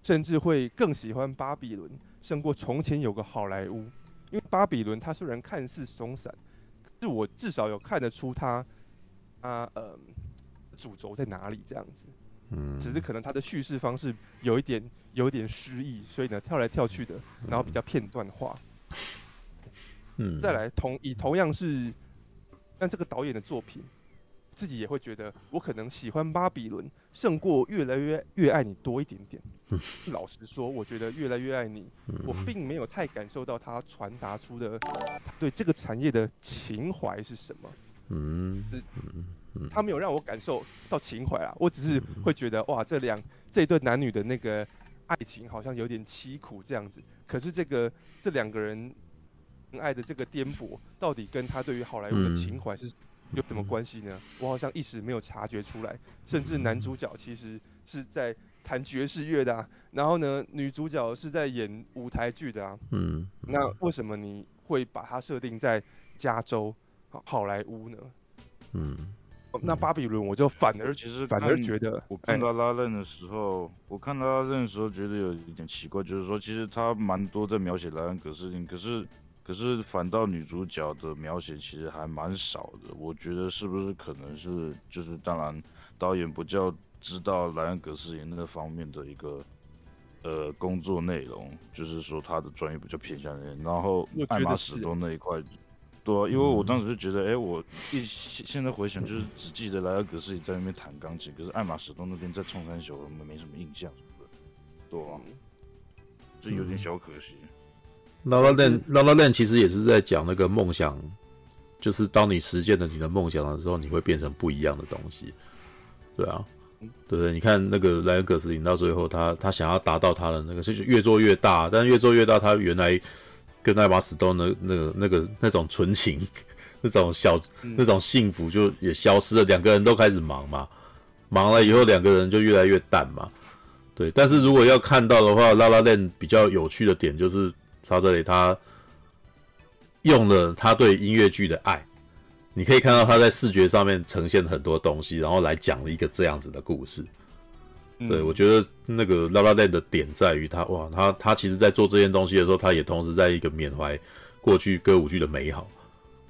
甚至会更喜欢巴比伦胜过从前有个好莱坞，因为巴比伦它虽然看似松散，可是我至少有看得出它，它，呃，主轴在哪里这样子。嗯，只是可能它的叙事方式有一点有一点失意，所以呢跳来跳去的，然后比较片段化。嗯，再来同以同样是，但这个导演的作品，自己也会觉得我可能喜欢巴比伦胜过越来越越爱你多一点点。老实说，我觉得越来越爱你，我并没有太感受到他传达出的对这个产业的情怀是什么。嗯，他没有让我感受到情怀啊，我只是会觉得哇，这两这一对男女的那个爱情好像有点凄苦这样子。可是这个这两个人爱的这个颠簸，到底跟他对于好莱坞的情怀是有什么关系呢？我好像一时没有察觉出来。甚至男主角其实是在弹爵士乐的啊，然后呢，女主角是在演舞台剧的啊。嗯，那为什么你会把它设定在加州好莱坞呢？嗯。那巴比伦，我就反而其实反而觉得，我看到拉任的时候，欸、我看到拉任的时候觉得有一点奇怪，就是说其实他蛮多在描写莱恩·葛斯林，可是可是反倒女主角的描写其实还蛮少的。我觉得是不是可能是就是当然导演不较知道莱恩·格斯林那个方面的一个呃工作内容，就是说他的专业比较偏向那，然后艾玛史东那一块。对啊，因为我当时就觉得，哎、欸，我一现在回想，就是只记得莱恩·格斯林在那边弹钢琴，可是艾玛史东那边在冲山小，我们没什么印象？对啊，这有点小可惜。La La Land，La La Land 其实也是在讲那个梦想，就是当你实现了你的梦想的时候，你会变成不一样的东西。对啊，对不对？你看那个莱恩葛斯林到最后他，他他想要达到他的那个，就是越做越大，但越做越大，他原来。跟艾玛史东的那个、那个、那种纯情，那种小、那种幸福就也消失了。两个人都开始忙嘛，忙了以后，两个人就越来越淡嘛。对，但是如果要看到的话，《La La Land》比较有趣的点就是，查泽雷他用了他对音乐剧的爱，你可以看到他在视觉上面呈现很多东西，然后来讲了一个这样子的故事。对，我觉得那个 La La Land 的点在于他哇，他他其实在做这件东西的时候，他也同时在一个缅怀过去歌舞剧的美好。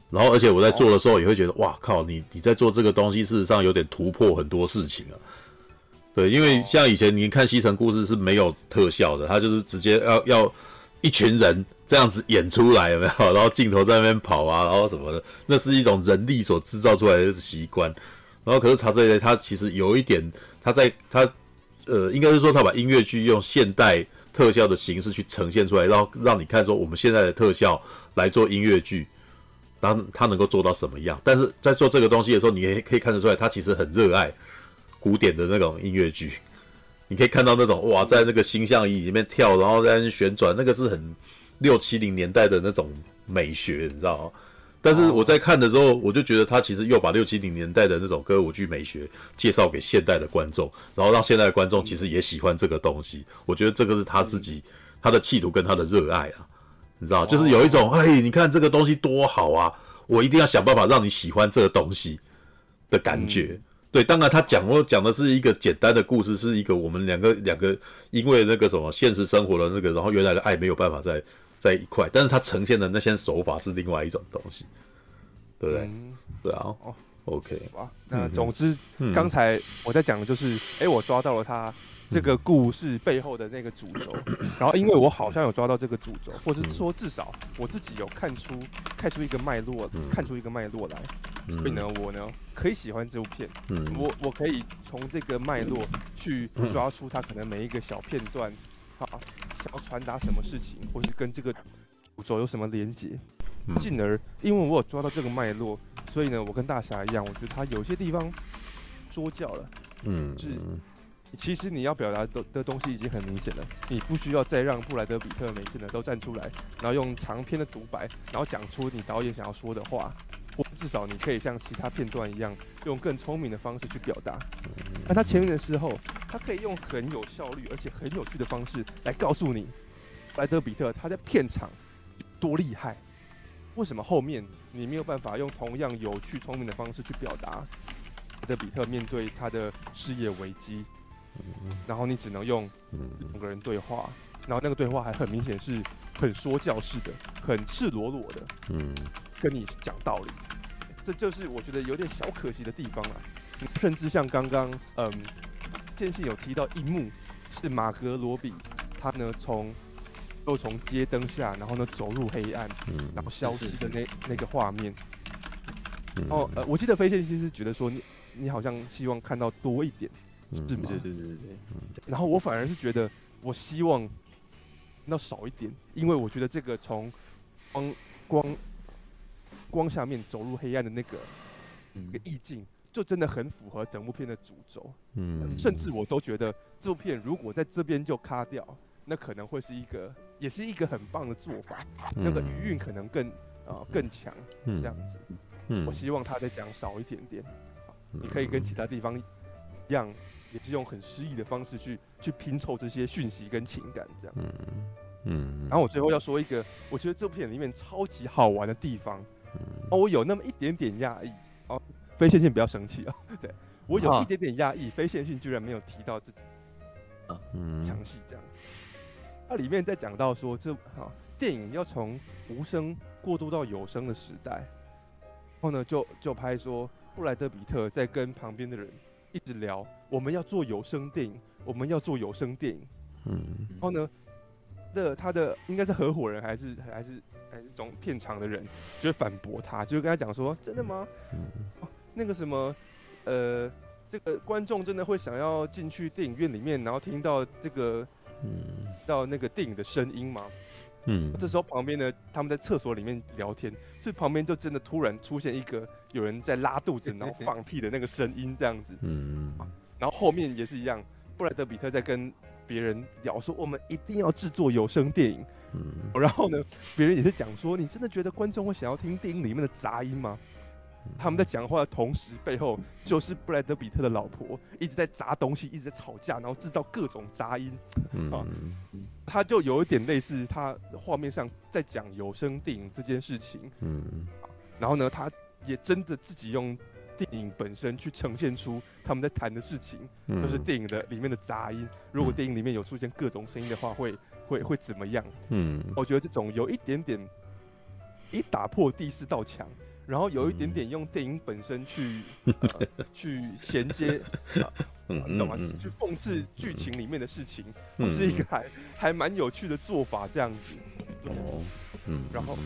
然后，而且我在做的时候也会觉得哇靠，你你在做这个东西，事实上有点突破很多事情啊。对，因为像以前你看《西城故事》是没有特效的，他就是直接要要一群人这样子演出来，有没有？然后镜头在那边跑啊，然后什么的，那是一种人力所制造出来的习惯。然后，可是查泽雷他其实有一点，他在他。呃，应该是说他把音乐剧用现代特效的形式去呈现出来，然后让你看说我们现在的特效来做音乐剧，当他能够做到什么样。但是在做这个东西的时候，你也可以看得出来，他其实很热爱古典的那种音乐剧。你可以看到那种哇，在那个星象仪里面跳，然后在那旋转，那个是很六七零年代的那种美学，你知道吗？但是我在看的时候，我就觉得他其实又把六七零年代的那种歌舞剧美学介绍给现代的观众，然后让现代的观众其实也喜欢这个东西。我觉得这个是他自己他的企图跟他的热爱啊，你知道，就是有一种哎，你看这个东西多好啊，我一定要想办法让你喜欢这个东西的感觉。对，当然他讲我讲的是一个简单的故事，是一个我们两个两个因为那个什么现实生活的那个，然后原来的爱没有办法在在一块，但是他呈现的那些手法是另外一种东西，对不对？嗯、对啊。哦，OK。哇，那总之，刚、嗯、才我在讲的就是，哎、欸，我抓到了他。这个故事背后的那个主轴，然后因为我好像有抓到这个主轴，或者是说至少我自己有看出看出一个脉络，看出一个脉络来，所以呢，我呢可以喜欢这部片，我我可以从这个脉络去抓出它可能每一个小片段，啊，想要传达什么事情，或是跟这个主轴有什么连接，进而因为我有抓到这个脉络，所以呢，我跟大侠一样，我觉得他有些地方说教了，嗯，是。其实你要表达的的东西已经很明显了，你不需要再让布莱德比特每次呢都站出来，然后用长篇的独白，然后讲出你导演想要说的话，至少你可以像其他片段一样，用更聪明的方式去表达。那他前面的时候，他可以用很有效率而且很有趣的方式来告诉你，莱德比特他在片场多厉害，为什么后面你没有办法用同样有趣聪明的方式去表达？莱德比特面对他的事业危机。然后你只能用两个人对话，然后那个对话还很明显是很说教式的，很赤裸裸的，嗯，跟你讲道理，这就是我觉得有点小可惜的地方了。甚至像刚刚，嗯，建信有提到一幕是马格罗比，他呢从又从街灯下，然后呢走入黑暗，然后消失的那那个画面。哦，呃，我记得飞线其实觉得说你你好像希望看到多一点。是吗？对对对对对。然后我反而是觉得，我希望那少一点，因为我觉得这个从光光光下面走入黑暗的那个一个意境，就真的很符合整部片的主轴。嗯。甚至我都觉得这部片如果在这边就卡掉，那可能会是一个，也是一个很棒的做法。那个余韵可能更啊、呃、更强，这样子。嗯。我希望他再讲少一点点。你可以跟其他地方一样。也是用很诗意的方式去去拼凑这些讯息跟情感，这样子。嗯。然后我最后要说一个，我觉得这部片里面超级好玩的地方。嗯。哦，我有那么一点点压抑。哦，非线性不要生气啊。对，我有一点点压抑，非线性居然没有提到这。啊。嗯。详细这样子。它里面在讲到说，这哈电影要从无声过渡到有声的时代，然后呢就就拍说布莱德比特在跟旁边的人。一直聊，我们要做有声电影，我们要做有声电影。嗯，然后呢，的他的应该是合伙人还是还是还是总片场的人，就会反驳他，就跟他讲说：“真的吗？那个什么，呃，这个观众真的会想要进去电影院里面，然后听到这个，嗯，到那个电影的声音吗？”嗯，这时候旁边呢，他们在厕所里面聊天，所以旁边就真的突然出现一个有人在拉肚子，然后放屁的那个声音，这样子。嗯，啊然后后面也是一样，布莱德比特在跟别人聊说，我们一定要制作有声电影。嗯，然后呢，别人也是讲说，你真的觉得观众会想要听电影里面的杂音吗？他们在讲话的同时，背后就是布莱德比特的老婆一直在砸东西，一直在吵架，然后制造各种杂音。啊，他就有一点类似他画面上在讲有声电影这件事情。嗯，然后呢，他也真的自己用电影本身去呈现出他们在谈的事情，就是电影的里面的杂音。如果电影里面有出现各种声音的话，会会会怎么样？嗯，我觉得这种有一点点一打破第四道墙。然后有一点点用电影本身去、呃、去衔接，啊、懂吗？去讽刺剧情里面的事情，是一个还还蛮有趣的做法，这样子。对。嗯。然后，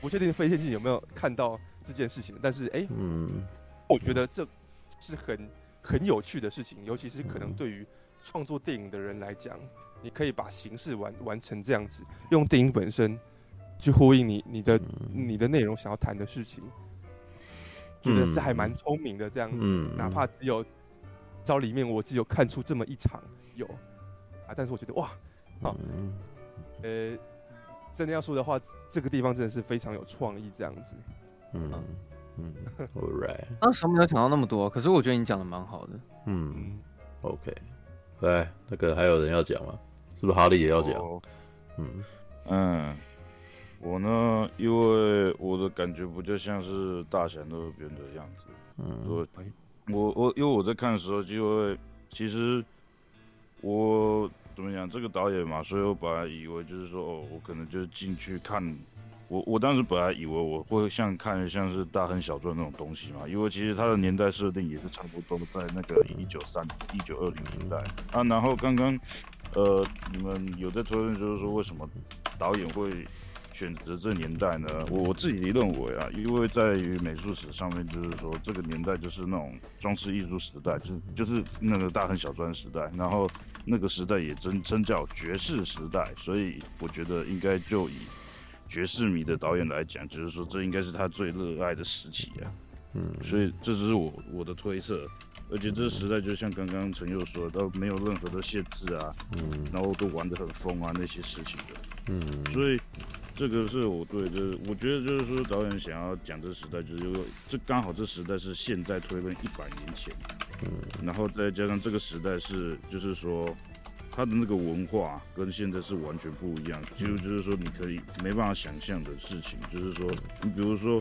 不确定飞天记有没有看到这件事情，但是哎，嗯，我觉得这是很很有趣的事情，尤其是可能对于创作电影的人来讲，你可以把形式完完成这样子，用电影本身去呼应你你的你的内容想要谈的事情，觉得这还蛮聪明的这样子，哪怕只有招里面我只有看出这么一场有啊，但是我觉得哇，好，呃，真的要说的话，这个地方真的是非常有创意这样子，嗯嗯，All right，当时没有想到那么多，可是我觉得你讲的蛮好的，嗯，OK，来，那个还有人要讲吗？是不是哈利也要讲？嗯。嗯。我呢，因为我的感觉不就像是大侠那边的样子，嗯，我我我，因为我在看的时候，就会其实我怎么讲，这个导演嘛，所以我本来以为就是说，哦，我可能就是进去看，我我当时本来以为我会像看像是大亨小传那种东西嘛，因为其实它的年代设定也是差不多在那个一九三一九二零年代啊，然后刚刚呃，你们有在讨论，就是说为什么导演会。选择这年代呢，我我自己认为啊，因为在于美术史上面，就是说这个年代就是那种装饰艺术时代，就是就是那个大亨小传时代，然后那个时代也真真叫爵士时代，所以我觉得应该就以爵士迷的导演来讲，就是说这应该是他最热爱的时期啊，嗯，所以这只是我我的推测，而且这个时代就像刚刚陈佑说的，都没有任何的限制啊，嗯，然后都玩得很疯啊那些事情的，嗯，所以。这个是我对，就是我觉得就是说导演想要讲这个时代，就是这刚好这时代是现在推论一百年前，嗯，然后再加上这个时代是就是说他的那个文化跟现在是完全不一样，几乎就是说你可以没办法想象的事情，就是说你比如说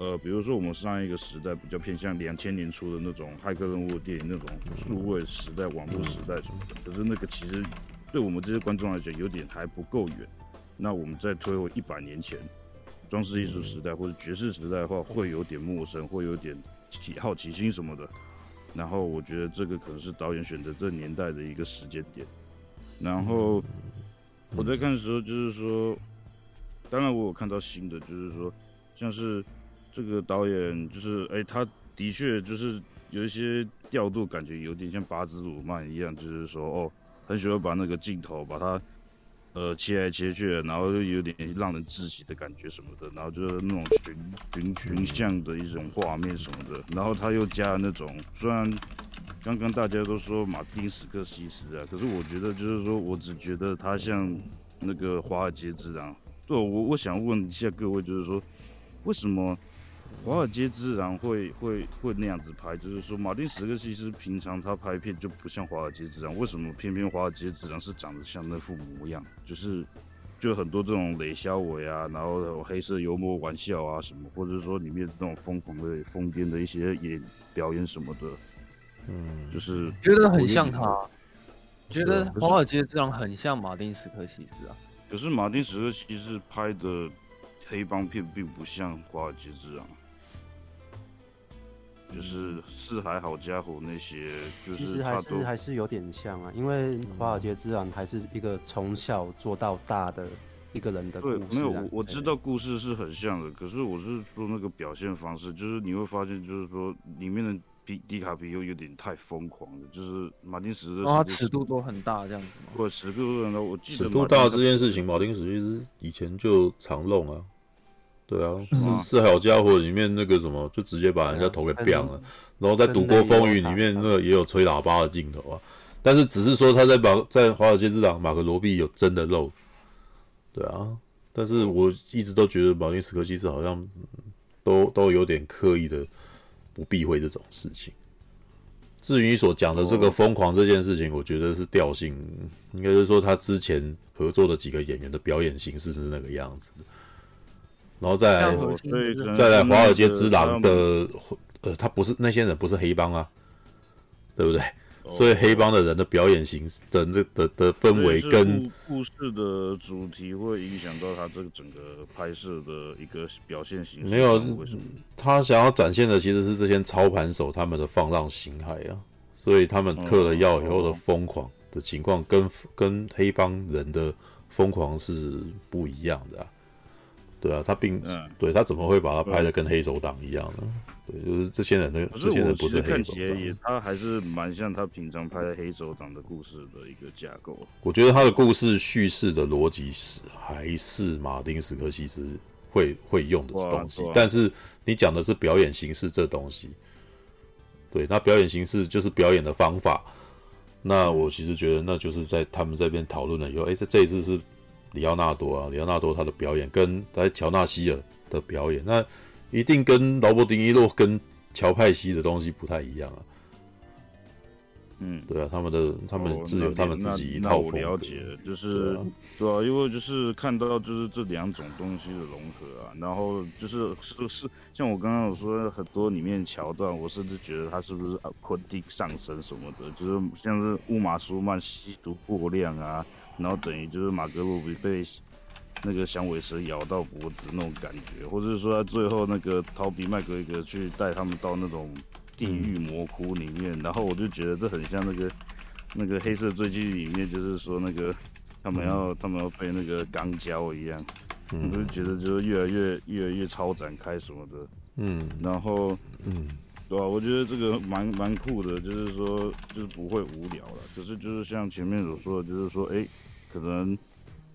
呃，比如说我们上一个时代比较偏向两千年初的那种骇客任务电影那种数位时代、网络时代什么的，可是那个其实对我们这些观众来讲有点还不够远。那我们再推回一百年前，装饰艺术时代或者爵士时代的话，会有点陌生，会有点起好奇心什么的。然后我觉得这个可能是导演选择这年代的一个时间点。然后我在看的时候，就是说，当然我有看到新的，就是说，像是这个导演，就是哎、他的确就是有一些调度，感觉有点像八兹鲁曼一样，就是说哦，很喜欢把那个镜头把它。呃，切来切去，然后又有点让人窒息的感觉什么的，然后就是那种群群群像的一种画面什么的，然后他又加那种，虽然刚刚大家都说马丁史克西斯啊，可是我觉得就是说我只觉得他像那个华尔街之狼。对，我我想问一下各位，就是说为什么？华尔街之狼会会会那样子拍，就是说马丁·史克西斯平常他拍片就不像华尔街之狼，为什么偏偏华尔街之狼是长得像那副模样？就是就很多这种雷肖伟啊，然后黑色幽默玩笑啊什么，或者说里面那种疯狂的疯癫的一些演表演什么的，嗯，就是觉得很像他，觉得华尔街之狼很像马丁·斯科西斯啊。可是马丁·斯科西斯拍的黑帮片并不像华尔街之狼。就是四海好家伙那些，就是其实还是还是有点像啊，因为华尔街之狼还是一个从小做到大的一个人的故事。对，没有我我知道故事是很像的，可是我是说那个表现方式，就是你会发现，就是说里面的迪迪卡皮又有点太疯狂了，就是马丁史的，啊，尺度都很大这样子吗？或尺度都很大，我记得尺度大这件事情，马丁史其实以前就常弄啊。对啊，是是好家伙里面那个什么，就直接把人家头给变了，然后在《赌过风云》里面那个也有吹喇叭的镜头啊，但是只是说他在马在《华尔街之狼》马可罗比有真的肉，对啊，但是我一直都觉得马丁史克西斯好像都都有点刻意的不避讳这种事情。至于你所讲的这个疯狂这件事情，我觉得是调性，应该是说他之前合作的几个演员的表演形式是那个样子的。然后再来，再来华尔街之狼的，呃，他不是那些人不是黑帮啊，对不对？所以黑帮的人的表演形式的那的的氛围跟故事的主题会影响到他这个整个拍摄的一个表现形式。没有，他想要展现的其实是这些操盘手他们的放浪形骸啊，所以他们嗑了药以后的疯狂的情况跟跟黑帮人的疯狂是不一样的啊。对啊，他并、嗯、对他怎么会把他拍的跟黑手党一样呢？对，就是这些人的这些人不是黑手党也，他还是蛮像他平常拍的黑手党的故事的一个架构。我觉得他的故事叙事的逻辑是还是马丁斯科西斯会会用的东西，但是你讲的是表演形式这东西，对，那表演形式就是表演的方法。那我其实觉得，那就是在他们这边讨论了以后，哎，这这一次是里奥纳多啊，里奥纳多他的表演跟在乔纳希尔的表演，那。一定跟劳勃·迪尼洛跟乔派西的东西不太一样啊。嗯，对啊，他们的他们自有他们自己一套风格。哦、我了解，就是对啊，对啊，因为就是看到就是这两种东西的融合啊，然后就是是是像我刚刚有说很多里面桥段，我甚至觉得他是不是昆汀上身什么的，就是像是乌玛舒曼吸毒过量啊，然后等于就是马格鲁比被。那个响尾蛇咬到脖子那种感觉，或者是说他最后那个逃避麦格一个去带他们到那种地狱魔窟里面，然后我就觉得这很像那个那个黑色追击里面，就是说那个他们要他们要被那个钢胶一样，我就觉得就是越来越越来越超展开什么的，嗯，然后嗯，对吧？我觉得这个蛮蛮酷的，就是说就是不会无聊了，可是就是像前面所说的，就是说哎，可能。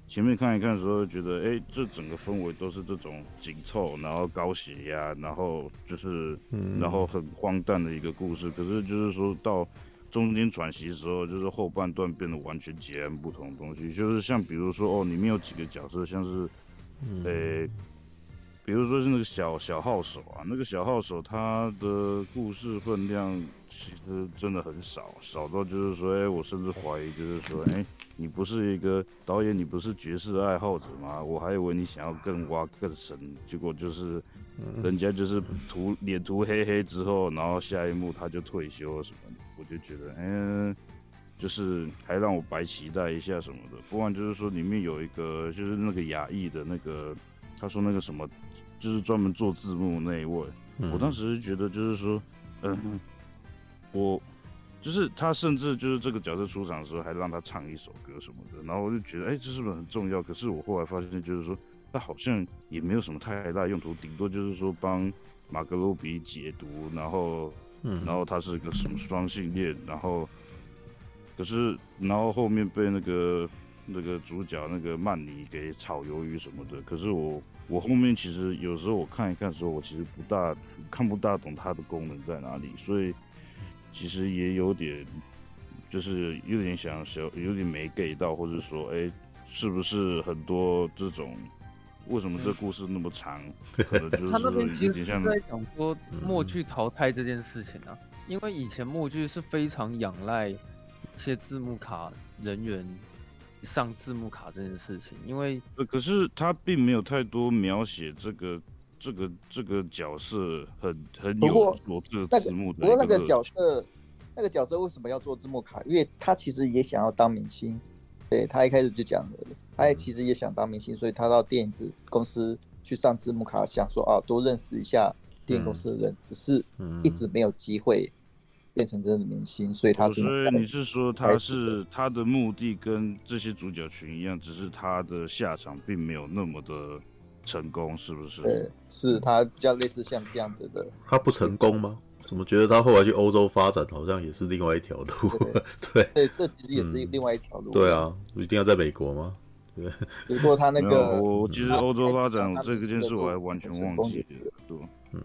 前面看一看的时候，觉得哎，这整个氛围都是这种紧凑，然后高血压，然后就是，然后很荒诞的一个故事。可是就是说到中间转息的时候，就是后半段变得完全截然不同的东西。就是像比如说哦，里面有几个角色，像是，诶，比如说是那个小小号手啊，那个小号手他的故事分量其实真的很少，少到就是说，哎，我甚至怀疑，就是说，哎。你不是一个导演，你不是爵士爱好者吗？我还以为你想要更挖更深，结果就是人家就是涂脸涂黑黑之后，然后下一幕他就退休了什么的，我就觉得，嗯，就是还让我白期待一下什么的。不然就是说里面有一个就是那个亚裔的那个，他说那个什么，就是专门做字幕那一位，我当时觉得就是说，嗯，我。就是他，甚至就是这个角色出场的时候，还让他唱一首歌什么的，然后我就觉得，哎，这是不是很重要？可是我后来发现，就是说他好像也没有什么太大用途，顶多就是说帮马格罗比解毒，然后，嗯然后他是个什么双性恋，然后，可是然后后面被那个那个主角那个曼尼给炒鱿鱼什么的，可是我我后面其实有时候我看一看的时候，我其实不大看不大懂它的功能在哪里，所以。其实也有点，就是有点想小，有点没 get 到，或者说，哎，是不是很多这种？为什么这故事那么长？可能就是他那边其实在讲说默剧淘汰这件事情啊，因为以前默剧是非常仰赖一些字幕卡人员上字幕卡这件事情，因为可是他并没有太多描写这个。这个这个角色很很有做这个字幕的。不过那个角色，那个角色为什么要做字幕卡？因为他其实也想要当明星。对，他一开始就讲了，他也其实也想当明星，所以他到电影子公司去上字幕卡，想说啊，多认识一下电影公司的人，只是一直没有机会变成真的明星，所以他是。所以你是说他是他的目的跟这些主角群一样，只是他的下场并没有那么的。成功是不是？对，是他比较类似像这样子的。他不成功吗？怎么觉得他后来去欧洲发展，好像也是另外一条路？对 对，这其实也是另外一条路。对啊，一定要在美国吗？对。不过他那个，我其实欧洲发展这个件事我还完全忘记了。对，嗯，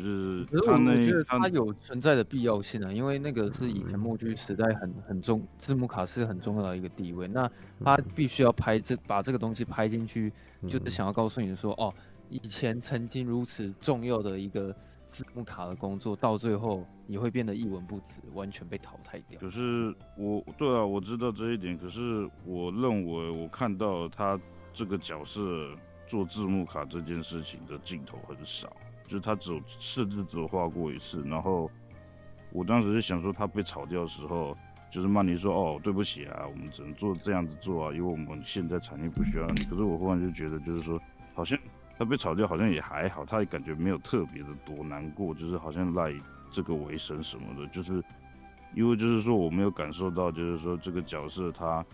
就是他那，我觉得他有存在的必要性啊，因为那个是以前默剧时代很很重，字幕卡是很重要的一个地位。那他必须要拍这把这个东西拍进去。就是想要告诉你说，哦，以前曾经如此重要的一个字幕卡的工作，到最后你会变得一文不值，完全被淘汰掉。可是我，对啊，我知道这一点。可是我认为，我看到他这个角色做字幕卡这件事情的镜头很少，就是他只有甚至只有画过一次。然后我当时就想说，他被炒掉的时候。就是曼尼说：“哦，对不起啊，我们只能做这样子做啊，因为我们现在产业不需要你。”可是我忽然就觉得，就是说，好像他被炒掉，好像也还好，他也感觉没有特别的多难过，就是好像赖这个为生什么的。就是因为就是说，我没有感受到，就是说这个角色他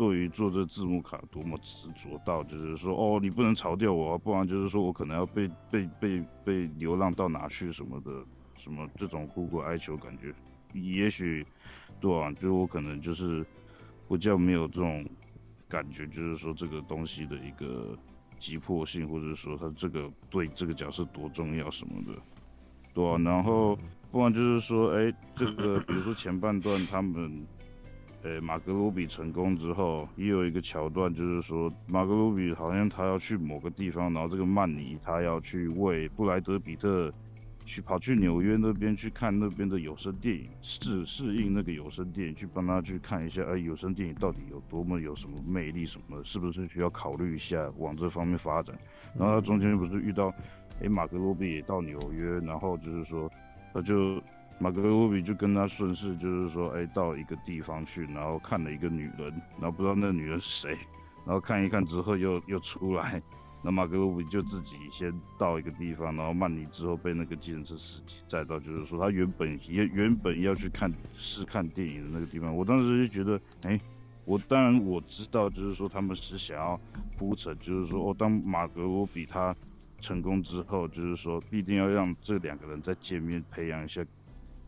对于做这字幕卡多么执着到，就是说哦，你不能炒掉我，不然就是说我可能要被被被被流浪到哪去什么的，什么这种苦苦哀求感觉，也许对啊，就我可能就是比较没有这种感觉，就是说这个东西的一个急迫性，或者说他这个对这个角色多重要什么的，对啊，然后不然就是说，哎，这个比如说前半段他们。呃，马格鲁比成功之后，也有一个桥段，就是说马格鲁比好像他要去某个地方，然后这个曼尼他要去为布莱德彼特去跑去纽约那边去看那边的有声电影，适适应那个有声电影，去帮他去看一下，哎，有声电影到底有多么有什么魅力什么，是不是需要考虑一下往这方面发展？然后他中间不是遇到，哎，马格鲁比也到纽约，然后就是说他就。马格罗比就跟他顺势，就是说，哎，到一个地方去，然后看了一个女人，然后不知道那女人是谁，然后看一看之后又又出来，那马格罗比就自己先到一个地方，然后曼尼之后被那个计程车司机载到，就是说他原本也原本要去看试看电影的那个地方。我当时就觉得，哎，我当然我知道，就是说他们是想要铺陈，就是说，哦，当马格罗比他成功之后，就是说必定要让这两个人再见面，培养一下。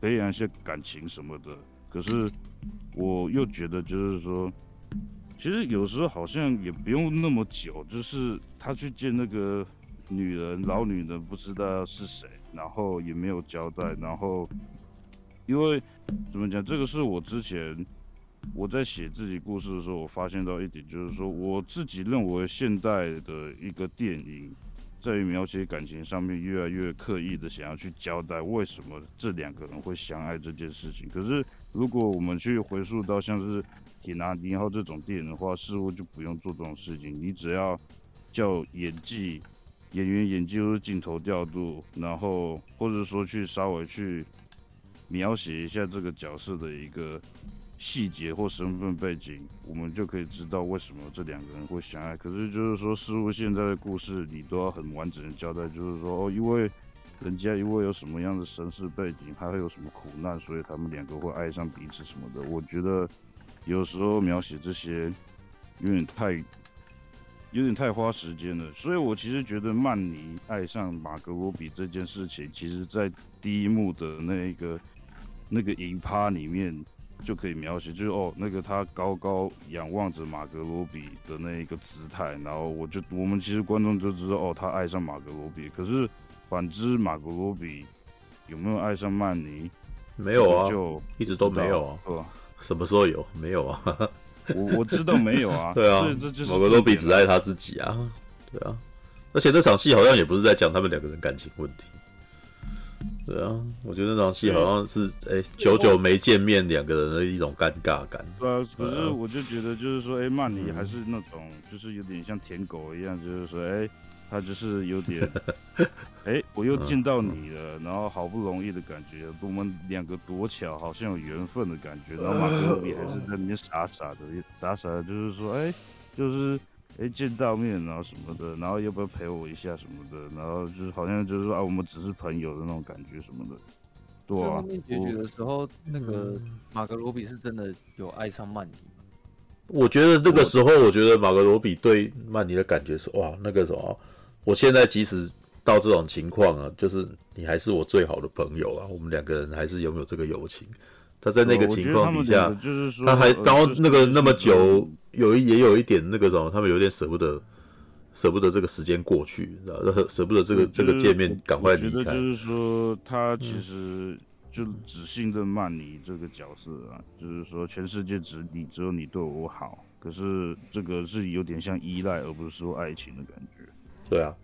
培养一些感情什么的，可是我又觉得就是说，其实有时候好像也不用那么久，就是他去见那个女人，老女人不知道是谁，然后也没有交代，然后因为怎么讲，这个是我之前我在写自己故事的时候，我发现到一点，就是说我自己认为现代的一个电影。在于描写感情上面，越来越刻意的想要去交代为什么这两个人会相爱这件事情。可是，如果我们去回溯到像是《铁达尼号》这种电影的话，似乎就不用做这种事情。你只要叫演技、演员演技或者镜头调度，然后或者说去稍微去描写一下这个角色的一个。细节或身份背景，我们就可以知道为什么这两个人会相爱。可是就是说，似乎现在的故事你都要很完整的交代，就是说哦，因为人家因为有什么样的身世背景，还会有什么苦难，所以他们两个会爱上彼此什么的。我觉得有时候描写这些有点太有点太花时间了。所以我其实觉得曼尼爱上马格罗比这件事情，其实在第一幕的那个那个影趴里面。就可以描写，就是哦，那个他高高仰望着马格罗比的那一个姿态，然后我就我们其实观众就知道哦，他爱上马格罗比。可是反之，马格罗比有没有爱上曼尼？没有啊，就一直都没有啊，是吧？什么时候有？没有啊。我我知道没有啊。对啊，马格罗比只爱他自己啊。对啊，而且这场戏好像也不是在讲他们两个人感情问题。对啊，我觉得那场戏好像是哎、欸，久久没见面，两个人的一种尴尬感。对啊，可是我就觉得就是说，哎、欸，曼尼还是那种，就是有点像舔狗一样，就是说，哎、欸，他就是有点，哎、欸，我又见到你了，然后好不容易的感觉，我们两个多巧，好像有缘分的感觉。然后马格罗比还是在那边傻傻的，傻傻的，就是说，哎、欸，就是。哎，见到面然后什么的，然后要不要陪我一下什么的，然后就是好像就是说啊，我们只是朋友的那种感觉什么的。对啊。结局的时候，那个马格罗比是真的有爱上曼尼。我觉得那个时候，我觉得马格罗比对曼尼的感觉是哇，那个什么，我现在即使到这种情况啊，就是你还是我最好的朋友啊，我们两个人还是拥有这个友情？他在那个情况底下，就是说他还然后那个那么久，有一也有一点那个什么，他们有点舍不得，舍不得这个时间过去，然后舍不得这个这个见面赶快离开。就是说，他其实就只信任曼尼这个角色啊，就是说全世界只你只有你对我好，可是这个是有点像依赖，而不是说爱情的感觉。对啊，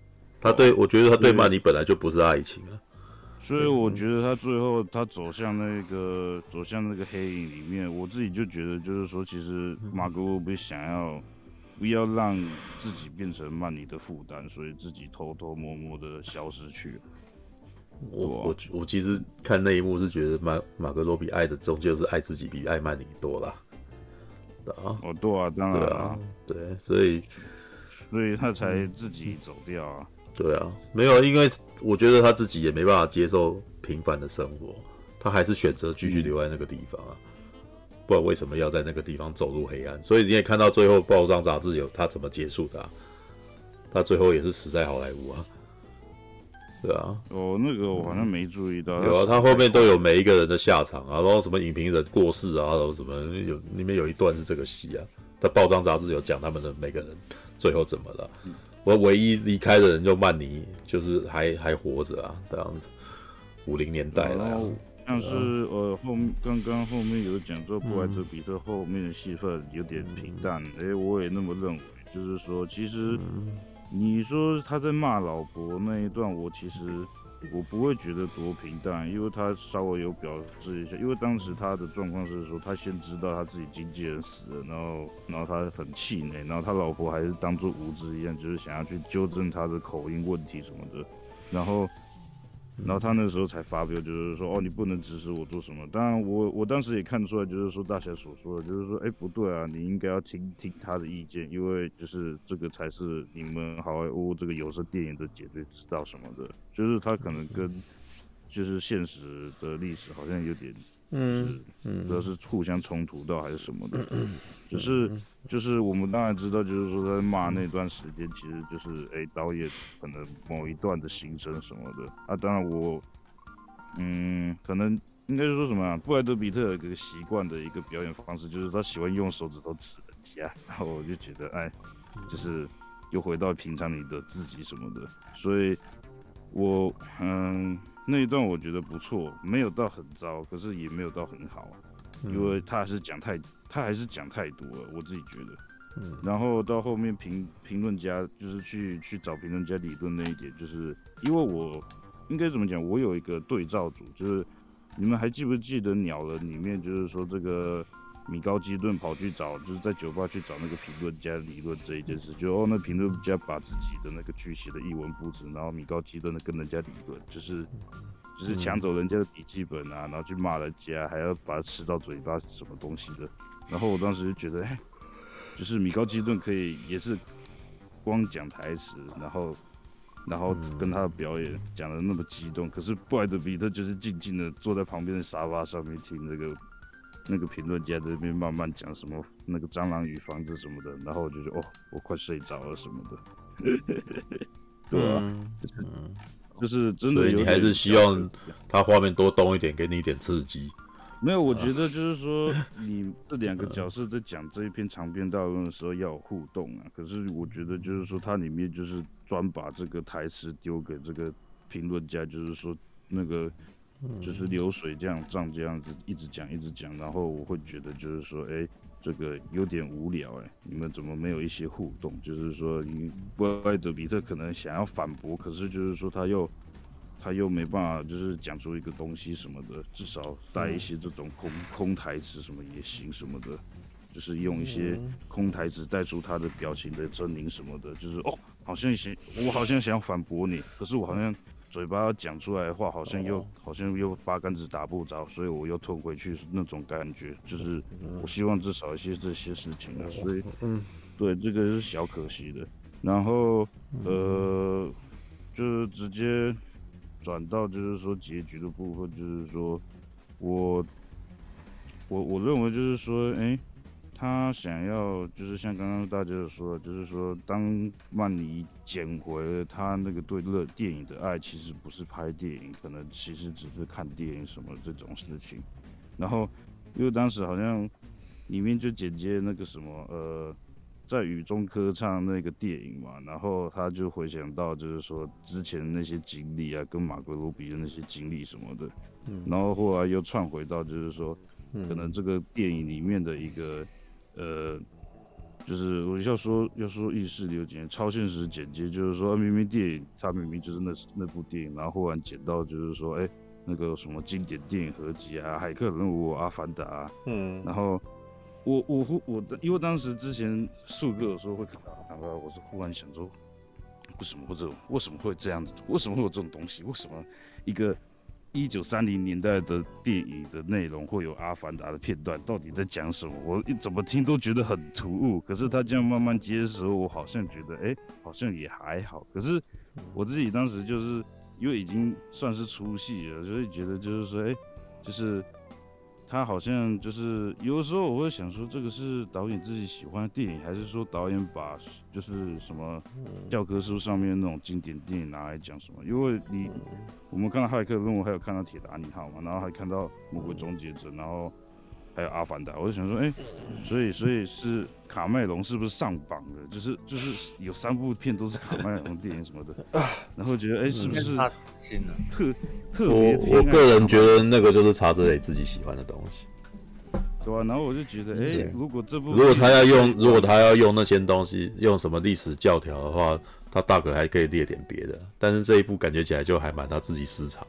他对我觉得他对曼尼本来就不是爱情啊。所以我觉得他最后他走向那个走向那个黑影里面，我自己就觉得就是说，其实马格罗比想要不要让自己变成曼尼的负担，所以自己偷偷摸摸的消失去。我我我其实看那一幕是觉得马马格罗比爱的终究是爱自己比爱曼尼多啦。啊，哦对啊，当然对啊，对，所以所以他才自己走掉啊。对啊，没有，因为我觉得他自己也没办法接受平凡的生活，他还是选择继续留在那个地方啊。不然为什么要在那个地方走入黑暗？所以你也看到最后《报章杂志》有他怎么结束的、啊，他最后也是死在好莱坞啊。对啊，哦，那个我好像没注意到。有啊，他后面都有每一个人的下场啊，然后什么影评人过世啊，然后什么有里面有一段是这个戏啊。他报章杂志有讲他们的每个人最后怎么了。我唯一离开的人就曼尼，就是还还活着啊，这样子。五零年代了，像是呃后刚刚后面有讲说布莱德比特后面的戏份有点平淡，哎、嗯欸，我也那么认为，就是说其实。嗯你说他在骂老婆那一段，我其实我不会觉得多平淡，因为他稍微有表示一下，因为当时他的状况是说，他先知道他自己经纪人死了，然后然后他很气馁，然后他老婆还是当做无知一样，就是想要去纠正他的口音问题什么的，然后。然后他那时候才发表，就是说，哦，你不能指使我做什么。当然我，我我当时也看出来，就是说大侠所说的，就是说，哎，不对啊，你应该要听听他的意见，因为就是这个才是你们好莱坞这个有声电影的解决之道什么的。就是他可能跟就是现实的历史好像有点。嗯，嗯，不知道是互相冲突到还是什么的，就是就是我们当然知道，就是说在骂那段时间，其实就是哎、欸、导演可能某一段的心声什么的啊。当然我，嗯，可能应该是说什么啊？布莱德比特有一个习惯的一个表演方式，就是他喜欢用手指头指人家，然后我就觉得哎，就是又回到平常你的自己什么的，所以我嗯。那一段我觉得不错，没有到很糟，可是也没有到很好，因为他还是讲太，他还是讲太多了，我自己觉得。嗯。然后到后面评评论家就是去去找评论家理论那一点，就是因为我应该怎么讲，我有一个对照组，就是你们还记不记得《鸟人》里面就是说这个。米高基顿跑去找，就是在酒吧去找那个评论家理论这一件事，就哦，那评论家把自己的那个剧写的一文不值，然后米高基顿的跟人家理论，就是就是抢走人家的笔记本啊，然后去骂人家，还要把它吃到嘴巴什么东西的。然后我当时就觉得，哎，就是米高基顿可以也是光讲台词，然后然后跟他的表演讲的那么激动，可是布莱德比特就是静静的坐在旁边的沙发上面听这个。那个评论家在那边慢慢讲什么那个蟑螂与房子什么的，然后我就觉得哦，我快睡着了什么的，对啊，嗯、就是就是真的有，你还是希望他画面多动一点，给你一点刺激。没有，我觉得就是说，你这两个角色在讲这一篇长篇大论的时候要有互动啊。可是我觉得就是说，它里面就是专把这个台词丢给这个评论家，就是说那个。就是流水这样账这样子一直讲一直讲，然后我会觉得就是说，哎、欸，这个有点无聊哎、欸，你们怎么没有一些互动？就是说，你布莱德比特可能想要反驳，可是就是说他又他又没办法，就是讲出一个东西什么的，至少带一些这种空空台词什么也行什么的，就是用一些空台词带出他的表情的狰狞什么的，就是哦，好像想我好像想要反驳你，可是我好像。嘴巴讲出来的话，好像又好像又八竿子打不着，所以我又吞回去那种感觉，就是我希望至少一些这些事情啊，所以嗯，对，这个是小可惜的。然后呃，就是直接转到就是说结局的部分，就是说我我我认为就是说，哎、欸。他想要就是像刚刚大家说的，就是说当曼尼捡回了他那个对乐电影的爱，其实不是拍电影，可能其实只是看电影什么这种事情。然后因为当时好像里面就剪接那个什么呃，在雨中歌唱那个电影嘛，然后他就回想到就是说之前那些经历啊，跟马格罗比的那些经历什么的，然后后来又串回到就是说，可能这个电影里面的一个。呃，就是我要说要说意识流剪超现实剪接，就是说明明电影它明明就是那那部电影，然后忽然剪到就是说，哎、欸，那个什么经典电影合集啊，骇客任务、阿凡达、啊，嗯，然后我我我的，因为当时之前数个有时候会看到，然后我是忽然想说，为什么会这种，为什么会这样子，为什么会有这种东西，为什么一个。一九三零年代的电影的内容会有《阿凡达》的片段，到底在讲什么？我一怎么听都觉得很突兀。可是他这样慢慢接的时候，我好像觉得，哎、欸，好像也还好。可是我自己当时就是因为已经算是出戏了，所以觉得就是说，哎、欸，就是他好像就是有的时候我会想说，这个是导演自己喜欢的电影，还是说导演把就是什么教科书上面那种经典电影拿来讲什么？因为你我们看到《骇客任务》，还有看到《铁达尼号》嘛，然后还看到《魔鬼终结者》，然后。还有阿凡达，我就想说，哎、欸，所以所以是卡麦隆是不是上榜了？就是就是有三部片都是卡麦隆电影什么的，然后觉得哎、欸，是不是特特别？我我个人觉得那个就是查泽雷自己喜欢的东西，对啊，然后我就觉得，哎、欸，如果这部如果他要用如果他要用那些东西，用什么历史教条的话，他大可还可以列点别的，但是这一部感觉起来就还蛮他自己私藏。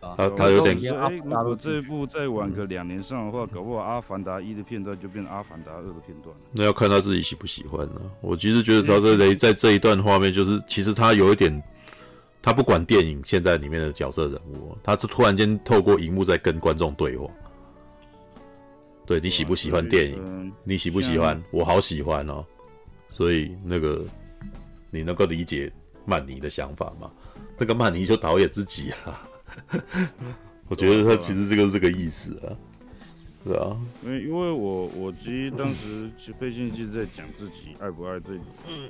他他有点，哎，如果这一部再晚个两年上的话，搞不好《阿凡达一》的片段就变成《阿凡达二》的片段。那要看他自己喜不喜欢呢？我其实觉得曹泽雷在这一段画面，就是其实他有一点，他不管电影现在里面的角色人物，他是突然间透过荧幕在跟观众对话。对，你喜不喜欢电影？你喜不喜欢？我好喜欢哦。所以那个，你能够理解曼尼的想法吗？那个曼尼就导演自己啊。我觉得他其实这个是这个意思啊，是啊，因为因为我我其实当时其实费信一直在讲自己爱不爱这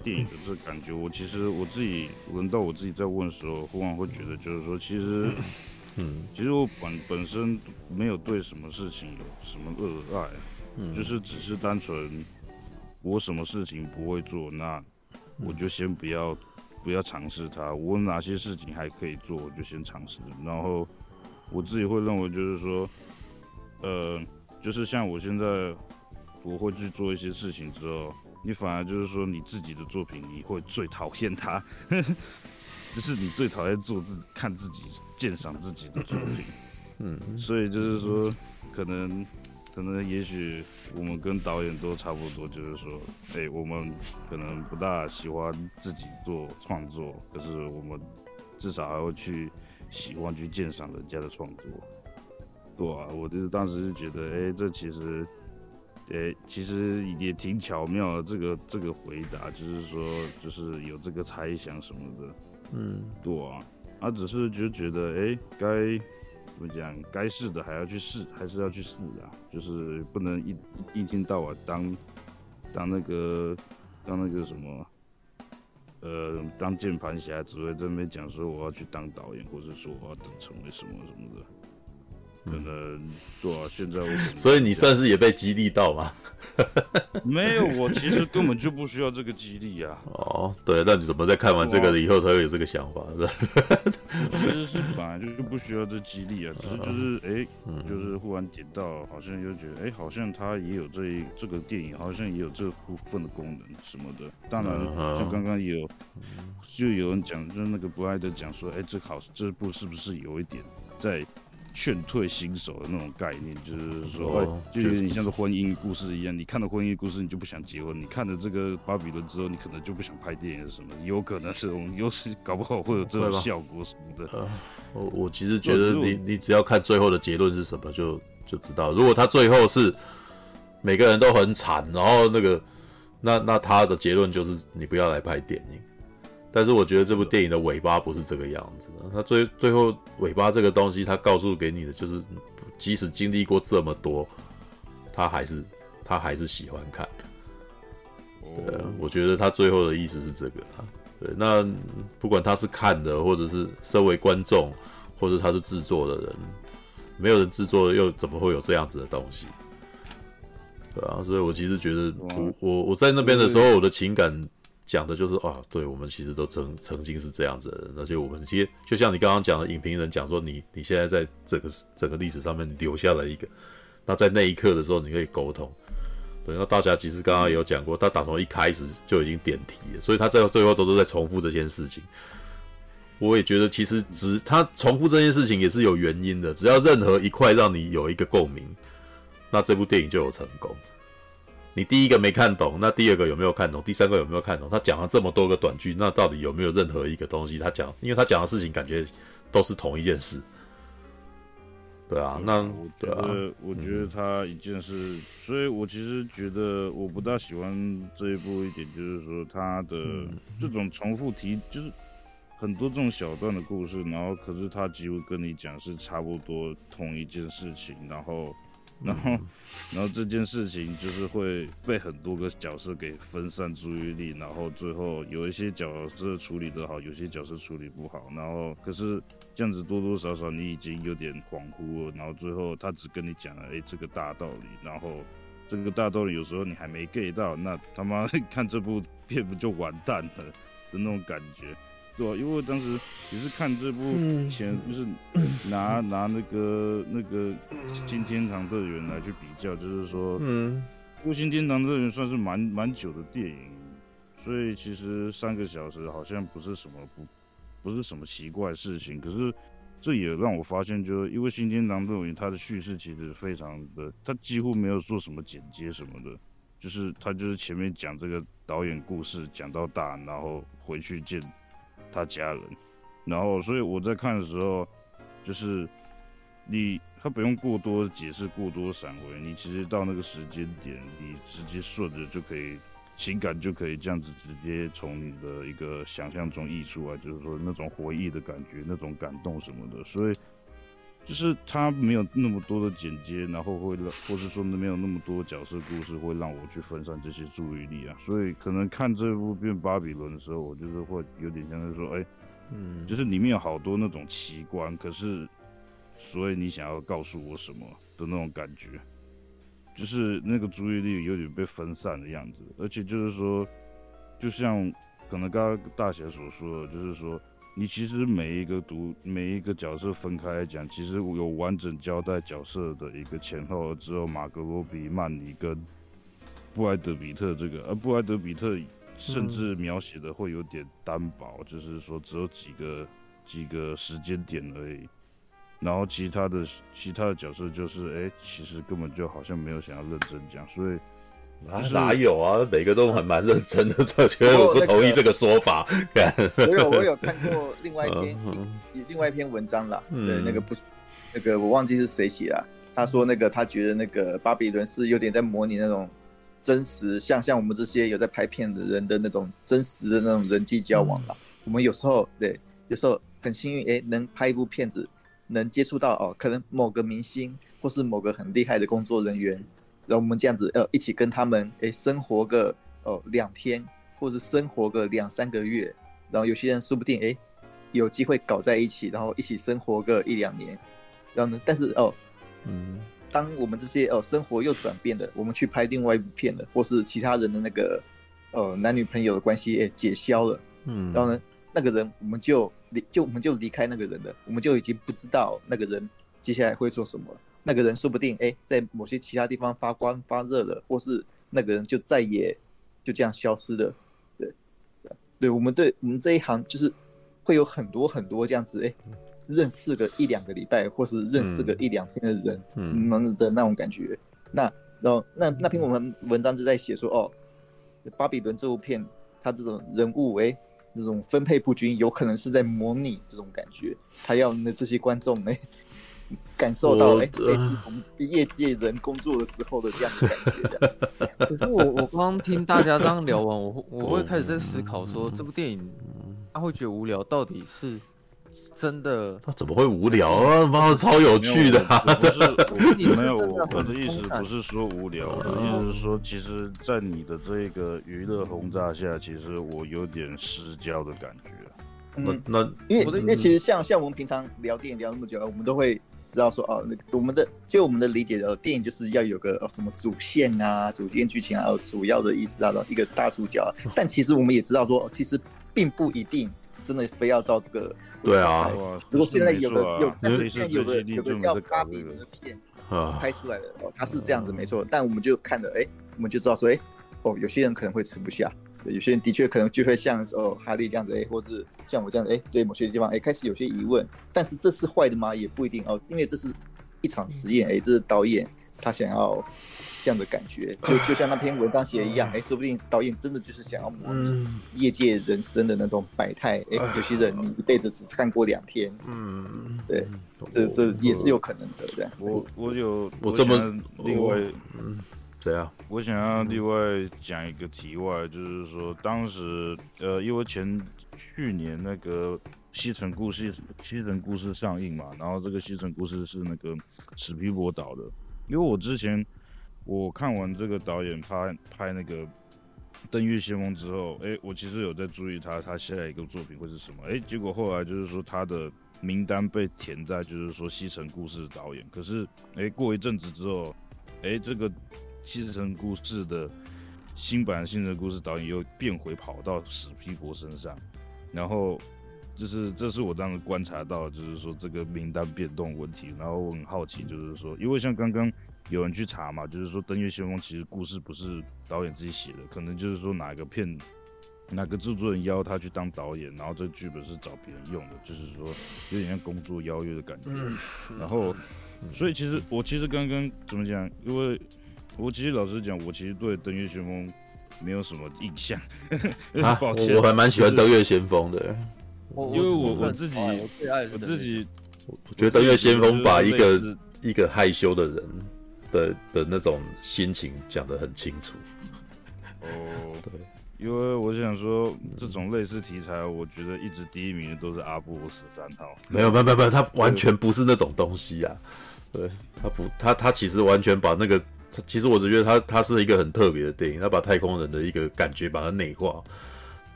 电影的这感觉，我其实我自己轮到我自己在问的时候，忽然会觉得就是说，其实，嗯，其实我本本身没有对什么事情有什么热爱，嗯，就是只是单纯我什么事情不会做，那我就先不要。不要尝试它，我哪些事情还可以做，我就先尝试。然后我自己会认为，就是说，呃，就是像我现在，我会去做一些事情之后，你反而就是说你自己的作品，你会最讨厌它，就是你最讨厌做自看自己鉴赏自己的作品。嗯，所以就是说，可能。可能也许我们跟导演都差不多，就是说，哎、欸，我们可能不大喜欢自己做创作，可是我们至少还会去喜欢去鉴赏人家的创作。对啊，我就是当时就觉得，哎、欸，这其实，哎、欸，其实也挺巧妙的。这个这个回答就是说，就是有这个猜想什么的。嗯，对啊，他只是就觉得，哎、欸，该。怎么讲？该试的还要去试，还是要去试啊？就是不能一一天到晚当当那个当那个什么，呃，当键盘侠，只会在那边讲说我要去当导演，或者说我要等成为什么什么的。可能对啊，现在我所以你算是也被激励到吗？没有，我其实根本就不需要这个激励啊。哦，对，那你怎么在看完这个以后才会有这个想法？是吧？其实是本来就不需要这激励啊，只是就是哎、欸，就是忽然点到，好像就觉得哎、欸，好像他也有这一这个电影，好像也有这部分的功能什么的。当然，就刚刚也有就有人讲，就是那个不爱的讲说，哎、欸，这好这部是不是有一点在。劝退新手的那种概念，就是说，哦、就有点像是婚姻故事一样。你看了婚姻故事，你就不想结婚；你看了这个巴比伦之后，你可能就不想拍电影什么。有可能这种，有时搞不好会有这种效果什么的。呃、我我其实觉得你你只要看最后的结论是什么，就就知道。如果他最后是每个人都很惨，然后那个那那他的结论就是你不要来拍电影。但是我觉得这部电影的尾巴不是这个样子的，它最最后尾巴这个东西，它告诉给你的就是，即使经历过这么多，他还是他还是喜欢看。对，我觉得他最后的意思是这个啊。对，那不管他是看的，或者是身为观众，或者他是制作的人，没有人制作的又怎么会有这样子的东西？对啊，所以我其实觉得我我我在那边的时候，我的情感。讲的就是啊，对，我们其实都曾曾经是这样子的人，而且我们其实就像你刚刚讲的，影评人讲说你你现在在整个整个历史上面留下了一个，那在那一刻的时候你可以沟通，对，那大家其实刚刚有讲过，他打从一开始就已经点题了，所以他在最后都是在重复这件事情。我也觉得其实只他重复这件事情也是有原因的，只要任何一块让你有一个共鸣，那这部电影就有成功。你第一个没看懂，那第二个有没有看懂？第三个有没有看懂？他讲了这么多个短句，那到底有没有任何一个东西他讲？因为他讲的事情感觉都是同一件事，对啊。那我觉得，我觉得他一件事，嗯、所以我其实觉得我不大喜欢这一部一点，就是说他的这种重复提，就是很多这种小段的故事，然后可是他几乎跟你讲是差不多同一件事情，然后。然后，然后这件事情就是会被很多个角色给分散注意力，然后最后有一些角色处理得好，有些角色处理不好，然后可是这样子多多少少你已经有点恍惚了，然后最后他只跟你讲了哎这个大道理，然后这个大道理有时候你还没 get 到，那他妈 看这部片不就完蛋了的那种感觉。对啊，因为当时也是看这部前，就是拿 拿那个那个新天堂乐园来去比较，就是说，嗯，因为新天堂乐园算是蛮蛮久的电影，所以其实三个小时好像不是什么不不是什么奇怪的事情。可是这也让我发现，就是因为新天堂乐园它的叙事其实非常的，它几乎没有做什么剪接什么的，就是它就是前面讲这个导演故事讲到大，然后回去见。他家人，然后所以我在看的时候，就是你他不用过多解释，过多闪回，你其实到那个时间点，你直接顺着就可以，情感就可以这样子直接从你的一个想象中溢出来，就是说那种回忆的感觉，那种感动什么的，所以就是他没有那么多的剪接，然后会让，或是说没有那么多角色故事会让我去分散这些注意力啊，所以可能看这部变《巴比伦》的时候，我就是会有点像是说，哎，嗯，就是里面有好多那种奇观，可是所以你想要告诉我什么的那种感觉，就是那个注意力有点被分散的样子，而且就是说，就像可能刚刚大侠所说的，就是说。你其实每一个读每一个角色分开来讲，其实有完整交代角色的一个前后，只有马格罗比、曼尼跟布莱德比特这个，而布莱德比特甚至描写的会有点单薄，嗯、就是说只有几个几个时间点而已，然后其他的其他的角色就是，哎、欸，其实根本就好像没有想要认真讲，所以。啊，哪有啊？每个都很蛮认真的，我觉得我不同意这个说法。我有我有看过另外一篇 另外一篇文章啦，对，那个不，那个我忘记是谁写了。他说那个他觉得那个巴比伦是有点在模拟那种真实，像像我们这些有在拍片的人的那种真实的那种人际交往吧。我们有时候对，有时候很幸运，哎，能拍一部片子，能接触到哦，可能某个明星或是某个很厉害的工作人员。然后我们这样子，呃，一起跟他们，诶，生活个哦两天，或者生活个两三个月。然后有些人说不定，诶，有机会搞在一起，然后一起生活个一两年。然后呢，但是哦，嗯，当我们这些哦生活又转变了，我们去拍另外一部片了，或是其他人的那个，呃，男女朋友的关系，诶，解消了，嗯，然后呢，那个人我们就离，就我们就离开那个人了，我们就已经不知道那个人接下来会做什么。那个人说不定哎，在某些其他地方发光发热了，或是那个人就再也就这样消失了。对，对，我们对我们这一行就是会有很多很多这样子哎，认识个一两个礼拜，或是认识个一两天的人，嗯的那种感觉。那然后那那篇我们文章就在写说哦，巴比伦这部片，他这种人物哎，这种分配不均，有可能是在模拟这种感觉，他要那这些观众哎。感受到哎，类似我们业界人工作的时候的这样的感觉。可是我我刚刚听大家这样聊完，我我会开始在思考说，这部电影他会觉得无聊，到底是真的？他怎么会无聊啊？妈的，超有趣的！不是，没有，我的意思不是说无聊，我的意思是说，其实，在你的这个娱乐轰炸下，其实我有点失焦的感觉。那，那因为因为其实像像我们平常聊电影聊那么久，我们都会。知道说哦，那个我们的就我们的理解的电影就是要有个哦什么主线啊、主线剧情啊、主要的意思啊的一个大主角。但其实我们也知道说，其实并不一定真的非要照这个。对啊。如果现在有个有，但是现在有个有个叫芭比伦的片拍出来的哦，他是这样子没错。但我们就看了，哎，我们就知道说，哎，哦，有些人可能会吃不下。有些人的确可能就会像哦哈利这样子哎，或者像我这样子哎，对某些地方哎开始有些疑问，但是这是坏的吗？也不一定哦，因为这是一场实验哎，这是导演他想要这样的感觉，就就像那篇文章写的一样哎，说不定导演真的就是想要模拟业界人生的那种百态哎，有些人你一辈子只看过两天，嗯，对，这这也是有可能的，对。我我有我这么另外嗯。对啊，我想要另外讲一个题外，就是说当时呃，因为前去年那个西城故事西城故事上映嘛，然后这个西城故事是那个史皮博导的，因为我之前我看完这个导演拍拍那个《登月先锋》之后，哎，我其实有在注意他他下一个作品会是什么，哎，结果后来就是说他的名单被填在就是说《西城故事》导演，可是哎过一阵子之后，哎这个《西城故事》的新版《西城故事》导演又变回跑到史皮博身上，然后。就是这是我当时观察到，就是说这个名单变动问题，然后我很好奇，就是说，因为像刚刚有人去查嘛，就是说《登月先锋》其实故事不是导演自己写的，可能就是说哪个片，哪个制作人邀他去当导演，然后这个剧本是找别人用的，就是说有点像工作邀约的感觉。然后，所以其实我其实刚刚怎么讲？因为我其实老实讲，我其实对《登月先锋》没有什么印象。啊，抱歉，我还蛮喜欢《登月先锋》的。因为我我自己，我自己，我觉得登月先锋把一个一个害羞的人的的那种心情讲得很清楚。哦，对，因为我想说，这种类似题材，我觉得一直第一名的都是阿布十三号。没有，没有，没有，他完全不是那种东西啊。对，他不，他他其实完全把那个，其实我只觉得他他是一个很特别的电影，他把太空人的一个感觉把它内化。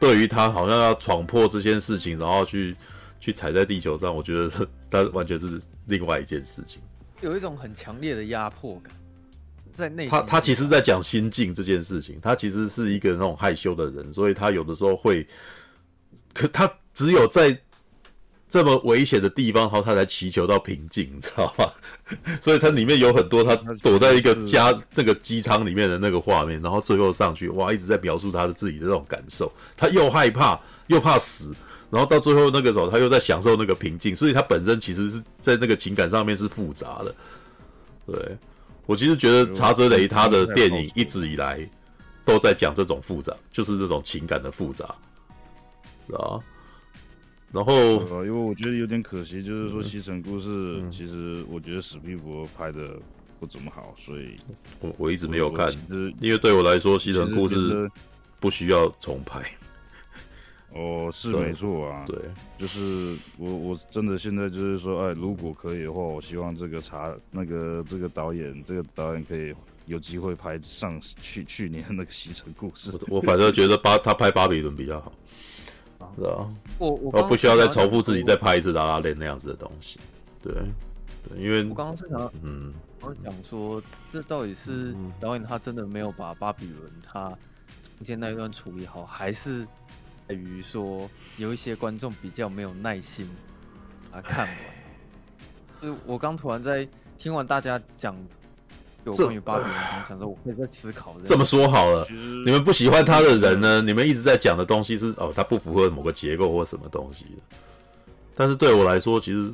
对于他好像要闯破这件事情，然后去去踩在地球上，我觉得是他完全是另外一件事情，有一种很强烈的压迫感在内。他他其实，在讲心境这件事情，他其实是一个那种害羞的人，所以他有的时候会，可他只有在。这么危险的地方，然后他才祈求到平静，你知道吗？所以它里面有很多他躲在一个家那个机舱里面的那个画面，然后最后上去，哇，一直在描述他的自己的这种感受。他又害怕又怕死，然后到最后那个时候，他又在享受那个平静。所以他本身其实是在那个情感上面是复杂的。对，我其实觉得查泽雷他的电影一直以来都在讲这种复杂，就是这种情感的复杂，是吧？然后，因为我觉得有点可惜，就是说《西城故事》其实我觉得史皮博拍的不怎么好，所以我我一直没有看。因为对我来说，《西城故事》不需要重拍。哦，是没错啊。对，就是我我真的现在就是说，哎，如果可以的话，我希望这个查那个这个导演，这个导演可以有机会拍上去去年那个《西城故事》。我反正觉得巴他拍巴比伦比较好。是啊，我我不需要再重复自己再拍一次拉拉链那样子的东西，对，对，因为我刚刚是想，嗯，我讲说，这到底是导演他真的没有把巴比伦他中间那一段处理好，还是在于说有一些观众比较没有耐心把它看完？就我刚突然在听完大家讲。有关于巴比伦，我想说，我会在思考。这么说好了，你们不喜欢他的人呢？你们一直在讲的东西是哦，他不符合某个结构或什么东西的。但是对我来说，其实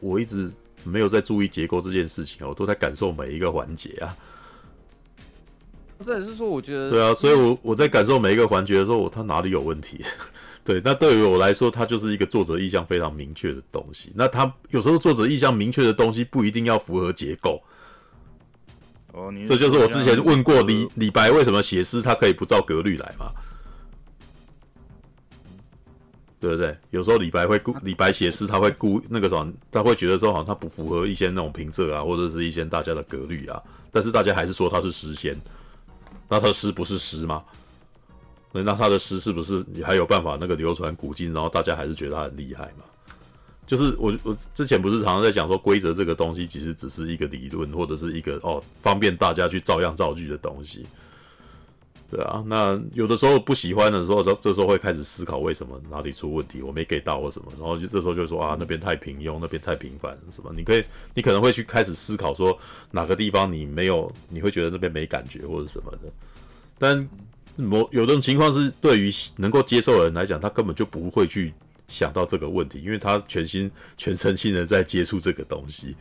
我一直没有在注意结构这件事情，我都在感受每一个环节啊。这也是说，我觉得对啊，所以我我在感受每一个环节的时候，我他哪里有问题？对，那对于我来说，它就是一个作者意向非常明确的东西。那他有时候作者意向明确的东西不一定要符合结构。哦，这就是我之前问过李李白为什么写诗他可以不照格律来嘛？对不对？有时候李白会故李白写诗他会故那个什么，他会觉得说好像他不符合一些那种平仄啊，或者是一些大家的格律啊，但是大家还是说他是诗仙，那他的诗不是诗吗？那他的诗是不是还有办法那个流传古今，然后大家还是觉得他很厉害嘛？就是我我之前不是常常在讲说规则这个东西其实只是一个理论或者是一个哦方便大家去照样造句的东西，对啊，那有的时候不喜欢的时候，这这时候会开始思考为什么哪里出问题，我没给到或什么，然后就这时候就说啊那边太平庸，那边太平凡什么，你可以你可能会去开始思考说哪个地方你没有，你会觉得那边没感觉或者什么的，但某有这种情况是对于能够接受的人来讲，他根本就不会去。想到这个问题，因为他全心全身心的在接触这个东西，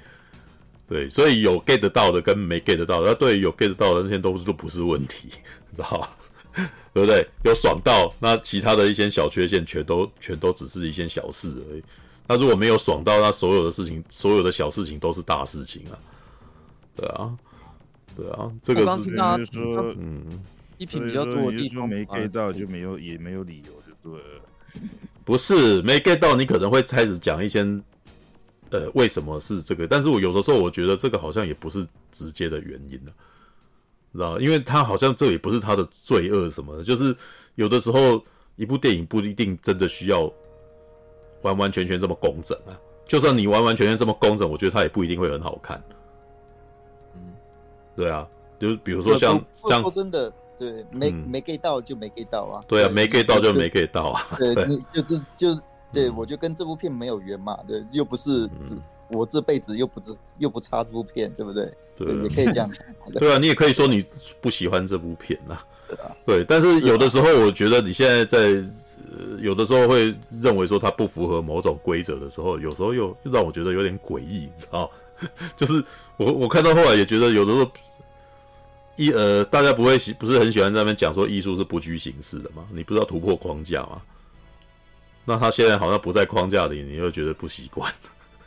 对，所以有 get 到的跟没 get 到的，那对于有 get 到的那些都都不是问题，知道吧？对不对？有爽到，那其他的一些小缺陷全都全都只是一些小事而已。那如果没有爽到，那所有的事情，所有的小事情都是大事情啊。对啊，对啊，这个是就是说，嗯，一品比较多的地方没 get 到，就没有也没有理由，就对了。不是没 get 到，你可能会开始讲一些呃，为什么是这个？但是我有的时候我觉得这个好像也不是直接的原因了，知道？因为他好像这也不是他的罪恶什么的，就是有的时候一部电影不一定真的需要完完全全这么工整啊。就算你完完全全这么工整，我觉得它也不一定会很好看。嗯，对啊，就是比如说像像说真的，对，没没 get 到就没 get 到啊。对啊，没 get 到就没 get 到啊。对，你就是就对我就跟这部片没有缘嘛，对，又不是只我这辈子又不是又不差这部片，对不对？对，也可以这样。对啊，你也可以说你不喜欢这部片呐。对啊，对，但是有的时候我觉得你现在在。呃，有的时候会认为说它不符合某种规则的时候，有时候又让我觉得有点诡异，你知道？就是我我看到后来也觉得，有的时候一呃，大家不会喜不是很喜欢在那边讲说艺术是不拘形式的嘛？你不知道突破框架吗？那他现在好像不在框架里，你又觉得不习惯，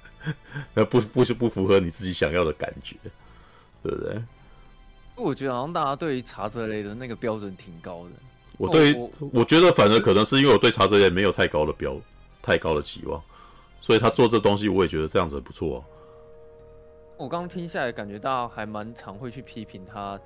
那不不是不符合你自己想要的感觉，对不对？我觉得好像大家对于查泽雷的那个标准挺高的。我对，我，觉得反而可能是因为我对查泽雷没有太高的标，太高的期望，所以他做这东西，我也觉得这样子不错啊。我刚刚听下来，感觉大家还蛮常会去批评他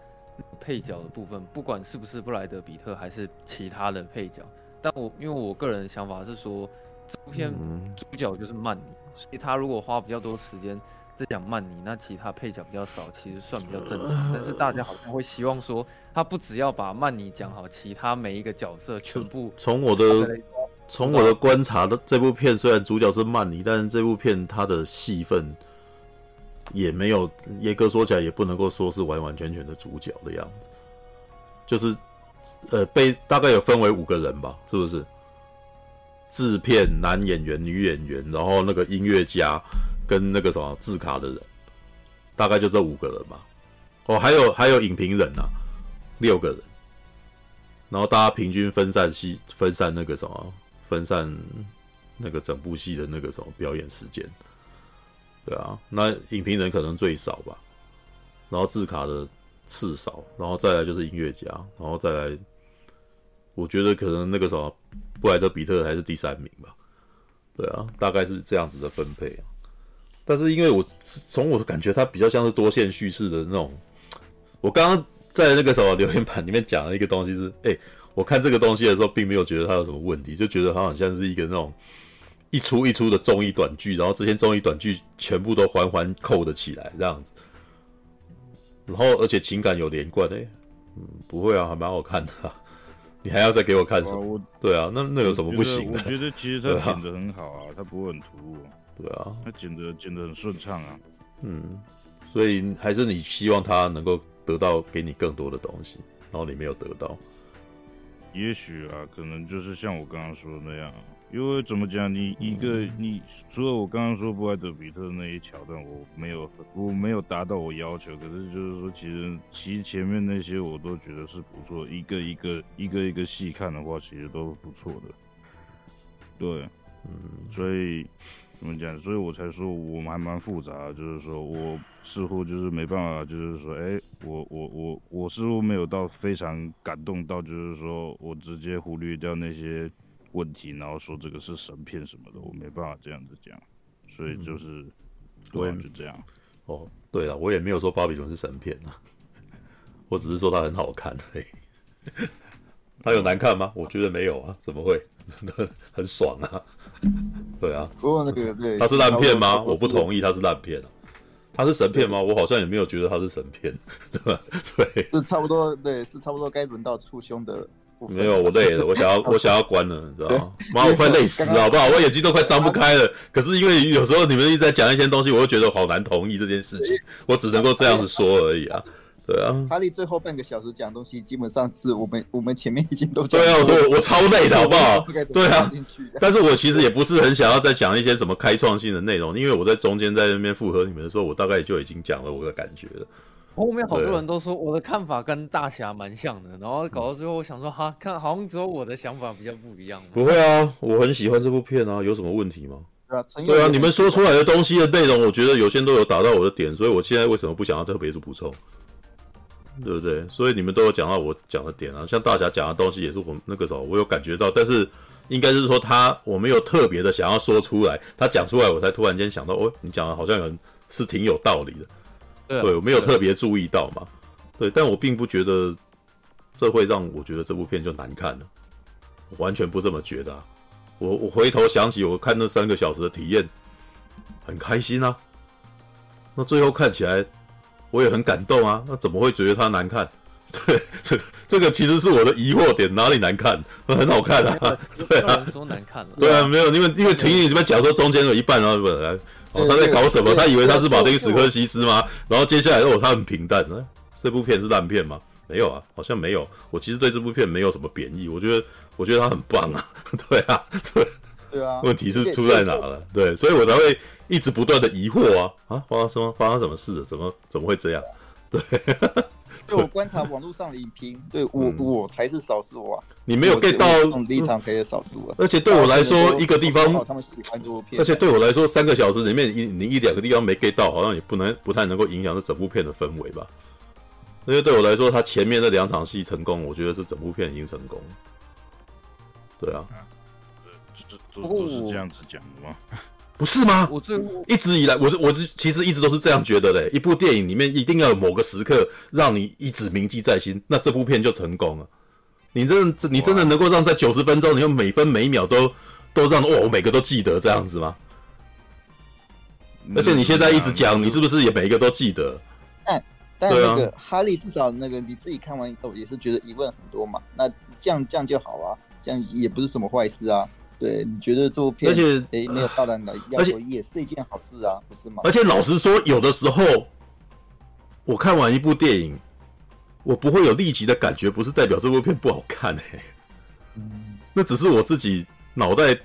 配角的部分，不管是不是布莱德比特还是其他的配角。但我因为我个人的想法是说，这部片主角就是曼尼，所以他如果花比较多时间。在讲曼尼，那其他配角比较少，其实算比较正常。但是大家好像会希望说，他不只要把曼尼讲好，其他每一个角色全部。从我的从我的观察的这部片，虽然主角是曼尼，但是这部片它的戏份也没有严格说起来，也不能够说是完完全全的主角的样子。就是呃，被大概有分为五个人吧，是不是？制片、男演员、女演员，然后那个音乐家。跟那个什么字卡的人，大概就这五个人吧。哦，还有还有影评人啊，六个人。然后大家平均分散戏，分散那个什么，分散那个整部戏的那个什么表演时间。对啊，那影评人可能最少吧。然后字卡的次少，然后再来就是音乐家，然后再来，我觉得可能那个什么布莱德彼特还是第三名吧。对啊，大概是这样子的分配啊。但是因为我从我的感觉，它比较像是多线叙事的那种。我刚刚在那个什么留言板里面讲了一个东西是，哎，我看这个东西的时候，并没有觉得它有什么问题，就觉得它好像是一个那种一出一出的综艺短剧，然后这些综艺短剧全部都环环扣的起来这样子。然后而且情感有连贯，哎，嗯，不会啊，还蛮好看的啊。你还要再给我看什么？对啊，那那有什么不行的？我觉得其实他剪的很好啊，他不会很突兀。对啊，他剪的剪的很顺畅啊，嗯，所以还是你希望他能够得到给你更多的东西，然后你没有得到，也许啊，可能就是像我刚刚说的那样，因为怎么讲，你一个、嗯、你除了我刚刚说布莱德比特的那些桥段，我没有我没有达到我要求，可是就是说，其实其前面那些我都觉得是不错，一个一个一个一个细看的话，其实都不错的，对，嗯，所以。怎么讲？所以我才说我们还蛮复杂，就是说我似乎就是没办法，就是说，哎，我我我我似乎没有到非常感动到，就是说我直接忽略掉那些问题，然后说这个是神片什么的，我没办法这样子讲。所以就是，嗯、对，就这样。哦，对了，我也没有说巴比熊是神片啊，我只是说它很好看。嘿，它有难看吗？我觉得没有啊，怎么会？很爽啊。对啊，不过那个对，它是烂片吗？我不同意，它是烂片啊。它是神片吗？我好像也没有觉得它是神片，对吧？对，是差不多，对，是差不多该轮到促胸的部分。没有，我累了，我想要，我想要关了，你知道吗？妈，我快累死了，好不好？我眼睛都快张不开了。可是因为有时候你们一直在讲一些东西，我就觉得好难同意这件事情，我只能够这样子说而已啊。对啊，哈利最后半个小时讲东西，基本上是我们我们前面已经都讲。对啊，我我超累的好不好？对啊，但是我其实也不是很想要再讲一些什么开创性的内容，因为我在中间在那边附和你们的时候，我大概就已经讲了我的感觉了。后面好多人都说我的看法跟大侠蛮像的，然后搞到最后，我想说哈，看好像只有我的想法比较不一样。不会啊，我很喜欢这部片啊，有什么问题吗？对啊，对啊，你们说出来的东西的内容，我觉得有些都有打到我的点，所以我现在为什么不想要特别去补充？对不对？所以你们都有讲到我讲的点啊，像大侠讲的东西也是我那个时候我有感觉到，但是应该是说他我没有特别的想要说出来，他讲出来我才突然间想到，哦，你讲的好像有是挺有道理的。对，啊、对，我没有特别注意到嘛。对，但我并不觉得这会让我觉得这部片就难看了，我完全不这么觉得、啊。我我回头想起我看那三个小时的体验，很开心啊。那最后看起来我也很感动啊。那怎么会觉得它难看？对，这这个其实是我的疑惑点，哪里难看？很好看啊。对啊，说难看了。对啊，没有，因为因为婷婷这边讲说中间有一半，然后本来。哦，他在搞什么？他以为他是马丁·史科西斯吗？然后接下来哦，他很平淡。这部片是烂片吗？没有啊，好像没有。我其实对这部片没有什么贬义，我觉得我觉得他很棒啊。对啊，对对啊。问题是出在哪了？对，所以我才会一直不断的疑惑啊啊！发生什么？发生什么事了？怎么怎么会这样？对。就我观察网络上的影评，对我、嗯、我才是少数啊！你没有 get 到立场才是少数啊！而且对我来说，一个地方他们喜欢这部片，而且对我来说，三个小时里面一你一两个地方没 get 到，好像也不能不太能够影响这整部片的氛围吧？因为对我来说，他前面那两场戏成功，我觉得是整部片已经成功。对啊，这这都都是这样子讲的吗？不是吗？我这一直以来，我是我是其实一直都是这样觉得的。一部电影里面一定要有某个时刻让你一直铭记在心，那这部片就成功了。你真的你真的能够让在九十分钟，你用每分每秒都都让哦，我每个都记得这样子吗？而且你现在一直讲，你是不是也每一个都记得？但但那个哈利至少那个你自己看完以后也是觉得疑问很多嘛？那这样这样就好啊，这样也不是什么坏事啊。对，你觉得这部片，而且诶没有大胆的要求，也是一件好事啊，不是吗？而且老实说，有的时候我看完一部电影，我不会有立即的感觉，不是代表这部片不好看诶、欸。嗯，那只是我自己脑袋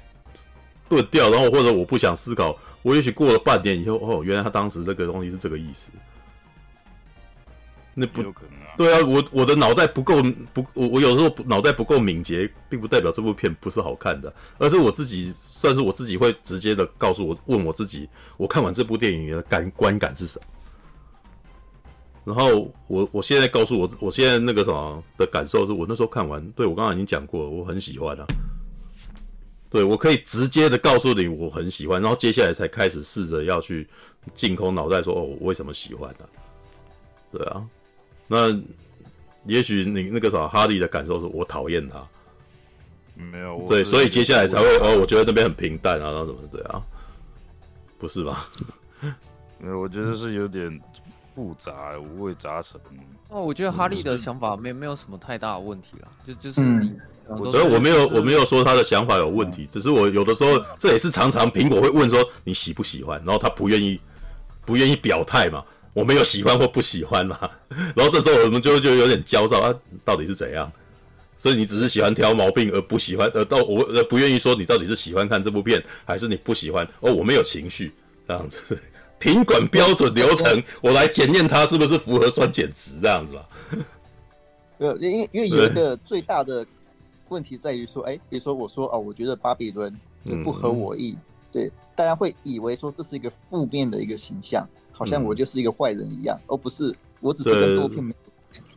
钝掉，然后或者我不想思考，我也许过了半年以后，哦，原来他当时这个东西是这个意思。那不有可能啊？对啊，我我的脑袋不够不，我我有时候脑袋不够敏捷，并不代表这部片不是好看的，而是我自己算是我自己会直接的告诉我，问我自己，我看完这部电影的感观感是什么？然后我我现在告诉我，我现在那个什么的感受是我那时候看完，对我刚刚已经讲过了，我很喜欢啊。对，我可以直接的告诉你我很喜欢，然后接下来才开始试着要去净空脑袋说哦，我为什么喜欢呢？对啊。那也许你那个啥哈利的感受是我讨厌他，没有对，所以接下来才会哦，我觉得那边很平淡啊，然后怎么怎样，不是吧？没有，我觉得是有点复杂，五味杂陈。哦，我觉得哈利的想法没没有什么太大的问题了，就就是你，我觉得我没有我没有说他的想法有问题，只是我有的时候这也是常常苹果会问说你喜不喜欢，然后他不愿意不愿意表态嘛。我没有喜欢或不喜欢嘛，然后这时候我们就就有点焦躁啊，到底是怎样？所以你只是喜欢挑毛病而不喜欢，呃，到我呃不愿意说你到底是喜欢看这部片还是你不喜欢？哦，我没有情绪这样子，品管标准流程，我来检验它是不是符合酸碱值这样子吧。呃，因因为有一个最大的问题在于说，哎，比如说我说哦，我觉得巴比伦不合我意，嗯、对，大家会以为说这是一个负面的一个形象。好像我就是一个坏人一样，而、不是，我只是跟这部片没有。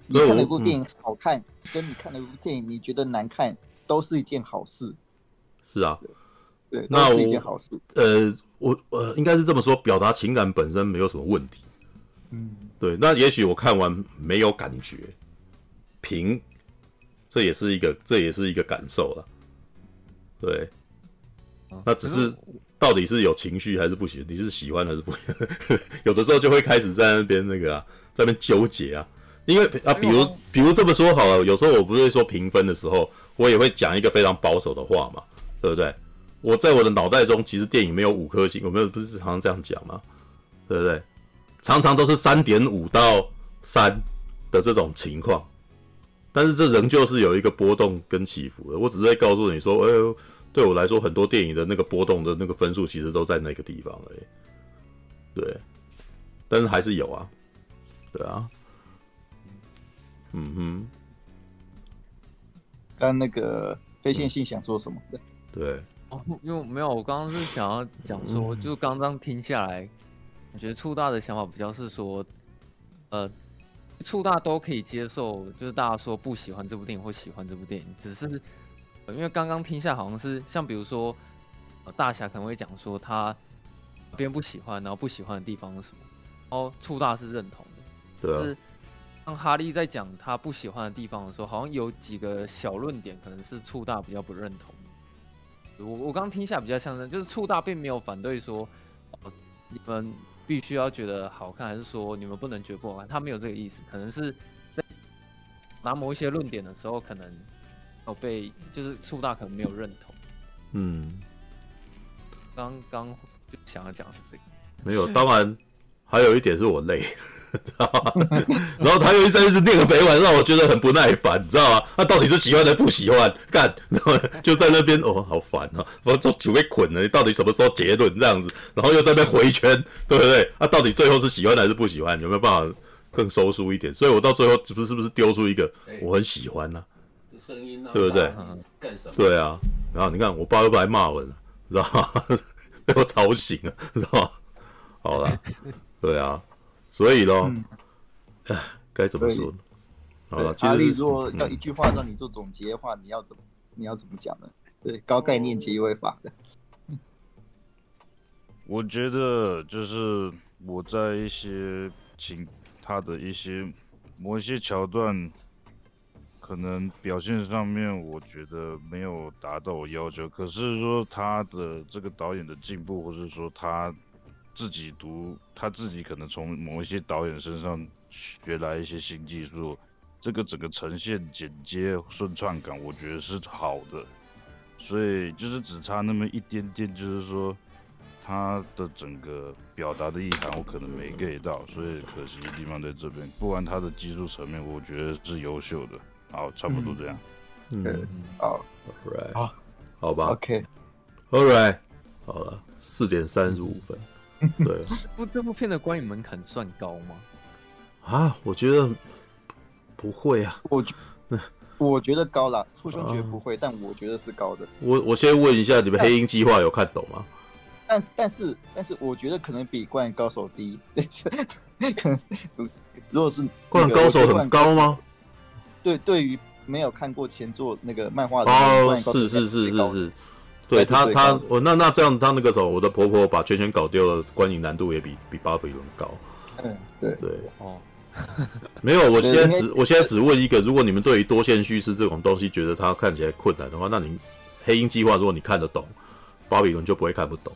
你看那部电影好看，嗯、跟你看那部电影你觉得难看，都是一件好事。是啊，对，那是一件好事。呃，我呃，应该是这么说，表达情感本身没有什么问题。嗯，对。那也许我看完没有感觉，平，这也是一个，这也是一个感受了。对，那只是。到底是有情绪还是不喜欢？你是喜欢还是不喜欢？有的时候就会开始在那边那个啊，在那边纠结啊。因为啊，比如比如这么说好了，有时候我不是会说评分的时候，我也会讲一个非常保守的话嘛，对不对？我在我的脑袋中，其实电影没有五颗星，我没有不是常常这样讲吗？对不对？常常都是三点五到三的这种情况，但是这仍旧是有一个波动跟起伏的。我只是在告诉你说，哎呦。对我来说，很多电影的那个波动的那个分数，其实都在那个地方而已。对，但是还是有啊，对啊，嗯哼。刚那个非线性想说什么？嗯、对，哦，因为没有，我刚刚是想要讲说，嗯、就刚刚听下来，我觉得触大的想法比较是说，呃，触大都可以接受，就是大家说不喜欢这部电影或喜欢这部电影，只是。因为刚刚听下好像是像比如说，呃、大侠可能会讲说他别人不喜欢，然后不喜欢的地方是什么，然后促大是认同的，对啊。是当哈利在讲他不喜欢的地方的时候，好像有几个小论点可能是促大比较不认同。我我刚刚听下比较像是，就是促大并没有反对说，哦，你们必须要觉得好看，还是说你们不能觉得不好看？他没有这个意思，可能是在拿某一些论点的时候，可能有被就是树大可能没有认同。嗯，刚刚就想要讲的是这个，没有，当然还有一点是我累。知道吗？然后他又一直一直念个没完，让我觉得很不耐烦，你知道吗？他到底是喜欢还是不喜欢？干，然后就在那边哦，好烦啊！我都准备捆了，你到底什么时候结论这样子？然后又在那边回圈，对不对？他、啊、到底最后是喜欢还是不喜欢？有没有办法更收束一点？所以我到最后是不是是不是丢出一个我很喜欢呢、啊？声音对不对？干什么？对啊。然后你看我爸又不来骂我了，知道吗？被我吵醒了，知道吗？好了，对啊。所以咯，哎、嗯，该怎么说呢？好了，哈利，如果要一句话让你做总结的话，你要怎么你要怎么讲呢？对，高概念结尾法的。我觉得就是我在一些情他的一些某一些桥段，可能表现上面我觉得没有达到我要求，可是说他的这个导演的进步，或者说他。自己读，他自己可能从某一些导演身上学来一些新技术，这个整个呈现剪接顺畅感，我觉得是好的。所以就是只差那么一点点，就是说他的整个表达的意涵我可能没 get 到，所以可惜的地方在这边。不管他的技术层面，我觉得是优秀的。好，差不多这样。嗯，好，Alright，好，好吧，OK，Alright，好了，四点三十五分。对，不，这部片的观影门槛算高吗？啊，我觉得不会啊。我觉，我觉得高了。初兄觉得不会，啊、但我觉得是高的。我我先问一下，你们《黑鹰计划》有看懂吗？但但是但是，我觉得可能比《灌篮高手》低。可能如果是《灌篮高手》很高吗？对，对于没有看过前作那个漫画的，哦，是是是是是。对他，他我那那这样，他那个时候，我的婆婆把圈圈搞丢了，观影难度也比比巴比伦高。嗯，对对哦，没有，我现在只我现在只问一个，如果你们对于多线叙事这种东西觉得它看起来困难的话，那你黑鹰计划如果你看得懂，巴比伦就不会看不懂，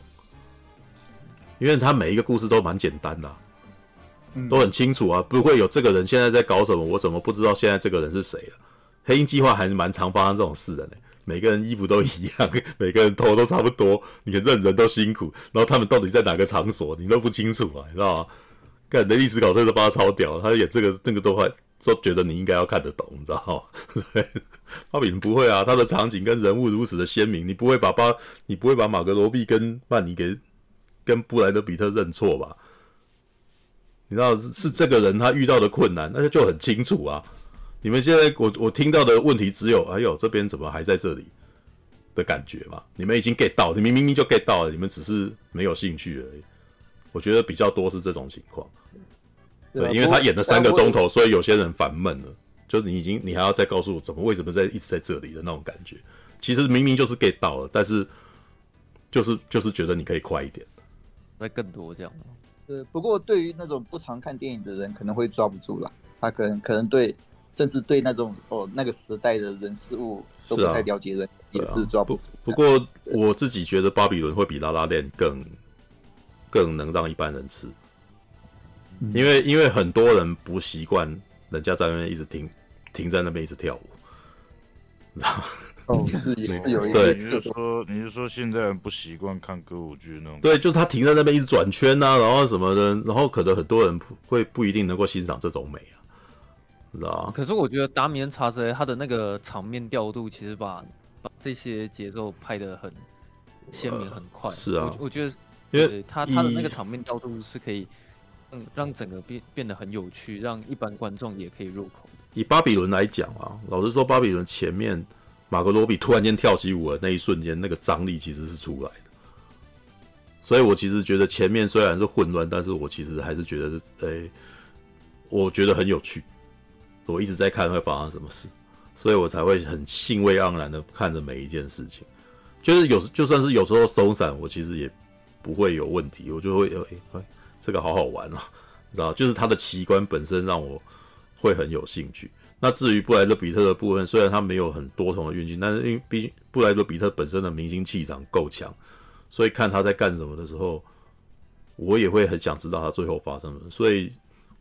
因为他每一个故事都蛮简单的，都很清楚啊，不会有这个人现在在搞什么，我怎么不知道现在这个人是谁了？黑鹰计划还是蛮常发生这种事的呢。每个人衣服都一样，每个人头都差不多，你看认人都辛苦，然后他们到底在哪个场所，你都不清楚啊，你知道吗？看雷利·史考特都把超屌，他演这个那个都快说觉得你应该要看得懂，你知道吗？对，巴比不会啊，他的场景跟人物如此的鲜明，你不会把巴，你不会把马格罗比跟曼尼给跟布莱德彼特认错吧？你知道是是这个人他遇到的困难，那就就很清楚啊。你们现在我我听到的问题只有，哎呦，这边怎么还在这里的感觉嘛？你们已经 get 到，你们明明就 get 到了，你们只是没有兴趣而已。我觉得比较多是这种情况。对，因为他演了三个钟头，所以有些人烦闷了。就是你已经，你还要再告诉我怎么为什么在一直在这里的那种感觉。其实明明就是 get 到了，但是就是就是觉得你可以快一点，再更多这样。呃，不过对于那种不常看电影的人，可能会抓不住啦。他可能可能对。甚至对那种哦那个时代的人事物都不太了解人，也是抓不住。不过我自己觉得巴比伦会比拉拉链更更能让一般人吃，因为因为很多人不习惯人家在那边一直停停在那边一直跳舞，知道吗？哦，是有一对，你是说你是说现在人不习惯看歌舞剧那种？对，就是他停在那边一直转圈啊，然后什么的，然后可能很多人会不一定能够欣赏这种美啊。知道可是我觉得达米恩·查泽雷他的那个场面调度，其实把把这些节奏拍的很鲜明、很快。是啊，我我觉得，因为他他的那个场面调度是可以，嗯，让整个变变得很有趣，让一般观众也可以入口。以巴比伦来讲啊，老实说，巴比伦前面马格罗比突然间跳起舞的那一瞬间，那个张力其实是出来的。所以我其实觉得前面虽然是混乱，但是我其实还是觉得是，诶，我觉得很有趣。我一直在看会发生什么事，所以我才会很兴味盎然的看着每一件事情。就是有时就算是有时候松散，我其实也不会有问题，我就会哎哎，这个好好玩啊，知道？就是它的奇观本身让我会很有兴趣。那至于布莱德彼特的部分，虽然他没有很多重的运镜，但是因为毕竟布莱德彼特本身的明星气场够强，所以看他在干什么的时候，我也会很想知道他最后发生了。所以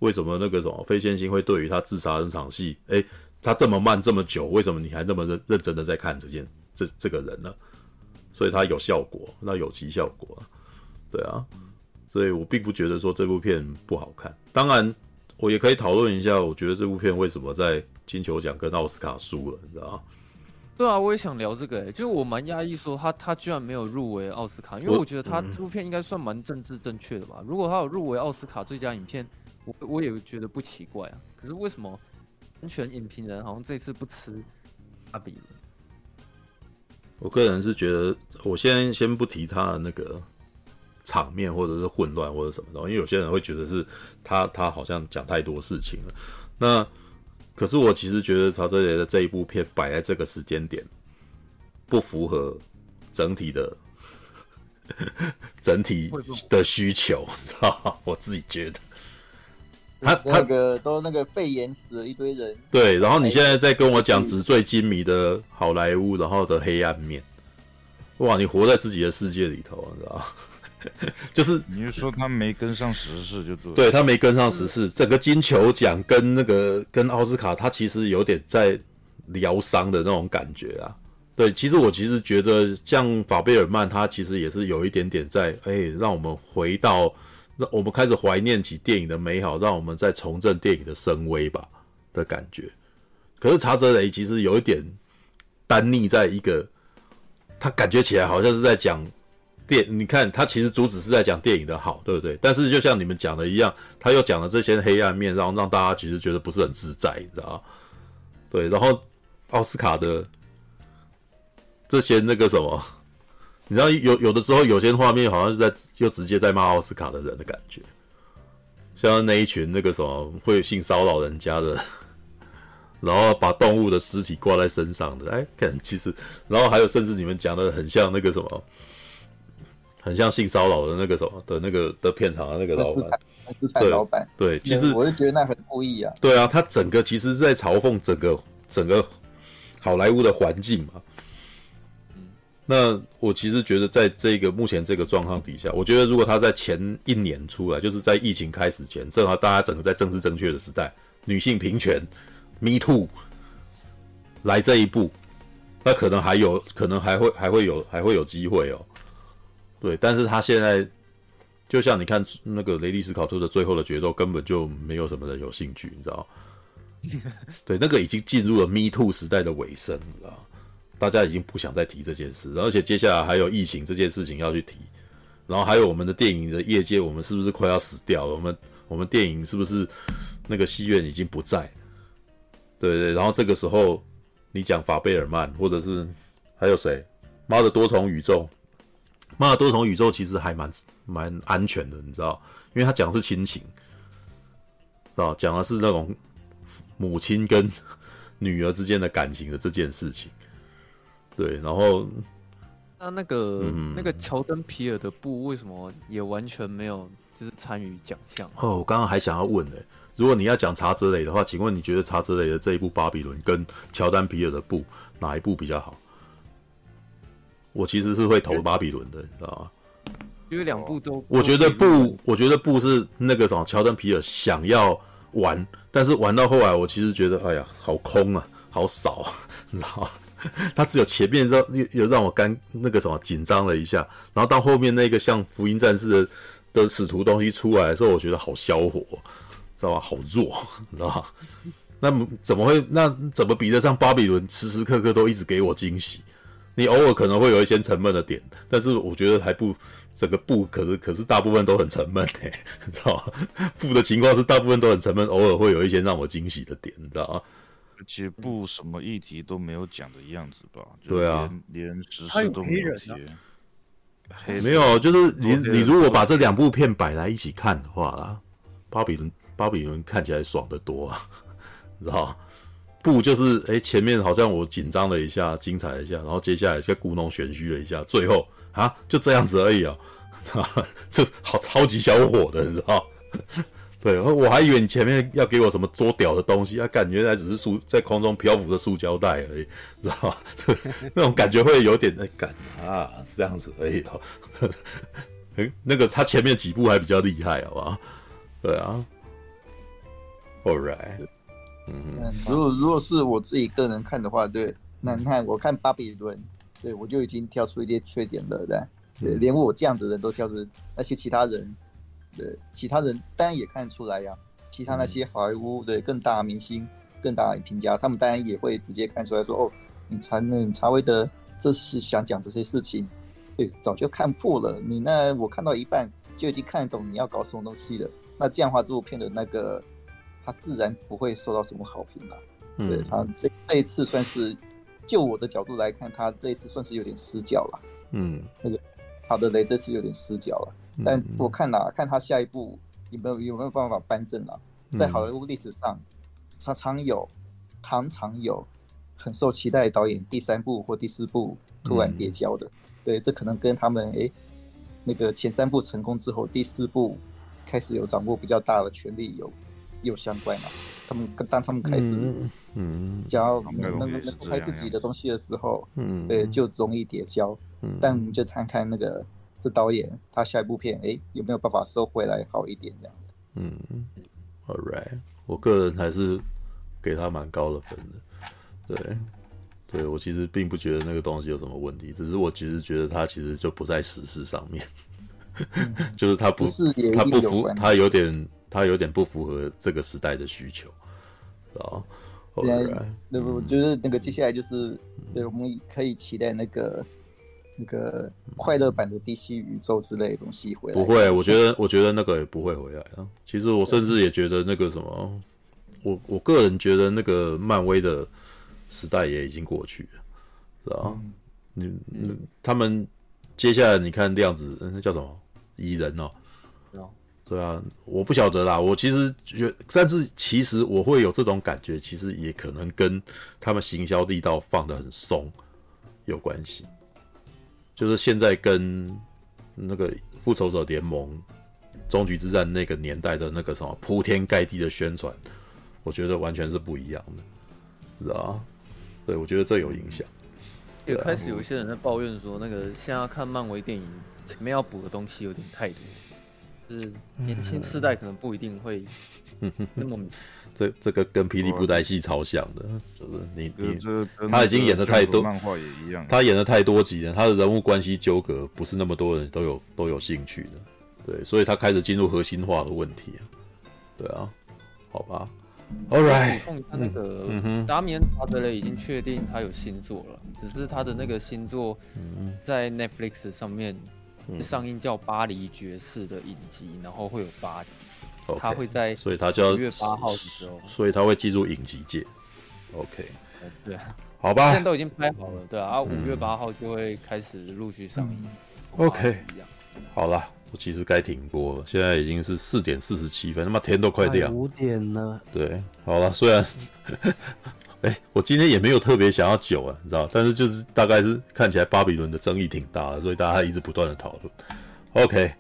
为什么那个什么非线性会对于他自杀那场戏，诶，他这么慢这么久，为什么你还这么认认真的在看这件这这个人呢？所以他有效果，那有其效果，对啊，所以我并不觉得说这部片不好看，当然。我也可以讨论一下，我觉得这部片为什么在金球奖跟奥斯卡输了，你知道吗？对啊，我也想聊这个、欸，就是我蛮压抑说他他居然没有入围奥斯卡，因为我觉得他这部片应该算蛮政治正确的吧。如果他有入围奥斯卡最佳影片，我我也觉得不奇怪啊。可是为什么安全影评人好像这次不吃阿比？我个人是觉得，我先先不提他的那个。场面或者是混乱或者什么的，因为有些人会觉得是他他好像讲太多事情了。那可是我其实觉得曹泽雷的这一部片摆在这个时间点，不符合整体的 整体的需求，知 道我自己觉得，他他那个都那个肺炎死了一堆人，对。然后你现在在跟我讲纸醉金迷的好莱坞，然后的黑暗面，哇，你活在自己的世界里头，你知道。就是你是说他没跟上时事就对，对他没跟上时事，整个金球奖跟那个跟奥斯卡，他其实有点在疗伤的那种感觉啊。对，其实我其实觉得像法贝尔曼，他其实也是有一点点在，哎，让我们回到，让我们开始怀念起电影的美好，让我们再重振电影的声威吧的感觉。可是查泽雷其实有一点单立在一个，他感觉起来好像是在讲。电，你看他其实主旨是在讲电影的好，对不对？但是就像你们讲的一样，他又讲了这些黑暗面，让让大家其实觉得不是很自在，你知道吗？对，然后奥斯卡的这些那个什么，你知道有有的时候有些画面好像是在又直接在骂奥斯卡的人的感觉，像那一群那个什么会性骚扰人家的，然后把动物的尸体挂在身上的，哎，看其实，然后还有甚至你们讲的很像那个什么。很像性骚扰的那个什么的那个的片场的那个老板，对老板，对，其实我就觉得那很故意啊。对啊，他整个其实是在嘲讽整个整个好莱坞的环境嘛。嗯，那我其实觉得在这个目前这个状况底下，我觉得如果他在前一年出来，就是在疫情开始前，正好大家整个在政治正确的时代，女性平权，Me Too，来这一步，那可能还有可能还会还会有还会有机会哦。对，但是他现在就像你看那个雷利斯考特的最后的决斗，根本就没有什么人有兴趣，你知道？对，那个已经进入了 Me Too 时代的尾声，你知道？大家已经不想再提这件事，而且接下来还有疫情这件事情要去提，然后还有我们的电影的业界，我们是不是快要死掉了？我们我们电影是不是那个戏院已经不在？对对，然后这个时候你讲法贝尔曼，或者是还有谁？妈的多重宇宙。妈的多重宇宙其实还蛮蛮安全的，你知道？因为他讲的是亲情，知道？讲的是那种母亲跟女儿之间的感情的这件事情。对，然后那那个、嗯、那个乔丹皮尔的布为什么也完全没有就是参与奖项？哦，我刚刚还想要问呢、欸，如果你要讲查泽雷的话，请问你觉得查泽雷的这一部《巴比伦》跟乔丹皮尔的布哪一部比较好？我其实是会投巴比伦的，你知道吗？因为两部都，我觉得不，我觉得不是那个什么乔丹皮尔想要玩，但是玩到后来，我其实觉得，哎呀，好空啊，好少啊，你知道吗？他只有前面让又又让我干那个什么紧张了一下，然后到后面那个像福音战士的的使徒东西出来的时候，我觉得好消火，知道吧？好弱，你知道吗？那么怎么会？那怎么比得上巴比伦？时时刻刻都一直给我惊喜。你偶尔可能会有一些沉闷的点，但是我觉得还不整个部可是可是大部分都很沉闷诶，你知道吗？部的情况是大部分都很沉闷，偶尔会有一些让我惊喜的点，你知道吗？其实部什么议题都没有讲的样子吧？对啊，连时事都没有接。没有，就是你你如果把这两部片摆在一起看的话啦，巴比伦巴比伦看起来爽得多啊，你知道不？就是哎、前面好像我紧张了一下，精彩了一下，然后接下来就故弄玄虚了一下，最后啊就这样子而已哦啊，这好超级小火的，你知道？对，我还以为你前面要给我什么多屌的东西，啊，感觉原来只是塑在空中漂浮的塑胶袋而已，知道吗？那种感觉会有点哎，感啊这样子而已哦。哎，那个他前面几步还比较厉害，好不好？对啊，All right。嗯，如果如果是我自己个人看的话，对，那你看我看巴比伦，对我就已经挑出一些缺点了，对，对，连我这样的人都挑出，那些其他人，对，其他人当然也看得出来呀，其他那些好莱坞的更大明星、更大的评价，他们当然也会直接看出来说，哦，你查那查韦德这是想讲这些事情，对，早就看破了，你那我看到一半就已经看得懂你要搞什么东西了，那这样的话，这部片的那个。他自然不会受到什么好评了。嗯、对他这这一次算是，就我的角度来看，他这一次算是有点失脚了。嗯，那个好的雷这次有点失脚了。嗯、但我看了，看他下一步有没有有没有办法扳正了。在好莱坞历史上，常常有常常有很受期待的导演第三部或第四部突然跌跤的。嗯、对，这可能跟他们哎那个前三部成功之后，第四部开始有掌握比较大的权力有。有相关嘛？他们当他们开始，嗯，想要能能能拍自己的东西的时候，嗯，对，就容易叠交。嗯，但我们就看看那个这导演他下一部片，哎，有没有办法收回来好一点这样。嗯，All right，我个人还是给他蛮高的分的。对，对我其实并不觉得那个东西有什么问题，只是我其实觉得他其实就不在实事上面，就是他不，他不服，他有点。他有点不符合这个时代的需求，啊，对，那我觉得那个接下来就是，对，我们可以期待那个那个快乐版的 DC 宇宙之类的东西回来。不会，我觉得，我觉得那个也不会回来啊。其实我甚至也觉得那个什么，我我个人觉得那个漫威的时代也已经过去了，是吧？你，他们接下来你看量子，那叫什么？蚁人哦。对啊，我不晓得啦。我其实觉，但是其实我会有这种感觉，其实也可能跟他们行销力道放的很松有关系。就是现在跟那个复仇者联盟终局之战那个年代的那个什么铺天盖地的宣传，我觉得完全是不一样的，知道吗？对，我觉得这有影响。也开始有一些人在抱怨说，那个现在要看漫威电影前面要补的东西有点太多。是年轻世代可能不一定会 那么，这这个跟霹雳布袋戏超像的，就是你你他已经演的太多，漫画也一样，他演的太多集了，他的人物关系纠葛不是那么多人都有都有兴趣的，对，所以他开始进入核心化的问题啊，对啊，好吧，All right，他那个达米安·查德雷已经确定他有新作了，只是他的那个新作在 Netflix 上面。上映叫《巴黎爵士》的影集，然后会有八集，他会在，所以他就要五月八号的时候，所以他会进入影集界。OK，对，好吧，现在都已经拍好了，对啊，五月八号就会开始陆续上映。OK，好了，我其实该停播了，现在已经是四点四十七分，他妈天都快亮，五点了。对，好了，虽然。哎、欸，我今天也没有特别想要酒啊，你知道，但是就是大概是看起来巴比伦的争议挺大的，所以大家一直不断的讨论。OK，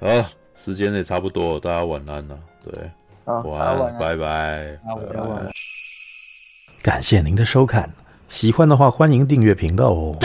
好，时间也差不多了，大家晚安了。对，晚安，拜拜，拜拜。感谢您的收看，喜欢的话欢迎订阅频道哦。